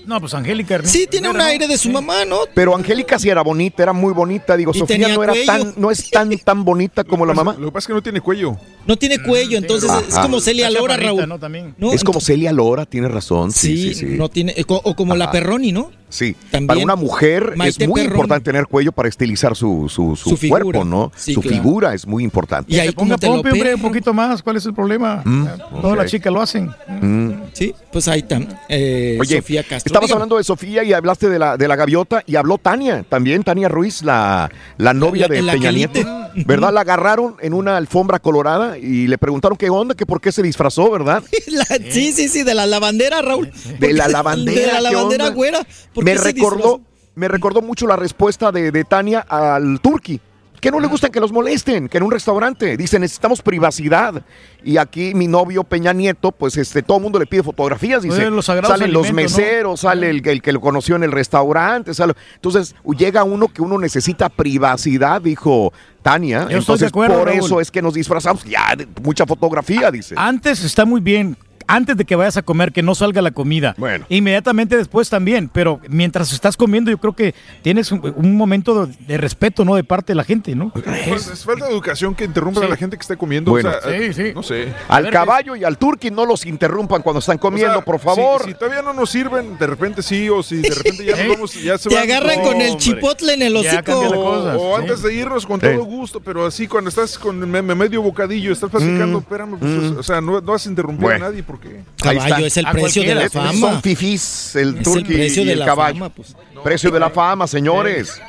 S17: No, pues Angélica.
S50: Sí, tiene un aire de su mamá, ¿no?
S18: Pero Angélica sí era bonita, era muy bonita. Digo,
S50: Y
S18: Sofía no era
S50: cuello.
S18: tan, no es tan, tan bonita como la mamá.
S19: Lo que pasa es que no tiene cuello.
S50: No tiene cuello, entonces es como Celia Lora, Raúl.
S17: ¿no? También.
S50: ¿no?
S18: es como Celia Lora, tiene razón. Sí,
S50: Sí,
S18: sí, sí.
S50: no tiene, o como la. Perroni, ¿no?
S18: Sí,
S50: También
S18: para una mujer
S50: Maite
S18: es muy importante tener cuello para estilizar su, su, su
S50: Su figura.
S18: cuerpo, ¿no?
S50: Sí,
S18: su
S50: claro.
S18: figura es muy importante.
S50: Y ahí
S17: Que ponga
S50: como te lo
S17: pompe, hombre, un poquito más. ¿Cuál es el problema?
S18: Mm,
S17: Todas las chicas lo hacen.
S18: Mm.
S50: Sí, pues ahí está. eh,
S18: Oye,
S50: Sofía Castro.
S18: estabas
S50: Dígame.
S18: hablando de Sofía y hablaste de la, de la gaviota y habló Tania, también Tania Ruiz, la, la novia
S50: La-
S18: de
S50: la
S18: Peña. Nieto. ¿Verdad? La agarraron en una alfombra colorada y le preguntaron qué onda, que por qué se disfrazó, ¿verdad?
S50: La- sí, sí, sí, de la lavandera, Raúl.
S18: De la lavandera.
S50: De la
S18: ¿qué
S50: lavandera
S18: onda?
S50: güera. ¿Por
S18: Me recordó, me recordó mucho la respuesta de, de Tania al Turqui. Que no le gustan que los molesten, que en un restaurante dicen necesitamos privacidad. Y aquí mi novio Peña Nieto, pues este, todo el mundo le pide fotografías. Dice,
S17: Pues, los
S18: salen los meseros, sale el, el que lo conoció en el restaurante. sale- Entonces llega uno que uno necesita privacidad, dijo Tania.
S17: Yo
S18: Entonces
S17: acuerdo,
S18: por
S17: Raúl.
S18: eso es que nos disfrazamos. Ya, mucha fotografía, dice.
S17: Antes está muy bien. Antes de que vayas a comer, que no salga la comida.
S18: Bueno.
S17: Inmediatamente después también. Pero mientras estás comiendo, yo creo que tienes un, un momento de, de respeto, ¿no? De parte de la gente, ¿no?
S19: Pues es falta de educación que interrumpa a la gente que esté comiendo.
S18: Bueno.
S19: o sea,
S17: Sí, sí.
S19: No sé.
S18: Al caballo y al turqui no los interrumpan cuando están comiendo,
S19: O sea,
S18: por favor.
S19: Si, si todavía no nos sirven, de repente sí, o si de repente ya nos vamos, ya se
S50: Te
S19: van.
S50: agarran
S19: No,
S50: con el
S19: hombre.
S50: chipotle en el hocico.
S17: cambia la cosa.
S19: O
S17: sí.
S19: antes de irnos con
S18: Sí.
S19: todo gusto, pero así cuando estás con me- me- medio bocadillo, estás platicando,
S18: Mm.
S19: espérame, pues,
S18: Mm.
S19: o sea, no, no vas a interrumpir
S18: Bueno.
S19: a nadie porque...
S50: Caballo, es el precio de la fama.
S18: Son fifís, el
S50: Es el
S18: turqui
S50: precio
S18: y
S50: de
S18: el
S50: la
S18: caballo.
S50: fama, pues.
S18: Precio de la fama, señores.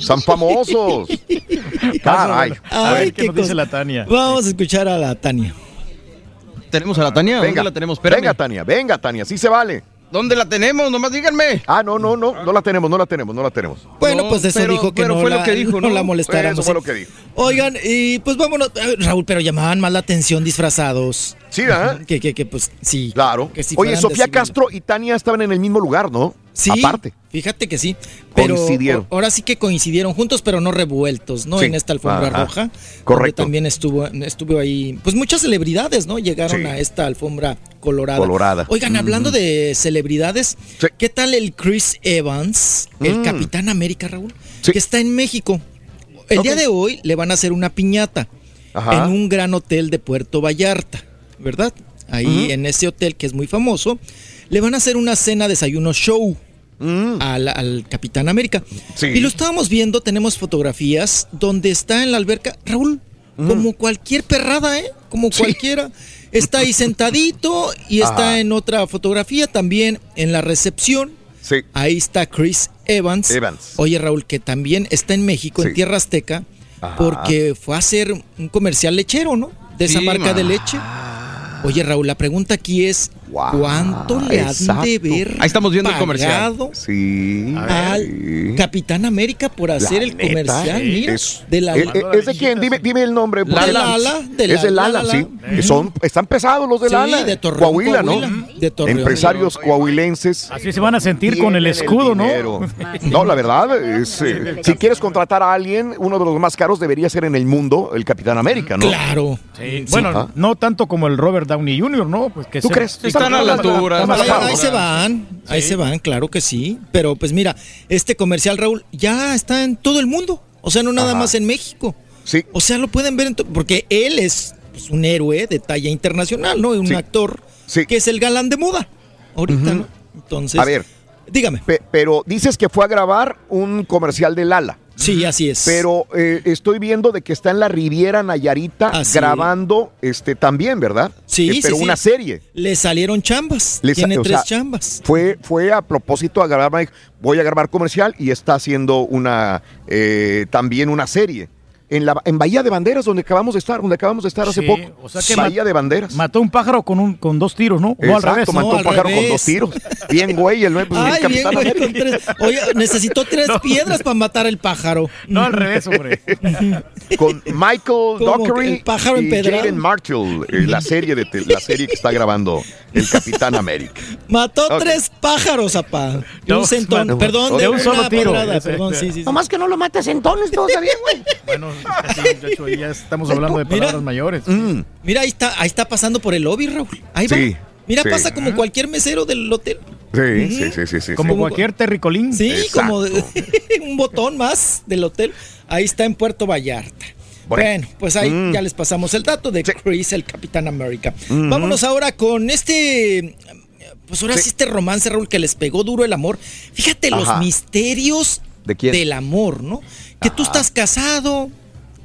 S18: Son famosos. Caray.
S17: A ver qué nos dice la Tania.
S50: Vamos a escuchar a la Tania.
S2: ¿Tenemos a la Tania?
S18: Venga,
S2: ¿Dónde la tenemos?
S18: Venga, Tania, venga, Tania, sí se vale.
S2: ¿Dónde la tenemos? Nomás díganme.
S18: Ah, no, no, no, no la tenemos, no la tenemos, no la tenemos.
S50: Bueno,
S2: No,
S50: pues eso
S2: pero-
S50: dijo que
S2: pero
S50: no,
S2: fue lo
S50: la,
S2: que dijo,
S50: no
S2: ¿no?
S50: la molestáramos.
S18: Eso fue lo que dijo.
S50: Oigan, y pues vámonos. Eh, Raúl, pero llamaban más la atención disfrazados.
S18: Sí, ¿verdad?
S50: Que, que, que pues sí.
S18: Claro.
S50: Que si
S18: Oye, Sofía. Castro y Tania estaban en el mismo lugar, ¿no?
S50: Sí,
S18: Aparte.
S50: fíjate que sí. Pero
S18: Coincidieron.
S50: ahora sí que coincidieron juntos, pero no revueltos, ¿no?
S18: Sí.
S50: En esta alfombra
S18: Ajá.
S50: roja.
S18: Correcto.
S50: También estuvo, estuvo ahí, pues muchas celebridades, ¿no? Llegaron
S18: Sí.
S50: a esta alfombra colorada.
S18: Colorada.
S50: Oigan, hablando de celebridades,
S18: Sí.
S50: ¿qué tal el Chris Evans, el
S18: Mm.
S50: Capitán América, Raúl?
S18: Sí.
S50: Que está en México. El día de hoy le van a hacer una piñata
S18: Ajá.
S50: en un gran hotel de Puerto Vallarta, ¿verdad? Ahí en ese hotel que es muy famoso, le van a hacer una cena desayuno show. Al, al Capitán América. Y lo estábamos viendo, tenemos fotografías donde está en la alberca, Raúl, como cualquier perrada, ¿eh? Como cualquiera. Está ahí sentadito y está
S18: Ajá.
S50: en otra fotografía también en la recepción. Ahí está Chris Evans.
S18: Evans.
S50: Oye, Raúl, que también está en México, en Tierra Azteca,
S18: Ajá.
S50: porque fue a hacer un comercial lechero, ¿no? De esa
S2: Sí,
S50: marca de leche. Oye, Raúl, la pregunta aquí es, ¿cuánto le han de ver
S2: Ahí estamos viendo el comercial.
S18: Sí.
S50: al Capitán América por hacer el
S18: neta,
S50: comercial?
S18: ¿eh?
S50: Mira,
S18: Es-
S50: de la
S18: ¿Es, es de quién? Dime, dime el nombre.
S50: Lala, de la-
S18: es de Lala,
S50: Lala.
S18: sí. Son, están pesados los de
S50: Sí,
S18: Lala.
S50: de Torreón,
S18: Coahuila, ¿no?
S50: Coahuila. De Torreón.
S18: Empresarios coahuilenses.
S17: Así se van a sentir con el escudo, ¿no?
S18: No, la verdad, es, eh, si quieres contratar a alguien, uno de los más caros debería ser en el mundo el Capitán América, ¿no?
S50: Claro.
S17: Sí, Bueno,
S18: Ah.
S17: no tanto como el Robert Downey Jr., ¿no? Pues que
S18: ¿Tú crees?
S2: Están a la altura.
S50: Ahí, se van, ahí se van, claro que sí. Pero pues mira, este comercial, Raúl, ya está en todo el mundo. O sea, no nada
S18: Ajá.
S50: más en México.
S18: Sí.
S50: O sea, lo pueden ver en porque él es pues, un héroe de talla internacional, ¿no? Un
S18: Sí.
S50: actor
S18: Sí.
S50: que es el galán de moda. Ahorita, ¿no? Entonces,
S18: A ver.
S50: dígame.
S18: Pe- pero dices que fue a grabar un comercial de Lala.
S50: Sí, así es.
S18: Pero eh, estoy viendo de que está en la Riviera Nayarita
S50: Así.
S18: grabando este también, ¿verdad?
S50: Sí,
S18: Eh, pero
S50: sí.
S18: una serie.
S50: Le salieron chambas.
S18: Le
S50: Tiene tres
S18: sea,
S50: chambas.
S18: Fue, fue a propósito a grabar, voy a grabar comercial y está haciendo una eh, también una serie. En, la, en Bahía de Banderas, donde acabamos de estar, donde acabamos de estar hace poco.
S17: o sea que
S18: Bahía de Banderas.
S17: Mató un pájaro con, un, con dos tiros, ¿no? No al
S18: Exacto,
S17: revés.
S18: mató
S50: No,
S18: un pájaro con dos tiros. Bien, güey, el, el
S50: Ay, bien,
S18: Capitán
S50: güey,
S18: América.
S50: con tres. Oye, necesitó tres piedras para matar el pájaro.
S17: No al revés, hombre.
S18: con Michael Dockery
S50: el pájaro
S18: y. Jaden Marshall, eh, la serie de la serie que está grabando el Capitán América.
S50: Mató tres pájaros, apá. De un centón. Perdón,
S18: De
S50: de,
S18: un
S50: una
S17: solo tiro.
S50: Perdón, sí, sí. sí.
S65: Nomás que no lo mates en tones, todo está bien, güey.
S17: Bueno, muchacho, ahí ya estamos hablando de
S50: Mira.
S17: palabras mayores.
S18: Mm,
S50: Mira, ahí está, ahí está pasando por el lobby, Raúl. Ahí
S18: Sí,
S50: va. Mira,
S18: sí.
S50: pasa como cualquier mesero del hotel.
S18: sí, sí, sí, sí, sí.
S17: Como
S18: sí.
S17: cualquier terricolín.
S50: Sí,
S18: Exacto.
S50: como de- un botón más del hotel. Ahí está en Puerto Vallarta.
S18: Bueno.
S50: Bueno, pues ahí
S18: Mm.
S50: ya les pasamos el dato de Chris, el Capitán América.
S18: Ujú.
S50: Vámonos ahora con este. Pues ahora sí.
S18: Sí.
S50: este romance, Raúl, que les pegó duro el amor. Fíjate los misterios
S18: ¿De quién?
S50: del amor, ¿no? Que tú estás casado,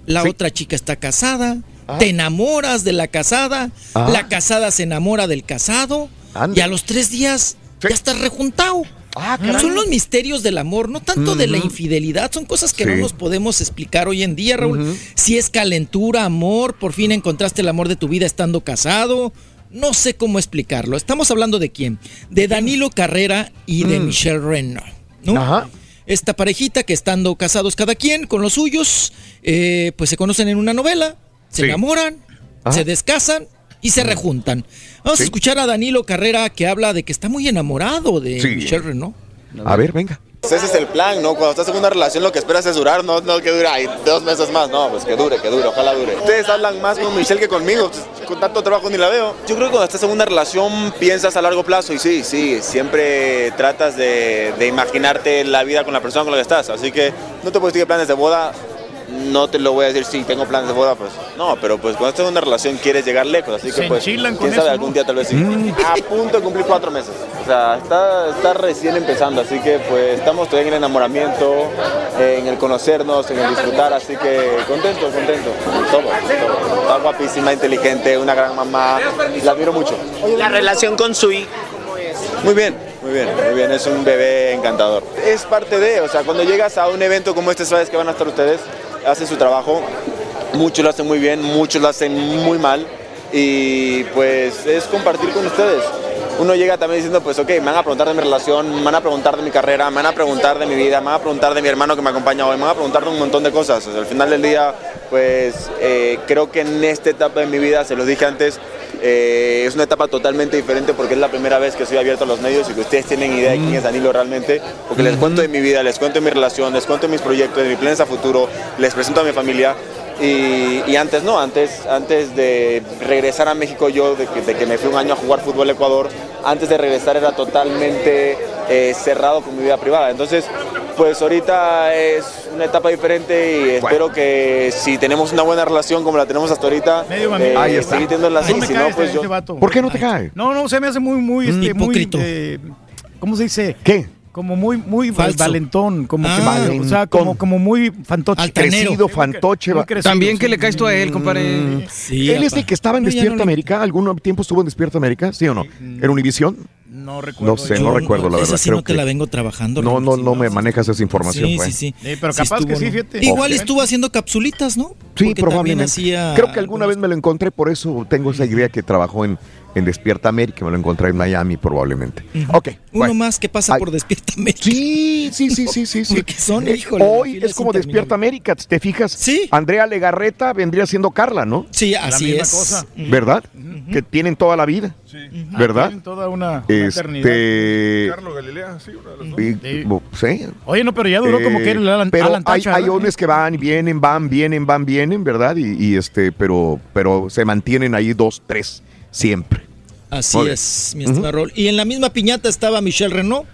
S50: la
S18: Sí.
S50: otra chica está casada,
S18: Ah.
S50: te enamoras de la casada,
S18: Ah.
S50: la casada se enamora del casado,
S18: Ande.
S50: y a los tres días
S18: Sí.
S50: ya estás rejuntado.
S18: Ah.
S50: Son los misterios del amor, no tanto de la infidelidad, son cosas que
S18: Sí.
S50: no nos podemos explicar hoy en día, Raúl. Si es calentura, amor, por fin encontraste el amor de tu vida estando casado. No sé cómo explicarlo. Estamos hablando de quién? De Danilo Carrera y de
S18: Mm.
S50: Michelle Reno. ¿no?
S18: Ajá.
S50: Esta parejita que estando casados cada quien con los suyos, eh, pues se conocen en una novela, se
S18: Sí.
S50: enamoran,
S18: Ajá.
S50: se descasan y se rejuntan. Vamos a escuchar a Danilo Carrera que habla de que está muy enamorado de
S18: Sí.
S50: Michelle Reno.
S18: A ver, venga.
S69: Ese es el plan, ¿no? Cuando estás en una relación lo que esperas es durar, no, no que dure ahí dos meses más, no, pues que dure, que dure, ojalá dure. Ustedes hablan más con Michelle que conmigo, pues, con tanto trabajo ni la veo. Yo creo que cuando estás en una relación piensas a largo plazo y sí, sí, siempre tratas de, imaginarte la vida con la persona con la que estás, así que no te puedes decir planes de boda, no te lo voy a decir si tengo planes de boda, pues no, pero pues cuando estás en una relación quieres llegar lejos, así
S17: Se
S69: que pues quién sabe,
S17: eso,
S69: algún
S17: ¿no?
S69: día tal vez sí. A punto de cumplir cuatro meses, o sea, está, está recién empezando, así que pues estamos todavía en el enamoramiento, en el conocernos, en el disfrutar, así que contento, contento, todo, todo. Está guapísima, inteligente, una gran mamá, la admiro mucho.
S70: La relación con su hijo.
S69: Muy bien, muy bien, muy bien, es un bebé encantador. Es parte de, o sea, cuando llegas a un evento como este, sabes que van a estar ustedes, hacen su trabajo, muchos lo hacen muy bien, muchos lo hacen muy mal y pues es compartir con ustedes. Uno llega también diciendo, pues ok, me van a preguntar de mi relación, me van a preguntar de mi carrera, me van a preguntar de mi vida, me van a preguntar de mi hermano que me acompaña hoy, me van a preguntar de un montón de cosas. Al final del día, pues eh, creo que en esta etapa de mi vida, se los dije antes, eh, es una etapa totalmente diferente porque es la primera vez que soy abierto a los medios y que ustedes tienen idea de quién es Danilo realmente, porque les cuento de mi vida, les cuento de mi relación, les cuento de mis proyectos, de mis planes a futuro, les presento a mi familia. Y, y antes no, antes, antes de regresar a México yo, de que, de que me fui un año a jugar fútbol a Ecuador, antes de regresar era totalmente eh, cerrado con mi vida privada. Entonces, pues ahorita es una etapa diferente y espero que si tenemos una buena relación como la tenemos hasta ahorita, eh,
S18: Ahí está.
S69: seguir teniendo así,
S17: No me
S69: si
S17: cae
S69: no,
S17: este-
S69: pues yo...
S17: este.
S18: ¿Por qué no te cae?
S17: No, no, se me hace muy, muy, este, muy, eh, ¿cómo se dice?
S18: ¿Qué?
S17: Como muy, muy
S18: Falso.
S17: valentón, como
S18: Ah.
S17: que, o sea, como, como muy fantoche.
S18: Crecido, fantoche.
S2: También que le caes tú a él, compadre.
S18: Él es el que estaba en Despierta América. ¿Algún tiempo estuvo en Despierta América? ¿Sí o no? ¿En Univisión?
S17: No recuerdo.
S18: No sé,
S50: Yo
S18: no recuerdo la
S50: esa
S18: verdad.
S50: sí
S18: creo
S50: no te
S18: que-
S50: la vengo trabajando.
S18: No, no,
S50: sí,
S18: no me manejas esa información.
S50: Sí,
S18: pues.
S50: sí, sí.
S17: Sí, pero capaz que sí,
S50: ¿no?
S17: fíjate.
S50: Igual estuvo haciendo capsulitas, ¿no?
S18: Sí,
S50: Porque
S18: probablemente.
S50: hacía
S18: Creo que alguna vez me lo encontré, por eso tengo esa idea que trabajó en, en Despierta América. Me lo encontré en Miami, probablemente. Ok.
S50: Uno
S18: bueno.
S50: más que pasa
S18: Ay.
S50: por Despierta América.
S18: Sí, sí, sí, sí, sí. sí.
S50: Porque son,
S18: Eh,
S50: híjole, la
S18: Hoy es como. Despierta América, ¿te fijas? Sí. Andrea Legarreta vendría siendo Carla, ¿no?
S50: Sí, así
S17: misma
S50: es.
S17: cosa.
S18: ¿Verdad? Que tienen toda la vida. ¿Verdad?
S17: Tienen toda una, una eternidad.
S18: Este.
S19: Carlos Galilea, sí, una de las dos.
S18: y- bo- sí.
S17: Oye, no, pero ya duró como
S18: Eh,
S17: que el Alan,
S18: pero
S17: Alan
S18: hay,
S17: Thatcher,
S18: hay
S17: ¿verdad?
S18: hombres que van, vienen, van, vienen, van, vienen, ¿verdad? Y, y, este, pero, pero se mantienen ahí dos, tres, siempre.
S50: Así es, mi estimado Raúl. Y en la misma piñata estaba Michelle Renault.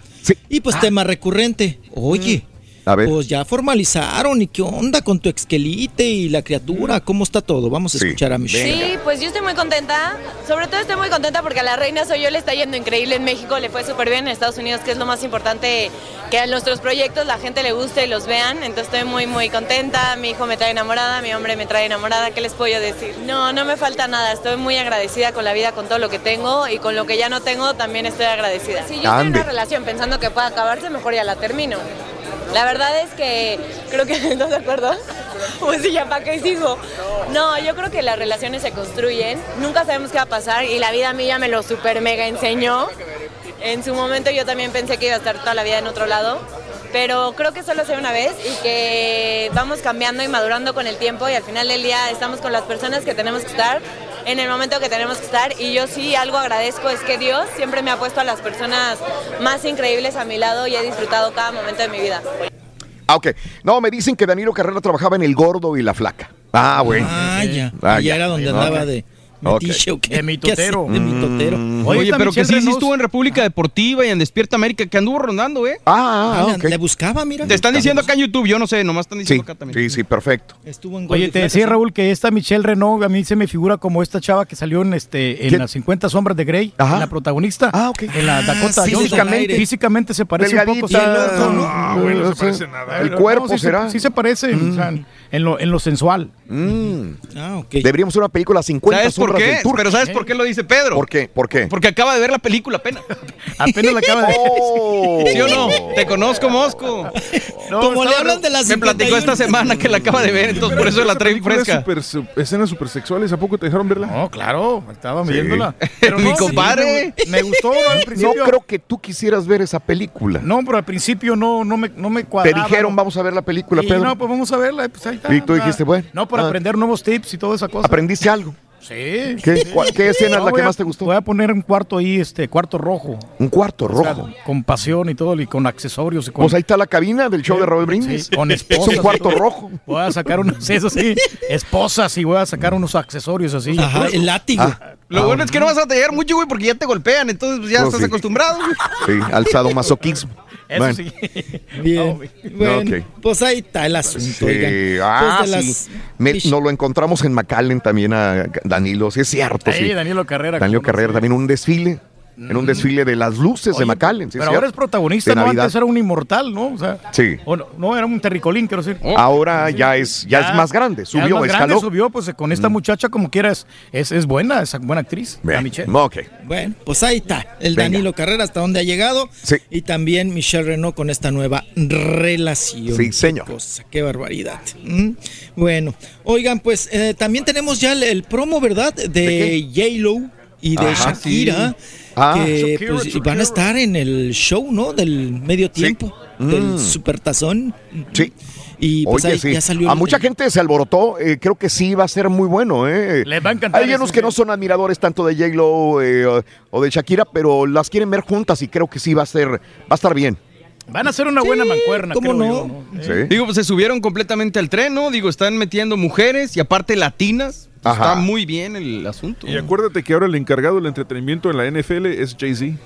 S50: Y pues tema recurrente. Oye,
S18: A ver.
S50: pues ya formalizaron. ¿Y qué onda con tu exquelite y la criatura? ¿Cómo está todo? Vamos a escuchar a Michelle.
S71: Sí, pues yo estoy muy contenta. Sobre todo estoy muy contenta porque a la reina soy yo le está yendo increíble en México, le fue súper bien en Estados Unidos, que es lo más importante que a nuestros proyectos la gente le guste y los vean. Entonces estoy muy, muy contenta. Mi hijo me trae enamorada, mi hombre me trae enamorada. ¿Qué les puedo yo decir? No, no me falta nada. Estoy muy agradecida con la vida, con todo lo que tengo y con lo que ya no tengo tambiy estoy agradecida. Si yo estoy en
S18: Ande.
S71: una relación pensando que pueda acabarse, mejor ya la termino. La verdad es que creo que ¿estás de acuerdo? Pues sí, ya para qué sigo. No, yo creo que las relaciones se construyen, nunca sabemos qué va a pasar y la vida a mí ya me lo super mega enseñó. En su momento yo también pensé que iba a estar toda la vida en otro lado, pero creo que solo sea una vez y que vamos cambiando y madurando con el tiempo y al final del día estamos con las personas que tenemos que estar en el momento que tenemos que estar y yo sí algo agradezco es que Dios siempre me ha puesto a las personas más increíbles a mi lado y he disfrutado cada momento de mi vida.
S18: Ah, ok. No, me dicen que Danilo Carrera trabajaba en El Gordo y La Flaca. Ah, bueno.
S50: Ah, ya.
S18: Ah, ya.
S50: era donde andaba de. Metiche o qué.
S17: De mi
S50: ¿Qué hace?
S17: totero.
S50: De mi totero.
S2: Oye,
S17: está
S2: pero que sí, sí estuvo en República Deportiva y en Despierta América, que anduvo rondando, ¿eh?
S18: Ah,
S50: Ah,
S18: ok.
S50: le, le buscaba, mira.
S2: Te están diciendo acá en YouTube, yo no sé, nomás están
S18: Sí,
S2: diciendo acá también.
S18: sí, sí, perfecto.
S50: Estuvo en
S17: Oye, te decía. Raúl que esta Michelle Renault a mí se me figura como esta chava que salió en este en las 50 sombras de Grey,
S18: Ajá.
S17: la protagonista.
S18: Ah, ok.
S17: En la Dakota
S50: sí,
S17: Johnson.
S50: físicamente.
S17: Físicamente se parece un poco. o sea,
S18: Delgadita.
S17: no, no,
S19: Ah, bueno, no se parece nada.
S18: El cuerpo será.
S17: Sí, se parece, sea, en, lo, en lo sensual.
S18: Mm.
S50: Ah, ok.
S18: Deberíamos hacer una película 50
S2: ¿Sabes por qué?
S18: del.
S2: Pero ¿sabes por qué lo dice Pedro?
S18: ¿Por qué? ¿Por qué?
S2: Porque acaba de ver la película apenas.
S17: Apenas la acaba de
S18: Oh.
S2: ¿Sí o no? Te conozco, Mosco.
S17: No,
S50: Como le hablan de las
S2: Me platicó
S50: 51.
S2: esta semana que la acaba de ver, entonces por eso la trae
S19: película es
S2: fresca.
S19: super- su- escenas super sexuales, ¿a poco te dejaron verla?
S17: No, claro, estaba
S18: Sí.
S17: viéndola.
S2: Mi
S17: no,
S2: compadre.
S17: Me, me gustó ¿no? al
S18: No
S17: principio.
S18: creo que tú quisieras ver esa película.
S17: No, pero al principio no, no, me, no me
S18: Te
S17: cuadraba.
S18: dijeron,
S17: ¿no?
S18: vamos a ver la película,
S17: Y
S18: Pedro.
S17: no, pues vamos a verla. Pues ahí está.
S18: Y tú dijiste, bueno.
S17: No, para
S18: Ah.
S17: aprender nuevos tips y toda esa cosa.
S18: ¿Aprendiste algo?
S17: Sí.
S18: ¿Qué, qué escena es
S17: No,
S18: la que
S17: a-
S18: más te gustó?
S17: Voy a poner un cuarto ahí, este, cuarto rojo.
S18: Un cuarto
S17: O sea,
S18: rojo.
S17: con pasión y todo, y con accesorios. Y con,
S18: Pues ahí está la cabina del show de Robert Brindis.
S17: Sí, con
S18: Es
S17: esposas.
S18: un
S17: y
S18: cuarto rojo.
S17: Voy a sacar unos, eso sí, esposas y voy a sacar unos accesorios así.
S50: Ajá, el látigo.
S18: Ah,
S2: Lo bueno es que no vas a tallar mucho, güey, porque ya te golpean, entonces pues, ya estás
S18: sí.
S2: acostumbrado. güey.
S18: Sí, al sadomasoquismo.
S17: Eso
S18: Bueno.
S17: sí.
S50: Bien. Bueno,
S18: Ok.
S50: pues ahí está el asunto.
S18: Sí,
S50: oigan.
S18: ah,
S50: Pues
S18: sí.
S50: las-
S18: Me- nos lo encontramos en McAllen también a Danilo, sí es cierto.
S17: Ahí,
S18: sí.
S17: Danilo Carrera.
S18: Danilo Carrera también un desfile, en un desfile de las luces de McAllen. sí
S17: pero ahora
S18: cierto.
S17: es protagonista,
S18: De
S17: ¿no? Antes era un inmortal, ¿no? O sea,
S18: Sí.
S17: o no, no, era un terricolín, quiero decir.
S18: Ahora ya es ya, es más grande,
S17: Ya
S18: subió,
S17: es más grande,
S18: escaló.
S17: subió, pues con esta muchacha como quiera es, es, buena, es buena actriz, la
S18: Bien,
S17: Michelle.
S18: Ok.
S50: Bueno, pues ahí está. El
S18: Venga.
S50: Danilo Carrera hasta donde ha llegado.
S18: Sí.
S50: Y también Michelle Renault con esta nueva relación.
S18: Sí, señor.
S50: Qué cosa, qué barbaridad. Mm. Bueno, oigan, pues eh, también tenemos ya el, el promo, ¿verdad? De, J-Lo y de
S18: Ajá,
S50: Shakira.
S18: Ah.
S50: que
S17: Shakira,
S50: pues,
S17: Shakira.
S50: van a estar en el show, ¿no? Del medio tiempo. Del
S18: Mm.
S50: Supertazón.
S18: Sí.
S50: Y pues
S18: Oye,
S50: ahí
S18: sí.
S50: ya salió.
S18: A
S50: el-
S18: mucha gente se alborotó. eh, creo que sí va a ser muy bueno. Eh.
S17: Les va a encantar
S18: Hay unos que no son admiradores tanto de J-Lo eh, o- o de Shakira, pero las quieren ver juntas y creo que sí va a ser, va a estar bien.
S17: Van a ser una buena mancuerna,
S50: ¿cómo
S17: creo
S50: no?
S17: yo, ¿no?
S18: Sí.
S2: Digo, pues se subieron completamente al tren, ¿no? Digo, están metiendo mujeres y aparte latinas.
S18: Ajá.
S2: Está muy bien el asunto.
S19: Y acuérdate que ahora el encargado del entretenimiento en la NFL es Jay-Z.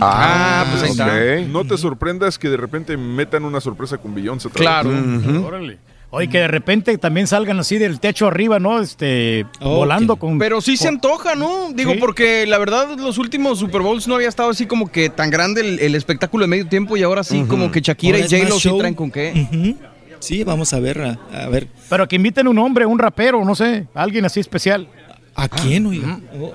S18: Ah,
S19: pues
S18: ahí está.
S19: No te sorprendas que de repente metan una sorpresa con Beyoncé.
S17: Claro.
S19: vez.
S17: Órale. Oye, que de repente también salgan así del techo arriba, ¿no? Este, volando con...
S2: Pero sí se antoja, ¿no? Digo,
S17: Sí.
S2: porque la verdad los últimos Super Bowls no había estado así como que tan grande el, el espectáculo de medio tiempo y ahora sí como que Shakira
S50: Ahora
S2: y J-Lo sí traen con qué.
S50: Sí, vamos a ver, a, a ver.
S17: Pero que inviten un hombre, un rapero, no sé, alguien así especial.
S50: ¿A quién, oiga? Oh.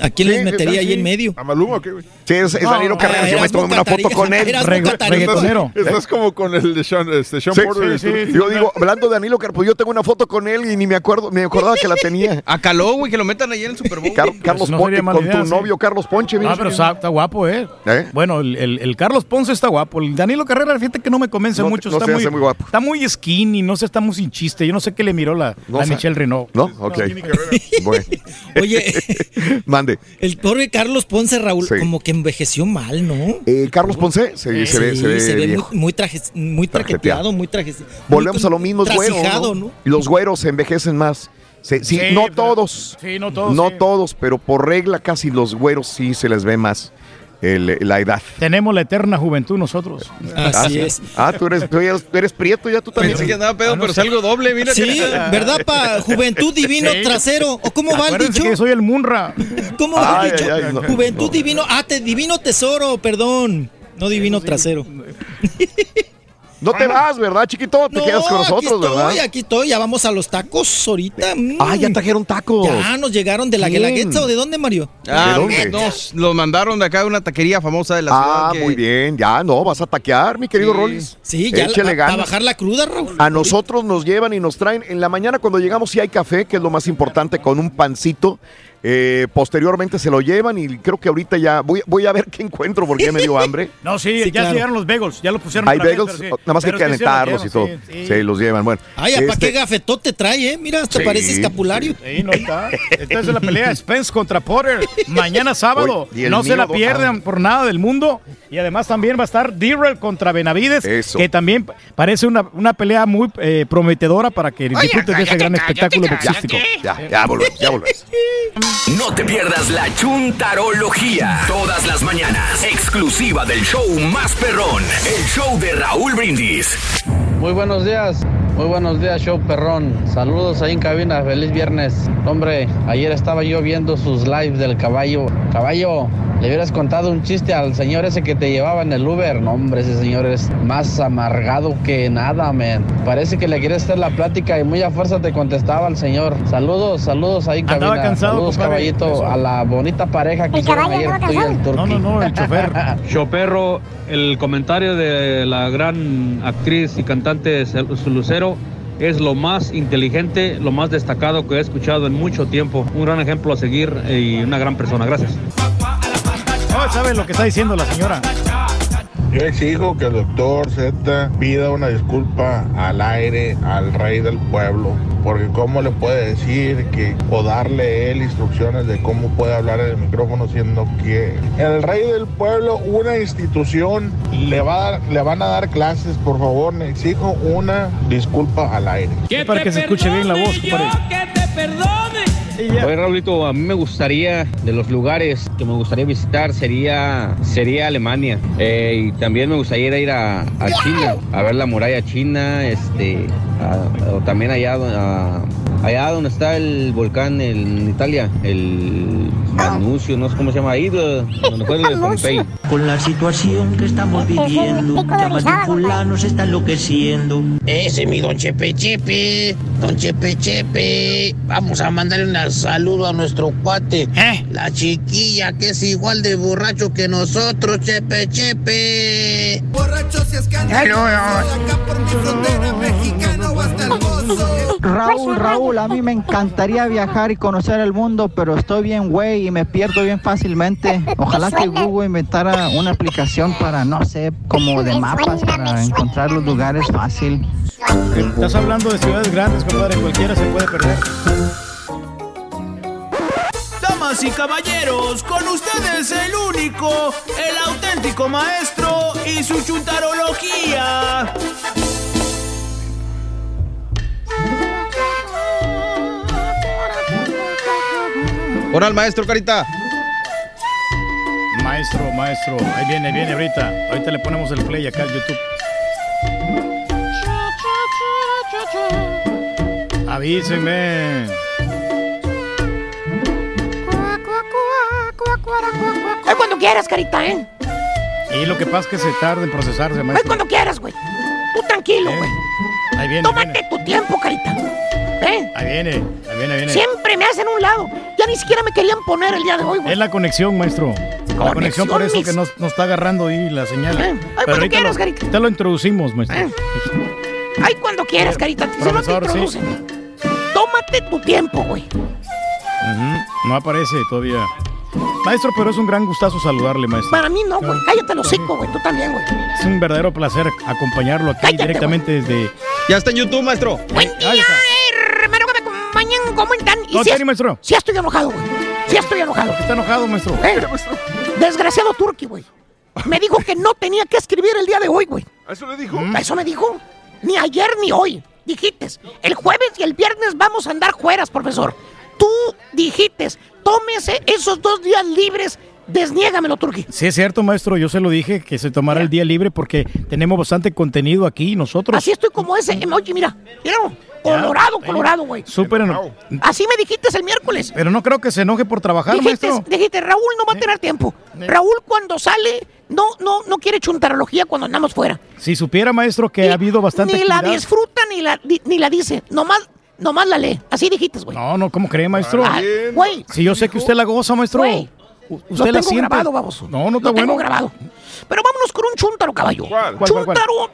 S50: ¿A quién les metería ahí en medio?
S19: ¿A Maluma o qué, güey?
S18: Sí, es, es
S50: No,
S18: Danilo Carrera. Yo me tomé una foto con él.
S50: Reggaetonero.
S19: Estás como con el de Sean, este, Sean
S18: Sí,
S19: Porter. Turkey.
S18: Yo digo, hablando de Danilo Carrera, pues yo tengo una foto con él y ni me acuerdo, me acordaba que la tenía.
S2: A Caló, güey, que lo metan ahí en el Super Bowl.
S18: Car- Carlos
S17: mala
S18: con
S17: idea,
S18: tu
S17: sí.
S18: novio Carlos Ponche.
S17: Ah, pero está, guapo, ¿eh?
S18: ¿Eh?
S17: Bueno, el, el- el Carlos Ponce está guapo. El Danilo Carrera, fíjate que no me convence mucho.
S18: no
S17: está,
S18: se
S17: muy,
S18: hace muy guapo.
S17: está muy skinny, no sé, está muy sin chiste. Yo no sé qué le miró la. Michelle Renault.
S18: ¿No? Ok. Bueno.
S50: Oye,
S18: Mande.
S50: el pobre Carlos Ponce, Raúl,
S18: Sí.
S50: como que envejeció mal, ¿no?
S18: Eh, Carlos Ponce se, se ve,
S50: Sí,
S18: se ve
S50: muy,
S18: viejo.
S50: muy, traje, muy traqueteado, muy traje.
S18: Volvemos
S50: muy
S18: a lo mismo, es güero. ¿no?
S50: ¿no?
S18: Y los güeros se envejecen más. Sí,
S17: Sí,
S18: no
S17: pero-
S18: todos.
S17: Sí, no todos.
S18: no
S17: sí.
S18: todos, pero por regla casi los güeros sí se les ve más el- la edad.
S17: Tenemos la eterna juventud nosotros.
S18: Ah, sí. Ah, tú eres, tú eres, tú eres prieto, ya tú también.
S2: Pensé que andaba pedo, pero salgo doble, mira.
S50: Sí, ¿verdad, pa? Juventud divino
S17: Sí.
S50: trasero. ¿O cómo va el dicho?
S17: que soy el Munra.
S50: ¿Cómo va
S18: Ay,
S50: el dicho?
S18: ay, ay, no.
S50: Juventud divino. Ah, te, divino tesoro, perdón. No divino trasero.
S18: No te vas, ¿verdad, chiquito? Te
S50: No,
S18: quedas con
S50: aquí
S18: nosotros,
S50: estoy,
S18: ¿verdad?
S50: aquí estoy. Ya vamos a los tacos ahorita. mm.
S18: Ah, ya trajeron tacos.
S50: Ya nos llegaron de la. Guelaguetza o de dónde, Mario.
S2: Ah,
S18: ¿De dónde?
S2: nos lo mandaron de acá de una taquería famosa de la ciudad.
S18: Ah,
S2: que-
S18: muy bien. Ya, no, vas a taquear, mi querido
S2: Sí.
S18: Rolis.
S50: Sí, ya
S18: Échale
S50: para
S18: ganas.
S50: bajar la cruda, Raúl.
S18: A nosotros nos llevan y nos traen. En la mañana cuando llegamos sí hay café, que es lo más importante, con un pancito. Eh, posteriormente se lo llevan y creo que ahorita ya voy, voy a ver qué encuentro porque ya me dio hambre.
S17: No, sí,
S50: Sí,
S17: ya
S50: claro.
S17: llegaron los bagels, ya los pusieron.
S18: Hay bagels,
S17: sí.
S18: nada más que calentarlos y todo.
S17: sí,
S18: Sí,
S17: sí.
S18: los llevan. Bueno,
S50: Ay, ¿para
S18: este,
S50: qué gafetote trae, eh? Mira, hasta
S18: Sí,
S50: parece escapulario.
S17: Sí, no está. Esta es la pelea Spence contra Potter. Mañana sábado. No se la pierdan por nada del mundo. Y además también va a estar Dirrell contra Benavides.
S18: Eso.
S17: Que también parece una, una pelea muy eh, prometedora para que disfrutes de ese gran espectáculo boxístico.
S18: ya, ya volvemos, ya volvemos.
S1: No te pierdas la chuntarología. Todas las mañanas. Exclusiva del show más perrón. El show de Raúl Brindis.
S72: Muy buenos días, muy buenos días, show perrón. Saludos ahí en cabina, feliz viernes. Hombre, ayer estaba yo viendo sus lives del caballo. Caballo, le hubieras contado un chiste al señor ese que te llevaba en el Uber. No, hombre, ese señor es más amargado que nada, man. Parece que le quieres hacer la plática y muy a fuerza te contestaba el señor. Saludos, saludos ahí en
S17: Andaba
S72: cabina.
S17: cansado,
S72: saludos,
S17: compadre,
S72: caballito,
S17: eso.
S72: a la bonita pareja que hicieron ayer tú y el turqui.
S17: No, no, no, el chofer.
S64: Choperro, el comentario de la gran actriz y cantante Lucero es lo más inteligente, lo más destacado que he escuchado en mucho tiempo. Un gran ejemplo a seguir y una gran persona. Gracias.
S17: No, ¿sabes lo que está diciendo la señora?
S73: Yo exijo que el doctor Z pida una disculpa al aire al rey del pueblo, porque cómo le puede decir que o darle él instrucciones de cómo puede hablar en el micrófono siendo que el rey del pueblo, una institución, le va a dar- le van a dar clases, por favor, le exijo una disculpa al aire.
S17: Para que se escuche bien la voz, compadre.
S64: Oye, Raulito, a mí me gustaría, de los lugares que me gustaría visitar, sería, sería Alemania. Eh, y también me gustaría ir a, a China, a ver la muralla china, este, a- o también allá, a- allá donde está el volcán en Italia, el Manusio, no sé cómo se llama ahí, de- donde fue el Pompey.
S66: Con la situación que estamos viviendo, ya más de fulano se está enloqueciendo.
S74: Ese mi don Chepe Chepe, don Chepe Chepe. Vamos a mandarle saludo a nuestro cuate, la chiquilla que es igual de borracho que nosotros, Chepe Chepe. Borracho si es
S75: Raúl, Raúl, a mí me encantaría viajar y conocer el mundo, pero estoy bien güey y me pierdo bien fácilmente. Ojalá que Google inventara una aplicación para, no sé, como de mapas para encontrar los lugares fácil.
S17: Estás hablando de ciudades grandes, compadre. Cualquiera se puede perder.
S66: Damas y caballeros, con ustedes el único, el auténtico maestro y su chuntarología.
S2: Ahora el maestro, Carita.
S17: Maestro, maestro. Ahí viene, viene ahorita. Ahorita le ponemos el play acá al YouTube. Avísenme.
S76: Ay, cuando quieras, carita, ¿eh?
S17: Y lo que pasa es que se tarda en procesarse,
S76: Ay,
S17: maestro.
S76: cuando quieras, güey. Tú tranquilo, güey.
S17: Ahí viene,
S76: Tómate tu tiempo, carita. ¿Eh?
S17: ahí viene, ahí viene, ahí viene.
S76: Siempre me hacen un lado. Ya ni siquiera me querían poner el día de hoy, güey.
S17: Es la conexión, maestro. La conexión por eso que nos, nos está agarrando ahí la señal.
S76: Eh, ay,
S17: Pero
S76: cuando quieras,
S17: lo,
S76: Garita.
S17: ahorita lo introducimos, maestro.
S76: Eh. Ay, cuando quieras, carita. Te
S17: Profesor, sí.
S76: introducen. Tómate tu tiempo, güey.
S17: No aparece todavía. Maestro, pero es un gran gustazo saludarle, maestro.
S76: Para mí no, güey. Cállate el hocico, güey. Tú también, güey.
S17: Es un verdadero placer acompañarlo aquí directamente desde...
S2: Ya está en YouTube, maestro.
S76: Buen día, hermano, que me acompañan. ¿Cómo están? Y
S17: ¿Cómo
S76: sí
S17: tiene,
S76: es-
S17: maestro?
S76: Sí estoy enojado, güey. Sí estoy enojado.
S17: Está enojado, maestro.
S76: Eh, Desgraciado Turki, güey. Me dijo que no tenía que escribir el día de hoy, güey.
S19: ¿Eso le dijo?
S76: Eso me dijo. Ni ayer ni hoy. Dijiste, el jueves y el viernes vamos a andar fueras, profesor. Tú dijiste, tómese esos dos días libres, desniégamelo, Turki.
S17: Sí, es cierto, maestro. Yo se lo dije que se tomara el día libre porque tenemos bastante contenido aquí nosotros.
S76: Así estoy como ese emoji, mira. Mira, colorado, colorado, güey.
S17: Súper eno-
S76: Así me dijiste el miércoles.
S17: Pero no creo que se enoje por trabajar,
S76: Dijiste,
S17: maestro.
S76: dijiste, Raúl no va a tener tiempo. Raúl cuando sale, no, no, no quiere chuntarología cuando andamos fuera.
S17: Si supiera, maestro, que ha habido bastante
S76: Ni la disfruta ni la, ni la dice. Nomás, nomás la lee. Así dijiste, güey.
S17: No, no, ¿cómo cree, maestro?
S76: Ah, Güey,
S17: Si yo sé que usted la goza, maestro.
S76: Güey,
S17: U-
S76: lo
S17: Usted la
S76: tengo
S17: siente.
S76: grabado, baboso.
S17: No, no está
S76: Lo tengo
S17: bueno.
S76: grabado. Pero vámonos con un chúntaro, caballo.
S19: ¿Cuál?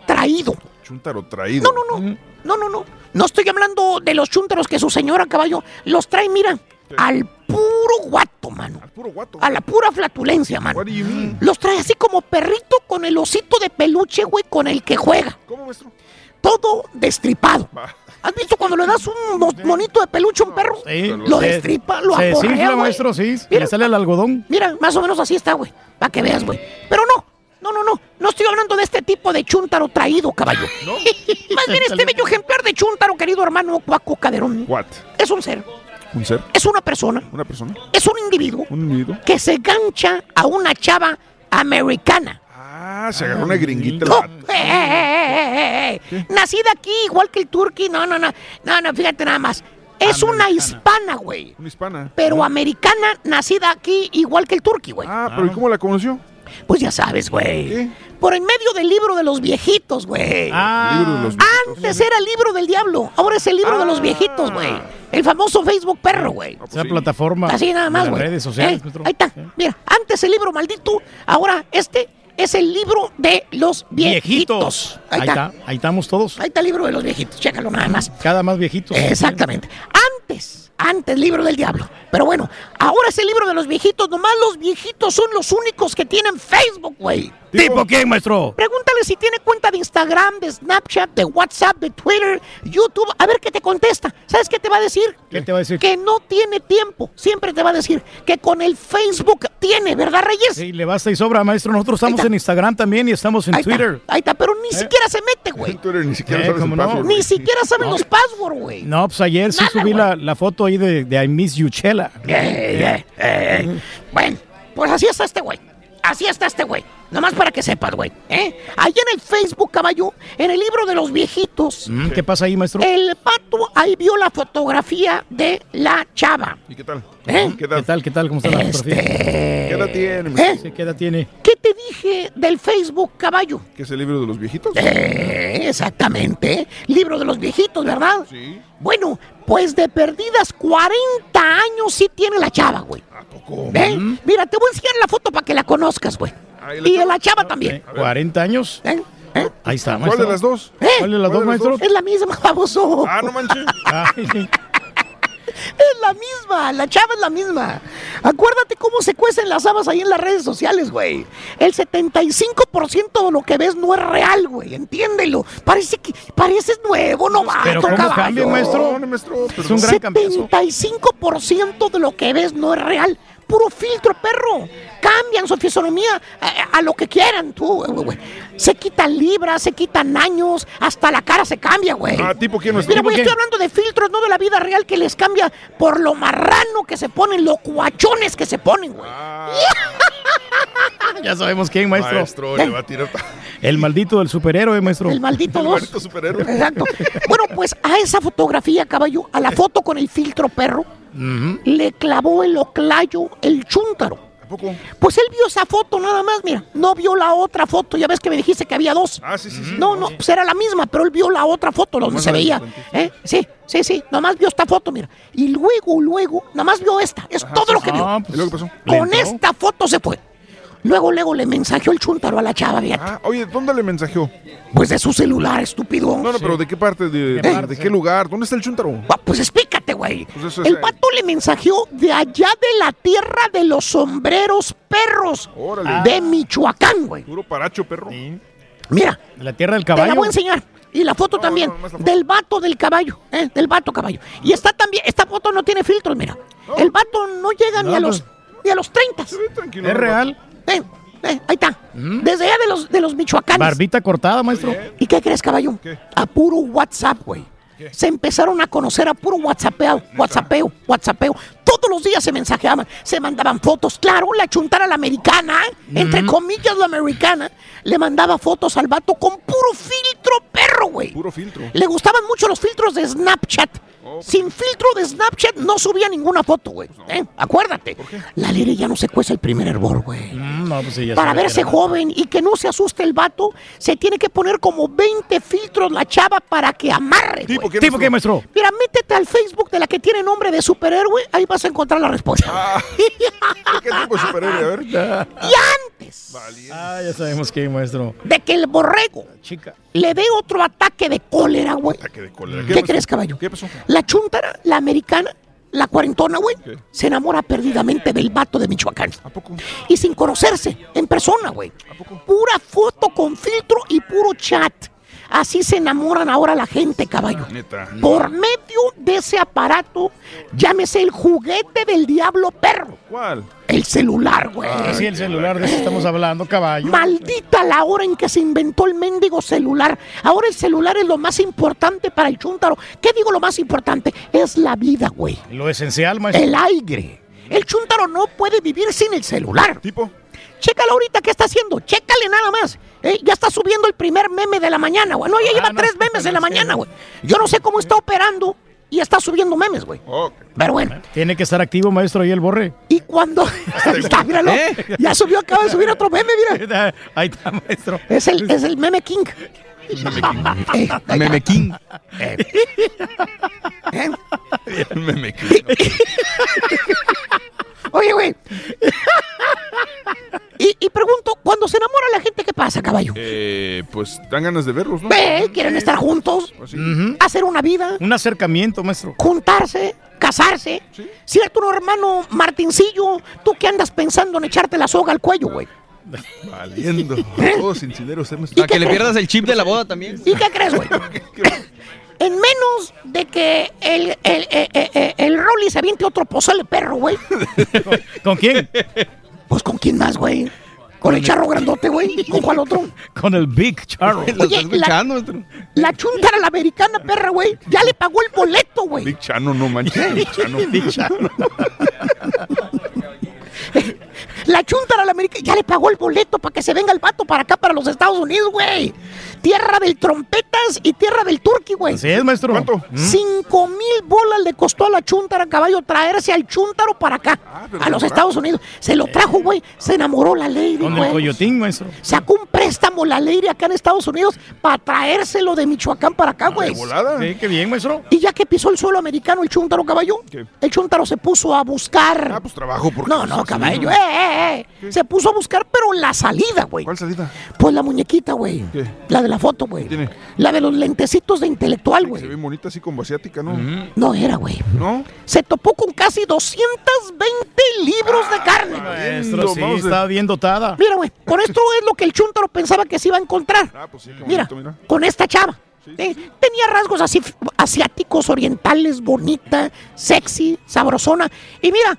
S76: Traído.
S19: Chuntaro traído.
S76: No, no, no. No, no, no. No estoy hablando de los chúntaros que su señora, caballo, los trae, mira, al puro guato, mano. Al
S19: puro guato.
S76: A la pura flatulencia, mano.
S19: What do you mean?
S76: Los trae así como perrito con el osito de peluche, güey, con el que juega.
S19: ¿Cómo, maestro?
S76: Todo destripado. ¿Has visto cuando le das un mo- monito de peluche a un perro?
S17: Sí,
S76: Lo
S17: se-
S76: destripa, lo
S17: Se
S76: aporrea,
S17: desinfla,
S76: güey.
S17: maestro, sí.
S76: Mira.
S17: Le sale el algodón.
S76: Mira, más o menos así está, güey. Para que veas, güey. Pero no, no, no, no. No estoy hablando de este tipo de chúntaro traído, caballo. Más bien este bello ejemplar de chúntaro, querido hermano Cuaco Caderón.
S19: What?
S76: Es un ser,
S19: ¿Un ser?
S76: es una persona,
S19: ¿Una persona?
S76: es un individuo
S19: ¿Un individuo?
S76: que se gancha a una chava americana.
S19: Ah, se agarró una gringuita.
S76: No, eh, eh, eh, eh, eh. Nacida aquí, igual que el turqui. No, no, no. No, no, fíjate nada más. Es una hispana, güey.
S19: Una hispana.
S76: Pero americana, nacida aquí, igual que el turqui, güey.
S19: Ah, pero ¿y cómo la conoció?
S76: Pues ya sabes, güey. Por en medio del libro de los viejitos, güey.
S19: Ah. Libro de los
S76: Antes era el libro del diablo, ahora es el libro de los viejitos, güey. El famoso Facebook perro, güey.
S17: Esa plataforma.
S76: Así nada más, güey.
S17: redes sociales,
S76: Eh, ahí está. Mira, antes el libro maldito, ahora este es el libro de los viejitos.
S17: Viejitos.
S76: Ahí,
S17: Ahí
S76: está.
S17: está. Ahí estamos todos.
S76: Ahí está el libro de los viejitos, chécalo nada más.
S17: Cada más viejitos.
S76: Exactamente. Antes, antes libro del diablo. Pero bueno, ahora es el libro de los viejitos. Nomás los viejitos son los únicos que tienen Facebook, güey.
S17: ¿Tipo quién, maestro?
S76: Pregúntale si tiene cuenta de Instagram, de Snapchat, de WhatsApp, de Twitter, YouTube. A ver qué te contesta. ¿Sabes qué te va a decir?
S17: ¿Qué te va a decir?
S76: Que no tiene tiempo. Siempre te va a decir que con el Facebook tiene, ¿verdad, Reyes?
S17: Sí, le basta y sobra, maestro. Nosotros estamos en Instagram también y estamos en
S76: Ahí está,
S17: Twitter.
S76: ahí está, pero ni siquiera se mete, güey.
S19: Twitter ni siquiera
S17: Eh.
S76: Ni siquiera saben los passwords, güey.
S17: No, pues ayer sí
S76: Nada,
S17: subí
S76: güey.
S17: la, la foto ahí de, de I Miss You Chela.
S76: Eh, eh, eh. Bueno, pues así está este güey. Así está este güey. Nomás para que sepas, güey. ¿eh? Ahí en el Facebook, caballo, en el libro de los viejitos,
S17: Mm, ¿Qué pasa ahí, maestro?
S76: el pato ahí vio la fotografía de la chava.
S19: ¿Y qué tal?
S76: ¿Eh?
S19: ¿Qué
S17: ¿Qué
S19: tal?
S17: qué tal? ¿Cómo está la
S76: Este-
S17: fotografía?
S19: ¿Qué edad tiene?
S76: ¿Eh?
S17: ¿Qué edad tiene?
S76: ¿Qué te dije del Facebook, caballo?
S19: ¿Qué es el libro de los viejitos?
S76: Eh, exactamente. Libro de los viejitos, ¿verdad?
S19: Sí.
S76: Bueno, pues de perdidas 40 años sí tiene la chava, güey.
S19: ¿A poco?
S76: ¿Eh? Mira, te voy a enseñar la foto para que la conozcas, güey.
S19: Ahí la
S76: Y la chava también.
S17: ¿40 años?
S76: ¿Eh? ¿Eh?
S17: Ahí está,
S19: ¿Cuál
S17: maestro.
S19: de las dos?
S76: ¿Eh?
S17: ¿Cuál de las
S19: ¿Cuál
S17: dos,
S19: de las
S17: maestro?
S76: Es la misma, baboso.
S19: Ah, no manches.
S76: Es la misma, la chava es la misma. Acuérdate cómo se cuecen las habas ahí en las redes sociales, güey. El 75% de lo que ves no es real, güey. Entiéndelo. Parece que pareces nuevo, no va.
S17: Pero ¿cómo cambia, maestro?
S19: No, maestro.
S17: Es un gran cambiazo.
S76: 75% de lo que ves no es real. Puro filtro, perro. Cambian su fisonomía a, a lo que quieran, tú, güey. Se quitan libras, se quitan años, hasta la cara se cambia, güey.
S19: Ah, ¿tipo quién, maestro?
S76: Mira,
S19: ¿Tipo
S76: güey, estoy hablando de filtros, no de la vida real que les cambia por lo marrano que se ponen, lo cuachones que se ponen, güey.
S17: ya sabemos quién, maestro.
S19: Maestro, le va a tirar.
S17: El maldito del superhéroe, maestro.
S76: El maldito
S19: El
S76: dos.
S19: maldito superhéroe.
S76: Exacto. Bueno, pues a esa fotografía, caballo, a la foto con el filtro perro, le clavó el oclayo el chúntaro. Pues él vio esa foto nada más, mira, no vio la otra foto, ya ves que me dijiste que había dos.
S19: Ah, sí, sí, sí.
S76: No, no, pues era la misma, pero él vio la otra foto donde se veía. ¿eh? Sí, sí, sí, nomás vio esta foto, mira. Y luego, luego, nomás vio esta, es todo lo que vio.
S19: Ah, pues, ¿Y luego qué pasó?
S76: Con esta foto se fue. Luego, luego le mensajeó el chúntaro a la chava, fíjate.
S19: Ah, oye, ¿dónde le mensajeó?
S76: Pues de su celular, estúpido.
S19: No, no, pero ¿de qué parte? ¿De,
S76: ¿Qué
S19: de-
S76: parte?
S19: de qué lugar? ¿Dónde está el chúntaro?
S76: Ah, Pues explícate, güey.
S19: Pues es,
S76: El
S19: eh,
S76: pato le mensajeó de allá de la tierra de los sombreros perros
S19: Órale.
S76: de Michoacán, güey.
S19: Puro paracho, perro.
S76: Mira,
S17: De la tierra del
S76: te la
S17: caballo.
S76: voy a enseñar. Y la foto también del vato del caballo, ¿eh? del vato caballo. Y está también, esta foto no tiene filtros, mira. El vato no llega ni a los ni a los 30.
S19: Tranquilo.
S17: Es real.
S76: Eh, eh, ahí está. Desde allá de los de los Michoacanes.
S17: Barbita cortada, maestro.
S76: ¿Y qué crees, caballo? A puro WhatsApp, güey. Se empezaron a conocer a puro WhatsAppeo, WhatsAppeo, WhatsAppeo. Todos los días se mensajeaban, se mandaban fotos. Claro, la chuntara la americana, entre comillas la americana, le mandaba fotos al vato con puro filtro perro, güey.
S19: Puro filtro.
S76: Le gustaban mucho los filtros de Snapchat. Sin filtro de Snapchat no subía ninguna foto, güey. ¿Eh? Acuérdate. La lire ya no se cuece el primer hervor, güey.
S17: Mm, no, pues sí, ya
S76: Para
S17: que
S76: verse joven y que no se asuste el vato, se tiene que poner como 20 filtros la chava para que amarre.
S19: ¿Tipo qué,
S17: ¿Tipo qué, maestro?
S76: Mira, métete al Facebook de la que tiene nombre de superhéroe, ahí vas a encontrar la respuesta.
S19: Ah. ¿Qué tipo de superhéroe? A ver.
S76: y antes
S17: Ah, ya sabemos quién, maestro.
S76: de que el borrego
S17: Chica.
S76: le dé otro ataque de cólera, güey.
S19: Ataque de cólera.
S76: ¿Qué, crees, caballo?
S19: ¿Qué pasó?
S76: La chuntara, la americana, la cuarentona, güey, se enamora perdidamente del vato de Michoacán.
S19: ¿A poco?
S76: Y sin conocerse, en persona, güey. Pura foto con filtro y puro chat. Así se enamoran ahora la gente, caballo.
S19: Neta.
S76: Por medio de ese aparato, llámese el juguete del diablo perro.
S19: ¿Cuál?
S76: El celular, güey.
S17: Ah, sí, el celular de eso estamos hablando, caballo.
S76: Maldita la hora en que se inventó el mendigo celular. Ahora el celular es lo más importante para el chúntaro. ¿Qué digo lo más importante? Es la vida, güey.
S17: Lo esencial, maestro.
S76: El aire. El chúntaro no puede vivir sin el celular.
S19: ¿Tipo?
S76: Chécalo ahorita qué está haciendo. Chécale nada más. Eh, ya está subiendo el primer meme de la mañana, güey. No, ya
S17: Ah,
S76: lleva
S17: no,
S76: tres memes en la mañana, güey. Yo no sé cómo está operando y está subiendo memes, güey. Pero bueno.
S17: Tiene que estar activo, maestro, ahí el borre.
S76: Y cuando. Ahí está, míralo.
S17: ¿Eh?
S76: Ya subió, acaba de subir otro meme, mira.
S17: Ahí está, maestro.
S76: Es el, es el meme king. Eh, ahí
S2: Meme King.
S76: Eh. ¿Eh?
S19: Meme que-
S76: Oye, güey. Y, y pregunto, cuando se enamora la gente, ¿qué pasa, caballo?
S19: Eh, pues dan ganas de verlos, ¿no?
S76: Ve, quieren estar juntos,
S19: Pues sí.
S76: hacer una vida,
S17: Un acercamiento, maestro.
S76: juntarse, casarse. ¿Cierto, no, hermano Martincillo? Tú que andas pensando en echarte la soga al cuello, güey.
S19: Valiendo. Todos sinceros. hemos-
S2: Para que le pierdas el chip de la boda también.
S76: ¿Y qué crees, güey? En menos de que el, el, el, el- el Rolly se aviente otro pozole perro, güey.
S17: ¿Con quién?
S76: Pues con quién más, güey. Con el charro grandote, güey. ¿Con cuál otro?
S17: Con el Big Charro.
S76: Oye,
S2: maestro.
S76: La chuntara la americana, perra, güey. Ya le pagó el boleto, güey.
S19: Big Chano, no manches. Big Chano.
S17: Big Charro.
S76: La chuntara la americana ya le pagó el boleto para que se venga el vato para acá, para los Estados Unidos, güey. Tierra del trompetas y tierra del turqui, güey.
S17: Así es, maestro.
S19: ¿Cuánto?
S76: Cinco mil bolas le costó a la chuntara caballo traerse al chuntaro para acá,
S19: Ah,
S76: a los Estados Unidos. Se lo trajo, güey. Se enamoró la lady,
S17: Con el
S76: güey.
S17: coyotín, maestro.
S76: Sacó un préstamo la lady acá en Estados Unidos para traérselo de Michoacán para acá,
S19: De
S76: güey.
S19: volada.
S17: Sí, qué bien, maestro.
S76: Y ya que pisó el suelo americano el chuntaro caballo,
S19: ¿Qué?
S76: el chuntaro se puso a buscar.
S19: Ah, pues trabajo porque.
S76: no, no, caballo, eh, eh, eh. Se puso a buscar, pero la salida, güey.
S19: ¿Cuál salida?
S76: Pues la muñequita, güey. La de la foto, güey. La de los lentecitos de intelectual,
S19: Se
S76: güey.
S19: ve bonita así como asiática, ¿no?
S76: No era, güey.
S19: ¿No?
S76: Se topó con casi 220 libros de carne. güey.
S17: Maestro, sí, estaba bien dotada.
S76: Mira, güey, con esto es lo que el chúntaro pensaba que se iba a encontrar.
S19: Ah, pues sí,
S76: Mira,
S19: bonito, mira.
S76: con esta chava. Eh, tenía rasgos así asiáticos, orientales, bonita, sexy, sabrosona. Y mira,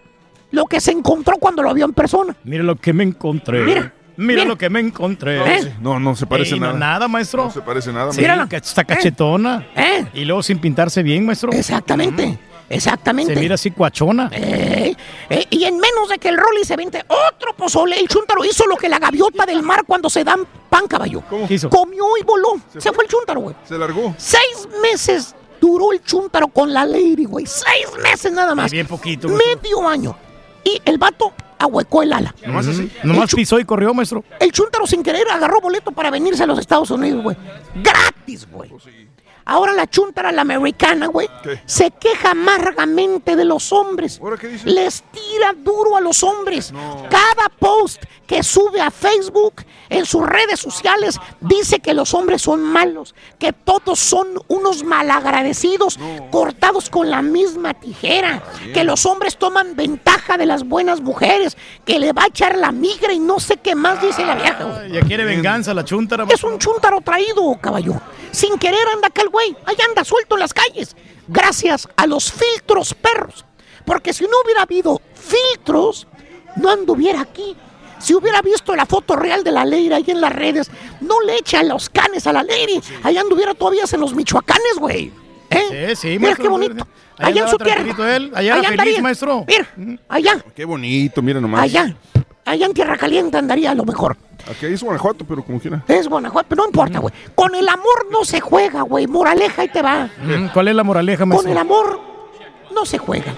S76: lo que se encontró cuando lo vio en persona.
S17: Mira lo que me encontré.
S76: Mira,
S17: Mira,
S76: mira.
S17: lo que me encontré.
S76: ¿Eh?
S19: No, no se parece
S17: Ey, no,
S19: nada.
S17: nada, maestro.
S19: No se parece nada.
S17: Sí,
S76: Mírala.
S17: que está cachetona.
S76: ¿Eh?
S17: Y luego sin pintarse bien, maestro.
S76: Exactamente, exactamente.
S17: Se mira así cuachona.
S76: Eh, Eh, y en menos de que el Rolly se vente otro pozole, el Chuntaro hizo lo que la gaviota del mar cuando se dan pan, caballo.
S19: hizo?
S76: Comió y voló. Se, fue el Chuntaro, güey.
S19: Se largó.
S76: Seis meses duró el Chuntaro con la Lady, güey. Seis meses nada más.
S17: Bien poquito.
S76: Medio año. Y el vato ahuecó el ala.
S17: Nomás así. Nomás pisó y corrió, maestro.
S76: El Chuntaro sin querer agarró boleto para venirse a los Estados Unidos, güey. Gratis, güey. Ahora la chuntara, la americana, güey, se queja amargamente de los hombres. Les tira duro a los hombres. Cada post que sube a Facebook, en sus redes sociales, dice que los hombres son malos, que todos son unos malagradecidos, cortados con la misma tijera, que los hombres toman ventaja de las buenas mujeres, que le va a echar la migra y no sé qué más dice la vieja. güey.
S17: Ya quiere venganza la chuntara.
S76: Es un chuntaro traído, caballo. Sin querer anda acá el güey. Ahí anda suelto en las calles. Gracias a los filtros perros. Porque si no hubiera habido filtros, no anduviera aquí. Si hubiera visto la foto real de la Leira ahí en las redes, no le echa los canes a la Leira. Allá anduviera todavía en los Michoacanes, güey. ¿Eh?
S17: Sí, sí,
S76: Mira
S17: maestro.
S76: qué bonito.
S17: Allá
S76: Allá en su tierra.
S17: él, allá era feliz, maestro.
S76: Mira, allá,
S19: Qué bonito, mira nomás.
S76: allá. Allá en Tierra Caliente andaría a lo mejor.
S19: Aquí es Guanajuato, pero como quiera.
S76: Es Guanajuato, pero no importa, güey. Con el amor no se juega, güey. Moraleja y te va.
S17: Mm, ¿Cuál es la moraleja,
S76: Con
S17: maestro?
S76: el amor no se juega.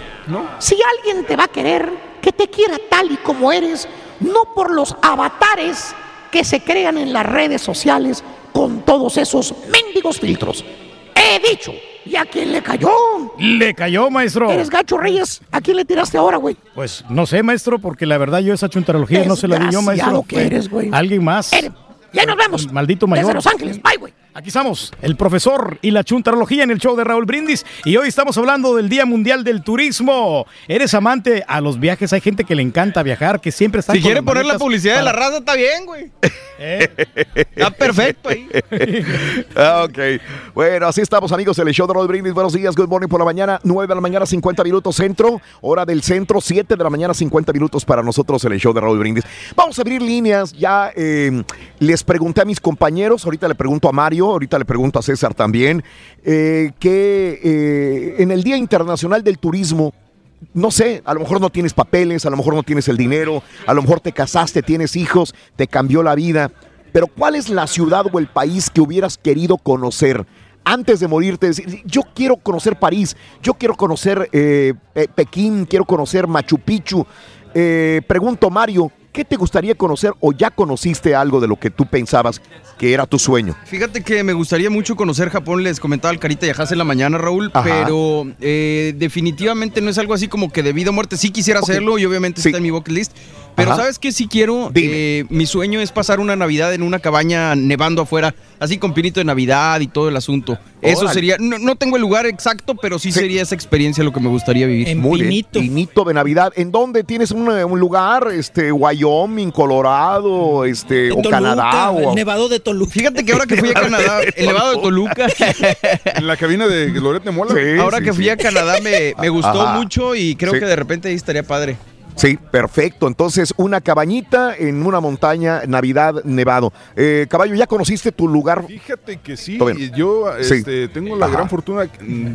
S76: Si alguien te va a querer, que te quiera tal y como eres, no por los avatares que se crean en las redes sociales con todos esos mendigos filtros. He dicho, ¿y a quién le cayó?
S17: Le cayó, maestro.
S76: Eres gacho Reyes. ¿A quién le tiraste ahora, güey?
S17: Pues no sé, maestro, porque la verdad yo esa chuntarología no se la di yo, maestro.
S76: Que eres, güey.
S17: Alguien más.
S76: Ya nos vemos.
S17: Maldito mayor.
S76: Desde Los Ángeles. Bye, güey.
S17: Aquí estamos, el profesor y la chuntarología en el show de Raúl Brindis. Y hoy estamos hablando del Día Mundial del Turismo. ¿Eres amante a los viajes? Hay gente que le encanta viajar, que siempre está
S2: Si quiere poner la publicidad de la raza, está bien, güey. Está perfecto ahí.
S18: ok. Bueno, así estamos, amigos, el show de Raúl Brindis. Buenos días, good morning por la mañana. 9 de la mañana, 50 minutos centro. Hora del centro, 7 de la mañana, 50 minutos para nosotros el show de Raúl Brindis. Vamos a abrir líneas. Ya eh, les pregunté a mis compañeros, ahorita le pregunto a Mario, ahorita le pregunto a César también, eh, que eh, en el Día Internacional del Turismo, no sé, a lo mejor no tienes papeles, a lo mejor no tienes el dinero, a lo mejor te casaste, tienes hijos, te cambió la vida. Pero ¿cuál es la ciudad o el país que hubieras querido conocer? Antes de morirte, decir, yo quiero conocer París, yo quiero conocer eh, Pe- Pekín, quiero conocer Machu Picchu. Eh, pregunto, Mario, ¿qué te gustaría conocer o ya conociste algo de lo que tú pensabas que era tu sueño?
S2: Fíjate que me gustaría mucho conocer Japón, les comentaba al Carita Yajas en la mañana, Raúl,
S18: Ajá.
S2: pero eh, definitivamente no es algo así como que de vida o muerte. Sí quisiera hacerlo y obviamente está en mi bucket list. Pero
S18: Ajá.
S2: ¿sabes qué? Sí quiero, eh, mi sueño es pasar una Navidad en una cabaña nevando afuera, así con pinito de Navidad y todo el asunto. Eso sería, no, no tengo el lugar exacto, pero sí, sería esa experiencia lo que me gustaría vivir.
S18: Muy bien. Pinito de Navidad. ¿En dónde tienes un, un lugar? Este, Wyoming, Colorado, este, o Canadá. O...
S50: el Nevado de Toluca.
S2: Fíjate que ahora que fui a Canadá, el Nevado de Toluca.
S19: En la cabina de Loret de Mola.
S2: ahora que fui a Canadá me, me gustó
S18: Ajá.
S2: mucho y creo
S18: Sí.
S2: que de repente ahí estaría padre.
S18: Sí, perfecto. Entonces, una cabañita en una montaña, Navidad, Nevado. Eh, caballo, ¿ya conociste tu lugar?
S19: Fíjate que sí, yo
S18: Sí.
S19: este, tengo la
S18: Ajá.
S19: gran fortuna,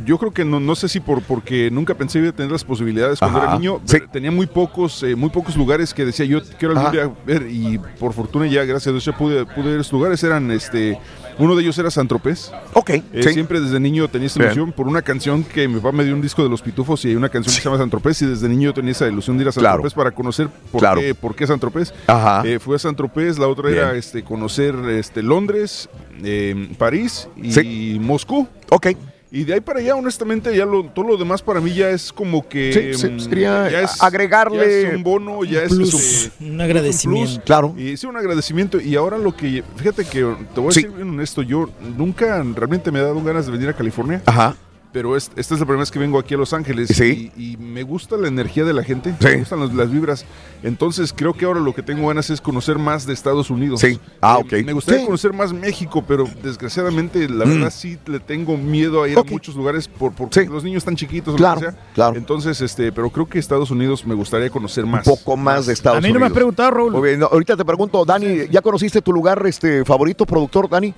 S19: yo creo que no, no sé si por porque nunca pensé a tener las posibilidades cuando
S18: Ajá.
S19: era niño,
S18: Sí.
S19: tenía muy pocos eh, muy pocos lugares que decía yo quiero algún día ver y por fortuna ya gracias a Dios ya pude, pude ver esos lugares, eran este uno de ellos era San Tropez.
S18: Ok,
S19: Eh,
S18: sí.
S19: Siempre desde niño tenía esa
S18: Bien.
S19: ilusión por una canción que mi papá me dio un disco de los Pitufos y hay una canción que se llama San Tropez y desde niño tenía esa ilusión de ir a San
S18: Claro.
S19: Tropez para conocer por,
S18: Claro.
S19: qué, por qué San Tropez.
S18: Ajá.
S19: Eh, fui a San Tropez, la otra era este, conocer este, Londres, eh, París y Moscú.
S18: Ok.
S19: Y de ahí para allá, honestamente, ya lo, todo lo demás para mí ya es como que...
S18: Sí, sí,
S19: mm,
S18: sería
S19: ya es-
S18: agregarle
S19: ya es un bono, ya es...
S50: plus,
S19: este,
S50: un agradecimiento.
S19: plus.
S18: Claro.
S19: Y sí, un agradecimiento. Y ahora lo que... Fíjate que te voy a
S18: Sí.
S19: decir bien honesto, yo nunca realmente me he dado ganas de venir a California.
S18: Ajá.
S19: Pero es- esta es la primera vez que vengo aquí a Los Ángeles
S18: Sí.
S19: y, y me gusta la energía de la gente,
S18: Sí.
S19: me gustan las, las vibras. Entonces creo que ahora lo que tengo ganas es conocer más de Estados Unidos.
S18: Sí. Ah,
S19: Eh,
S18: ok.
S19: Me gustaría
S18: Sí.
S19: conocer más México, pero desgraciadamente la
S18: Mm.
S19: verdad sí le tengo miedo a ir a muchos lugares por, porque los niños están chiquitos o
S18: Claro,
S19: que sea.
S18: claro.
S19: Entonces, este, pero creo que Estados Unidos me gustaría conocer más.
S18: Un poco más de Estados
S17: A mí no me
S18: Unidos.
S17: has preguntado, Raúl.
S18: Muy bien, no, ahorita te pregunto, Dani, ¿ya conociste tu lugar este, favorito, productor, Dani?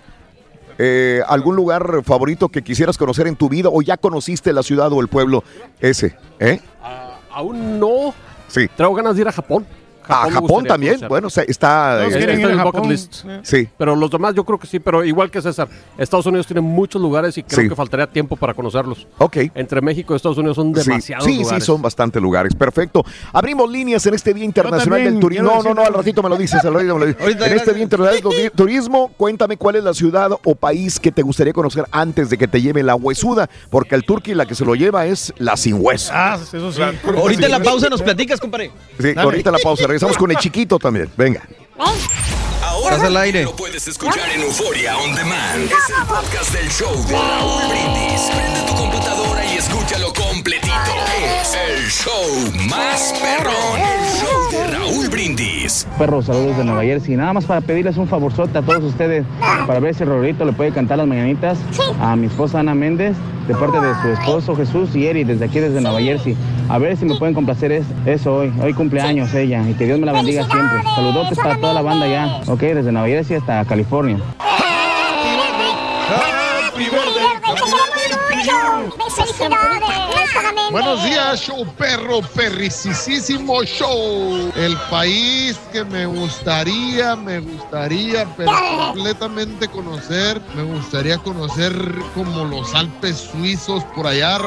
S18: Eh, ¿Algún lugar favorito que quisieras conocer en tu vida o ya conociste la ciudad o el pueblo ese? ¿Eh?
S77: Aún no.
S18: Sí.
S77: Traigo ganas de ir a Japón.
S18: A Japón
S77: gustaría
S18: también.
S77: conocer.
S18: Bueno, o sea, está.
S77: Está
S18: eh,
S77: en el bucket list.
S18: Sí.
S77: Pero los demás yo creo que sí, pero igual que César, Estados Unidos tiene muchos lugares y creo
S18: Sí.
S77: que faltaría tiempo para conocerlos.
S18: Ok.
S77: Entre México y Estados Unidos son
S18: Sí,
S77: demasiados
S18: sí,
S77: lugares.
S18: sí, son bastantes lugares. Perfecto. Abrimos líneas en este Día Internacional del Turismo. No, no, no, al ratito me lo dices. al ratito me lo dices.
S77: Ahorita,
S18: en este. Día Internacional del Tu- Turismo, cuéntame cuál es la ciudad o país que te gustaría conocer antes de que te lleve la huesuda, porque el turqui la que se lo lleva es la sin hueso.
S17: Ah, eso sí.
S2: Ahorita en la pausa nos platicas, compadre.
S18: Sí, ahorita la pausa. Regresamos con el chiquito también. Venga.
S1: Ahora
S2: Estás al aire.
S1: lo puedes escuchar en Euforia On Demand. Es el podcast del show de Raúl Brindis. Prende tu computadora y escúchalo completito. El show más perrón. El show de Raúl Brindis.
S72: Perros, saludos de Nueva Jersey. Nada más para pedirles un favorzote a todos ustedes para ver si Rorito le puede cantar las mañanitas a mi esposa Ana Méndez de parte de su esposo Jesús y Eri desde aquí desde Nueva Jersey. A ver si me pueden complacer es- eso hoy. Hoy cumpleaños ella y que Dios me la bendiga siempre. Saludotes para toda la banda ya. Ok, desde Nueva Jersey hasta California.
S78: Buenos días, show perro, perricisísimo show. El país que me gustaría, me gustaría, pero completamente conocer, me gustaría conocer como los Alpes suizos por allá,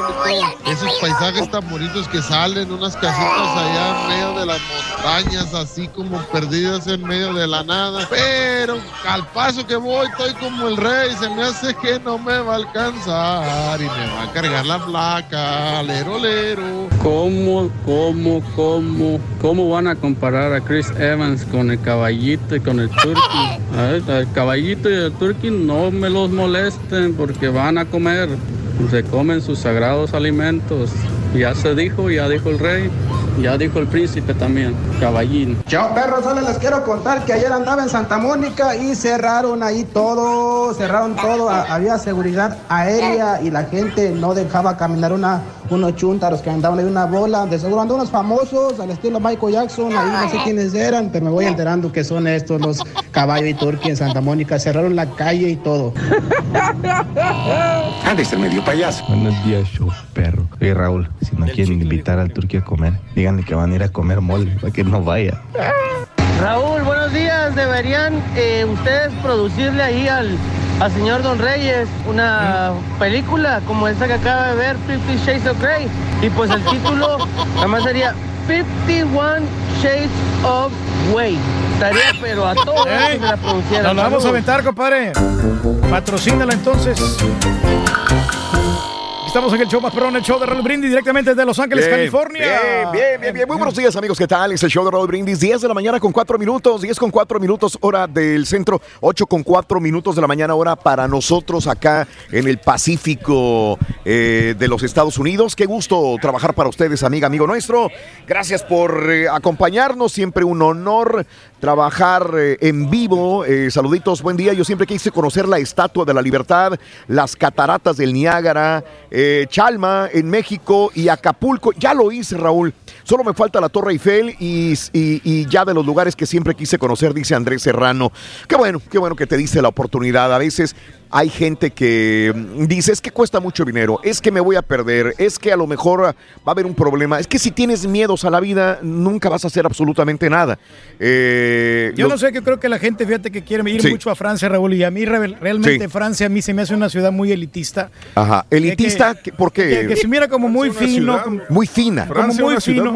S78: esos paisajes tan bonitos que salen, unas casitas allá en medio de las montañas, así como perdidas en medio de la nada. Pero al paso que voy, estoy como el rey, se me hace que no me va a alcanzar me va a cargar la placa, lero, lero.
S72: ¿Cómo, cómo, cómo, cómo van a comparar a Chris Evans con el caballito y con el turkey? A ver, el caballito y el turkey no me los molesten porque van a comer. Se comen sus sagrados alimentos. Ya se dijo, ya dijo el rey, ya dijo el príncipe también, caballín.
S79: Chao perros, solo les quiero contar que ayer andaba en Santa Mónica y cerraron ahí todo, cerraron todo, había seguridad aérea y la gente no dejaba caminar una, unos chuntaros que andaban ahí una bola, de seguro andaban unos famosos al estilo Michael Jackson, ahí no sé quiénes eran, pero me voy enterando que son estos los caballo y turqui en Santa Mónica, cerraron la calle y todo.
S80: Antes el medio payaso. Buenos días, show perro. Oye, Raúl, si no quieren invitar al turquía a comer, díganle que van a ir a comer mole para que no vaya.
S81: Raúl, buenos días. Deberían eh, ustedes producirle ahí al, al señor Don Reyes una película como esta que acaba de ver, Fifty Shades of Grey. Y pues el título nada más sería 51 Shades of Grey. Estaría pero a todos me la producieran.
S17: Nos la vamos a aventar, compadre. Patrocínala entonces. Estamos en el show más perrón, el show de Raúl Brindis, directamente desde Los Ángeles,
S18: Bien,
S17: California.
S18: Bien, bien, bien, bien. Muy buenos días, amigos. ¿Qué tal? Es el show de Raúl Brindis. 10 de la mañana con 4 minutos. 10 con 4 minutos, hora del centro. 8 con 4 minutos de la mañana, hora para nosotros acá en el Pacífico eh, de los Estados Unidos. Qué gusto trabajar para ustedes, amiga, amigo nuestro. Gracias por eh, acompañarnos. Siempre un honor trabajar eh, en vivo. Eh, saluditos, buen día. Yo siempre quise conocer la Estatua de la Libertad, las cataratas del Niágara, eh, Chalma en México y Acapulco. Ya lo hice, Raúl. Solo me falta la Torre Eiffel y, y- ya de los lugares que siempre quise conocer, dice Andrés Serrano. Qué bueno, qué bueno que te diste la oportunidad. A veces hay gente que mm, dice, es que cuesta mucho dinero, es que me voy a perder, es que a lo mejor va a haber un problema, es que si tienes miedos a la vida, nunca vas a hacer absolutamente nada. Eh,
S17: Yo
S18: los-
S17: no sé, que creo que la gente, fíjate que quiere ir
S18: Sí.
S17: mucho a Francia, Raúl, y a mí re- realmente
S18: Sí.
S17: Francia a mí se me hace una ciudad muy elitista.
S18: Ajá, elitista,
S17: Que-
S18: ¿por qué?
S17: Que, que se mira como muy
S18: una
S17: fino.
S18: ciudad
S17: como-
S18: muy fina.
S17: como muy fino.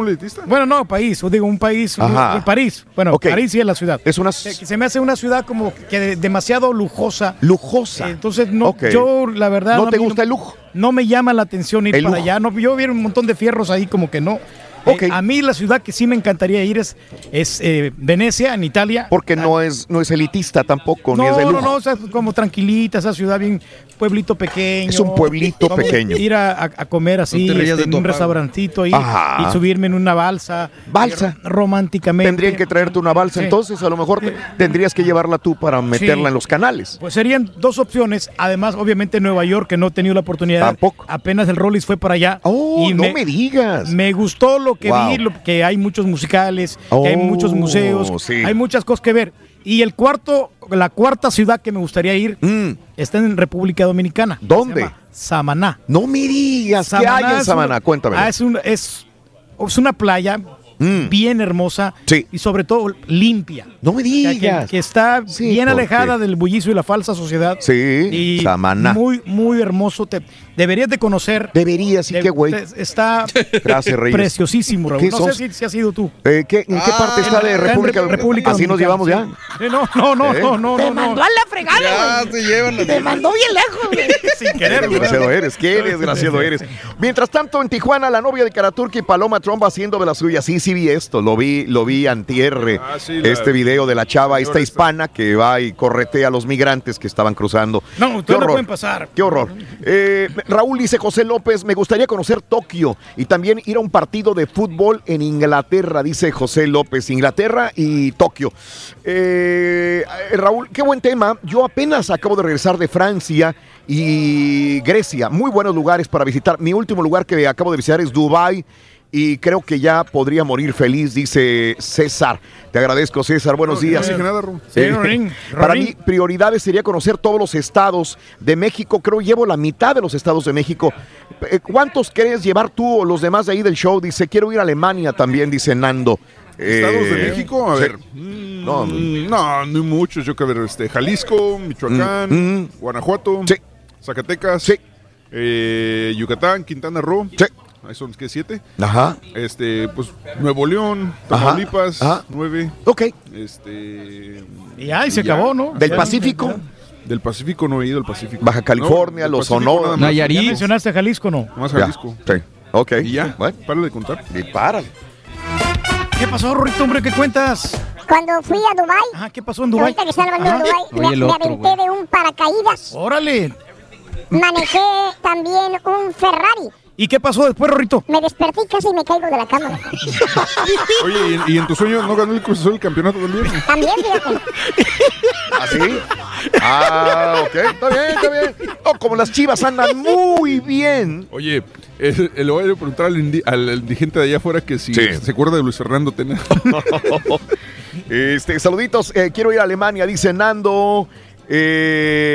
S17: Bueno, no, país, o digo un país, un-
S18: Ajá.
S17: París. Bueno. París sí es la ciudad.
S18: Es una
S17: Que- que se me hace una ciudad como que de- demasiado lujosa.
S18: Lujosa.
S17: Entonces, no, yo la verdad.
S18: ¿No te gusta el lujo?
S17: No me llama la atención ir
S18: El
S17: para
S18: lujo.
S17: allá. No, yo vi un montón de fierros ahí como que no. Eh, a mí la ciudad que sí me encantaría ir es, es eh, Venecia, en Italia.
S18: Porque no es, no es elitista tampoco, ni es de
S17: No,
S18: lujo.
S17: no, no, o sea, como tranquilita, esa ciudad bien, pueblito pequeño.
S18: Es un pueblito pequeño.
S17: Ir a, a- a comer así,
S18: No
S17: este, en un restaurantito ahí
S18: Ajá.
S17: y subirme en una balsa.
S18: Balsa.
S17: Románticamente.
S18: Tendrían que traerte una balsa,
S17: Sí.
S18: entonces a lo mejor tendrías que llevarla tú para meterla
S17: Sí.
S18: en los canales.
S17: Pues serían dos opciones. Además, obviamente, Nueva York, que no he tenido la oportunidad.
S18: Tampoco.
S17: Apenas el Rollis fue para allá.
S18: Oh, no me digas.
S17: Me gustó lo que
S18: Wow.
S17: vi, lo- que hay muchos musicales,
S18: Oh,
S17: que hay muchos museos,
S18: sí.
S17: hay muchas cosas que ver. Y el cuarto, la cuarta ciudad que me gustaría ir está en República Dominicana.
S18: Mm. ¿Dónde?
S17: Samaná.
S18: No me digas, ¿qué hay en Samaná?
S17: un-
S18: Cuéntame.
S17: ah, es, un- es, es una playa bien hermosa y sobre todo limpia.
S18: No me
S17: O sea, que-
S18: digas.
S17: Que, está bien
S18: ¿por
S17: alejada
S18: qué?
S17: del bullicio y la falsa sociedad.
S18: Sí,
S17: y muy, muy hermoso. Te, deberías de conocer.
S18: Deberías, sí,
S17: De-
S18: qué güey.
S17: Está
S18: Gracias, Reyes.
S17: preciosísimo, Raúl.
S18: ¿Qué
S17: No
S18: sos?
S17: sé si, si has sido tú.
S18: Eh, ¿qué- ¿En qué
S17: Ah,
S18: parte está de República,
S17: Re- República
S18: Así nos llevamos ya.
S17: Eh, no, no, no,
S18: ¿Eh?
S17: no, no,
S76: Te
S17: no, no.
S76: mandó a la fregada, güey. Te mandó bien lejos, güey.
S17: Sin
S18: Qué desgraciado eres, qué desgraciado eres. Mientras tanto, en Tijuana, la novia de Karaturki, Paloma Tromba, haciendo de la suya. Sí, sí vi esto, lo vi, lo vi antierre.
S19: Ah, sí, la-
S18: este video de la chava, esta hispana que va y corretea a los migrantes que estaban cruzando.
S17: No,
S18: Qué
S17: ustedes no
S18: horror.
S17: pueden pasar.
S18: Qué horror. Eh, Raúl dice José López, me gustaría conocer Tokio y también ir a un partido de fútbol en Inglaterra, dice José López. Inglaterra y Tokio. Eh, eh, Raúl, qué buen tema. Yo apenas acabo de regresar de Francia y Grecia. Muy buenos lugares para visitar. Mi último lugar que acabo de visitar es Dubai. Y creo que ya podría morir feliz, dice César. Te agradezco, César. Buenos
S19: No,
S18: días.
S19: no.
S17: Sí,
S18: para mí, prioridades sería conocer todos los estados de México. Creo llevo la mitad de los estados de México. Eh, ¿Cuántos quieres llevar tú o los demás de ahí del show? Dice, quiero ir a Alemania también, dice Nando.
S19: ¿Estados de
S18: Eh,
S19: México? A
S18: sí.
S19: ver. mm, No, no, no muchos. Yo que este, Jalisco, Michoacán, Guanajuato, Zacatecas, eh, Yucatán, Quintana Roo. Ahí son, ¿qué? ¿Siete?
S18: Ajá.
S19: Este, pues, Nuevo León, Tamaulipas,
S18: ajá.
S19: nueve.
S18: Ok.
S19: Este...
S17: Y ahí se acabó, ¿no?
S18: ¿Del
S17: Ya.
S18: Pacífico?
S19: Del Pacífico no he ido al Pacífico.
S18: Baja California,
S19: del
S18: los Sonora.
S17: ¿Ya mencionaste Jalisco no?
S19: Más
S18: Ya,
S19: Jalisco.
S18: Sí. Ok.
S19: Y ya,
S18: Bueno.
S19: para de contar.
S18: Y para.
S17: ¿Qué pasó, Rorito, hombre? ¿Qué cuentas?
S39: Cuando fui a Dubai,
S17: Ah, ¿qué pasó en Dubái?
S39: ahorita que estaba
S17: Ajá.
S39: Dubai,
S17: Oye,
S39: me,
S17: el
S39: me
S17: otro,
S39: aventé de un paracaídas.
S17: Órale.
S39: Manejé también un Ferrari.
S17: ¿Y qué pasó después, Rorito?
S39: Me desperté y casi me caigo de la cama.
S19: Oye, ¿y, y en tu sueño no ganó el Cruz Azul el campeonato también?
S39: También, fíjate.
S18: ¿Así? Ah, ok. Está bien, está bien. Oh, como las chivas andan muy bien.
S19: Oye, eh, le voy a preguntar al, indi- al indigente de allá afuera que si
S18: Sí.
S19: se acuerda de Luis Fernando Tena.
S18: Este, saluditos, eh, quiero ir a Alemania, dice Nando.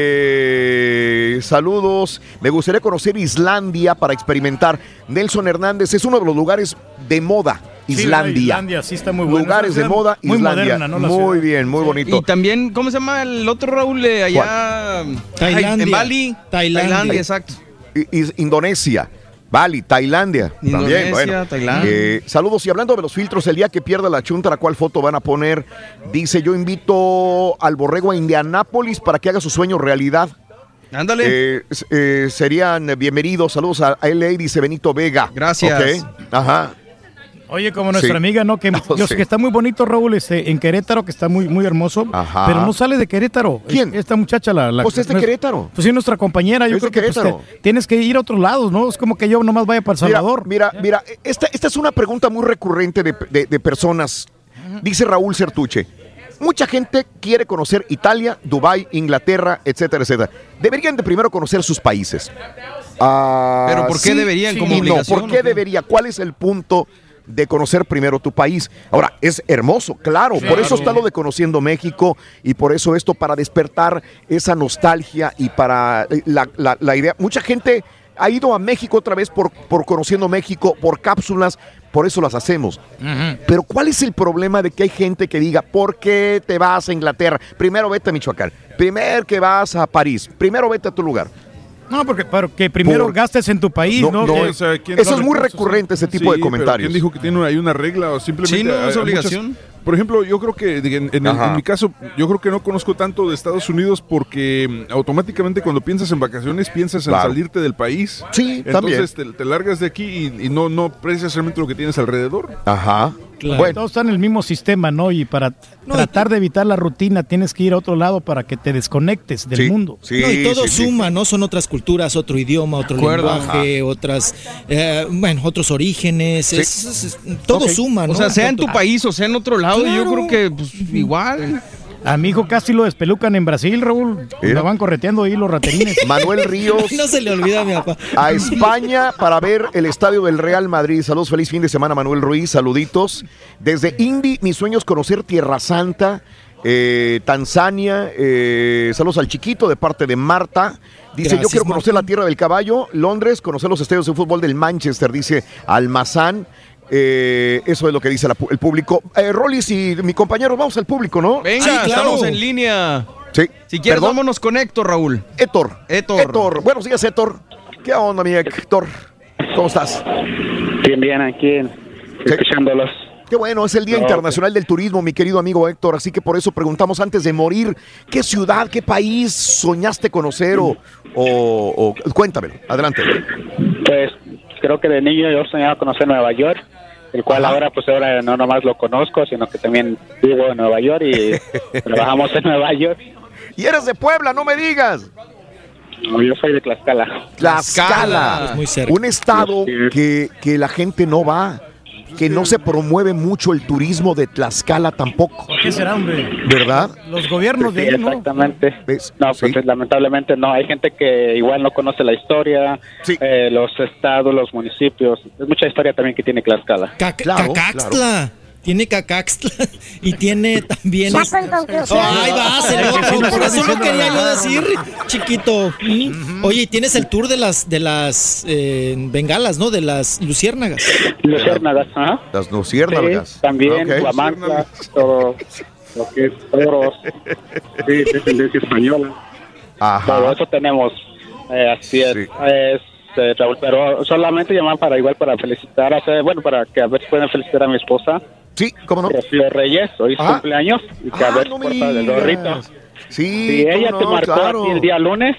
S18: Eh, saludos. Me gustaría conocer Islandia para experimentar. Nelson Hernández es uno de los lugares de moda.
S17: Sí,
S18: Islandia.
S17: Sí está muy bueno.
S18: Lugares de moda,
S17: muy
S18: Islandia.
S17: moderna, ¿no?
S18: Muy bien, muy bonito.
S2: Y también, ¿cómo se llama el otro Raúl? Eh, allá.
S18: Tailandia.
S2: Ay, en Bali.
S18: Tailandia.
S2: exacto.
S18: I- Indonesia. Bali, Tailandia. también,
S2: Indonesia,
S18: bueno.
S2: Tailandia.
S18: Eh, saludos y hablando de los filtros, el día que pierda la chunta, ¿cuál foto van a poner? Dice, yo invito al borrego a Indianápolis para que haga su sueño realidad.
S2: Ándale.
S18: Eh, eh, serían bienvenidos. Saludos a, a LA, dice Benito Vega.
S2: Gracias.
S18: Ok, Ajá.
S17: Oye, como nuestra
S18: Sí.
S17: amiga, ¿no? Que yo
S18: sí.
S17: que está muy bonito, Raúl, este, en Querétaro, que está muy, muy hermoso.
S18: Ajá.
S17: Pero no sale de Querétaro.
S18: ¿Quién?
S17: Esta muchacha, la. la
S18: Pues es de
S17: nuestra-
S18: Querétaro.
S17: Pues sí, nuestra compañera. Yo
S18: Es de
S17: creo que pues, te- tienes que ir a otros lados, ¿no? Es como que yo nomás vaya para El
S18: Mira,
S17: Salvador.
S18: Mira, mira, esta, esta es una pregunta muy recurrente de, de- de personas. Dice Raúl Sertuche. Mucha gente quiere conocer Italia, Dubái, Inglaterra, etcétera, etcétera. Deberían de primero conocer sus países. Ah,
S2: ¿Pero por qué deberían como
S18: no, ¿por qué? debería? ¿Cuál es el punto de conocer primero tu país? Ahora, es hermoso, claro, por eso está lo de Conociendo México y por eso esto para despertar esa nostalgia y para eh, la, la- la idea. Mucha gente ha ido a México otra vez por, por Conociendo México, por cápsulas, por eso las hacemos. Pero ¿cuál es el problema de que hay gente que diga, ¿por qué te vas a Inglaterra? Primero vete a Michoacán, primero que vas a París, primero vete a tu lugar.
S17: No, porque para que primero
S18: Por-
S17: gastes en tu país, ¿no?
S18: No, no,
S17: Que-
S18: o sea, ¿quién- Eso es muy recurrente, ese tipo de
S19: Sí, pero
S18: comentarios.
S19: ¿Quién dijo que tiene hay una regla o simplemente
S2: Sí, no, es obligación.
S19: muchas- por ejemplo, yo creo que en, en- en
S18: Ajá.
S19: mi caso, yo creo que no conozco tanto de Estados Unidos porque mm, automáticamente cuando piensas en vacaciones piensas en
S18: Claro.
S19: salirte del país.
S18: Sí,
S19: Entonces te, te largas de aquí y, y no, no aprecias realmente lo que tienes alrededor.
S18: Ajá.
S17: Claro, Todos están en el mismo sistema, ¿no? Y para tratar de evitar la rutina tienes que ir a otro lado para que te desconectes del mundo.
S50: no, y todo suma, ¿no? Son otras culturas, otro idioma, otro
S2: acuerdo.
S50: lenguaje, otras, eh, bueno, otros orígenes.
S2: Sí.
S50: es- es- es- todo suma, ¿no?
S2: O sea, sea en tu país o sea en otro lado, yo
S50: Claro.
S2: creo que pues, igual.
S17: A mi hijo casi lo despelucan en Brasil, Raúl. Me van correteando ahí los raterines.
S18: Manuel Ríos.
S50: No se le olvida a mi papá.
S18: a España para ver el estadio del Real Madrid. Saludos, feliz fin de semana, Manuel Ruiz. Saluditos. Desde Indy, mi sueño es conocer Tierra Santa, eh, Tanzania. eh, saludos al chiquito de parte de Marta. Dice, yo quiero conocer la Tierra del Caballo, Londres, conocer los estadios de fútbol del Manchester, dice Almazán. Eh, eso es lo que dice la el público. Eh, Rollis y mi compañero, vamos al público, ¿no?
S2: Venga, estamos en línea.
S18: Sí.
S2: Si quieres,
S18: Perdón.
S2: vámonos con Héctor, Raúl.
S18: Héctor.
S2: Héctor.
S18: Héctor. Buenos días, Héctor. ¿Qué onda, mi Héctor? ¿Cómo estás?
S82: Bien, bien, aquí escuchándolos.
S18: Qué bueno, es el Día
S82: No,
S18: Internacional del Turismo, mi querido amigo Héctor, así que por eso preguntamos antes de morir, ¿qué ciudad, qué país soñaste conocer o, o- o- cuéntamelo, adelante.
S82: Pues creo que de niño yo soñaba conocer Nueva York, el cual ahora pues ahora no nomás lo conozco, sino que también vivo en Nueva York y trabajamos en Nueva York.
S18: Y eres de Puebla, no me digas.
S82: No, yo soy de Tlaxcala.
S18: Tlaxcala,
S82: Es muy cerca.
S18: un estado que, que la gente no va, que no se promueve mucho el turismo de Tlaxcala tampoco,
S17: ¿Qué será, hombre?
S18: ¿verdad?
S17: Los gobiernos
S82: Sí,
S17: de ahí, ¿no?
S82: exactamente. No, pues lamentablemente no. Hay gente que igual no conoce la historia, eh, los estados, los municipios. Es mucha historia también que tiene Tlaxcala.
S50: Cacaxtla. Tiene Cacaxtla y tiene también.
S39: Saco en conclusión.
S50: Ay, va, el otro. Por eso no quería yo decir, chiquito. Oye, y tienes el tour de las de las eh, bengalas, ¿no? De las luciérnagas.
S82: Luciérnagas, ajá.
S18: Las luciérnagas.
S82: Sí, también,
S18: Ok.
S82: Guamantla, todo lo que es toros, sí, descendencia española. Todo eso tenemos. eh, así es, es, eh, Raúl, pero solamente llamar para igual para felicitar, a, bueno, para que a ver si pueden felicitar a mi esposa.
S18: Sí, ¿cómo no?
S82: Rocío Reyes, hoy es
S18: Ajá.
S82: cumpleaños, y que a
S18: Ah,
S82: ver
S18: no
S82: si
S18: me
S82: porta del gorrito.
S18: Sí,
S82: Si ella te marcó
S18: claro.
S82: a ti el día lunes,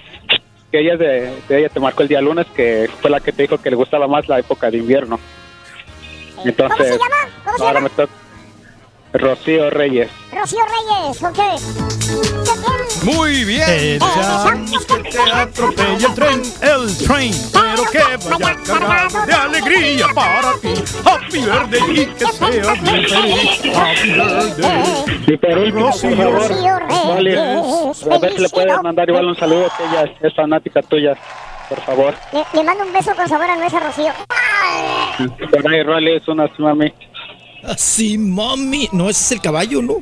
S82: que ella, de, que ella te marcó el día lunes, que fue la que te dijo que le gustaba más la época de invierno. Entonces,
S39: ¿Cómo se llama? ¿Cómo se
S82: ahora
S39: llama?
S82: me toca Rocío Reyes.
S39: Rocío Reyes, ¿ok?
S2: Muy bien.
S17: Deseamos que te atropelle el tren, el train, pero que vaya cargado de alegría para ti. Happy birthday y que seas bien feliz. Happy birthday.
S82: Y por último, por favor,
S39: Reyes,
S82: a ver si le puedes mandar igual un saludo, que ella es fanática tuya, por favor.
S39: Le, le mando un beso con sabor a nuez a Rocío.
S82: Por ahí, Rolly, es una mami.
S50: Sí, mami. No, ese es el caballo, ¿no?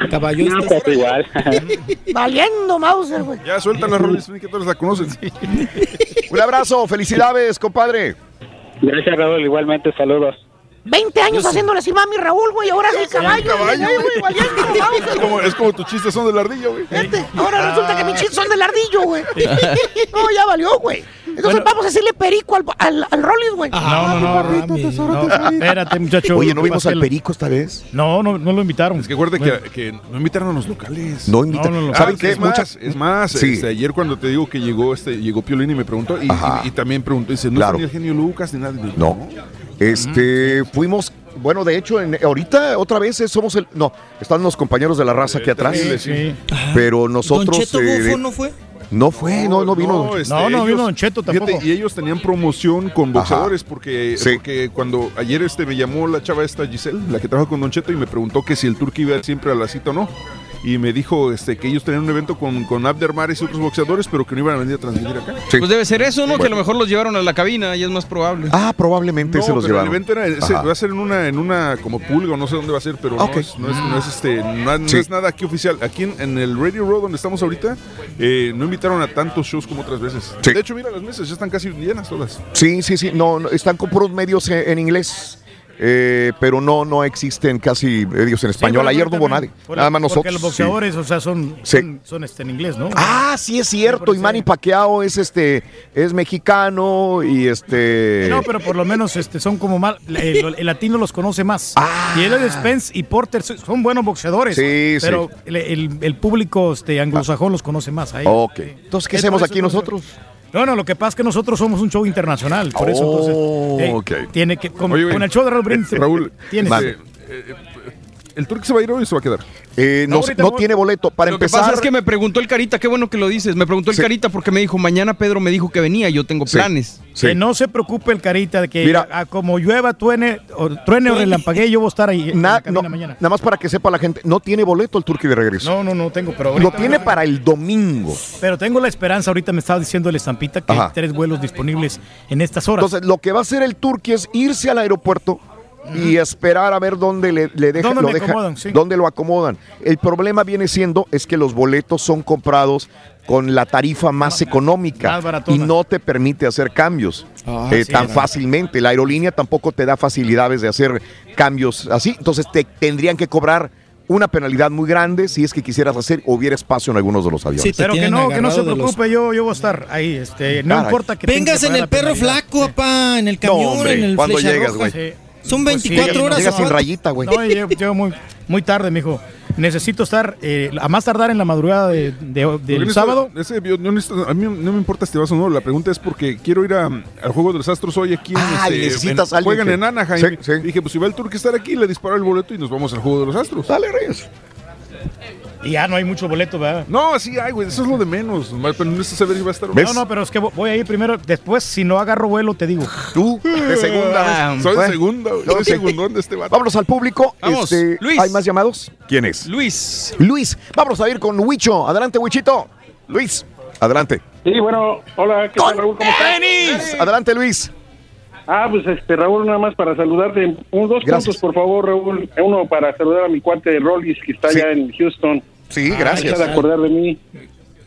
S50: El caballo
S82: No, pues igual.
S76: Valiendo, Mauser, güey.
S19: Ya sueltan las roles, que todos la conocen.
S18: Un abrazo, felicidades, compadre.
S82: Gracias, Raúl, igualmente, saludos.
S76: 20 años haciéndole así mami Raúl, güey, ahora es el caballo. güey,
S19: Es como, es como tus chistes son del ardillo, güey.
S76: Ahora resulta que mis chistes son del ardillo, güey. No, ya valió, güey. Entonces vamos a decirle perico al, al, al Rollis, güey.
S17: No, no, no, Rami, no, espérate, muchacho.
S18: Oye, ¿no vimos al perico esta vez?
S17: No, no, no lo invitaron.
S19: Es que acuérdate que, que no invitaron a los locales.
S18: No invitan.
S17: No, no, no.
S18: ¿Saben
S19: Ah,
S18: qué?
S19: Es más,
S18: Muchas-
S19: es más
S18: Sí.
S19: este, ayer cuando te digo que llegó este llegó Piolín y me preguntó y, y- y también preguntó, dice, no
S18: Claro.
S19: el genio Lucas ni nada.
S18: No. Este, fuimos, bueno, de hecho, en, ahorita otra vez somos el, no, están los compañeros de la raza aquí atrás,
S19: terrible, sí.
S18: pero nosotros...
S50: ¿Don Cheto
S18: eh,
S50: Bufo no fue?
S18: No fue, no, no vino.
S19: este,
S17: No, no
S19: ellos-
S17: vino Don Cheto
S19: fíjate,
S17: tampoco.
S19: y ellos tenían promoción con boxeadores porque,
S18: Sí.
S19: porque cuando ayer este me llamó la chava esta Giselle, la que trabaja con Don Cheto, y me preguntó que si el turco iba siempre a la cita o no. Y me dijo este, que ellos tenían un evento con, con Abder Mares y otros boxeadores, pero que no iban a venir a transmitir acá.
S2: Pues debe ser eso, ¿no? Que a lo mejor los llevaron a la cabina y es más probable.
S18: Ah, probablemente
S19: No,
S18: se los
S19: pero
S18: llevaron.
S19: el evento era, ese- va a ser en una, en una como pulga, no sé dónde va a ser, pero no, es, no, es, no es, este, no,
S18: Sí.
S19: es nada aquí oficial. Aquí en, en el Radio Row donde estamos ahorita, eh, no invitaron a tantos shows como otras veces.
S18: Sí.
S19: De hecho, mira, las mesas ya están casi llenas todas.
S18: Sí, sí, sí, no, no, están con puros medios en, en inglés. Eh, pero no, no existen casi medios en español.
S17: Sí,
S18: Ayer no hubo nadie. Nada más
S17: Porque
S18: nosotros.
S17: los
S18: sí.
S17: boxeadores, o sea, son,
S18: Sí.
S17: son, son, este, en inglés, ¿no?
S18: Ah, sí es cierto. Y Manny Pacquiao es este, es mexicano y este.
S17: No, pero por lo menos este, son como mal. El, el latino los conoce más. y él Spence y Porter son- buenos boxeadores.
S18: Ah. Sí, sí.
S17: Pero el, el- el público este, anglosajón los conoce más. a ellos.
S18: Ok. Entonces, ¿qué
S17: Es
S18: hacemos aquí
S17: no-
S18: nosotros?
S17: No, no, lo que pasa es que nosotros somos un show internacional. Por eso,
S18: Oh,
S17: entonces. eh,
S18: ok.
S17: Tiene que. Con,
S19: Oye, güey,
S17: con el show de Raúl Brindis.
S19: eh, Raúl,
S17: Tienes.
S19: este, eh, eh, ¿el turco se va a ir hoy o se va a quedar?
S18: Eh, no, tiene boleto. Para
S2: lo que
S18: empezar.
S2: pasa es que me preguntó el Carita, qué bueno que lo dices. Me preguntó el
S18: Sí.
S2: Carita porque me dijo, mañana Pedro me dijo que venía, yo tengo
S18: Sí.
S2: planes.
S18: Sí.
S17: Que no se preocupe el carita de que
S18: Mira.
S17: como llueva, truene o, truene o relampaguee, yo voy a estar ahí en
S18: Na-
S17: la cabina
S18: no,
S17: mañana.
S18: nada más para que sepa la gente, no tiene boleto el turqui de regreso.
S17: No, no, no tengo, pero
S18: Lo tiene para el domingo.
S17: Pero tengo la esperanza, ahorita me estaba diciendo el estampita que
S18: Ajá.
S17: hay tres vuelos disponibles en estas horas.
S18: Entonces, lo que va a hacer el turqui es irse al aeropuerto, y esperar a ver dónde le, le deja-
S17: ¿Dónde
S18: lo deja-
S17: acomodan? Sí.
S18: dónde lo acomodan. El problema viene siendo es que los boletos son comprados con la tarifa más económica
S17: más
S18: y no te permite hacer cambios
S17: Ah,
S18: eh,
S17: sí,
S18: tan fácilmente. La aerolínea tampoco te da facilidades de hacer cambios así. Entonces te tendrían que cobrar una penalidad muy grande si es que quisieras hacer o hubiera espacio en algunos de los aviones.
S17: Pero que no, que no se preocupe, yo, yo voy a estar ahí. Este, no
S18: Caray.
S17: importa que
S50: Vengas en el perro flaco, papá, en el camión,
S18: hombre,
S50: en el
S18: ¿cuándo
S50: flecha
S18: llegas,
S50: roja.
S18: güey?
S50: Son
S17: Pues sí,
S50: 24 horas.
S18: Llegas
S50: ¿o
S18: sin rayita, güey.
S17: No, llego, llego muy, muy tarde, mijo. Necesito estar eh, a más tardar en la madrugada de- del
S19: en
S17: sábado.
S19: ese- yo no necesito- a mí no me importa si te vas o no. La pregunta es porque quiero ir a- al juego de los Astros hoy aquí. En,
S18: Ah, y necesitas
S19: en-
S18: alguien
S19: Juegan
S18: que-
S19: en Anaheim. Dije, pues si va el Turque estar aquí, le disparo el boleto y nos vamos al juego de los Astros.
S18: Dale, Reyes.
S17: Y ya no hay mucho boleto, ¿verdad?
S19: No, sí hay, güey. Eso es lo de menos. Pero no si va a estar
S17: No, no, pero es que vo- voy a ir primero. Después, si no agarro vuelo, te digo.
S18: Tú, de segunda.
S19: Soy de
S18: Bueno,
S19: segunda, güey. Soy segundón de este vato.
S18: Vámonos al público.
S19: Vamos,
S18: Este,
S19: Luis.
S18: ¿Hay más llamados? ¿Quién es?
S2: Luis.
S18: Luis. Vamos a ir con Huicho. Adelante, Huichito. Luis, adelante.
S83: Sí, bueno, hola, ¿qué tal, Raúl? ¿Cómo estás?
S18: Adelante, Luis.
S83: Ah, pues este, Raúl, nada más para saludarte. Un, dos
S18: Gracias.
S83: puntos, por favor, Raúl. Uno para saludar a mi cuate de Rollis, que está
S18: Sí.
S83: allá en Houston.
S18: Sí,
S83: Ah,
S18: gracias.
S83: de acordar de mí,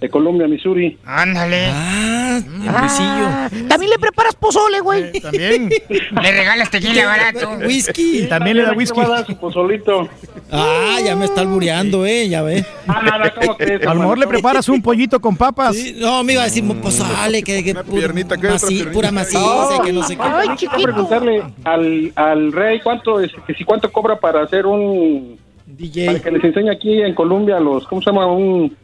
S83: de Columbia, Missouri.
S17: Ándale.
S50: Ah,
S76: Ah, también le preparas pozole, güey.
S17: También.
S76: Le regalas tequila barato.
S50: Whisky.
S17: También le da whisky.
S83: Va a dar su pozolito.
S50: Ah, ya me está albureando, eh, ya ve.
S83: Ah, nada, ¿cómo crees?
S17: A lo mejor le preparas un pollito con papas.
S50: Sí, no, me iba a decir, pues sale, que, que pura,
S19: piernita, que otra
S50: pura maciza, que no sé qué.
S76: Ay,
S83: Quiero
S76: chiquito.
S83: preguntarle al, al rey cuánto es, que si cuánto cobra para hacer un para
S50: DJ.
S83: que les enseñe aquí en Colombia los cómo se llama un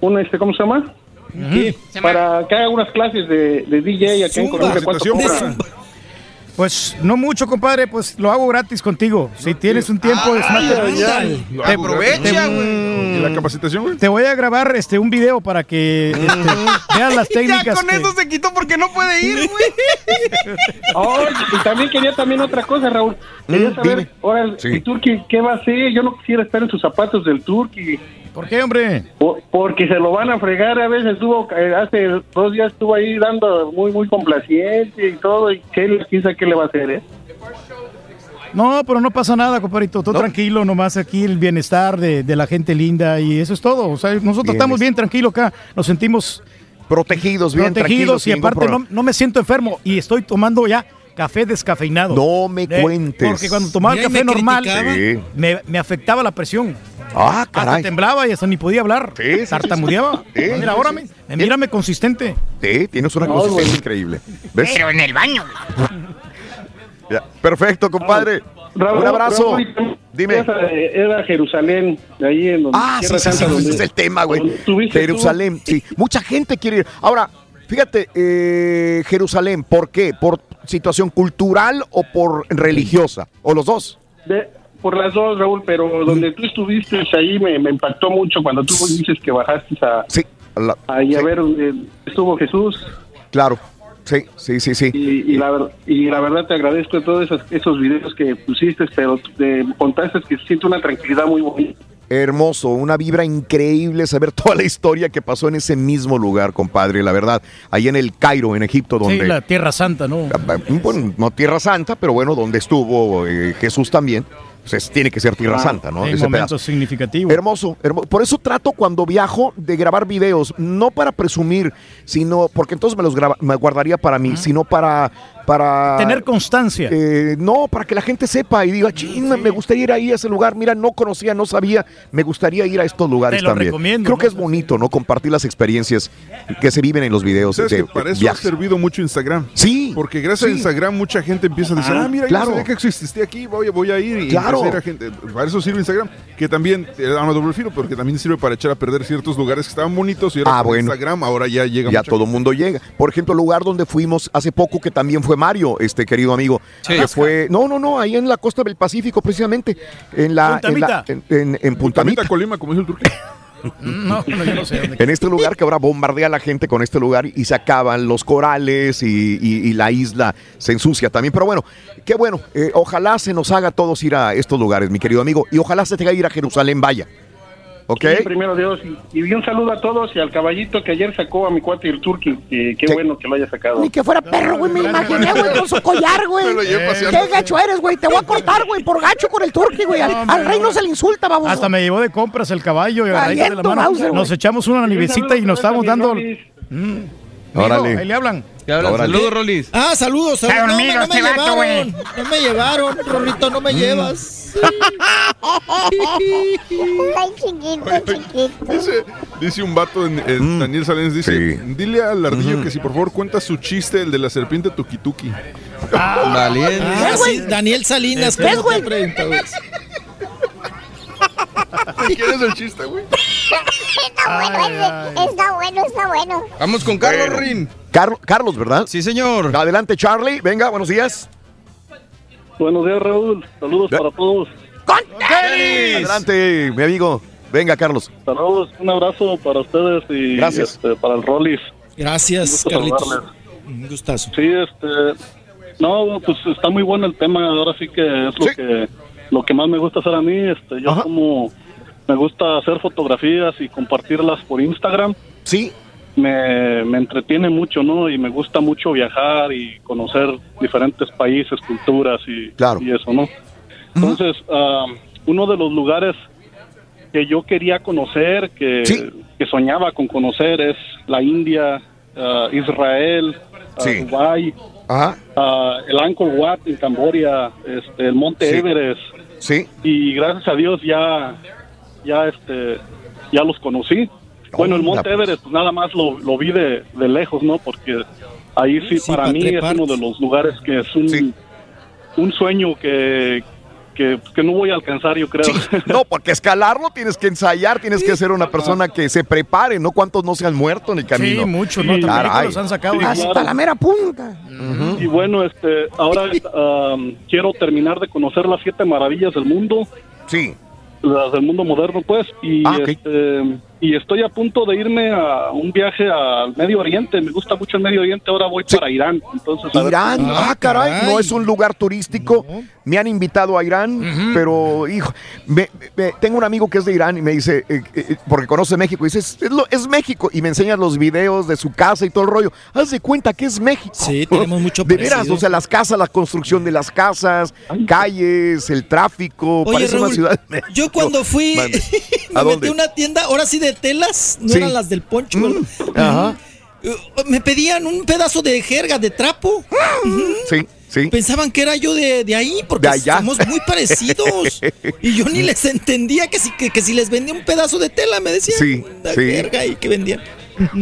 S83: un este cómo se llama
S50: ¿Qué?
S83: para que haga unas clases de, de DJ aquí en. Colombia cuánto cobra
S17: Pues no mucho, compadre, pues lo hago gratis contigo. Si tienes un tiempo, es
S50: ándale.
S19: Lo
S17: Te
S2: aprovecha, güey.
S19: ¿Y la capacitación, güey?
S17: Te voy a grabar este un video para que este, veas las técnicas.
S2: Ya con
S17: que-
S2: eso se quitó porque no puede ir, güey.
S83: Oh, y también quería también otra cosa Raúl quería
S18: Mm,
S83: saber
S18: dime.
S83: ahora el,
S18: Sí.
S83: el Turqui qué va a hacer yo no quisiera estar en sus zapatos del Turqui
S17: ¿Por qué, hombre?
S83: Po- porque se lo van a fregar a veces estuvo eh, hace dos días estuvo ahí dando muy muy complaciente y todo y qué quién sabe qué le va a hacer eh
S17: No, pero no pasa nada, compadrito. Todo tranquilo, nomás aquí el bienestar de, de la gente linda y eso es todo. O sea, nosotros
S18: Bien,
S17: estamos
S18: es-
S17: bien tranquilos acá. Nos sentimos
S18: Protegidos, bien
S17: protegidos y aparte no, no me siento enfermo y estoy tomando ya café descafeinado.
S18: No me
S17: Eh,
S18: cuentes.
S17: Porque cuando tomaba el café
S50: me
S17: normal.
S18: Sí.
S17: me, me afectaba la presión.
S18: Ah,
S17: Hasta
S18: caray.
S17: temblaba y hasta ni podía hablar.
S18: Sí, sí, sí,
S17: Tartamudeaba.
S18: sí. Sí,
S17: Mira,
S18: sí,
S17: ahora
S18: sí.
S17: me- mírame consistente.
S18: Sí, tienes una
S83: No,
S18: consistencia
S83: güey.
S18: increíble. ¿Ves?
S76: Pero en el baño.
S18: Ya. Perfecto, compadre.
S83: Raúl,
S18: Un abrazo.
S83: Raúl,
S18: Dime.
S83: Era, Jerusalén, de ahí en donde
S18: Ah, sí, sí, sí,
S83: Santa,
S18: ese
S83: donde-
S18: es el tema, güey.
S83: tú.
S18: Jerusalén, sí. Mucha gente quiere ir. Ahora, fíjate, eh, Jerusalén, ¿por qué? ¿Por situación cultural o por religiosa? ¿O los dos?
S83: De- por las dos, Raúl, pero donde tú estuviste ahí me, me impactó mucho cuando tú dices que bajaste a,
S18: Sí. la-
S83: ahí a ver estuvo Jesús
S18: Claro. Sí, sí, sí, sí.
S83: y, y la, ver- y la verdad te agradezco todos esos, esos videos que pusiste, pero te contaste que siento una tranquilidad muy bonita.
S18: Hermoso, una vibra increíble saber toda la historia que pasó en ese mismo lugar, compadre, la verdad. Ahí en el Cairo, en Egipto, donde...
S17: Sí, la Tierra Santa, ¿no?
S18: Bueno, no Tierra Santa, pero bueno, donde estuvo eh, Jesús también. Pues es- tiene que ser Tierra
S17: Ah,
S18: Santa, ¿no?
S17: momentos
S18: pedazo.
S17: significativos.
S18: Hermoso, hermo- Por eso trato cuando viajo de grabar videos, no para presumir, sino porque entonces me los graba- me guardaría para mí, sino para para
S17: Tener constancia.
S18: eh, no, para que la gente sepa y diga, "Chin, me- me gustaría ir ahí a ese lugar. Mira, no conocía, no sabía, me gustaría ir a estos lugares
S17: Te lo
S18: también.
S17: recomiendo,
S18: Creo
S17: ¿no?
S18: que es bonito, ¿no? Compartir las experiencias que se viven en los videos
S19: ¿Sabes
S18: de
S19: que para eso
S18: viajes.
S19: ha servido mucho Instagram?
S18: Sí.
S19: Porque gracias a. Instagram mucha gente empieza a decir,
S18: Ah,
S19: ah, mira,
S18: claro.
S19: yo sabía que exististe aquí, voy, voy a ir. Y
S18: Claro.
S19: a a gente. Para eso sirve Instagram, que también te da una doble filo, porque también sirve para echar a perder ciertos lugares que estaban bonitos y ahora
S18: Ah, bueno.
S19: Instagram ahora ya llega
S18: ya
S19: mucha
S18: todo el mundo llega. Por ejemplo, el lugar donde fuimos hace poco, que también fue Mario, este querido amigo, que fue, no, no, no, ahí en la costa del Pacífico, precisamente, en la, en, la- en, en- en Puntamita.
S19: Puntamita, Colima, como dice el turco.
S17: No, no, yo no sé dónde.
S18: En este lugar que ahora bombardea a la gente con este lugar y se acaban los corales y, y- y la isla se ensucia también. Pero bueno, qué bueno. eh, ojalá se nos haga a todos ir a estos lugares, mi querido amigo. Y ojalá se tenga que ir a Jerusalén, vaya. ¿Ok?
S83: Sí, primero Dios. Y, y un saludo a todos y al caballito que ayer sacó a mi cuate el turqui. Que, qué bueno que lo haya sacado.
S76: Ni que fuera perro, güey, me imaginé, güey, con su collar, güey.
S83: Paseando.
S76: Qué gacho eres, güey. Te voy a cortar, güey, por gacho con el turqui, güey. Al, al rey no se le insulta, vamos.
S17: Hasta me llevó de compras el caballo y agarradito de la mano. Nos echamos una nivecita y nos estábamos dando. Mm.
S2: Órale.
S17: Ahí le hablan.
S2: Saludos, Rolis.
S50: Ah, saludos.
S17: Está
S50: saludos. No,
S17: dormido
S50: no me
S17: este
S50: llevaron.
S17: güey.
S50: No me llevaron, Rorrito, no me llevas.
S39: Ay, chiquito, chiquito.
S19: Dice, dice un vato, en, en Daniel Salinas, dice, dile al ardillo que si por favor cuenta su chiste, el de la serpiente tukituki.
S2: Valiente.
S50: Ah, sí, Daniel Salinas.
S19: ¿Qué es. ¿Quieres el chiste, güey?
S39: Está bueno, ese. está bueno, está bueno.
S2: Vamos con Carlos
S18: Bueno.
S2: Rin.
S18: Car- Carlos, ¿verdad?
S2: Sí, señor.
S18: Adelante, Charlie. Venga, buenos días.
S83: Buenos días, Raúl. Saludos para todos.
S18: Adelante, mi amigo. Venga, Carlos.
S83: Saludos, un abrazo para ustedes y
S18: Gracias.
S83: este, para el Rollis.
S50: Gracias, Carlitos.
S83: saludarles.
S50: Un gustazo.
S83: Sí, este, no, pues está muy bueno el tema. Ahora sí que es lo que lo que más me gusta hacer a mí. Este, yo como me gusta hacer fotografías y compartirlas por Instagram.
S18: Sí.
S83: Me, me entretiene mucho, ¿no? Y me gusta mucho viajar y conocer diferentes países, culturas y, y eso, ¿no? Entonces, uno de los lugares que yo quería conocer, que, que soñaba con conocer, es la India, ah, Israel, ah,
S18: Sí.
S83: Dubái, ah, el Angkor Wat en Camboya, este, el Monte
S18: Sí.
S83: Everest.
S18: Sí.
S83: Y gracias a Dios ya, ya, este, ya los conocí. Bueno, el Monte
S18: pues.
S83: Everest pues, nada más lo, lo vi de, de lejos, ¿no? Porque ahí sí,
S18: Sí,
S83: para
S18: pa'
S83: mí es uno de los lugares que es un, un sueño que, que, que no voy a alcanzar, yo creo.
S18: No, porque escalarlo tienes que ensayar, tienes que ser una persona que se prepare, ¿no? ¿Cuántos no se han muerto en el camino?
S17: Sí, muchos, ¿no?
S18: Caray.
S17: los han sacado.
S76: Hasta la mera punta.
S83: Y bueno, este, ahora um, quiero terminar de conocer las siete maravillas del mundo.
S18: Sí.
S83: Las del mundo moderno, pues. Y,
S18: Ah,
S83: este, y estoy a punto de irme a un viaje al Medio Oriente. Me gusta mucho el Medio Oriente. Ahora voy para Irán. Entonces, a
S18: Irán, ah, caray, no es un lugar turístico. Me han invitado a Irán, pero hijo, me- me- tengo un amigo que es de Irán y me dice, eh, eh, porque conoce México, y dice, es, es lo- es México, y me enseña los videos de su casa y todo el rollo. Haz de cuenta que es México.
S50: Sí, tenemos mucho
S18: De veras, o sea, las casas, la construcción de las casas, calles, el tráfico,
S50: Oye,
S18: parece una
S50: Raúl,
S18: ciudad. de México.
S50: Yo cuando fui, me
S18: ¿A
S50: metí
S18: dónde?
S50: a una tienda, ahora sí de telas, no
S18: Sí. Mm.
S50: eran las del poncho.
S18: Ajá.
S50: Uh, Me pedían un pedazo de jerga de trapo.
S18: Sí, sí.
S50: Pensaban que era yo de, de ahí, porque
S18: De
S50: somos muy parecidos. y yo ni les entendía que si, que, que si les vendía un pedazo de tela, me decían.
S18: Sí,
S50: la
S18: sí.
S50: jerga y que vendían.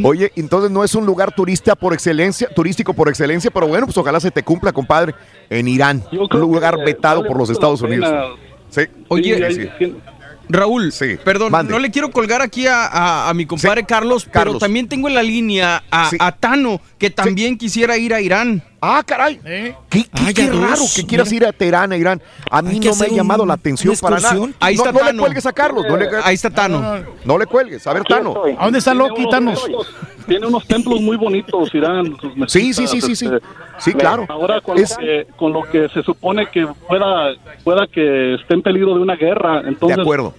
S18: Oye, entonces no es un lugar turista por excelencia, turístico por excelencia, pero bueno, pues ojalá se te cumpla, compadre, en Irán, un lugar vetado por los Estados Unidos. Sí.
S2: Oye,
S18: Sí, sí.
S2: Raúl, perdón,
S18: Mande.
S2: no le quiero colgar aquí a, a- a mi compadre Carlos, pero también tengo en la línea a, a Tano, que también quisiera ir a Irán.
S18: Ah, caray.
S17: ¿Eh?
S18: Qué, qué-
S2: Ah,
S18: qué raro que quieras ir a Teherán, a Irán. A mí no me ha llamado
S2: un-
S18: la atención para nada.
S2: Ahí
S18: no,
S2: está
S18: no le cuelgues a Carlos. No le,
S2: Ahí está Tano.
S18: No le cuelgues. A ver,
S83: Aquí
S18: Tano.
S83: estoy.
S17: ¿A dónde está Loki, Thanos?
S83: Tiene unos templos muy bonitos, Irán. sus
S18: Sí, sí, sí, sí, sí.
S83: este,
S18: Sí, claro.
S83: Ahora con,
S18: Es-
S83: lo que, con lo que se supone que pueda, pueda que esté en peligro de una guerra, entonces
S18: De acuerdo.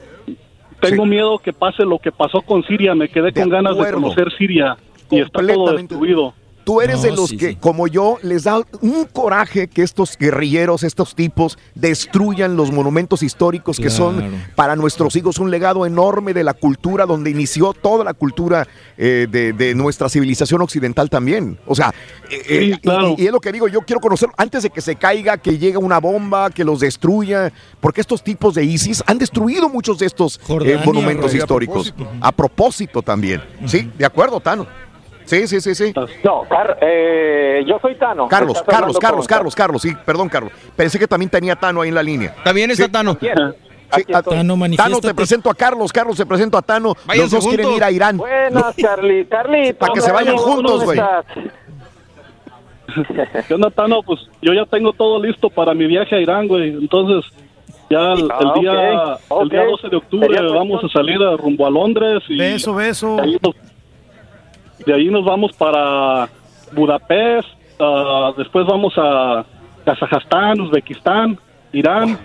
S83: tengo miedo que pase lo que pasó con Siria. Me quedé
S18: De
S83: con ganas de conocer Siria y está todo destruido.
S18: Tú eres de los
S83: sí,
S18: que,
S83: sí.
S18: como yo, les da un coraje que estos guerrilleros, estos tipos, destruyan los monumentos históricos que son para nuestros hijos un legado enorme de la cultura, donde inició toda la cultura eh, de, de nuestra civilización occidental también. O sea, eh, eh,
S83: Sí, claro.
S18: y, y es lo que digo, yo quiero conocer antes de que se caiga, que llegue una bomba, que los destruya, porque estos tipos de ISIS han destruido muchos de estos eh, monumentos
S50: Rey, a
S18: históricos. A propósito, también. Sí, de acuerdo, Tano. Sí, sí, sí, sí.
S84: No, Car- eh, yo soy Tano.
S18: Carlos, Carlos, Carlos,
S84: con-
S18: Carlos, Carlos, sí, perdón, Carlos. Pensé que también tenía Tano ahí en la línea.
S2: También está
S18: Sí.
S2: Tano.
S18: Sí, a-.
S50: Tano,
S18: Tano, te presento a Carlos, Carlos, te presento a Tano.
S2: Váyanse
S18: Los dos quieren ir a Irán.
S84: Buenas, Carly. Carlito.
S18: Para que se vayan
S84: ¿cómo
S18: juntos, güey.
S84: estás?
S83: ¿Qué onda, Tano? Pues yo ya tengo todo listo para mi viaje a Irán, güey. Entonces, ya el,
S84: Ah,
S83: el día, el día
S84: ok.
S83: 12 de octubre vamos a salir a rumbo a Londres. Y
S17: Beso, beso.
S83: De ahí nos, de ahí nos vamos para Budapest. ah, después vamos a Kazajstán, Uzbekistán, Irán.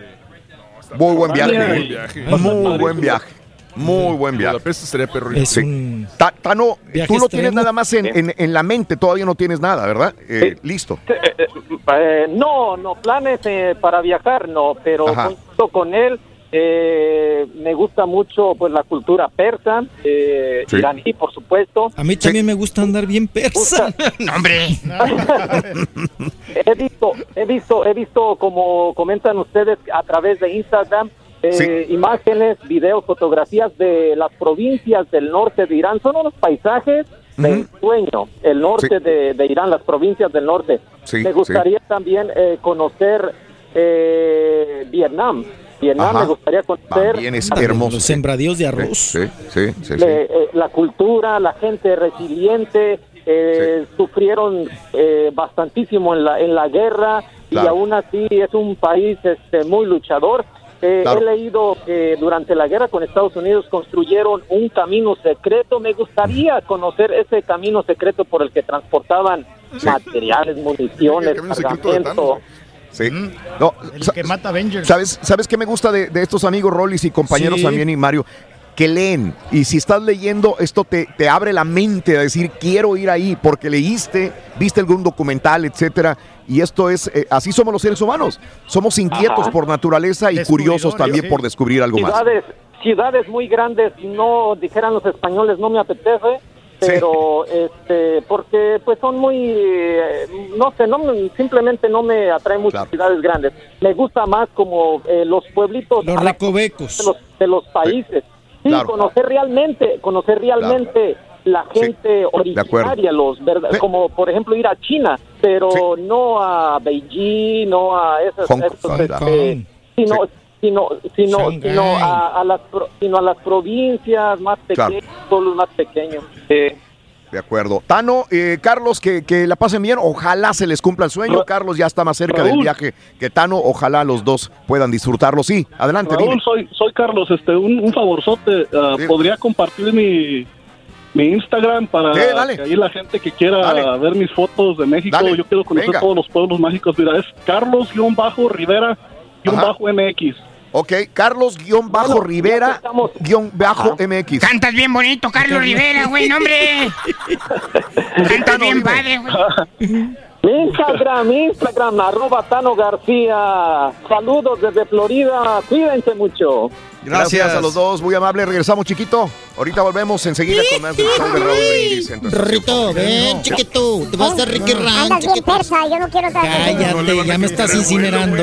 S18: Muy buen viaje. Eh. Muy buen viaje. Muy buen viaje.
S19: Budapest estaría perro.
S50: Es
S18: Sí.
S50: un
S18: Ta- Tano,
S50: Viaje
S18: tú lo tienes nada más en, en- en la mente, todavía no tienes nada, ¿verdad? Eh, Listo.
S84: Eh, no, no, planes eh, para viajar, no, pero junto con él eh, me gusta mucho pues la cultura persa, eh,
S50: Sí.
S84: iraní, por supuesto.
S50: A mí también me gusta andar bien persa.
S84: hombre. he visto, he visto, he visto como comentan ustedes a través de Instagram eh, imágenes, videos, fotografías de las provincias del norte de Irán. Son unos paisajes de sueño. El norte
S18: Sí.
S84: de, de Irán, las provincias del norte.
S18: Sí,
S84: me gustaría también eh, conocer eh, Vietnam. Vietnam
S18: Ajá.
S84: me gustaría conocer
S18: También es
S84: la-
S18: hermoso.
S50: Los sembradíos de arroz.
S18: Sí, sí, sí. sí.
S84: le- eh, la cultura, la gente resiliente, eh, sufrieron eh, bastantísimo en la, en la guerra y aún así es un país este, muy luchador. Eh,
S18: Claro.
S84: He leído que durante la guerra con Estados Unidos construyeron un camino secreto. Me gustaría conocer ese camino secreto por el que transportaban materiales, municiones, cargamento.
S18: Sí. No,
S17: El que mata Avengers.
S18: ¿Sabes, ¿Sabes qué me gusta de, de estos amigos Rollis y compañeros
S17: Sí.
S18: también y Mario? Que leen. Y si estás leyendo, esto te, te abre la mente a decir, quiero ir ahí, porque leíste, viste algún documental, etcétera. Y esto es, eh, así somos los seres humanos. Somos inquietos
S84: Ajá.
S18: por naturaleza y curiosos también por descubrir algo más.
S84: ciudades, ciudades muy grandes, no dijeran los españoles, no me apetece, pero este, porque pues son muy, eh, no sé, no me- simplemente no me atraen muchas ciudades grandes. Me gusta más como eh, los pueblitos
S50: Los recovecos.
S84: de los, de los países. Sí,
S50: Claro.
S84: conocer realmente, conocer realmente la gente originaria, los verdad, como por ejemplo ir a China, pero no a Beijing, no a esas,
S18: Kong,
S84: este, sino, sino, sino, a, a las, sino a las provincias más
S18: Claro.
S84: pequeñas, pueblos más pequeños. Eh,
S18: De acuerdo. Tano, eh, Carlos, que, que la pasen bien. Ojalá se les cumpla el sueño. Carlos ya está más cerca del viaje que Tano. Ojalá los dos puedan disfrutarlo. Sí, adelante, dime.
S83: Raúl, soy, soy Carlos, este, un, un favorzote, ah, ¿podría compartir mi, mi Instagram para
S18: Sí,
S83: que ahí la gente que quiera
S18: Dale.
S83: ver mis fotos de México,
S18: Dale.
S83: yo quiero conocer
S18: Venga.
S83: todos los pueblos mágicos, mira, es Carlos-Rivera-MX.
S18: Ok, Carlos-Rivera-MX.
S85: Cantas bien bonito, Carlos Rivera, güey, no, hombre. Cantas bien padre, güey.
S84: Instagram, Instagram, arroba Tano García. Saludos desde Florida, cuídense mucho.
S18: Gracias. a los dos, muy amable. Regresamos, chiquito. Ahorita volvemos enseguida con más del show de Raúl Brindis.
S50: Rorrito, ven, chiquito. Te vas a Ricky Ranch.
S39: Andas bien persa, yo no quiero estar
S50: Cállate, ya me estás incinerando.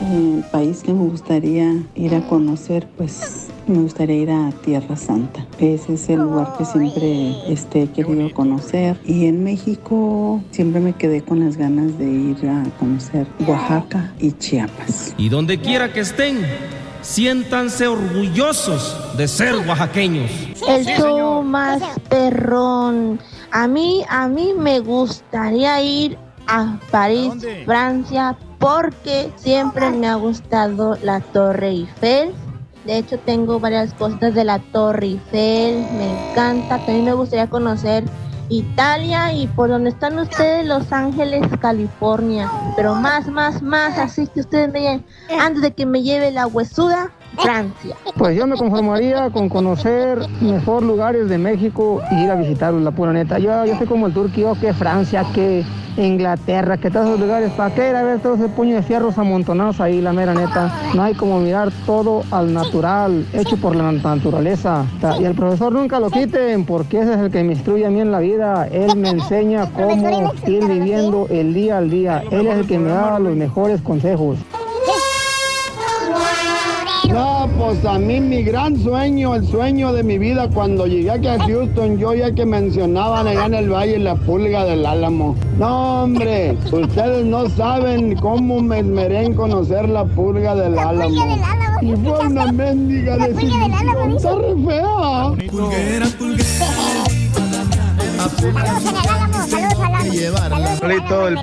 S86: El país que me gustaría ir a conocer, pues me gustaría ir a Tierra Santa. Ese es el lugar que siempre este, he querido conocer. Y en México siempre me quedé con las ganas de ir a conocer Oaxaca y Chiapas.
S87: Y donde quiera que estén, siéntanse orgullosos de ser oaxaqueños.
S88: El show más perrón. A mí, a mí me gustaría ir a París, Francia, porque siempre me ha gustado la Torre Eiffel. De hecho, tengo varias cosas de la Torre Eiffel, me encanta. También me gustaría conocer Italia y por donde están ustedes, Los Ángeles, California. Pero más, más, más, así que ustedes me lleven, antes de que me lleve la huesuda, Francia.
S89: Pues yo me conformaría con conocer mejor lugares de México y ir a visitarlos, la pura neta. Yo, yo soy como el turquío, que Francia, que Inglaterra, que todos esos lugares. ¿Para qué ir a ver todo ese puño de fierros amontonados ahí, la mera neta? No hay como mirar todo al natural, hecho por la naturaleza. Y al profesor nunca lo quiten, porque ese es el que me instruye a mí en la vida. Él me enseña cómo ir viviendo el día al día. Él es el que me da los mejores consejos.
S90: No, pues a mí mi gran sueño, el sueño de mi vida cuando llegué aquí a Houston, yo ya que mencionaban allá en el valle la pulga del Álamo. No, hombre, ustedes no saben cómo me esmeré en conocer la pulga del Álamo. Y fue una mendiga desilusión, está re fea.
S89: el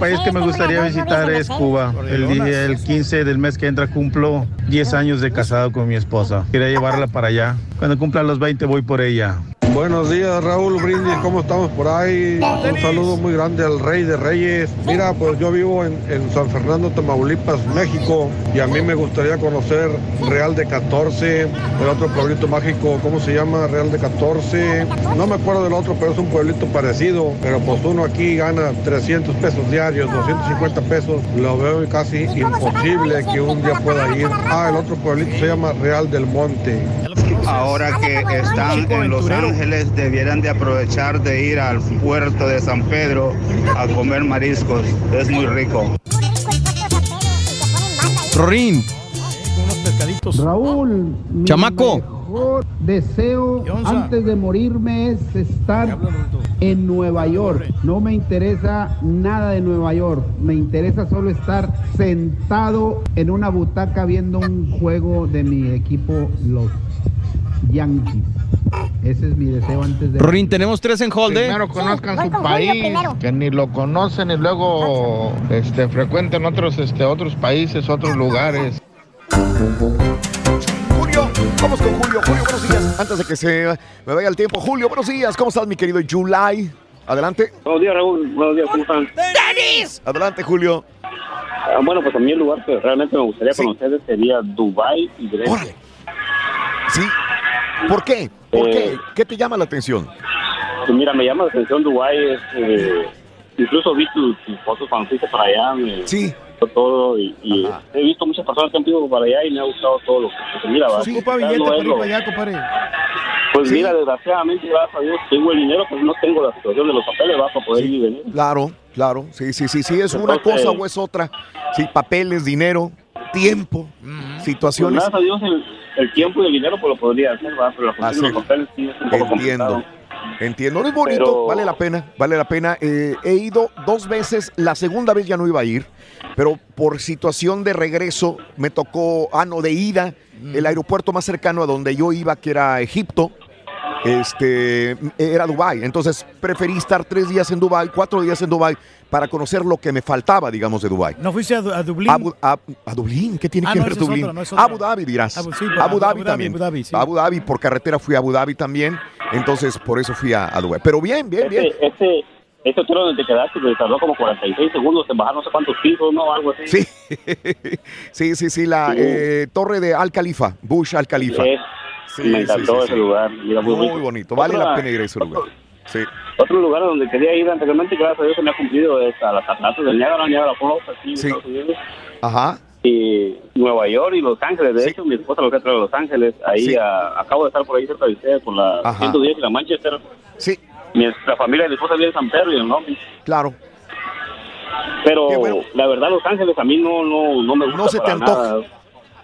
S89: país que me gustaría visitar es Cuba. El, día, el 15 del mes que entra cumplo 10 años de casado con mi esposa. Quería llevarla para allá. Cuando cumpla los 20 voy por ella.
S91: Buenos días, Raúl Brindis, ¿cómo estamos por ahí? Un saludo muy grande al Rey de Reyes. Mira, pues yo vivo en, San Fernando, Tamaulipas, México, y a mí me gustaría conocer Real de 14, el otro pueblito mágico, ¿cómo se llama? Real de 14. No me acuerdo del otro, pero es un pueblito parecido, pero pues uno aquí gana 300 pesos diarios, 250 pesos. Lo veo casi imposible que un día pueda ir. Ah, el otro pueblito se llama Real del Monte.
S92: Ahora que están en Los Ángeles, debieran de aprovechar de ir al puerto de San Pedro a comer mariscos. Es muy rico.
S2: Rin.
S89: Raúl.
S2: Chamaco.
S89: mejor deseo antes de morirme es estar en Nueva York. No me interesa nada de Nueva York. Me interesa solo estar sentado en una butaca viendo un juego de mi equipo, los Yankees. Ese es mi deseo antes de.
S2: Rin, tenemos tres en hold. ¿eh?
S91: Primero conozcan su país, que ni lo conocen y luego este, frecuenten otros, este, otros países, otros lugares.
S18: Julio, vamos con Julio. Julio, buenos días. Antes de que se me vaya el tiempo, Julio, buenos días. ¿Cómo estás, mi querido July? Adelante.
S93: Buenos días, Raúl. Buenos días, ¿cómo están?
S18: ¡Denis! Adelante, Julio.
S93: Ah, bueno, pues a mí el lugar que realmente me gustaría conocer sería Dubai y Grecia.
S18: Órale. Sí, ¿Por qué? ¿Por qué? Eh, ¿Qué te llama la atención?
S93: Pues mira, me llama la atención Dubái. Eh, incluso vi tus, fotos cuando fuiste para allá. Me
S18: sí.
S93: Todo y, he visto muchas personas que han ido para allá y me ha gustado todo lo que se mira.
S17: Sí, ocupa billete para ir para allá, compadre.
S93: Pues mira, desgraciadamente, gracias a Dios, tengo el dinero, pues no tengo la situación de los papeles ¿va? para poder ir y venir.
S18: Claro, claro, sí, sí, sí, sí, es una cosa o es otra. Sí, papeles, dinero, tiempo, situaciones.
S93: Pues gracias a Dios, el, el tiempo y el dinero pues lo podría hacer, ¿va? pero la de los papeles sí es un poco
S18: Entiendo. Entiendo, no es bonito, vale la pena, vale la pena. Eh, he ido dos veces, la segunda vez ya no iba a ir, pero por situación de regreso me tocó, ah, no, de ida, el aeropuerto más cercano a donde yo iba, que era Egipto, este, era Dubai. Entonces preferí estar tres días en Dubai, cuatro días en Dubai para conocer lo que me faltaba, digamos, de Dubai.
S17: ¿No fuiste a, Dublín?
S18: a, Dublín, ¿qué tiene
S17: ah,
S18: que
S17: no,
S18: ver Dublín? Abu Dhabi, dirás. Abu, Dhabi también. Abu Dhabi, sí. Abu Dhabi, por carretera fui a Abu Dhabi también. Entonces, por eso fui a, Dubai. Pero bien, bien, bien.
S93: Este, este hotel donde te quedaste, te tardó como 46 segundos en bajar no sé cuántos pisos, ¿no? Algo así.
S18: Sí, sí, sí, sí, la Eh, torre de Al Khalifa, Bush Al Khalifa.
S93: Sí, me encantó ese lugar.
S18: muy, bonito, vale la pena ir a ese lugar. Sí.
S93: Otro lugar donde quería ir anteriormente, gracias a Dios se me ha cumplido, es a las cataratas del Niágara, Niágara Falls, aquí en Estados Unidos.
S18: Ajá.
S93: Y Nueva York y Los Ángeles, de hecho, mi esposa lo que trae de Los Ángeles, ahí acabo de estar por ahí cerca de ustedes, por la 110 y la Manchester.
S18: Sí.
S93: La familia de mi esposa vive en San Pedro y en Long
S18: Claro.
S93: Pero la verdad, Los Ángeles a mí no, no, no me gusta.
S18: No se te antoja.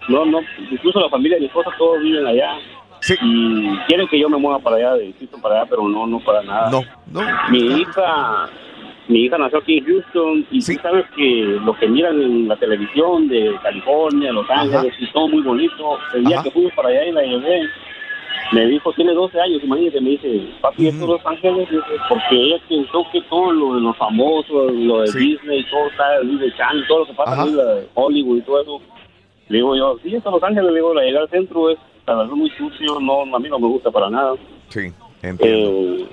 S93: No, no, incluso la familia de mi esposa todos viven allá.
S18: Sí.
S93: Y quieren que yo me mueva para allá, de Houston para allá, pero no, no para nada.
S18: No, no.
S93: Mi hija, mi hija nació aquí en Houston y sí. sabes que lo que miran en la televisión de California, Los Ángeles, y todo muy bonito. El día que fuimos para allá y la llevé, me dijo, tiene 12 años, imagínate, me dice, papi, ¿esto Los Ángeles? Porque ella pensó que todo lo de los famosos, lo de Disney, todo está, Disney Channel, todo lo que pasa en Hollywood y todo eso. Le digo yo, sí, esto Los Ángeles, le digo, la llegada al centro es la verdad muy sucio, no, a mí no me gusta para nada.
S18: Sí, entiendo.
S93: Eh,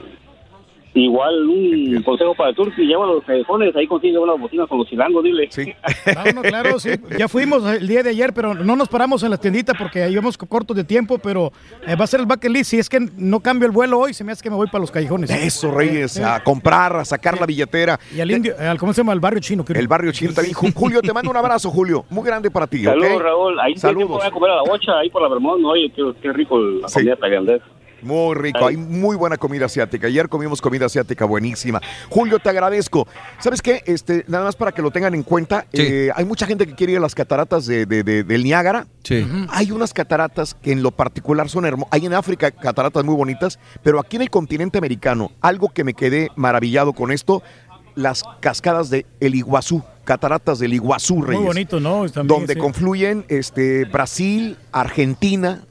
S93: igual un consejo para Turki, lleva los callejones, ahí consigue una bocina con los chilangos, dile.
S18: Sí.
S17: claro, sí. Ya fuimos el día de ayer, pero no nos paramos en la tiendita porque ahí íbamos cortos de tiempo, pero eh, va a ser el bucket list. Si es que no cambio el vuelo hoy, se me hace que me voy para los callejones.
S18: Eso, Reyes, a comprar, a sacar la billetera.
S17: Y al indio, al, ¿cómo se llama? El barrio chino.
S18: El barrio chino también. Julio, te mando un abrazo, Julio. Muy grande para ti,
S93: Saludos, Raúl. Ahí Saludos. voy a comer a la bocha, ahí por la Vermont. Oye, qué, qué rico la comida tailandesa.
S18: Muy rico, hay muy buena comida asiática. Ayer comimos comida asiática buenísima. Julio, te agradezco. ¿Sabes qué? Este, nada más para que lo tengan en cuenta, eh, hay mucha gente que quiere ir a las cataratas de, del Niágara.
S2: Sí.
S18: Hay unas cataratas que en lo particular son hermosas. Hay en África cataratas muy bonitas, pero aquí en el continente americano, algo que me quedé maravillado con esto, las cascadas de El Iguazú, cataratas del Iguazú, Reyes.
S17: Muy bonito, ¿no?
S18: donde confluyen este, Brasil, Argentina,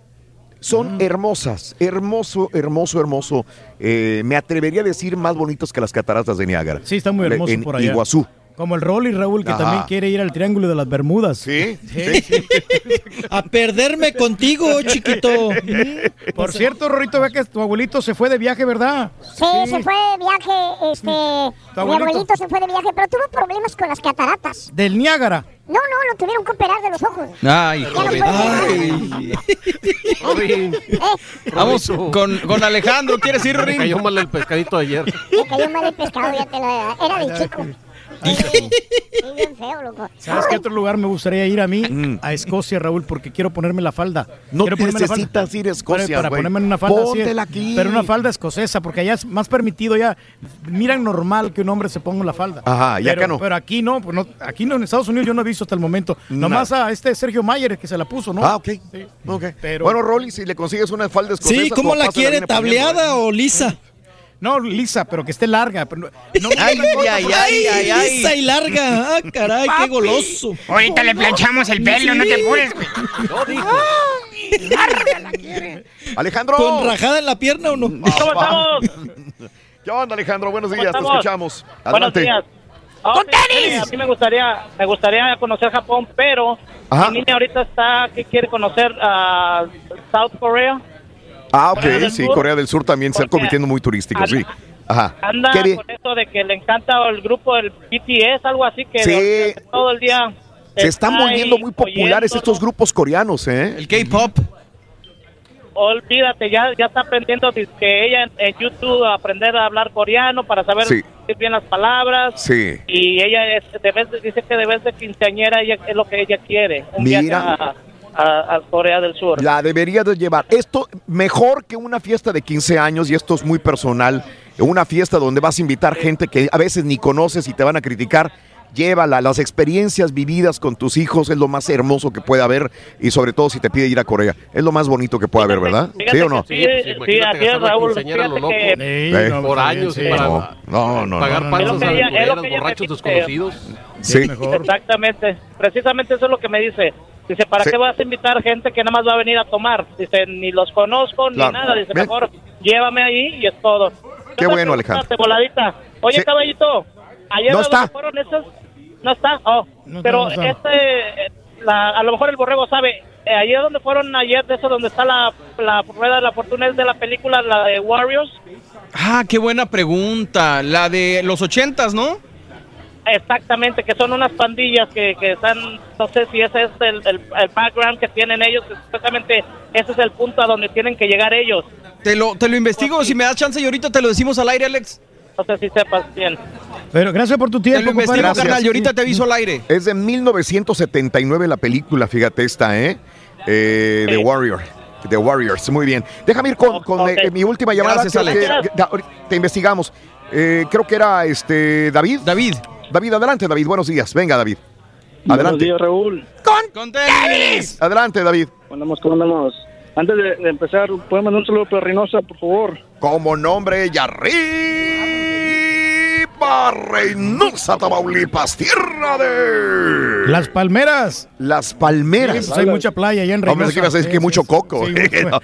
S18: son hermosas, hermoso, hermoso, hermoso. Eh, me atrevería a decir más bonitos que las cataratas de Niágara.
S17: Sí, está muy hermoso
S18: en
S17: por allá.
S18: Iguazú.
S17: Como el Rolly Raúl, que
S18: Ajá.
S17: también quiere ir al Triángulo de las Bermudas.
S18: Sí,
S50: A perderme contigo, chiquito.
S17: Por cierto, Rorito, ve que tu abuelito se fue de viaje, ¿verdad?
S39: Sí, se fue de viaje, este... Mi
S17: abuelito?
S39: abuelito se fue de viaje, pero tuvo problemas con las cataratas.
S17: Del Niágara.
S39: No, no, lo tuvieron que operar de los ojos.
S2: Ay,
S39: Ya no
S2: joven.
S39: puede
S2: Ay. Vamos con, con Alejandro. ¿Quieres ir, Rin?
S94: Me cayó mal el pescadito ayer.
S39: Me cayó mal el pescado, ya te lo... Era de chico. Sí, bien feo, loco.
S17: ¿Sabes qué otro lugar me gustaría ir a mí? A Escocia, Raúl, porque quiero ponerme la falda.
S18: Mm. No
S17: quiero ponerme la
S18: necesitas
S17: falda.
S18: ir a Escocia,
S17: Para, para
S18: güey.
S17: ponerme una falda así,
S18: Póntela aquí.
S17: Pero una falda escocesa, porque allá es más permitido ya. Miran normal que un hombre se ponga la falda.
S18: Ajá, y
S17: pero,
S18: acá no.
S17: Pero aquí no, pues no, aquí no, en Estados Unidos yo no he visto hasta el momento. Nomás a este Sergio Mayer que se la puso, ¿no?
S18: Ah, ok.
S17: Sí.
S18: Ok.
S17: Pero-
S18: Bueno, Rolly, si le consigues una falda escocesa.
S50: Sí, ¿cómo
S18: como
S50: la quiere?
S18: poniendo, ¿eh?
S50: ¿Tableada o lisa?
S17: No, lisa, pero que esté larga. pero no- no-
S50: Ay,
S17: no-
S50: ay, ay, ay, ay. Lisa y larga. Ah, caray, qué goloso.
S85: Ahorita le planchamos el pelo, no te apures, güey.
S18: Alejandro.
S50: ¿Con rajada en la pierna o no?
S18: ¿Cómo estamos? ¿Qué onda, Alejandro? Buenos días, te escuchamos.
S95: Buenos
S18: Adelante.
S95: días. Ah, sí, A mí me gustaría, me gustaría conocer Japón, pero
S18: Ajá.
S95: mi niña ahorita está que quiere conocer a South Korea.
S18: Ah, ok,
S95: Corea
S18: sí,
S95: Sur.
S18: Corea del Sur también se está convirtiendo muy turístico, sí. Ajá.
S95: Anda con eso de que le encanta el grupo del BTS, algo así que
S18: Sí.
S95: todo el día.
S18: Se están
S95: está
S18: volviendo muy populares
S95: oyendo,
S18: estos grupos coreanos, ¿eh?
S2: El K-pop.
S95: Olvídate, ya, ya está aprendiendo que ella en, en YouTube a aprender a hablar coreano para saber
S18: Sí.
S95: decir bien las palabras.
S18: Sí.
S95: Y ella es, de vez, dice que de vez de quinceañera ella, es lo que ella quiere. Un
S18: Mira.
S95: viaje a, a- a Corea del Sur.
S18: La debería de llevar. Esto mejor que una fiesta de 15 años, y esto es muy personal, una fiesta donde vas a invitar gente que a veces ni conoces y te van a criticar. Llévala, las experiencias vividas con tus hijos es lo más hermoso que puede haber y sobre todo si te pide ir a Corea. Es lo más bonito que puede haber, ¿verdad?
S95: Fíjate
S18: ¿Sí o no?
S95: Sí, sí, así es, Raúl.
S18: Eh,
S94: por años
S18: no,
S94: para
S18: no, no,
S94: pagar
S18: no,
S94: panzas
S95: ella
S94: borrachos desconocidos.
S18: Sí.
S95: Exactamente. Precisamente eso es lo que me dice. Dice, ¿para
S18: Sí.
S95: qué vas a invitar gente que nada más va a venir a tomar? Dice, ni los conozco ni
S18: Claro.
S95: nada. Dice,
S18: Bien.
S95: mejor llévame ahí y es todo.
S18: Qué bueno,
S95: pregunta,
S18: Alejandro.
S95: voladita. Oye,
S18: Sí.
S95: caballito, ayer
S18: No
S95: ¿a
S18: está.
S95: dónde fueron esos? No está. Oh,
S17: No está,
S95: pero
S17: no está.
S95: este, eh, la- a lo mejor el borrego sabe. Eh, ayer donde fueron ayer de eso donde está la, la rueda de la fortuna es de la película la de Warriors.
S2: Ah, qué buena pregunta. La de los ochentas, ¿no?
S95: Exactamente, que son unas pandillas que, que están, no sé si ese es el, el, el background que tienen ellos, que supuestamente ese es el punto a donde tienen que llegar ellos.
S2: Te lo, te lo investigo. Si me das chance y ahorita te lo decimos al aire, Alex.
S95: No sé si sepas bien.
S17: Pero gracias por tu tiempo,
S2: Te lo investigo, carnal, y ahorita te aviso al aire.
S18: Es de 1979 la película, fíjate esta, ¿eh? Eh, The Warrior. The Warriors, muy bien. Déjame ir con, con, eh, mi última llamada.
S2: Gracias, Alex.
S18: que- te investigamos. Eh, creo que era este David.
S2: David.
S18: David, adelante, David. Buenos días. Venga, David. Adelante.
S95: días, Raúl.
S2: ¡Con tenis!
S18: Adelante, David.
S95: ¿Cómo andamos? ¿Cómo andamos? Antes de, de empezar, ¿pueden mandar un saludo para Reynosa, por favor?
S18: Como nombre y arriba, Reynosa, Tamaulipas, tierra de...
S17: Las palmeras.
S18: Las palmeras.
S17: Sí, pues hay mucha playa allá en Reynosa.
S18: Hombre, es que ibas a decir que mucho coco.
S17: Sí.
S18: No.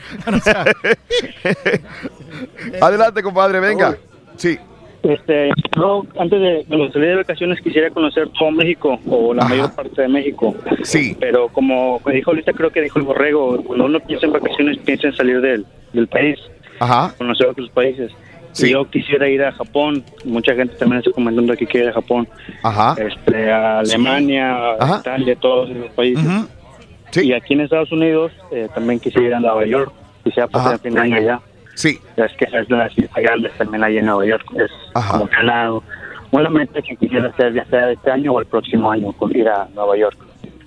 S18: Adelante, compadre, venga. Sí.
S95: Este, no, antes de, de salir de vacaciones quisiera conocer todo México o la
S18: Ajá.
S95: mayor parte de México.
S18: Sí.
S95: Pero como dijo ahorita, creo que dijo el borrego, cuando uno piensa en vacaciones, piensa en salir del, del país,
S18: Ajá.
S95: conocer otros países.
S18: Sí.
S95: Yo quisiera ir a Japón, mucha gente también está comentando que quiere ir a Japón,
S18: Ajá.
S95: este, a Alemania,
S18: Ajá.
S95: a Italia, todos esos países.
S18: Ujú.
S95: Y aquí en Estados Unidos eh, también quisiera ir a Nueva York, quisiera pasar el fin de año allá.
S18: Sí.
S95: Es que es la ciudad grande también ahí en Nueva York, es
S18: Ajá.
S95: como que lado. Una meta que quisiera hacer ya sea este año o el próximo año, ir a Nueva York.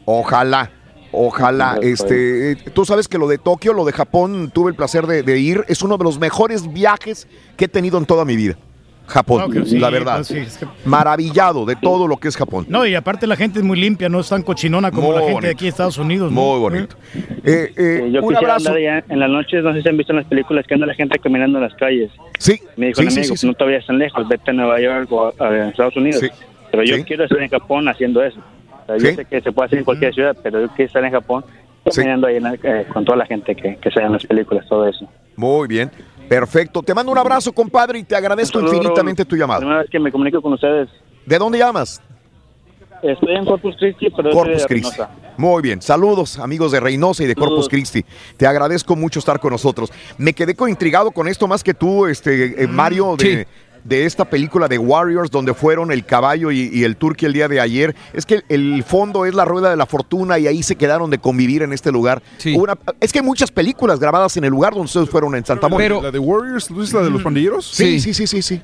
S18: Ojalá. Ojalá,
S95: Sí,
S18: este, tú sabes que lo de Tokio, lo de Japón, tuve el placer de, de ir, es uno de los mejores viajes que he tenido en toda mi vida. Japón,
S17: No, sí,
S18: la verdad.
S17: pues sí, es que-
S18: Maravillado de todo lo que es Japón.
S17: No, y aparte la gente es muy limpia, no es tan cochinona como
S18: Muy
S17: la gente
S18: bonito.
S17: de aquí de Estados Unidos. ¿no?
S18: Muy bonito. Eh, eh,
S95: Eh, yo
S18: un
S95: quisiera
S18: abrazo.
S95: andar allá en las noches, no sé si han visto en las películas que anda la gente caminando en las calles.
S18: Sí.
S95: Me dijo
S18: sí,
S95: un amigo,
S18: sí, sí.
S95: no te vayas tan lejos, vete a Nueva York o a, a Estados Unidos.
S18: Sí.
S95: Pero yo
S18: Sí.
S95: quiero estar en Japón haciendo eso. O sea,
S18: Sí.
S95: Yo sé que se puede hacer en cualquier ciudad, pero yo quiero estar en Japón
S96: caminando ahí en la- eh, con toda la gente que, que se en las películas, todo eso.
S18: Muy bien. Perfecto. Te mando un abrazo, compadre, y te agradezco
S96: saludo,
S18: infinitamente tu
S96: La
S18: llamada.
S96: primera vez que me comunico con ustedes.
S18: ¿De dónde llamas?
S96: Estoy en Corpus Christi, pero
S18: Corpus
S96: de
S18: Christi.
S96: Reynosa.
S18: Muy bien. Saludos, amigos de Reynosa y de Corpus
S96: Saludos.
S18: Christi. Te agradezco mucho estar con nosotros. Me quedé intrigado con esto más que tú, este eh, Mario, de, de esta película de Warriors, donde fueron el caballo y, y el turqui el día de ayer. Es que el fondo es la rueda de la fortuna y ahí se quedaron de convivir en este lugar. Una- es que hay muchas películas grabadas en el lugar donde ustedes fueron en Santa Mónica.
S97: ¿La de Warriors? ¿Tú dices la de los pandilleros?
S18: Sí, sí, sí, sí, sí.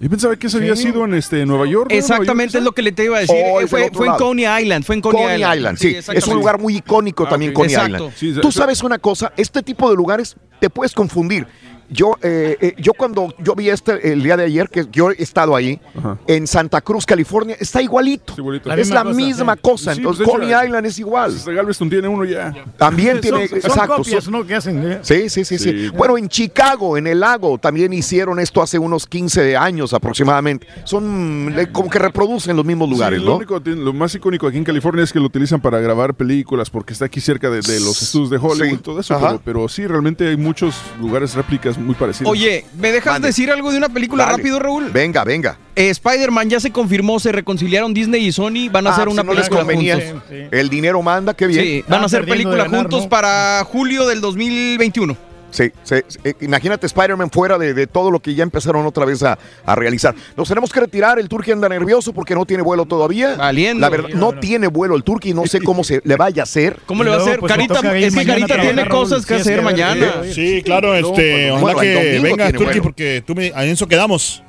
S97: Yo pensaba que ese había
S18: Sí.
S97: sido en este, Nueva York.
S2: Exactamente es lo que le te iba a decir.
S18: Oh,
S2: Eh, fue, en. Coney Island. Fue en Coney,
S18: Coney Island, sí. es un lugar muy icónico
S97: Ah,
S18: también. Coney
S2: Exacto.
S18: Island.
S97: Sí,
S18: Tú
S97: sí.
S18: sabes una cosa, este tipo de lugares te puedes confundir. Yo, eh, eh, yo cuando yo vi este el día de ayer, que yo he estado ahí, en Santa Cruz, California, está igualito.
S97: igualito.
S18: es la misma cosa.
S97: Sí,
S18: Entonces,
S97: pues, hecho,
S18: Coney Island es igual.
S97: Galveston tiene uno ya.
S18: También tiene,
S17: Son, son
S18: exacto.
S17: copias,
S18: son-
S17: ¿no? Que hacen. ¿eh?
S18: Sí, sí, sí, sí, Bueno, en Chicago, en el lago, también hicieron esto hace unos 15 años aproximadamente. Son eh, como que reproducen los mismos lugares,
S97: Sí, lo,
S18: ¿no?
S97: único- lo más icónico aquí en California es que lo utilizan para grabar películas porque está aquí cerca de, de los estudios de Hollywood
S18: Sí.
S97: y todo eso. Pero, pero sí, realmente hay muchos lugares réplicas muy parecidos.
S2: Oye, ¿me dejas
S18: Mande.
S2: decir algo de una película
S18: Dale.
S2: rápido, Raúl?
S18: Venga, venga.
S2: Eh, Spider-Man ya se confirmó, se reconciliaron Disney y Sony, van a
S18: Ah,
S2: hacer una
S18: no
S2: película juntos.
S18: El dinero manda, qué bien.
S2: Sí, van a hacer película
S17: ganar,
S2: juntos
S17: ¿no?
S2: para julio del 2021.
S18: Sí, sí, sí. Eh, imagínate Spider-Man fuera de, de todo lo que ya empezaron otra vez a, a realizar. Nos tenemos que retirar. El Turqui anda nervioso porque no tiene vuelo todavía.
S2: Valiendo.
S18: La verdad, no tiene vuelo el Turqui. No sé cómo se le vaya a hacer.
S2: ¿Cómo le va a hacer?
S17: pues,
S2: Carita, es que Carita
S17: a
S2: tiene cosas que
S17: sí,
S2: hacer mañana.
S94: Sí, claro, este,
S18: pues,
S94: ojalá
S18: bueno,
S94: que venga
S18: vuelo.
S94: porque tú me, en eso quedamos.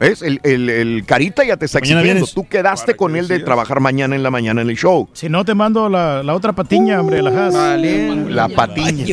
S18: ¿Ves? El, el- el Carita ya te está
S94: Mañana
S18: exigiendo.
S94: vienes.
S18: Tú quedaste con él de trabajar mañana en la mañana en el show.
S17: Si no, te mando la, la otra patiña, hombre, la has.
S18: La patiña.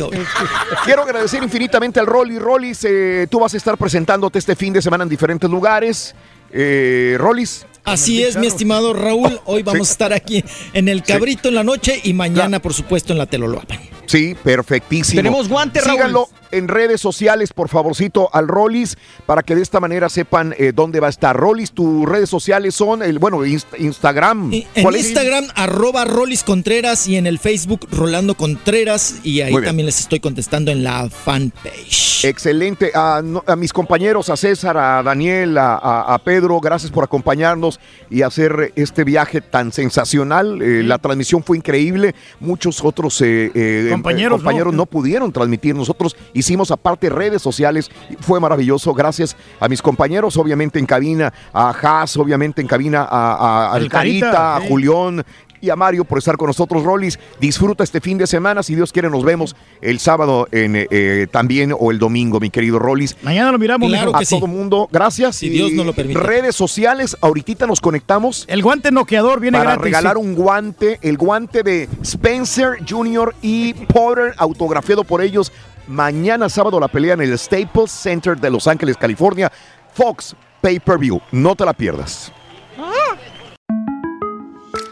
S18: Quiero agradecer infinitamente al Rolly. Rollis, eh, tú vas a estar presentándote este fin de semana en diferentes lugares. Eh, Rollis.
S50: Así es, mi estimado Raúl. Hoy vamos a estar aquí en el Cabrito en la noche y mañana, por supuesto, en la Teloloapan.
S18: Sí, perfectísimo.
S50: Tenemos guante, Raúl.
S18: Síganlo en redes sociales, por favorcito, al Rollis, para que de esta manera sepan eh, dónde va a estar. Rollis, tus redes sociales son, el bueno, Inst- Instagram.
S50: En
S18: ¿Cuál es?
S50: Instagram, arroba Rolis Contreras y en el Facebook, Rolando Contreras. Y ahí también les estoy contestando en la fanpage.
S18: Excelente. A, mis compañeros, a César, a Daniel, a, a- a Pedro, gracias por acompañarnos y hacer este viaje tan sensacional. Eh, la transmisión fue increíble. Muchos otros eh, eh,
S17: Compañeros,
S18: compañeros
S17: ¿no?
S18: no. pudieron transmitir. Nosotros hicimos aparte redes sociales. Fue maravilloso. Gracias a mis compañeros, obviamente en cabina, a Haas, obviamente en cabina, a, a- al
S17: El Carita,
S18: a. Julián y a Mario por estar con nosotros, Rollis. Disfruta este fin de semana. Si Dios quiere, nos vemos el sábado en, eh, eh, también o el domingo, mi querido Rollis.
S17: Mañana lo miramos,
S18: Claro a todo mundo, gracias.
S17: Si Dios
S18: Y
S17: nos lo permite.
S18: Redes sociales, ahorita nos conectamos.
S17: El guante noqueador viene
S18: para
S17: gratis.
S18: regalar
S17: sí.
S18: un guante, el guante de Spencer Jr. y Potter, autografiado por ellos. Mañana sábado la pelea en el Staples Center de Los Ángeles, California. Fox Pay Per View, no te la pierdas.